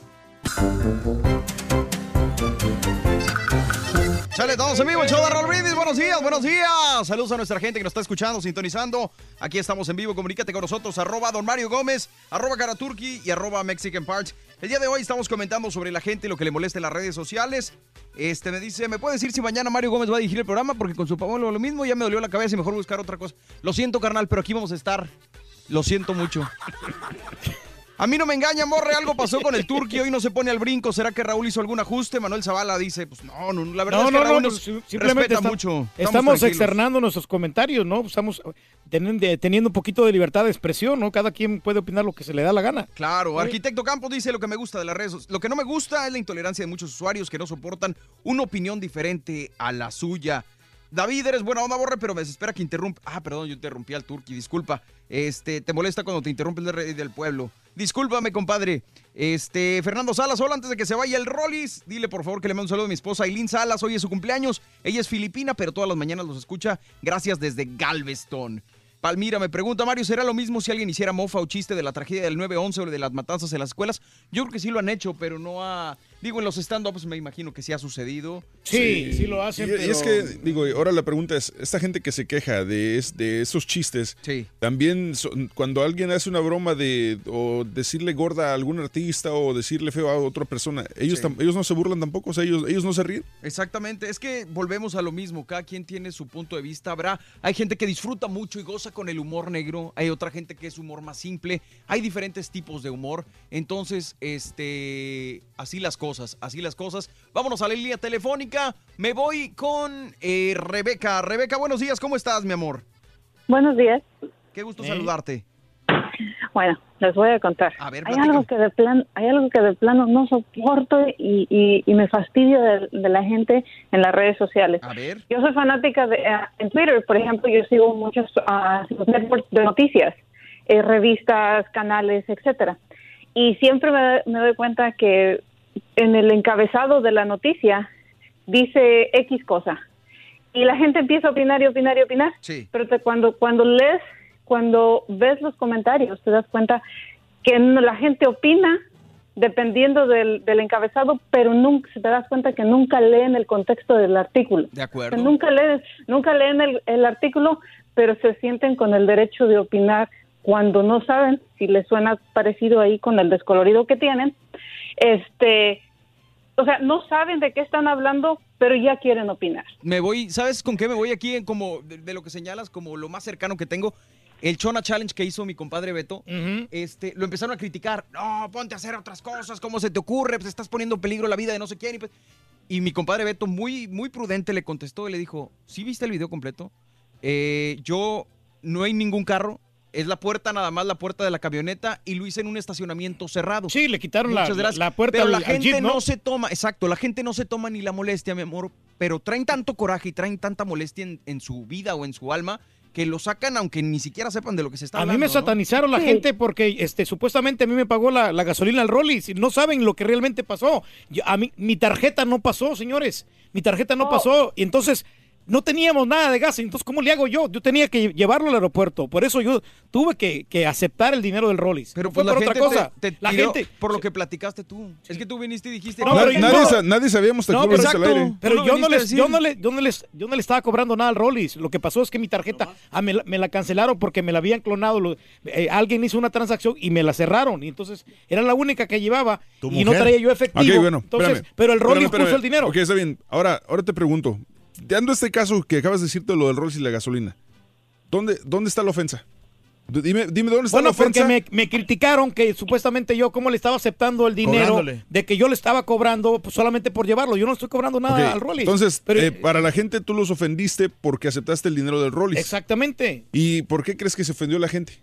Sale todos en vivo, el show de. Buenos días, buenos días. Saludos a nuestra gente que nos está escuchando, sintonizando. Aquí estamos en vivo. Comunícate con nosotros. Arroba Don Mario Gómez, arroba Karaturki y arroba Mexican Parts. El día de hoy estamos comentando sobre la gente y lo que le molesta en las redes sociales. Este me dice, ¿me puede decir si mañana Mario Gómez va a dirigir el programa? Porque con su Pablo lo mismo, ya me dolió la cabeza y mejor buscar otra cosa. Lo siento, carnal, pero aquí vamos a estar. Lo siento mucho. A mí no me engaña, morre, algo pasó con el Turqui, hoy no se pone al brinco. ¿Será que Raúl hizo algún ajuste? Manuel Zavala dice, pues no, no la verdad No, es que no, Raúl no, nos simplemente respeta está- mucho. Estamos, externando nuestros comentarios, ¿no? Estamos teniendo, teniendo un poquito de libertad de expresión, ¿no? Cada quien puede opinar lo que se le da la gana. Claro, Sí. Arquitecto Campos dice lo que me gusta de las redes. Lo que no me gusta es la intolerancia de muchos usuarios que no soportan una opinión diferente a la suya. David, eres buena onda, borre, pero me desespera que interrumpa. Ah, perdón, yo interrumpí al Turqui, disculpa. Este, te molesta cuando te interrumpe el rey del pueblo. Discúlpame, compadre. Este, Fernando Salas, hola, antes de que se vaya el Rollis, dile por favor que le mando un saludo a mi esposa Aileen Salas. Hoy es su cumpleaños. Ella es filipina, pero todas las mañanas los escucha. Gracias desde Galveston. Palmira me pregunta, Mario, ¿será lo mismo si alguien hiciera mofa o chiste de la tragedia del 9-11 o de las matanzas en las escuelas? Yo creo que sí lo han hecho, pero no ha... Digo, en los stand-ups me imagino que sí ha sucedido. Sí, sí lo hacen, Y, y es que, digo, ahora la pregunta es, esta gente que se queja de, es- de esos chistes, también son- cuando alguien hace una broma de o decirle gorda a algún artista o decirle feo a otra persona, ellos, Sí. tam- ellos no se burlan tampoco, o sea, ellos, ellos no se ríen. Exactamente, es que volvemos a lo mismo, cada quien tiene su punto de vista, habrá, hay gente que disfruta mucho y goza con el humor negro, hay otra gente que es humor más simple, hay diferentes tipos de humor, entonces, este, así las cosas, así las cosas. Vámonos a la línea telefónica, me voy con eh, Rebeca. Rebeca, buenos días, ¿cómo estás, mi amor? Buenos días. Qué gusto saludarte. Bueno, les voy a contar. A ver, hay algo que de plano, hay algo que de plano no soporto y, y, y me fastidio de, de la gente en las redes sociales. A ver. Yo soy fanática de eh, en Twitter, por ejemplo, yo sigo muchos los networks de noticias, eh, revistas, canales, etcétera. Y siempre me, me doy cuenta que en el encabezado de la noticia dice X cosa. Y la gente empieza a opinar y opinar y opinar. Sí. Pero te- cuando, cuando lees, cuando ves los comentarios, te das cuenta que no- la gente opina dependiendo del, del encabezado, pero nunca se te das cuenta que nunca leen el contexto del artículo. De acuerdo. nunca leen, nunca leen el, el artículo, pero se sienten con el derecho de opinar cuando no saben si les suena parecido ahí con el descolorido que tienen. Este, o sea, no saben de qué están hablando, pero ya quieren opinar. Me voy, ¿sabes con qué me voy aquí? Como de, de lo que señalas, como lo más cercano que tengo. El Chona Challenge que hizo mi compadre Beto, este, lo empezaron a criticar. No, ponte a hacer otras cosas, ¿cómo se te ocurre? Pues estás poniendo en peligro la vida de no sé quién. Y, pues- y mi compadre Beto, muy, muy prudente, le contestó y le dijo: ¿Sí viste el video completo? Eh, yo no hay ningún carro. Es la puerta, nada más la puerta de la camioneta, y lo hice en un estacionamiento cerrado. Sí, le quitaron la- la puerta Pero al- la al gente Jeep, no ¿no? se toma, exacto, la gente no se toma ni la molestia, mi amor, pero traen tanto coraje y traen tanta molestia en, en su vida o en su alma que lo sacan aunque ni siquiera sepan de lo que se está A mí hablando. me ¿no? satanizaron la gente porque este, supuestamente a mí me pagó la, la gasolina al Rollis y no saben lo que realmente pasó. Yo- a mí, mi tarjeta no pasó, señores. Mi tarjeta no pasó y entonces no teníamos nada de gas. Entonces, ¿cómo le hago yo? Yo tenía que llevarlo al aeropuerto. Por eso yo tuve que, que aceptar el dinero del Rollis. Pero fue Pues por la otra gente cosa. te- te la tiró gente... por lo que platicaste tú. Es que tú viniste y dijiste. No, Na- pero yo- nadie, no. sa- nadie sabíamos que No, pero, dices al aire. pero yo, no les, yo, no le, yo, no les, yo no le estaba cobrando nada al Rollis. Lo que pasó es que mi tarjeta ah, me, la, me la cancelaron porque me la habían clonado. lo- eh, alguien hizo una transacción y me la cerraron. Y entonces era la única que llevaba ¿Tu y no mujer? traía yo efectivo. Ok, bueno, entonces, espérame. pero el Rollis puso el dinero. Ok, está bien. Ahora, ahora te pregunto. Dando este caso que acabas de decirte lo del Rolls y la gasolina, ¿dónde, dónde está la ofensa? Dime, dime dónde está Bueno, la ofensa. porque me, me criticaron que supuestamente yo, cómo le estaba aceptando el dinero Cobrándole. de que yo le estaba cobrando pues, solamente por llevarlo. Yo no estoy cobrando nada al Rollis. Entonces, Pero- eh, para la gente tú los ofendiste porque aceptaste el dinero del Rollis. Exactamente. ¿Y por qué crees que se ofendió la gente?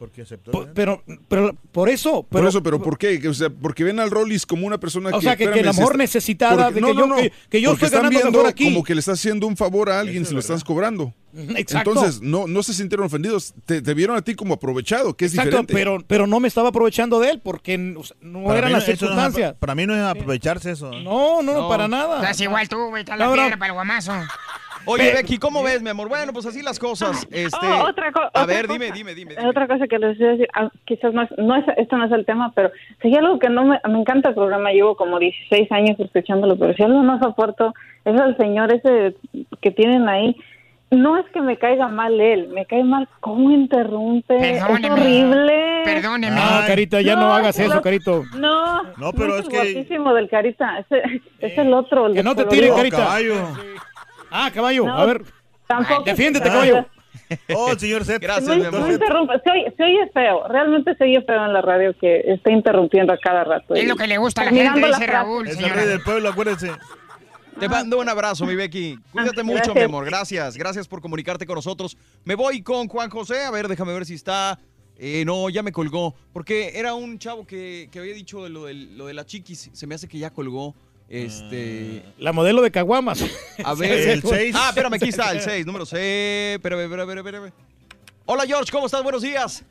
Porque aceptó. Po- pero, pero por eso. por eso, pero ¿por qué? O sea, porque ven al Rollis como una persona O que... sea, que- que espérame, a lo se mejor está- necesitada porque- de no, que no, yo- no, que- que yo estoy están ganando viendo mejor aquí. como que le estás haciendo un favor a alguien si lo estás cobrando. Exacto. Entonces, no, no se sintieron ofendidos. Te, te vieron a ti como aprovechado, que es Exacto, diferente. pero, pero no me estaba aprovechando de él porque o sea, no Para eran las no es circunstancias. para mí no es aprovecharse eso. No, no, para nada. Estás igual tú, güey, estás la No, no. piedra para el guamazo. Oye, Pero- Becky, ¿cómo ves, mi amor? Bueno, pues así las cosas. Este, Oh, otra co- a otra ver, cosa. dime, dime, dime. Otra cosa que les voy a decir, ah, quizás no es, no es, esto no es el tema, pero si hay algo que no me, me encanta el programa, llevo como 16 años escuchándolo, pero si algo no soporto es el señor ese que tienen ahí. No es que me caiga mal él, me cae mal cómo interrumpe, es Perdóneme. horrible. Perdóneme. No, Carita, ya no, hagas es eso, lo- Carito. No, No, pero es es el que- guapísimo del Carita, ese- es el otro. el Que no te tire, Carita. caballo. Ah, caballo, No, a ver. Tampoco. Defiéndete, Ah, caballo. Oh, señor Zep. Gracias, No, mi no amor. interrumpa, se oye, se oye feo, realmente se oye feo en la radio que está interrumpiendo a cada rato. Es lo que le gusta a la gente, dice. Raúl, Es el rey del pueblo, acuérdense. Te mando un abrazo, mi Becky. Cuídate Ah, mucho, gracias. mi amor. Gracias. Gracias por comunicarte con nosotros. Me voy con Juan José. A ver, déjame ver si está. Eh, no, ya me colgó. Porque era un chavo que, que había dicho de lo, del- lo de la chiquis. Se me hace que ya colgó. Este. La modelo de Caguamas. A ver. El seis. Ah, espérame, aquí está, el 6, número 6. Espérame, espérame, espérame, espérame. Hola, George, ¿cómo estás? Buenos días.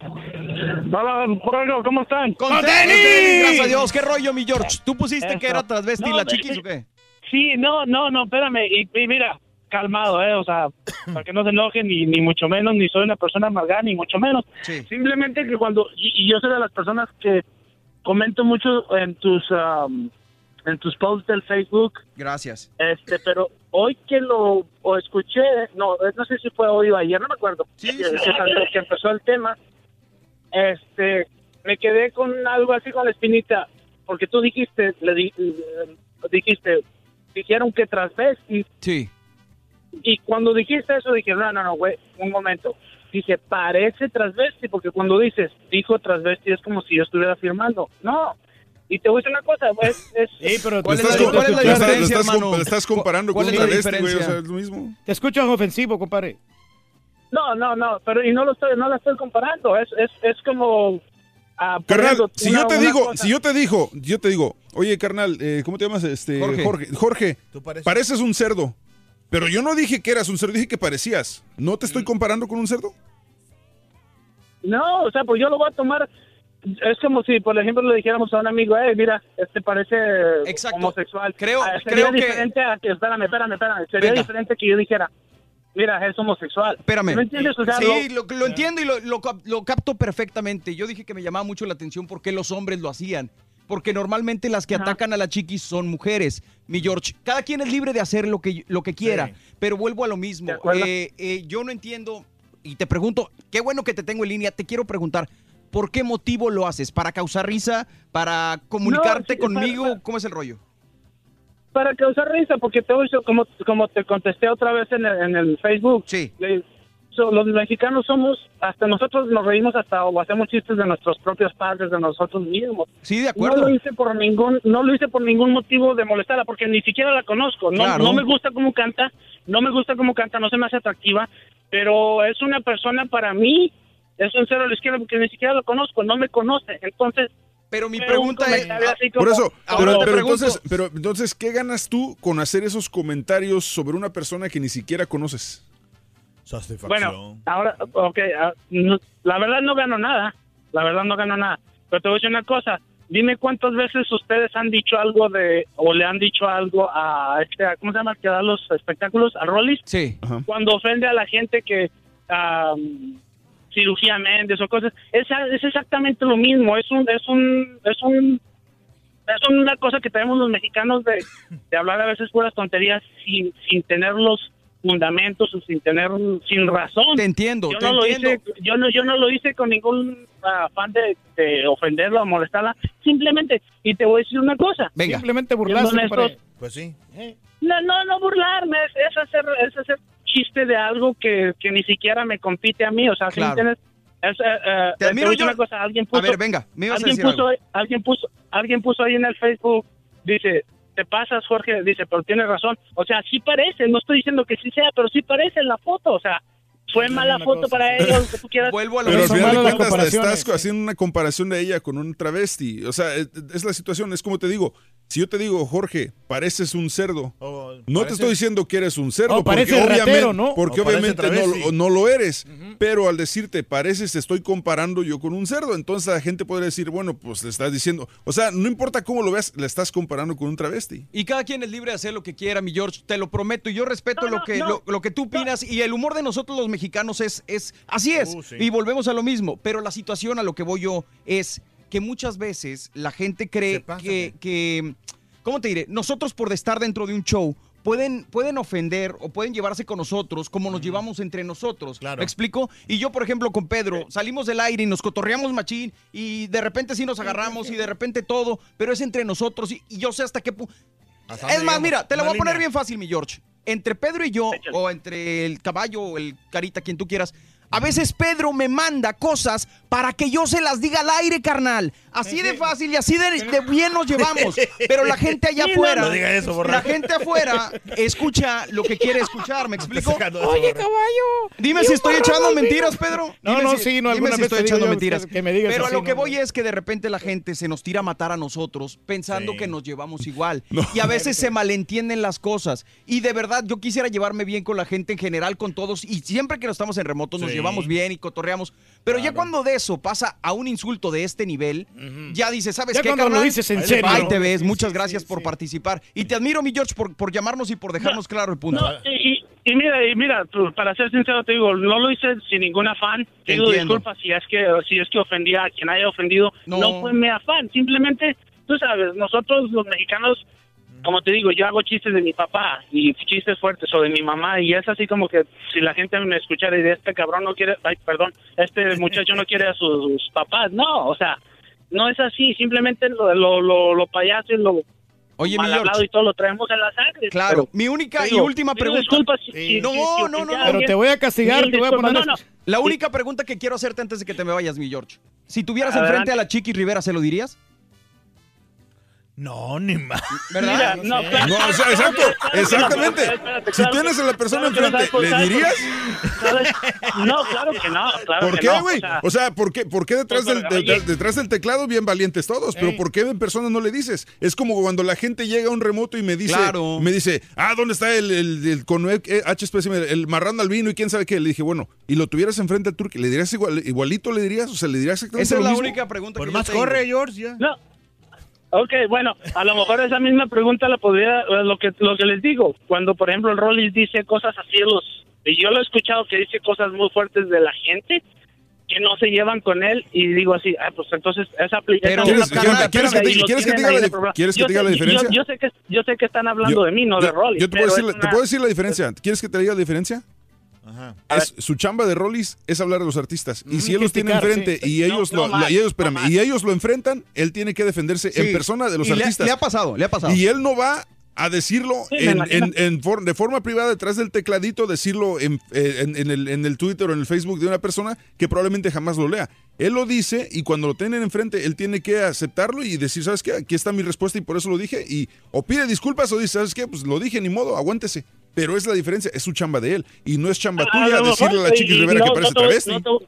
Hola, Jorge, ¿cómo están? Con ¡Con tenis, tenis! Gracias a Dios. ¿Qué rollo, mi George? ¿Tú pusiste Eso. que era transvesti No, la chiquis o qué? Sí, no, no, no, espérame. Y, y mira, calmado, ¿eh? O sea, para que no se enojen, ni, ni mucho menos, ni soy una persona amargada, ni mucho menos. Sí. Simplemente que cuando, y, y yo soy de las personas que comento mucho en tus, um, en tus posts del Facebook, Gracias. este, pero hoy que lo o escuché, no, no sé si fue hoy o ayer, no me acuerdo, Sí, sí, sí. que- empezó el tema, este, me quedé con algo así con la espinita, porque tú dijiste, le di- dijiste, dijeron que transvesti, Sí. y cuando dijiste eso dije, no, no, no, güey, un momento. Dije, parece transvesti, porque cuando dices, dijo transvesti, es como si yo estuviera firmando. No. Y te voy a decir una cosa, güey, es... Sí, pero ¿Cuál es estás, la- com- cuál es la diferencia, estás hermano? estás comparando con ¿Cuál un es travesti, güey. O sea, es lo mismo. Te escuchas ofensivo, compadre. No, no, no, pero y no lo estoy, no la estoy comparando, es, es, es como... ah, Carnal, ejemplo, si una- yo te digo, cosa- si yo te digo, yo te digo, oye, carnal, eh, ¿cómo te llamas? Este, Jorge. Jorge. Jorge, Tú pareces- pareces un cerdo. Pero yo no dije que eras un cerdo, dije que parecías. ¿No te Mm. estoy comparando con un cerdo? No, o sea, pues yo lo voy a tomar... Es como si, por ejemplo, le dijéramos a un amigo, eh, mira, este parece Exacto. homosexual. Creo- Ah, sería creo que- diferente a que, espérame, espérame, espérame, sería Venga. diferente que yo dijera, mira, es homosexual. Espérame. ¿No entiendes? O sea, sí, lo- lo, lo entiendo y lo, lo cap- lo capto perfectamente. Yo dije que me llamaba mucho la atención por qué los hombres lo hacían. Porque normalmente las que atacan a la chiquis son mujeres. Mi George, cada quien es libre de hacer lo que, lo que quiera. Pero vuelvo a lo mismo. Eh, eh, yo no entiendo y te pregunto, qué bueno que te tengo en línea. Te quiero preguntar, ¿por qué motivo lo haces? ¿Para causar risa? ¿Para comunicarte sí, conmigo? para- ¿Cómo es el rollo? para causar risa, porque te como, como te contesté otra vez en el, en el Facebook. Sí. Le- so- los mexicanos somos, hasta nosotros nos reímos hasta o hacemos chistes de nuestros propios padres, de nosotros mismos. Sí, de acuerdo. No lo hice por ningún, no lo hice por ningún motivo de molestarla, porque ni siquiera la conozco. No, Claro. no me gusta cómo canta, no me gusta cómo canta, no se me hace atractiva, pero es una persona para mí, es un cero a la izquierda porque ni siquiera lo conozco, no me conoce. Entonces, pero mi pregunta es, Por eso, pero, te pero entonces, pero entonces, ¿qué ganas tú con hacer esos comentarios sobre una persona que ni siquiera conoces? Bueno, ahora, ok, ah, no- la verdad no gano nada, la verdad no gano nada, pero te voy a decir una cosa, dime cuántas veces ustedes han dicho algo de, o le han dicho algo a este, ¿cómo se llama? Que da los espectáculos, a Rollis, Sí. cuando ofende a la gente que, am, cirugía Méndez o cosas, es, es exactamente lo mismo, es un, es un, es un, es una cosa que tenemos los mexicanos de, de hablar a veces puras tonterías sin, sin tener los fundamentos o sin tener sin razón. Te entiendo, Yo te no lo entiendo. hice, yo no, yo no lo hice con ningún afán de, de ofenderla o molestarla, simplemente, y te voy a decir una cosa. Simplemente burlarse. Pues sí. no, no, no burlarme, es, es hacer, es hacer chiste de algo que, que ni siquiera me compite a mí, o sea, ¿sí Claro. entiendes? Es, eh, eh, Te admiro yo- una cosa, alguien puso, A ver, venga, me ibas a alguien decir puso, algo. alguien puso, alguien puso ahí en el Facebook, dice, te pasas, Jorge, dice, pero tienes razón, o sea, sí parece, no estoy diciendo que sí sea, pero sí parece en la foto, o sea, fue mala foto para ellos, que tú quieras. Vuelvo a Pero al Son final de malas las cuentas le comparaciones. estás haciendo una comparación de ella con un travesti. O sea, es, es la situación, es como te digo. Si yo te digo, Jorge, pareces un cerdo, no te estoy diciendo que eres un cerdo, Oh, porque ratero, obviamente, ¿no? porque O parece obviamente no, travesti. lo- eres. Pero al decirte pareces, te estoy comparando yo con un cerdo. Entonces la gente podría decir, bueno, pues le estás diciendo. O sea, no importa cómo lo veas, le estás comparando con un travesti. Y cada quien es libre de hacer lo que quiera, mi George, te lo prometo. Y yo respeto No, lo no, que no. lo, lo que tú opinas. Y el humor de nosotros los mexicanos es, es así es. Uh, sí. Y volvemos a lo mismo. Pero la situación a lo que voy yo es que muchas veces la gente cree Se pasa, que, que, ¿cómo te diré? Nosotros por estar dentro de un show pueden, pueden ofender o pueden llevarse con nosotros como nos llevamos entre nosotros. Claro. ¿Me explico? Y yo, por ejemplo, con Pedro, salimos del aire y nos cotorreamos machín y de repente sí nos agarramos y de repente todo, pero es entre nosotros y, y yo sé hasta qué punto. ¿Hasta Es más, mira, te la Una voy a poner bien fácil, mi George. Entre Pedro y yo, o entre el caballo o el carita, quien tú quieras, a veces Pedro me manda cosas para que yo se las diga al aire, carnal. Así de fácil y así de, de bien nos llevamos. Pero la gente allá afuera, no diga eso, la gente afuera escucha lo que quiere escuchar, ¿me explico? Oye, caballo. Dime si estoy echando mentiras, Pedro. No, Dime no, si- sí, no, dime si estoy echando mentiras. que me digas Pero a lo que no, voy no. es que de repente la gente se nos tira a matar a nosotros pensando Sí. que nos llevamos igual. Y a veces se malentienden las cosas. Y de verdad, yo quisiera llevarme bien con la gente en general, con todos. Y siempre que no estamos en remoto, nos Sí. llevamos bien y cotorreamos. Pero ya cuando de eso pasa a un insulto de este nivel, ya dices, ¿sabes Ya qué, cuando lo dices en serio. Ahí te ves. Muchas sí, gracias sí, por sí. participar. Y te admiro, mi George, por, por llamarnos y por dejarnos claro el punto. No, y, mira, y mira, tú, para ser sincero te digo, no lo hice sin ningún afán. Te digo disculpa si es que si es que ofendía a quien haya ofendido. No. No, fue mi afán, simplemente, tú sabes, nosotros los mexicanos, como te digo, yo hago chistes de mi papá y chistes fuertes o de mi mamá y es así como que si la gente me escuchara y de este cabrón no quiere, ay, perdón, este muchacho no quiere a sus papás, no, o sea, no es así, simplemente lo, lo, lo, lo payaso y lo Oye, mi mal hablado George. y todo lo traemos en la sangre. Claro, pero- mi única y digo, última pregunta. disculpas si- No, si- si no, no, no. Pero te voy a castigar, te voy a poner... No, no, La única pregunta que quiero hacerte antes de que te me vayas, mi George. Si tuvieras Adelante. enfrente a la Chiqui Rivera, ¿se lo dirías? No, ni más. ¿Verdad? Mira, no, claro, No, o sea, claro, exacto, exactamente. espérate, Si claro, tienes a la persona claro no, enfrente, ¿sabes por- ¿le dirías? No, claro que no, claro ¿Por que qué, no, güey? o sea, O sea, ¿por qué, por qué detrás, Pues, del, detrás del teclado bien valientes todos? Pero Ey. ¿por qué en persona no le dices? Es como cuando la gente llega a un remoto y me dice, Claro. me dice, ah, ¿dónde está el, el, el con eh, H espécimen, el marrano albino y quién sabe qué? Le dije, bueno, y lo tuvieras enfrente al turque, ¿le dirías igual, igualito le dirías? O sea, ¿le dirías exactamente Esa es la mismo? única pregunta Por que yo más tengo. corre, George, ya. no. Ok, bueno, a lo mejor esa misma pregunta la podría, eh, lo que lo que les digo, cuando por ejemplo el Rollis dice cosas así a los Y yo lo he escuchado que dice cosas muy fuertes de la gente que no se llevan con él y digo así, ah, pues entonces esa aplicación... ¿Quieres- que te- quieres diga la de dif- programa. quieres que Yo te diga sé- la yo- diferencia? Yo, sé que, yo sé que están hablando Yo- de mí, no yo- de Rolly. Yo te puedo, decir, te puedo decir la diferencia. ¿Quieres que te diga la diferencia? Es, su chamba de Rollis es hablar de los artistas. Y si él los tiene enfrente sí. y ellos, No, lo, no la- más, y ellos, espérame, y ellos lo enfrentan, él tiene que defenderse Sí. en persona de los Y artistas. le ha pasado, le ha pasado. Y él no va a decirlo Sí, en, imagino. en- en for- de forma privada detrás del tecladito, decirlo en, eh, en- en el, en el Twitter o en el Facebook de una persona que probablemente jamás lo lea. Él lo dice y cuando lo tienen enfrente, él tiene que aceptarlo y decir, ¿sabes qué? Aquí está mi respuesta y por eso lo dije. Y o pide disculpas o dice, ¿sabes qué? Pues lo dije, ni modo, aguántese. Pero es la diferencia, es su chamba de él. Y no es chamba Ah, tuya a lo decirle a la mejor, chica y Rivera no- que parece no te voy- travesti. No te,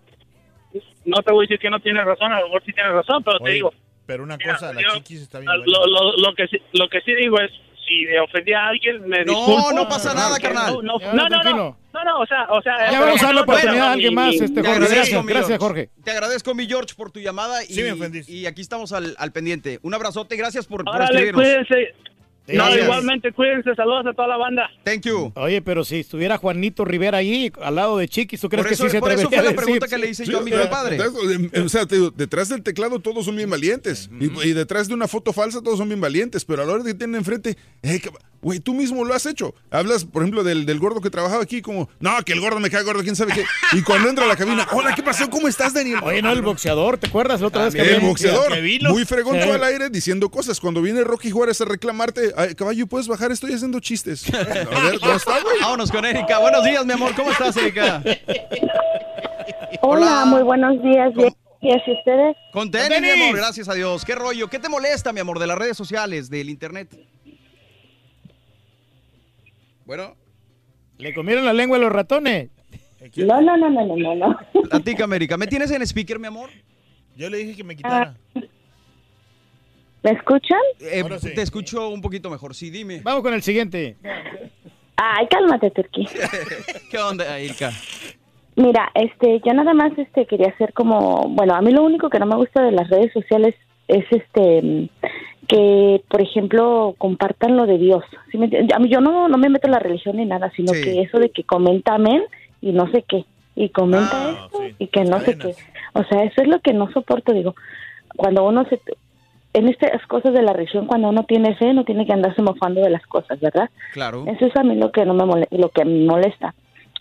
no te voy a decir que no tiene razón, a lo mejor sí tiene razón, pero te Oye, digo, Pero una Mira, cosa, la yo- chiquis está bien. lo, lo, lo que sí, lo que sí digo es, si ofendí a alguien, me No, disculpo. no pasa nada, carnal. No, no, no, no, no, no, no, o sea, o sea... Ya vamos a darle no, oportunidad bueno, a alguien y- más, este, Te Jorge. agradezco, Gracias, gracias. Jorge. Te agradezco, mi George, por tu llamada y, Sí, me ofendiste. y aquí estamos al, al pendiente. Un abrazote, gracias por, por Órale, escribirnos. cuídense. No, Gracias. igualmente, cuídense, saludos a toda la banda. Thank you. Oye, pero si estuviera Juanito Rivera ahí, al lado de Chiquis, ¿tú crees Por que eso, sí se por eso atrevería fue la pregunta que le hice Sí, yo a mi o sea, compadre. detrás- O sea, te digo, detrás del teclado todos son bien valientes. Y, y detrás de una foto falsa todos son bien valientes. Pero a la hora de que tienen enfrente, eh, que- güey, tú mismo lo has hecho. Hablas, por ejemplo, del, del gordo que trabajaba aquí, como, no, que el gordo me cae gordo, quién sabe qué. Y cuando entra a la cabina, hola, ¿qué pasó? ¿Cómo estás, Daniel? Oye, no, el boxeador, ¿te acuerdas la otra vez que El había- boxeador, que vino? muy fregón Sí. tú al aire diciendo cosas. Cuando viene Rocky Juárez a reclamarte, "Ay, caballo, ¿puedes bajar? Estoy haciendo chistes. A ver, ¿dónde está, güey? Vámonos con Erika. Buenos días, mi amor. ¿Cómo estás, Erika? Hola, muy buenos días. ¿Cómo? ¿Y así ustedes? Con tenis, mi amor. Gracias a Dios. ¿Qué rollo? ¿Qué te molesta, mi amor, de las redes sociales, del internet? Bueno, Le comieron la lengua a los ratones. No, no, no, no, no, no, no. platícame, Erika. ¿Me tienes en speaker, mi amor? Yo le dije que me quitara. ¿Me escuchan? Eh, sí. Te escucho un poquito mejor. Sí, dime. Vamos con el siguiente. Ay, cálmate, Turquí. ¿Qué onda, Erika? Mira, este, yo nada más este quería hacer como, bueno, a mí lo único que no me gusta de las redes sociales es este que, por ejemplo, compartan lo de Dios. ¿sí me? A mí yo no, no me meto en la religión ni nada, sino Sí. que eso de que comenta amén y no sé qué, y comenta Ah, esto sí. y que no sé qué. O sea, eso es lo que no soporto, digo, cuando uno se... En estas cosas de la religión, cuando uno tiene fe, no tiene que andarse mofando de las cosas, ¿verdad? Claro. Eso es a mí lo que no me mole- lo que me molesta.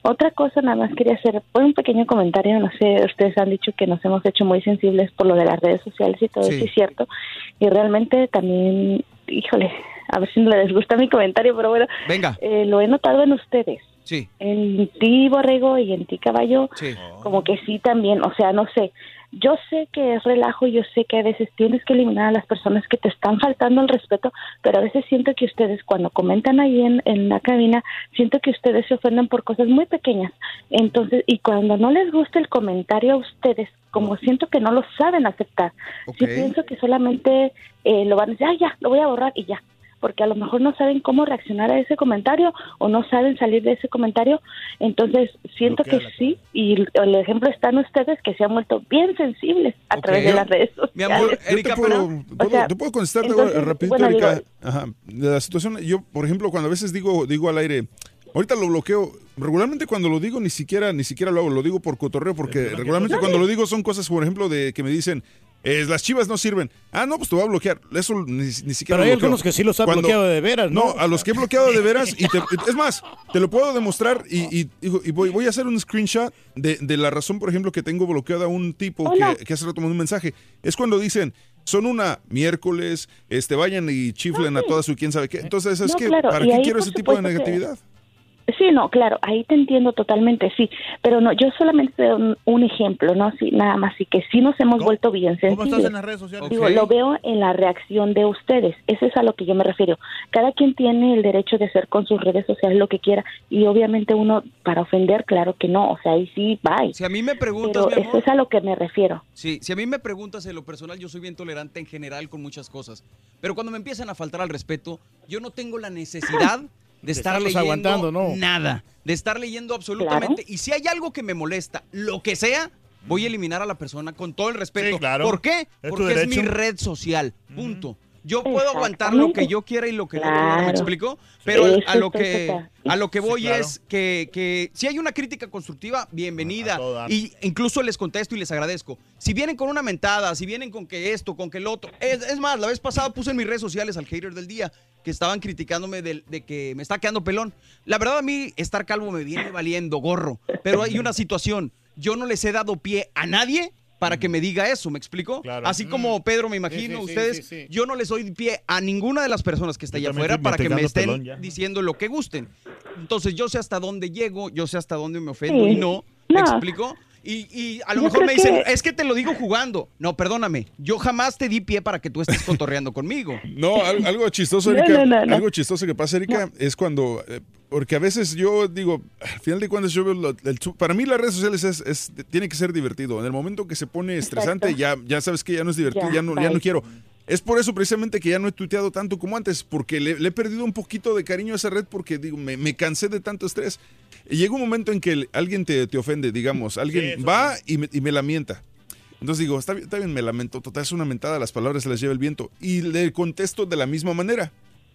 Otra cosa, nada más quería hacer fue un pequeño comentario. No sé, ustedes han dicho que nos hemos hecho muy sensibles por lo de las redes sociales y todo Sí. eso es cierto. Y realmente también, híjole, a ver si no les gusta mi comentario, pero bueno, Venga. eh, lo he notado en ustedes. Sí, En ti, Borrego, y en ti, Caballo, sí. como que sí también, o sea, no sé, yo sé que es relajo, yo sé que a veces tienes que eliminar a las personas que te están faltando el respeto, pero a veces siento que ustedes cuando comentan ahí en, en la cabina, siento que ustedes se ofenden por cosas muy pequeñas. Entonces, y cuando no les gusta el comentario a ustedes, como siento que no lo saben aceptar, sí Ok. pienso que solamente eh, lo van a decir, ah, ya, lo voy a borrar y ya porque a lo mejor no saben cómo reaccionar a ese comentario o no saben salir de ese comentario. Entonces, siento que sí, y el ejemplo está en ustedes que se han vuelto bien sensibles a través de las redes sociales. Mi amor, Yo te Erika, puedo, pero... puedo- sea, te puedo contestar de- entonces, rapidito, bueno, Erika. digo- Ajá, de la situación. Yo, por ejemplo, cuando a veces digo, digo al aire, ahorita lo bloqueo. Regularmente cuando lo digo ni siquiera, ni siquiera lo hago, lo digo por cotorreo, porque regularmente cuando lo digo son cosas, por ejemplo, de que me dicen, eh, las chivas no sirven. Ah, no, pues te voy a bloquear. Eso ni, ni siquiera Pero hay bloqueo. algunos que sí los han Cuando- bloqueado de veras, ¿no? No, a los que he bloqueado de veras, y te- es más, te lo puedo demostrar y, y- y voy, voy a hacer un screenshot de, de la razón, por ejemplo, que tengo bloqueado a un tipo Hola. que, que hace rato mandó un mensaje. Es cuando dicen, son una miércoles, este vayan y chiflen a toda su quién sabe qué. Entonces, es No, que, claro, ¿para y qué ahí, quiero ese tipo de que- negatividad? Sí, no, claro, ahí te entiendo totalmente, sí, pero no, yo solamente te doy un, un ejemplo, ¿no? Sí, nada más, y que sí nos hemos ¿Cómo- vuelto bien ¿Cómo estás sensibles. en las redes sociales? Digo, lo veo en la reacción de ustedes. Eso es a lo que yo me refiero. Cada quien tiene el derecho de hacer con sus redes sociales lo que quiera y obviamente uno para ofender, claro que no. O sea, ahí sí, bye. Si a mí me preguntas, Pero mi eso es a lo que me refiero. Sí, si a mí me preguntas en lo personal, yo soy bien tolerante en general con muchas cosas. Pero cuando me empiezan a faltar al respeto, yo no tengo la necesidad de estar estarlos leyendo aguantando, ¿no? nada. De estar leyendo absolutamente. Y si hay algo que me molesta, lo que sea, voy a eliminar a la persona con todo el respeto. Sí, claro. ¿Por qué? Es Porque es mi red social. Punto. Yo puedo aguantar lo que yo quiera y lo que no quiera, ¿me Claro. explico? Pero Eso a lo que a lo que Sí, voy claro. es que, que si hay una crítica constructiva, bienvenida. Y incluso les contesto y les agradezco. Si vienen con una mentada, si vienen con que esto, con que el otro. Es, es más, la vez pasada puse en mis redes sociales al hater del día que estaban criticándome del- de, que me está quedando pelón. La verdad a mí estar calvo me viene valiendo gorro. Pero hay una situación. Yo no les he dado pie a nadie para que me diga eso, ¿me explico? Así como Pedro, me imagino, sí, sí, ustedes, sí, sí. yo no les doy pie a ninguna de las personas que está Yo allá afuera para que me estén diciendo lo que gusten. Entonces yo sé hasta dónde llego, yo sé hasta dónde me ofendo Sí. y no, ¿me No. explico? Y, y a lo Yo mejor me dicen, que- es que te lo digo jugando. No, perdóname, yo jamás te di pie para que tú estés cotorreando conmigo. No, al- algo chistoso, Erika. no, no, no. Algo chistoso que pasa, Erika, es cuando. eh, porque a veces yo digo, al final de cuentas, yo veo. lo- el para mí, las redes sociales es, es- tiene que ser divertido. En el momento que se pone estresante, ya, ya sabes que ya no es divertido, Ya, ya, no, ya no quiero. Es por eso precisamente que ya no he tuiteado tanto como antes, porque le, le he perdido un poquito de cariño a esa red porque digo, me, me cansé de tanto estrés. Y llega un momento en que alguien te, te ofende, digamos, alguien va y me, y me lamenta. Entonces digo, está bien, está bien, me lamento, total es una mentada, las palabras se las lleva el viento. Y le contesto de la misma manera.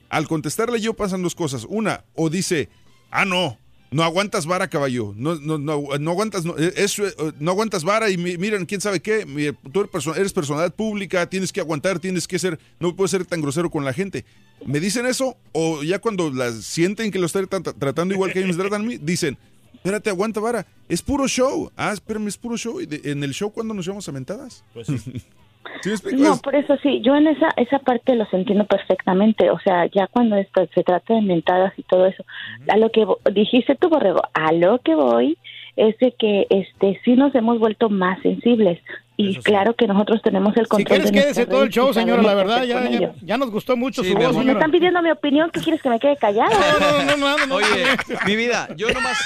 Al contestarle yo pasan dos cosas. Una, o dice, ah, no, no aguantas vara, caballo. No, no, no, no aguantas, no, eh, eso, eh, no aguantas vara y mi- miren, quién sabe qué. Tú eres personalidad pública, tienes que aguantar, tienes que ser, no puedes ser tan grosero con la gente. ¿Me dicen eso? O ya cuando las sienten que lo están tra- tratando igual que ellos me tratan a mí, dicen, espérate, aguanta vara. Es puro show. Ah, espérame, es puro show. ¿Y de- en el show cuándo nos llevamos a mentadas? Pues ¿Sí? No, por eso sí, yo en esa esa parte los entiendo perfectamente, o sea, ya cuando esto se trata de mentadas y todo eso, a lo que dijiste tú, Borrego, a lo que voy es de que este sí nos hemos vuelto más sensibles y claro que nosotros tenemos el Si control quieres, de quédese todo el show, señora, la verdad, ya, nos gustó mucho Sí, su voz. Me están pidiendo mi opinión, ¿qué quieres que me quede callada? No, no, no, no, no. Oye, mi vida, yo nomás.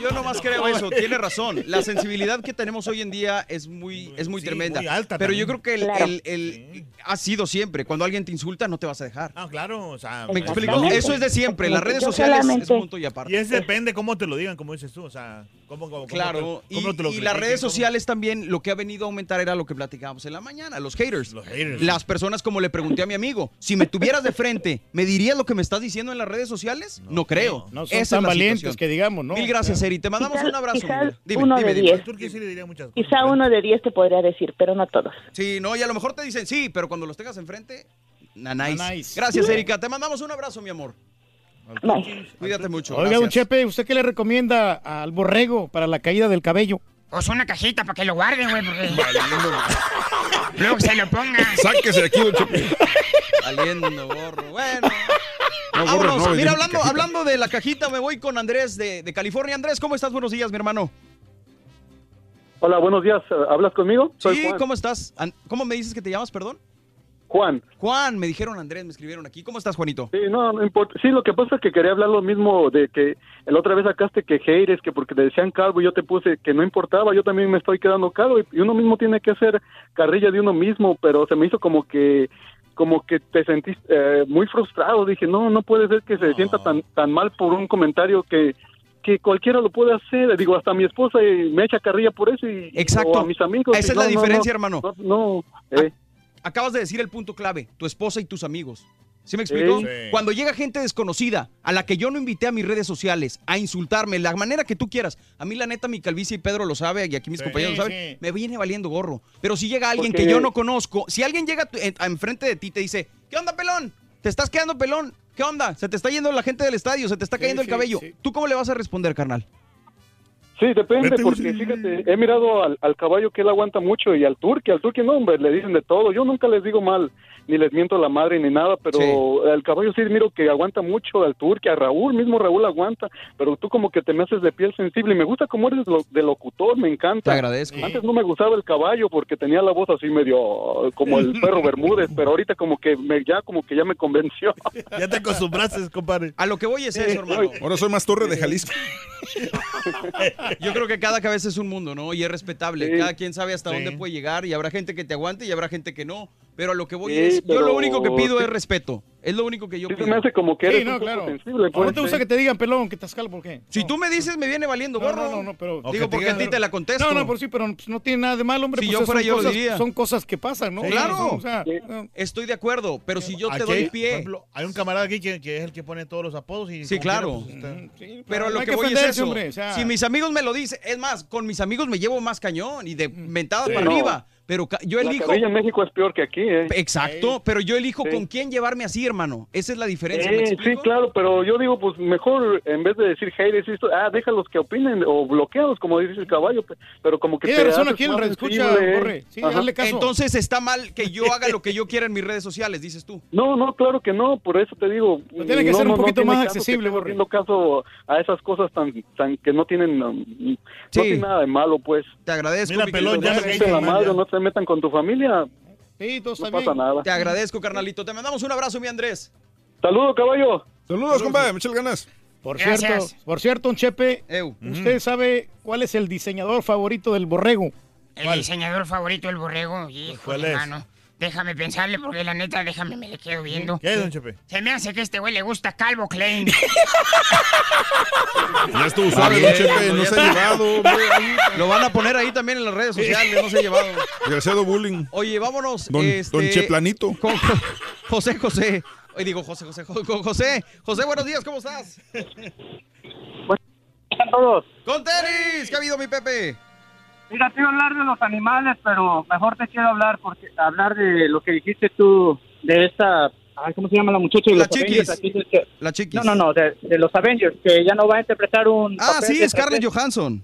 Yo nomás creo eso, tiene razón. La sensibilidad que tenemos hoy en día es muy, es muy Sí, tremenda. muy alta pero yo creo que el, Claro. el- el- ha sido siempre. Cuando alguien te insulta, no te vas a dejar. Ah, claro, o sea... ¿Me explico? Eso es de siempre. Las redes sociales es punto y aparte. Y es depende cómo te lo digan, como dices tú, o sea, cómo, cómo, cómo Claro, y, cómo te lo y las redes cómo- sociales también lo que ha venido a aumentar era lo que platicábamos en la mañana, los haters. haters. Las personas como le pregunté a mi amigo, si me tuvieras de frente, ¿me dirías lo que me estás diciendo en las redes sociales? No, creo. No son Esa es tan valientes situación. que digamos, ¿no? Mil gracias, Eri. Te mandamos un abrazo. Dime, uno dime, de dime. diez. Turquía sí le diría muchas cosas. Quizá uno de diez te podría decir, pero no todos. Sí, no, y a lo mejor te dicen sí, pero cuando los tengas enfrente, nanáis. Nanáis. Gracias, Erika. Te mandamos un abrazo, mi amor. Bye. Cuídate mucho. Oiga, don gracias. Chepe, ¿usted qué le recomienda al borrego para la caída del cabello? Pues una cajita para que lo guarden, güey, porque... Luego que se lo pongan. Sáquese de aquí, don Chepe. Saliendo, gorro. Bueno. No, gorro, Vámonos. no, Mira, hablando, cajita. hablando de la cajita, me voy con Andrés de, de California. Andrés, ¿cómo estás? Buenos días, mi hermano. Hola, buenos días. ¿Hablas conmigo? Soy Sí, Juan. ¿cómo estás? ¿Cómo me dices que te llamas, perdón? Juan. Juan, me dijeron Andrés, me escribieron aquí. ¿Cómo estás, Juanito? Sí, no, no importa. Sí, lo que pasa es que quería hablar lo mismo de que la otra vez sacaste que haters, que porque te decían calvo, yo te puse que no importaba, yo también me estoy quedando calvo y, uno mismo tiene que hacer carrilla de uno mismo, pero se me hizo como que como que te sentiste eh, muy frustrado. Dije, no, no puede ser que se sienta tan tan mal por un comentario que que cualquiera lo puede hacer. Digo, hasta mi esposa eh, me echa carrilla por eso y Exacto. o a mis amigos. Esa y es la no, diferencia, no, hermano. No, no, eh. Acabas de decir el punto clave, tu esposa y tus amigos. ¿Sí me explico? Sí. Cuando llega gente desconocida, a la que yo no invité a mis redes sociales, a insultarme, la manera que tú quieras. A mí, la neta, mi calvicie y Pedro lo sabe, y aquí mis Sí, compañeros lo saben, sí. me viene valiendo gorro. Pero si llega alguien Porque- que yo no conozco, si alguien llega enfrente de ti y te dice, ¿qué onda, pelón? ¿Te estás quedando pelón? ¿Qué onda? Se te está yendo la gente del estadio, se te está cayendo el cabello. ¿Tú cómo le vas a responder, carnal? Sí, depende, Vete, porque sí. fíjate, he mirado al, al caballo que él aguanta mucho y al turque, al turque no, hombre, le dicen de todo. Yo nunca les digo mal, ni les miento a la madre ni nada, pero al caballo sí miro que aguanta mucho, al turque, a Raúl, mismo Raúl aguanta, pero tú como que te me haces de piel sensible y me gusta como eres lo- de locutor, me encanta. Te agradezco. Antes no me gustaba el caballo porque tenía la voz así medio como el perro Bermúdez, pero ahorita como que me, ya como que ya me convenció. Ya te acostumbraste, compadre. A lo que voy es eso, hermano. Ahora soy más torre de Jalisco. Yo creo que cada cabeza es un mundo, ¿no? Y es respetable. Sí. Cada quien sabe hasta Sí. dónde puede llegar y habrá gente que te aguante y habrá gente que no. Pero a lo que voy Sí, es, yo lo único que pido es respeto. Es lo único que yo Sí, pido. me hace como que Sí, eres no, un poco claro. sensible. ¿O pues, ¿No te gusta que te digan pelón, que estás calvo? ¿Por qué? Si tú me dices, me viene valiendo No, gorro. no, no, no, pero... Digo, porque a ti te la contesto. No, no, por sí, pero pues, no tiene nada de mal, hombre. Si pues, yo fuera yo lo cosas- diría. Son cosas que pasan, ¿no? Sí, claro. O sea, no. Estoy de acuerdo, pero si yo te Aquí doy pie. por ejemplo, hay un camarada aquí que, que es el que pone todos los apodos y Sí, quiera, claro. está- Pero no lo que, que voy es eso. hombre, o sea- Si mis amigos me lo dicen, es más, con mis amigos me llevo más cañón y de mentada Sí. para No. arriba. Pero ca- yo La elijo. carrilla en México es peor que aquí, ¿eh? Exacto, pero yo elijo Sí. con quién llevarme así, hermano. Esa es la diferencia. ¿me Sí, sí, claro, pero yo digo, pues mejor en vez de decir haters, esto, ah, déjalos que opinen o bloqueados, como dice el caballo, pe- pero como que Tiene razón aquí más redescucha, sensible. Borre. Sí, Ajá. hazle caso. Entonces está mal que yo haga lo que yo quiera en mis redes sociales, dices tú. No, no, claro que no, por eso te digo. Pero tiene que no, ser un no, no poquito tiene más accesible, Borre. haciendo caso a esas cosas tan, tan que no tienen, um, no tiene nada de malo, pues. Te agradezco. Mira, mi pelón, ya No la madre, no se metan con tu familia, Sí, no bien. pasa nada. Te agradezco, carnalito. Te mandamos un abrazo, mi Andrés. Saludos, caballo. Saludos, compadre, me echa ganas. Por Gracias. cierto, por cierto, un Chepe. ¿usted sabe cuál es el diseñador favorito del borrego? El diseñador favorito del borrego. Hijo, ¿Cuál es? hermano. Déjame pensarle porque la neta, déjame, me le quedo viendo. ¿Qué es, don Chepe? Se me hace que a este güey le gusta Calvo Klein. Ya estuvo suave, don Chepe, no se ha llevado. Lo van a poner ahí también en las redes sociales, no se ha llevado. Desgraciado bullying. Oye, vámonos. Don, este, don Cheplanito. con- José, José. Hoy digo José, José, Jo- con José. José, buenos días, ¿cómo estás? están todos? Con tenis, ¿qué ha habido, mi Pepe? Mira, te iba a hablar de los animales, pero mejor te quiero hablar porque hablar de lo que dijiste tú de esta, ay, ¿cómo se llama la muchacha? de La los chiquis. Que- La chiquis. No, no, no, de, de los Avengers, que ya no va a interpretar un Ah, papel sí, Scarlett. Johansson.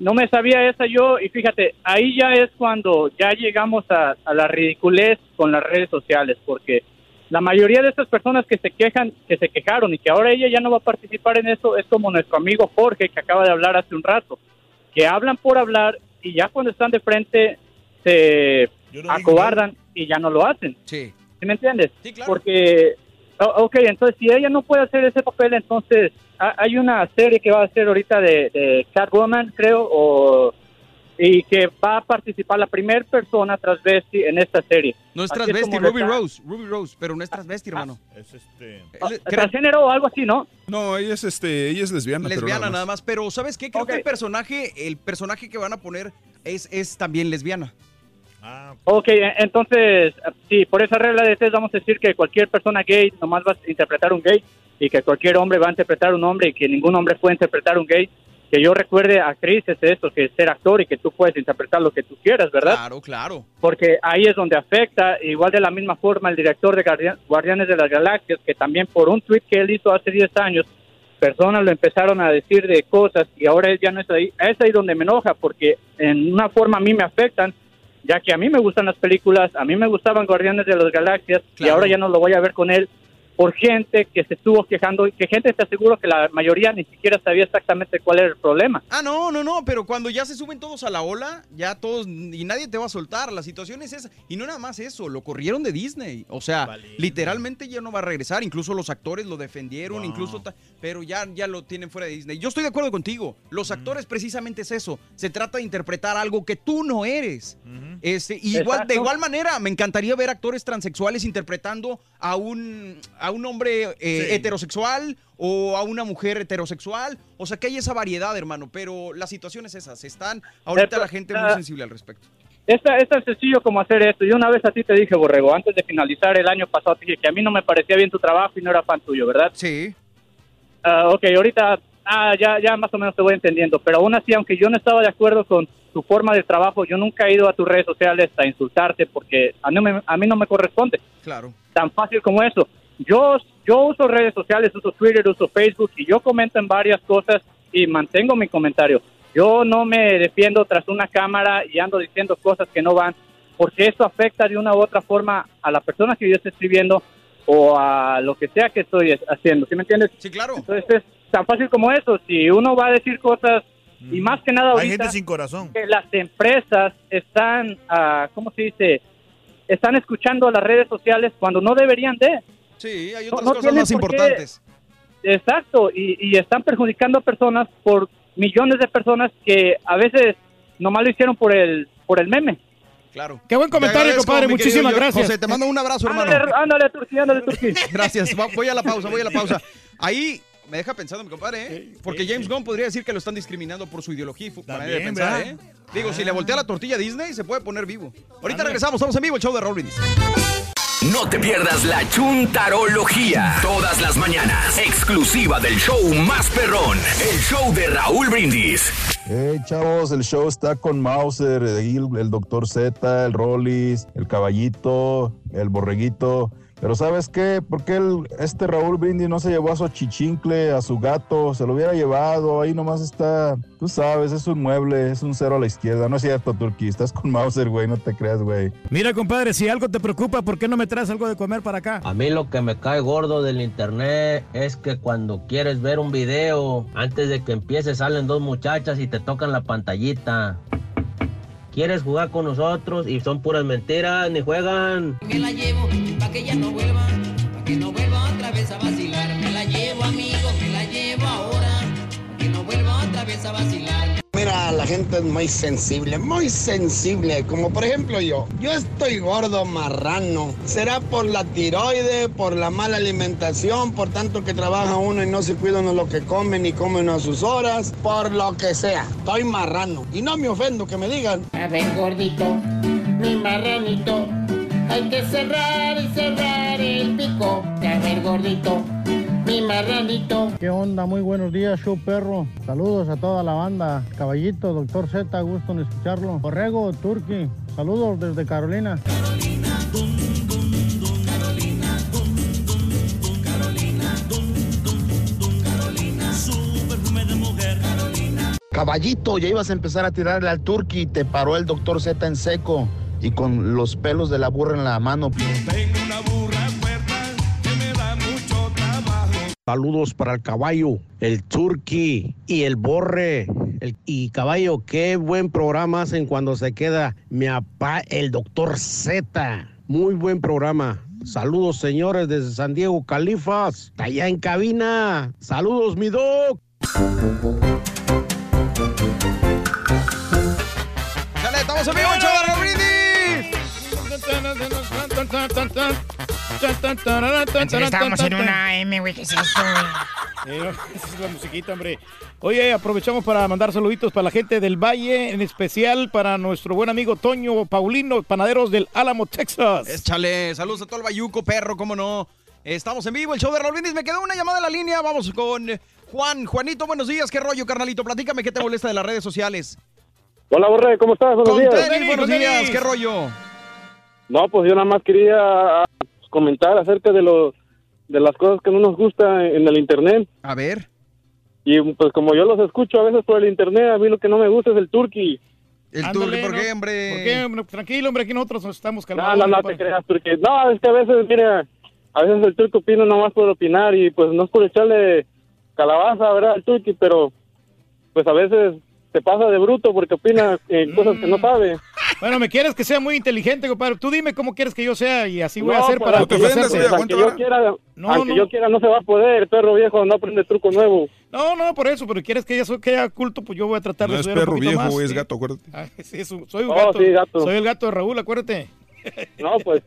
No me sabía esa yo y fíjate, ahí ya es cuando ya llegamos a, a la ridiculez con las redes sociales, porque la mayoría de estas personas que se quejan, que se quejaron y que ahora ella ya no va a participar en eso, es como nuestro amigo Jorge que acaba de hablar hace un rato, que hablan por hablar y ya cuando están de frente se digo acobardan y ya no lo hacen. Sí. ¿Sí me entiendes? Sí, claro. Porque, ok, entonces si ella no puede hacer ese papel, entonces ha- hay una serie que va a hacer ahorita de, de Catwoman, creo, o, y que va a participar la primera persona transvesti en esta serie. No es transvesti, lo Ruby está- Rose. Ruby Rose, pero no es transvesti, hermano. Es este... Ah, Él- Transgénero o algo así, ¿no? No, ella es este, ella es lesbiana. lesbiana nada nada más. más, pero ¿sabes qué? Creo que el personaje, el personaje que van a poner es, es también lesbiana. Ah, Ok, e- entonces, sí, por esa regla de tres vamos a decir que cualquier persona gay nomás va a interpretar un gay y que cualquier hombre va a interpretar un hombre y que ningún hombre puede interpretar un gay. Que yo recuerde actrices de esto, que ser actor y que tú puedes interpretar lo que tú quieras, ¿verdad? Claro, claro. porque ahí es donde afecta, igual de la misma forma el director de Guardia- Guardianes de las Galaxias, que también por un tweet que él hizo hace 10 años, personas lo empezaron a decir de cosas y ahora él ya no está ahí. Es ahí donde me enoja, porque en una forma a mí me afectan, ya que a mí me gustan las películas, a mí me gustaban Guardianes de las Galaxias y Claro. ahora ya no lo voy a ver con él por gente que se estuvo quejando, que gente te aseguro que la mayoría ni siquiera sabía exactamente cuál era el problema. Ah, no, no, no, pero cuando ya se suben todos a la ola, ya todos, y nadie te va a soltar, la situación es esa. Y no nada más eso, lo corrieron de Disney. O sea, literalmente ya no va a regresar, incluso los actores lo defendieron, incluso, pero ya, ya lo tienen fuera de Disney. Yo estoy de acuerdo contigo, los actores precisamente es eso, se trata de interpretar algo que tú no eres. Este, y igual, de igual manera, me encantaría ver actores transexuales interpretando a un, a un hombre eh, Sí. heterosexual o a una mujer heterosexual. O sea, que hay esa variedad, hermano. Pero la situación es esa. Se están ahorita la gente muy ah, sensible al respecto. Es, es tan sencillo como hacer esto. Yo una vez a ti te dije, Borrego, antes de finalizar el año pasado, te dije que a mí no me parecía bien tu trabajo y no era fan tuyo, ¿verdad? Sí. Ah, ok, ahorita ah, ya, ya más o menos te voy entendiendo, pero aún así, aunque yo no estaba de acuerdo con tu forma de trabajo, yo nunca he ido a tus redes sociales a insultarte porque a mí, a mí no me corresponde. Claro. Tan fácil como eso. Yo, yo uso redes sociales, uso Twitter, uso Facebook y yo comento en varias cosas y mantengo mi comentario. Yo no me defiendo tras una cámara y ando diciendo cosas que no van, porque eso afecta de una u otra forma a la persona que yo estoy escribiendo o a lo que sea que estoy es- haciendo. ¿Sí me entiendes? Sí, claro. Entonces es tan fácil como eso. Si uno va a decir cosas, y más que nada Hay ahorita, gente sin corazón. que las empresas están, ah, ¿cómo se dice? Están escuchando las redes sociales cuando no deberían de. Sí, hay otras no cosas más qué- importantes. Exacto, y, y están perjudicando a personas por millones de personas que a veces nomás lo hicieron por el por el meme. Claro. Qué buen comentario, compadre. Muchísimas yo- gracias. José, te mando un abrazo, hermano. Ándale, ándale, Turquía, ándale, Turquía. Gracias. Voy a la pausa, voy a la pausa. Ahí me deja pensando, mi compadre, ¿eh? Porque James Gunn podría decir que lo están discriminando por su ideología y manera de pensar, ¿verdad? ¿eh? Digo, si le voltea la tortilla a Disney, se puede poner vivo. Ahorita regresamos, estamos en vivo, el show de Brindis. No te pierdas la chuntarología. Todas las mañanas. Exclusiva del show más perrón. El show de Raúl Brindis. Hey chavos, el show está con Mauser, el, el Doctor Z, el Rollis, el Caballito, el Borreguito. Pero ¿sabes qué? ¿Por qué el- este Raúl Brindis no se llevó a su chichincle, a su gato? Se lo hubiera llevado, ahí nomás está, tú sabes, es un mueble, es un cero a la izquierda. No es cierto, Turquí, estás con Mauser, güey, no te creas, güey. Mira, compadre, si algo te preocupa, ¿por qué no me traes algo de comer para acá? A mí lo que me cae gordo del internet es que cuando quieres ver un video, antes de que empiece salen dos muchachas y te tocan la pantallita. Quieres jugar con nosotros y son puras mentiras, ni juegan. Me la llevo pa' que ella no vuelva, pa' que no vuelva otra vez a vacilar. Me la llevo, amigo, me la llevo ahora, pa' que no vuelva otra vez a vacilar. La gente es muy sensible, muy sensible. Como por ejemplo yo. Yo estoy gordo, marrano. ¿Será por la tiroide, por la mala alimentación, por tanto que trabaja uno y no se cuida uno lo que come ni come uno a sus horas? Por lo que sea. Estoy marrano. Y no me ofendo que me digan. A ver, gordito, mi marranito, hay que cerrar y cerrar el pico. A ver, gordito, mi marranito. ¿Qué onda? Muy buenos días, show perro. Saludos a toda la banda. Caballito, doctor Z, gusto en escucharlo. Borrego, Turki, saludos desde Carolina. Caballito, ya ibas a empezar a tirarle al turqui y te paró el doctor Z en seco y con los pelos de la burra en la mano. Saludos para el caballo, el turqui y el borre. El- y caballo, qué buen programa hacen cuando se queda mi papá, el doctor Z. Muy buen programa. Saludos, señores, desde San Diego, Califas. Está allá en cabina. Saludos, mi doc. Dale, estamos en vivo, estábamos en una M, güey, ¿qué es esto, Eh, esa es la musiquita, hombre. Oye, aprovechamos para mandar saluditos para la gente del Valle, en especial para nuestro buen amigo Toño Paulino, panaderos del Álamo, Texas. Échale, saludos a todo el bayuco, perro, cómo no. Estamos en vivo, el show de Raúl Brindis. Me quedó una llamada en la línea. Vamos con eh, Juan. Juanito, buenos días. ¿Qué rollo, carnalito? Platícame qué te molesta de las redes sociales. Hola, Borre, ¿cómo estás? Buenos Con días. tenis, buenos días. ¿Qué rollo? No, pues yo nada más quería ah, comentar acerca de los de las cosas que no nos gusta en el internet. A ver. Y pues como yo los escucho a veces por el internet, a mí lo que no me gusta es el turqui. El Ándale, ¿por ¿no? qué, hombre? ¿Por qué, hombre? Tranquilo, hombre, aquí nosotros estamos No, calmados. no, no compadre. te creas, porque no, es que a veces, mira, a veces el turco opina nomás por opinar y pues no es por echarle calabaza, ¿verdad? Al turqui, pero pues a veces se pasa de bruto porque opina en cosas que Mm. no sabe. Bueno, me quieres que sea muy inteligente, compadre. Tú dime cómo quieres que yo sea y así voy a No, hacer pues, para aunque yo- complacerte. aunque yo quiera, No, aunque no. yo quiera no se va a poder, el perro viejo no aprende truco nuevo. No, no, por eso, pero quieres que ella que haya culto, pues yo voy a tratar No de es estudiar un perro viejo, más, es sí. gato, acuérdate. Ah, sí, es soy un Oh, gato. sí, gato. Soy el gato de Raúl, acuérdate. No, pues.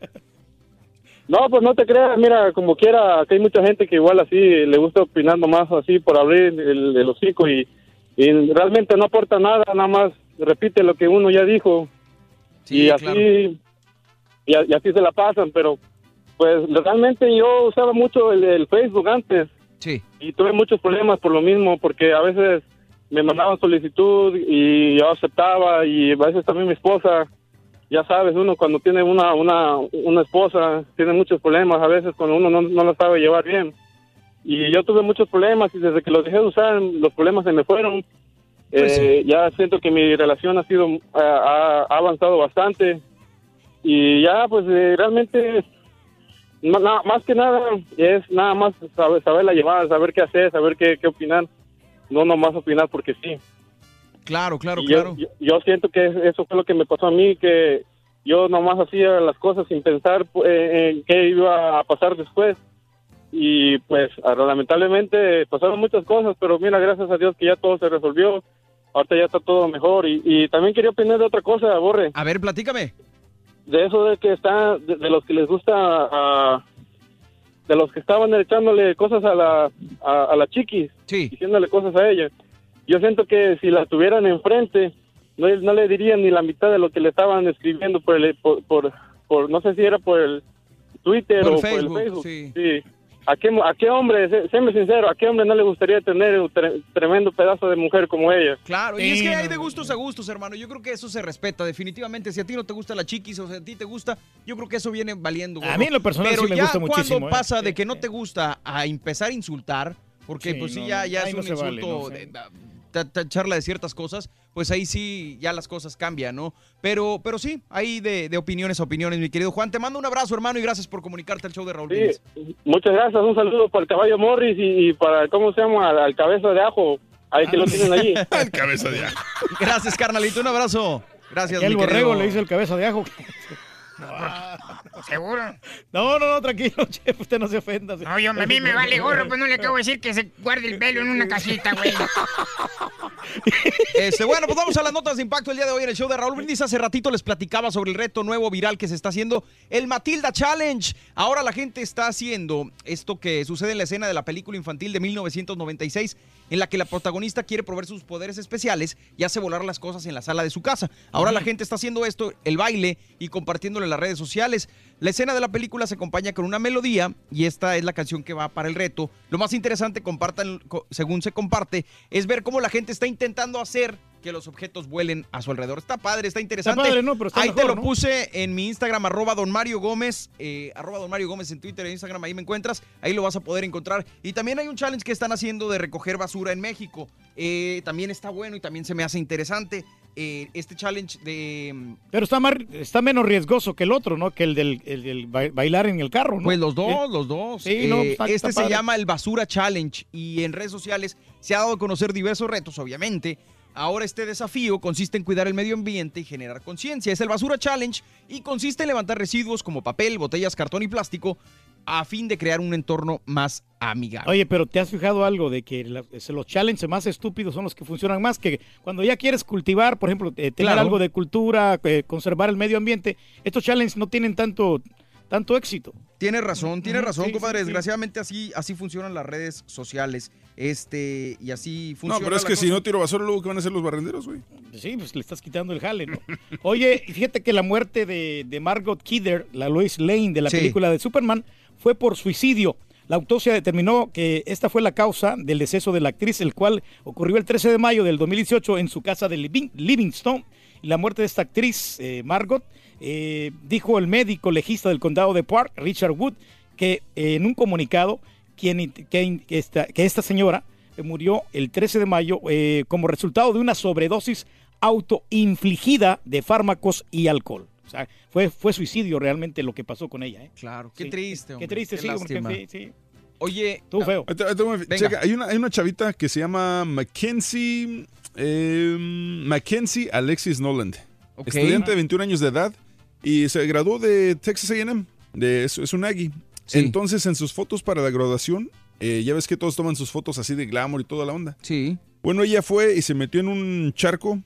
No, pues no te creas, mira, como quiera, que hay mucha gente que igual así le gusta opinar nomás así por abrir el, el hocico y, y realmente no aporta nada, nada más repite lo que uno ya dijo. Y así claro. y, a- y así se la pasan, pero pues realmente yo usaba mucho el, el Facebook antes. Sí. Y tuve muchos problemas por lo mismo, porque a veces me mandaban solicitud y yo aceptaba y a veces también mi esposa ya sabes, uno cuando tiene una, una, una esposa tiene muchos problemas a veces cuando uno no, no la sabe llevar bien. Y yo tuve muchos problemas y desde que los dejé de usar, los problemas se me fueron. Pues Eh, Ya siento que mi relación ha sido, ha, ha avanzado bastante. Y ya, pues eh, realmente, más que nada, es nada más saber, saberla llevar, saber qué hacer, saber qué, qué opinar. No nomás opinar porque sí. Claro, claro, Y claro. Yo, yo siento que eso fue lo que me pasó a mí, que yo nomás hacía las cosas sin pensar eh, en qué iba a pasar después. Y pues ah, lamentablemente pasaron muchas cosas, pero mira, gracias a Dios que ya todo se resolvió. Ahorita ya está todo mejor. Y, y también quería opinar de otra cosa, Borre. A ver, platícame. de eso de que está, de, de los que les gusta, ah, de los que estaban echándole cosas a la, a, a la chiquis, diciéndole cosas a ella. Yo siento que si la tuvieran enfrente, no, no le dirían ni la mitad de lo que le estaban escribiendo por, el, por, por, por- no sé si era por el Twitter Por o Facebook, por el Facebook. sí. Sí. ¿A qué, ¿A qué hombre, sé- séme sincero, a qué hombre no le gustaría tener un tre- tremendo pedazo de mujer como ella? Claro, y es que hay de gustos a gustos, hermano. Yo creo que eso se respeta definitivamente. Si a ti no te gusta la chiquis o si a ti te gusta, yo creo que eso viene valiendo. A mí en lo personal Pero sí me ya gusta cuando muchísimo, ¿eh? pasa de que no te gusta a empezar a insultar, porque Sí, pues sí, no, ya, ya es no un se vale, insulto, no sé. de- charla de ciertas cosas, pues ahí sí ya las cosas cambian, ¿no? Pero, pero sí, hay de, de opiniones a opiniones, mi querido Juan. Te mando un abrazo, hermano, y gracias por comunicarte al show de Raúl Sí, muchas gracias. Un saludo para el caballo Morris y, y para, ¿cómo se llama? Al, al cabeza de ajo. Ahí que lo tienen allí. El cabeza de ajo. Gracias, carnalito, un abrazo. Gracias, el mi borrego querido. le dice el cabeza de ajo. ¿Seguro? No, no, no, tranquilo, chef, usted no se ofenda. No, yo, a mí me vale gorro, pues no le acabo de decir que se guarde el pelo en una casita, güey. Este, bueno, pues vamos a las notas de impacto el día de hoy en el show de Raúl Brindis. Hace ratito les platicaba sobre el reto nuevo viral que se está haciendo, el Matilda Challenge. Ahora la gente está haciendo esto que sucede en la escena de la película infantil de 1996, en la que la protagonista quiere probar sus poderes especiales y hace volar las cosas en la sala de su casa. Ahora la gente está haciendo esto, el baile, y compartiéndolo en las redes sociales. La escena de la película se acompaña con una melodía y esta es la canción que va para el reto. Lo más interesante, compartan, co- según se comparte, es ver cómo la gente está intentando hacer que los objetos vuelen a su alrededor. Está padre, está interesante. padre, ¿no? Pero está Ahí te lo ¿no? puse en mi Instagram, arroba don Mario Gómez, eh, arroba don Mario Gómez en Twitter e Instagram, ahí me encuentras, ahí lo vas a poder encontrar. Y también hay un challenge que están haciendo de recoger basura en México. Eh, también está bueno y también se me hace interesante. eh, este challenge de... mm, Pero está, más, está menos riesgoso que el otro, ¿no? Que el del, el del ba- bailar en el carro, ¿no? Pues los dos, Sí. los dos. Sí, no, Eh, está- este está se padre. llama el Basura Challenge y en redes sociales se ha dado a conocer diversos retos, obviamente. Ahora este desafío consiste en cuidar el medio ambiente y generar conciencia. Es el Basura Challenge y consiste en levantar residuos como papel, botellas, cartón y plástico a fin de crear un entorno más amigable. Oye, pero ¿te has fijado algo de que la- los challenges más estúpidos son los que funcionan más? Que cuando ya quieres cultivar, por ejemplo, eh, tener Claro. algo de cultura, eh, conservar el medio ambiente, estos challenges no tienen tanto, tanto éxito. Tienes razón, tienes Ujú, razón, sí, compadre. sí, sí. Desgraciadamente así, así funcionan las redes sociales. Este, y así funciona. No, pero es que si no tiro basura, luego, ¿qué van a hacer los barrenderos, güey? Sí, pues le estás quitando el jale, ¿no? Oye, fíjate que la muerte de, de Margot Kidder, la Lois Lane de la Sí. película de Superman, fue por suicidio. La autopsia determinó que esta fue la causa del deceso de la actriz, el cual ocurrió el 13 de mayo del 2018 en su casa de Living- Livingston. Y la muerte de esta actriz, eh, Margot, eh, dijo el médico legista del condado de Park, Richard Wood, que eh, en un comunicado quien, que, que esta, que esta señora eh, murió el 13 de mayo eh, como resultado de una sobredosis autoinfligida de fármacos y alcohol. O sea, fue, fue suicidio realmente lo que pasó con ella. ¿eh? Claro, qué Sí, triste, Qué hombre, triste, qué sí, porque lástima. sí, sí. Oye, Tú feo. Ahí te- ahí te voy a- Venga. checa, hay, una, hay una chavita que se llama Mackenzie, eh, Mackenzie Alexis Noland. Estudiante de 21 años de edad y se graduó de Texas A&M. De, es, es un Aggie. Entonces, en sus fotos para la graduación, eh, ya ves que todos toman sus fotos así de glamour y toda la onda. Sí. Bueno, ella fue y se metió en un charco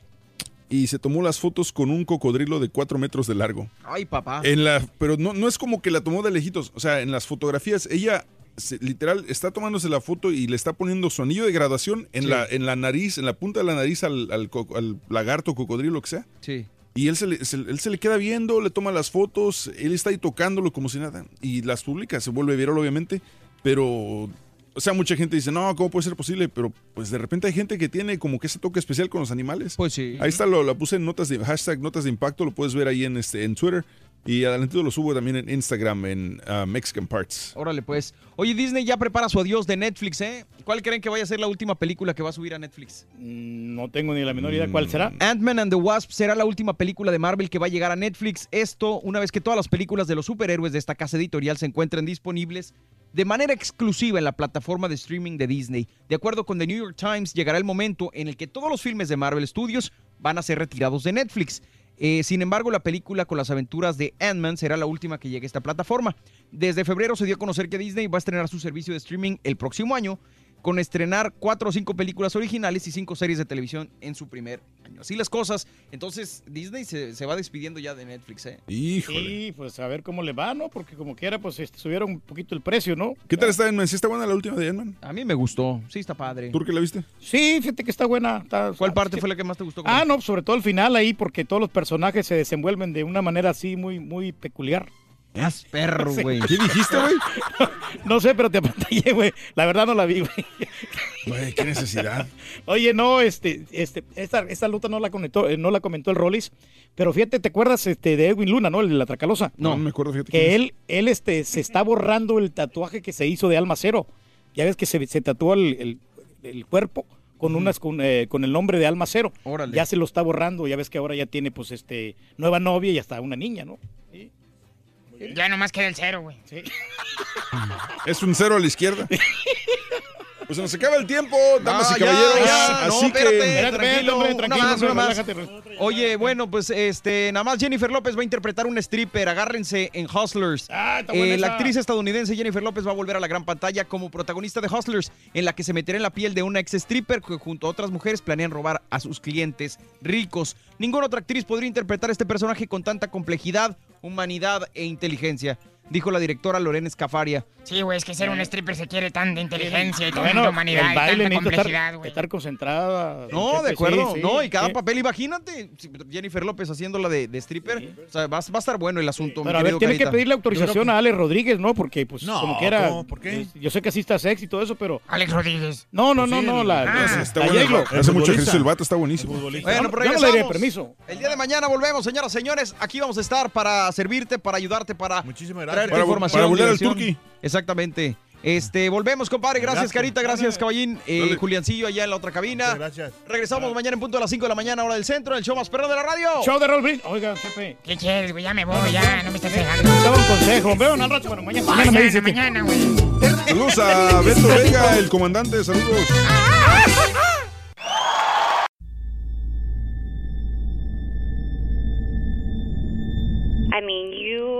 y se tomó las fotos con un cocodrilo de 4 metros de largo. Ay, papá. En la, pero no, no es como que la tomó de lejitos. O sea, en las fotografías, ella se- literal está tomándose la foto y le está poniendo su anillo de graduación en, Sí. la, en la nariz, en la punta de la nariz al, al co- al lagarto, cocodrilo, lo que sea. Sí. Y él se, le, se- él se le queda viendo, le toma las fotos, él está ahí tocándolo como si nada. Y las publica, se vuelve viral obviamente, pero... O sea, mucha gente dice, no, ¿cómo puede ser posible? Pero pues de repente hay gente que tiene como que ese toque especial con los animales. Pues sí. Ahí está, lo, la puse en notas de hashtag notas de impacto, lo puedes ver ahí en, este, en Twitter. Y adelantito lo subo también en Instagram, en ah, Mexican Parts. Órale, pues. Oye, Disney ya prepara su adiós de Netflix, ¿eh? ¿Cuál creen que vaya a ser la última película que va a subir a Netflix? Mm, No tengo ni la menor idea cuál será. Ant-Man and the Wasp será la última película de Marvel que va a llegar a Netflix. Esto una vez que todas las películas de los superhéroes de esta casa editorial se encuentren disponibles de manera exclusiva en la plataforma de streaming de Disney. De acuerdo con The New York Times, llegará el momento en el que todos los filmes de Marvel Studios van a ser retirados de Netflix. Eh, sin embargo, la película con las aventuras de Ant-Man será la última que llegue a esta plataforma. Desde febrero se dio a conocer que Disney va a estrenar su servicio de streaming el próximo año, con estrenar cuatro o cinco películas originales y cinco series de televisión en su primer año. así las cosas. Entonces, Disney se, se va despidiendo ya de Netflix, ¿eh? Sí, pues a ver cómo le va, ¿no? Porque como quiera, pues este, subieron un poquito el precio, ¿no? ¿Qué tal está Edman? ¿Sí está buena la última de Edman? A mí me gustó. Sí, está padre. ¿Tú qué la viste? Sí, fíjate que está buena. está- ¿Cuál parte fue la que más te gustó? Ah, no, sobre todo el final ahí, porque todos los personajes se desenvuelven de una manera así muy, muy peculiar. Es perro, Sí. güey. ¿Qué dijiste, güey? No sé, pero te apantallé, güey. La verdad no la vi, güey. Güey, qué necesidad. Oye, no, este, este, esta, esta luta no la comentó, eh, no la comentó el Rollis, pero fíjate, ¿te acuerdas este, de Edwin Luna, no? El de la Tracalosa. No, no me acuerdo, fíjate. Que es. él, él este, se está borrando el tatuaje que se hizo de Alma Cero. Ya ves que se, se tatuó el, el- el cuerpo con unas con, eh, con el nombre de Alma Cero. Órale. Ya se lo está borrando, ya ves que ahora ya tiene pues este nueva novia y hasta una niña, ¿no? Ya nomás queda el cero, güey. Sí. Es un cero a la izquierda. Pues se nos acaba el tiempo, damas y caballeros. ya, así espérate, que. tranquilo, hombre, tranquilo, más, hombre. Oye, bueno, pues este, nada más Jennifer López va a interpretar un stripper, agárrense en Hustlers. Ah, está Eh, la actriz estadounidense Jennifer López va a volver a la gran pantalla como protagonista de Hustlers, en la que se meterá en la piel de una ex stripper que junto a otras mujeres planean robar a sus clientes ricos. Ninguna otra actriz podría interpretar este personaje con tanta complejidad, humanidad e inteligencia, dijo la directora Lorena Escafaria. Sí, güey, es que ser un stripper se quiere tanta inteligencia y tanta Bueno, humanidad el y baile tanta necesita complejidad, estar, güey. estar concentrada. No, de acuerdo. sí, sí, no, y cada sí. papel, imagínate, Jennifer López haciéndola de, de stripper. O sea, va, va a estar bueno el asunto. mi Pero a ver, tiene que pedirle autorización a Alex Rodríguez, ¿no? Porque, pues, No, como quiera. ¿cómo? ¿Por qué? Yo sé que así está sexy y todo eso, pero. Alex Rodríguez. No, no, Pues no, sí, no. La, ah, está la bueno. Hace mucho ejercicio el vato, está buenísimo. Bueno, pero no- yo no le permiso. El día de mañana volvemos, señoras, señores. Aquí vamos a estar para servirte, para ayudarte, para traerte Para- información. para volar al turqui. Exactamente. Este, volvemos, compadre. Gracias, Gracias. Carita. Gracias, Caballín. Eh. Juliancillo allá en la otra cabina. Gracias. Regresamos mañana en punto a las 5 de la mañana, hora del centro, en el show más perro de la radio. Show de Brindis. Oiga, Chepe. ¿Qué quieres, güey? Ya me voy, ya, no me estés pegando. Dame un consejo. Veo un rato, bueno, mañana, mañana me dice mañana, güey. Saludos a Beto Vega, el comandante. Saludos.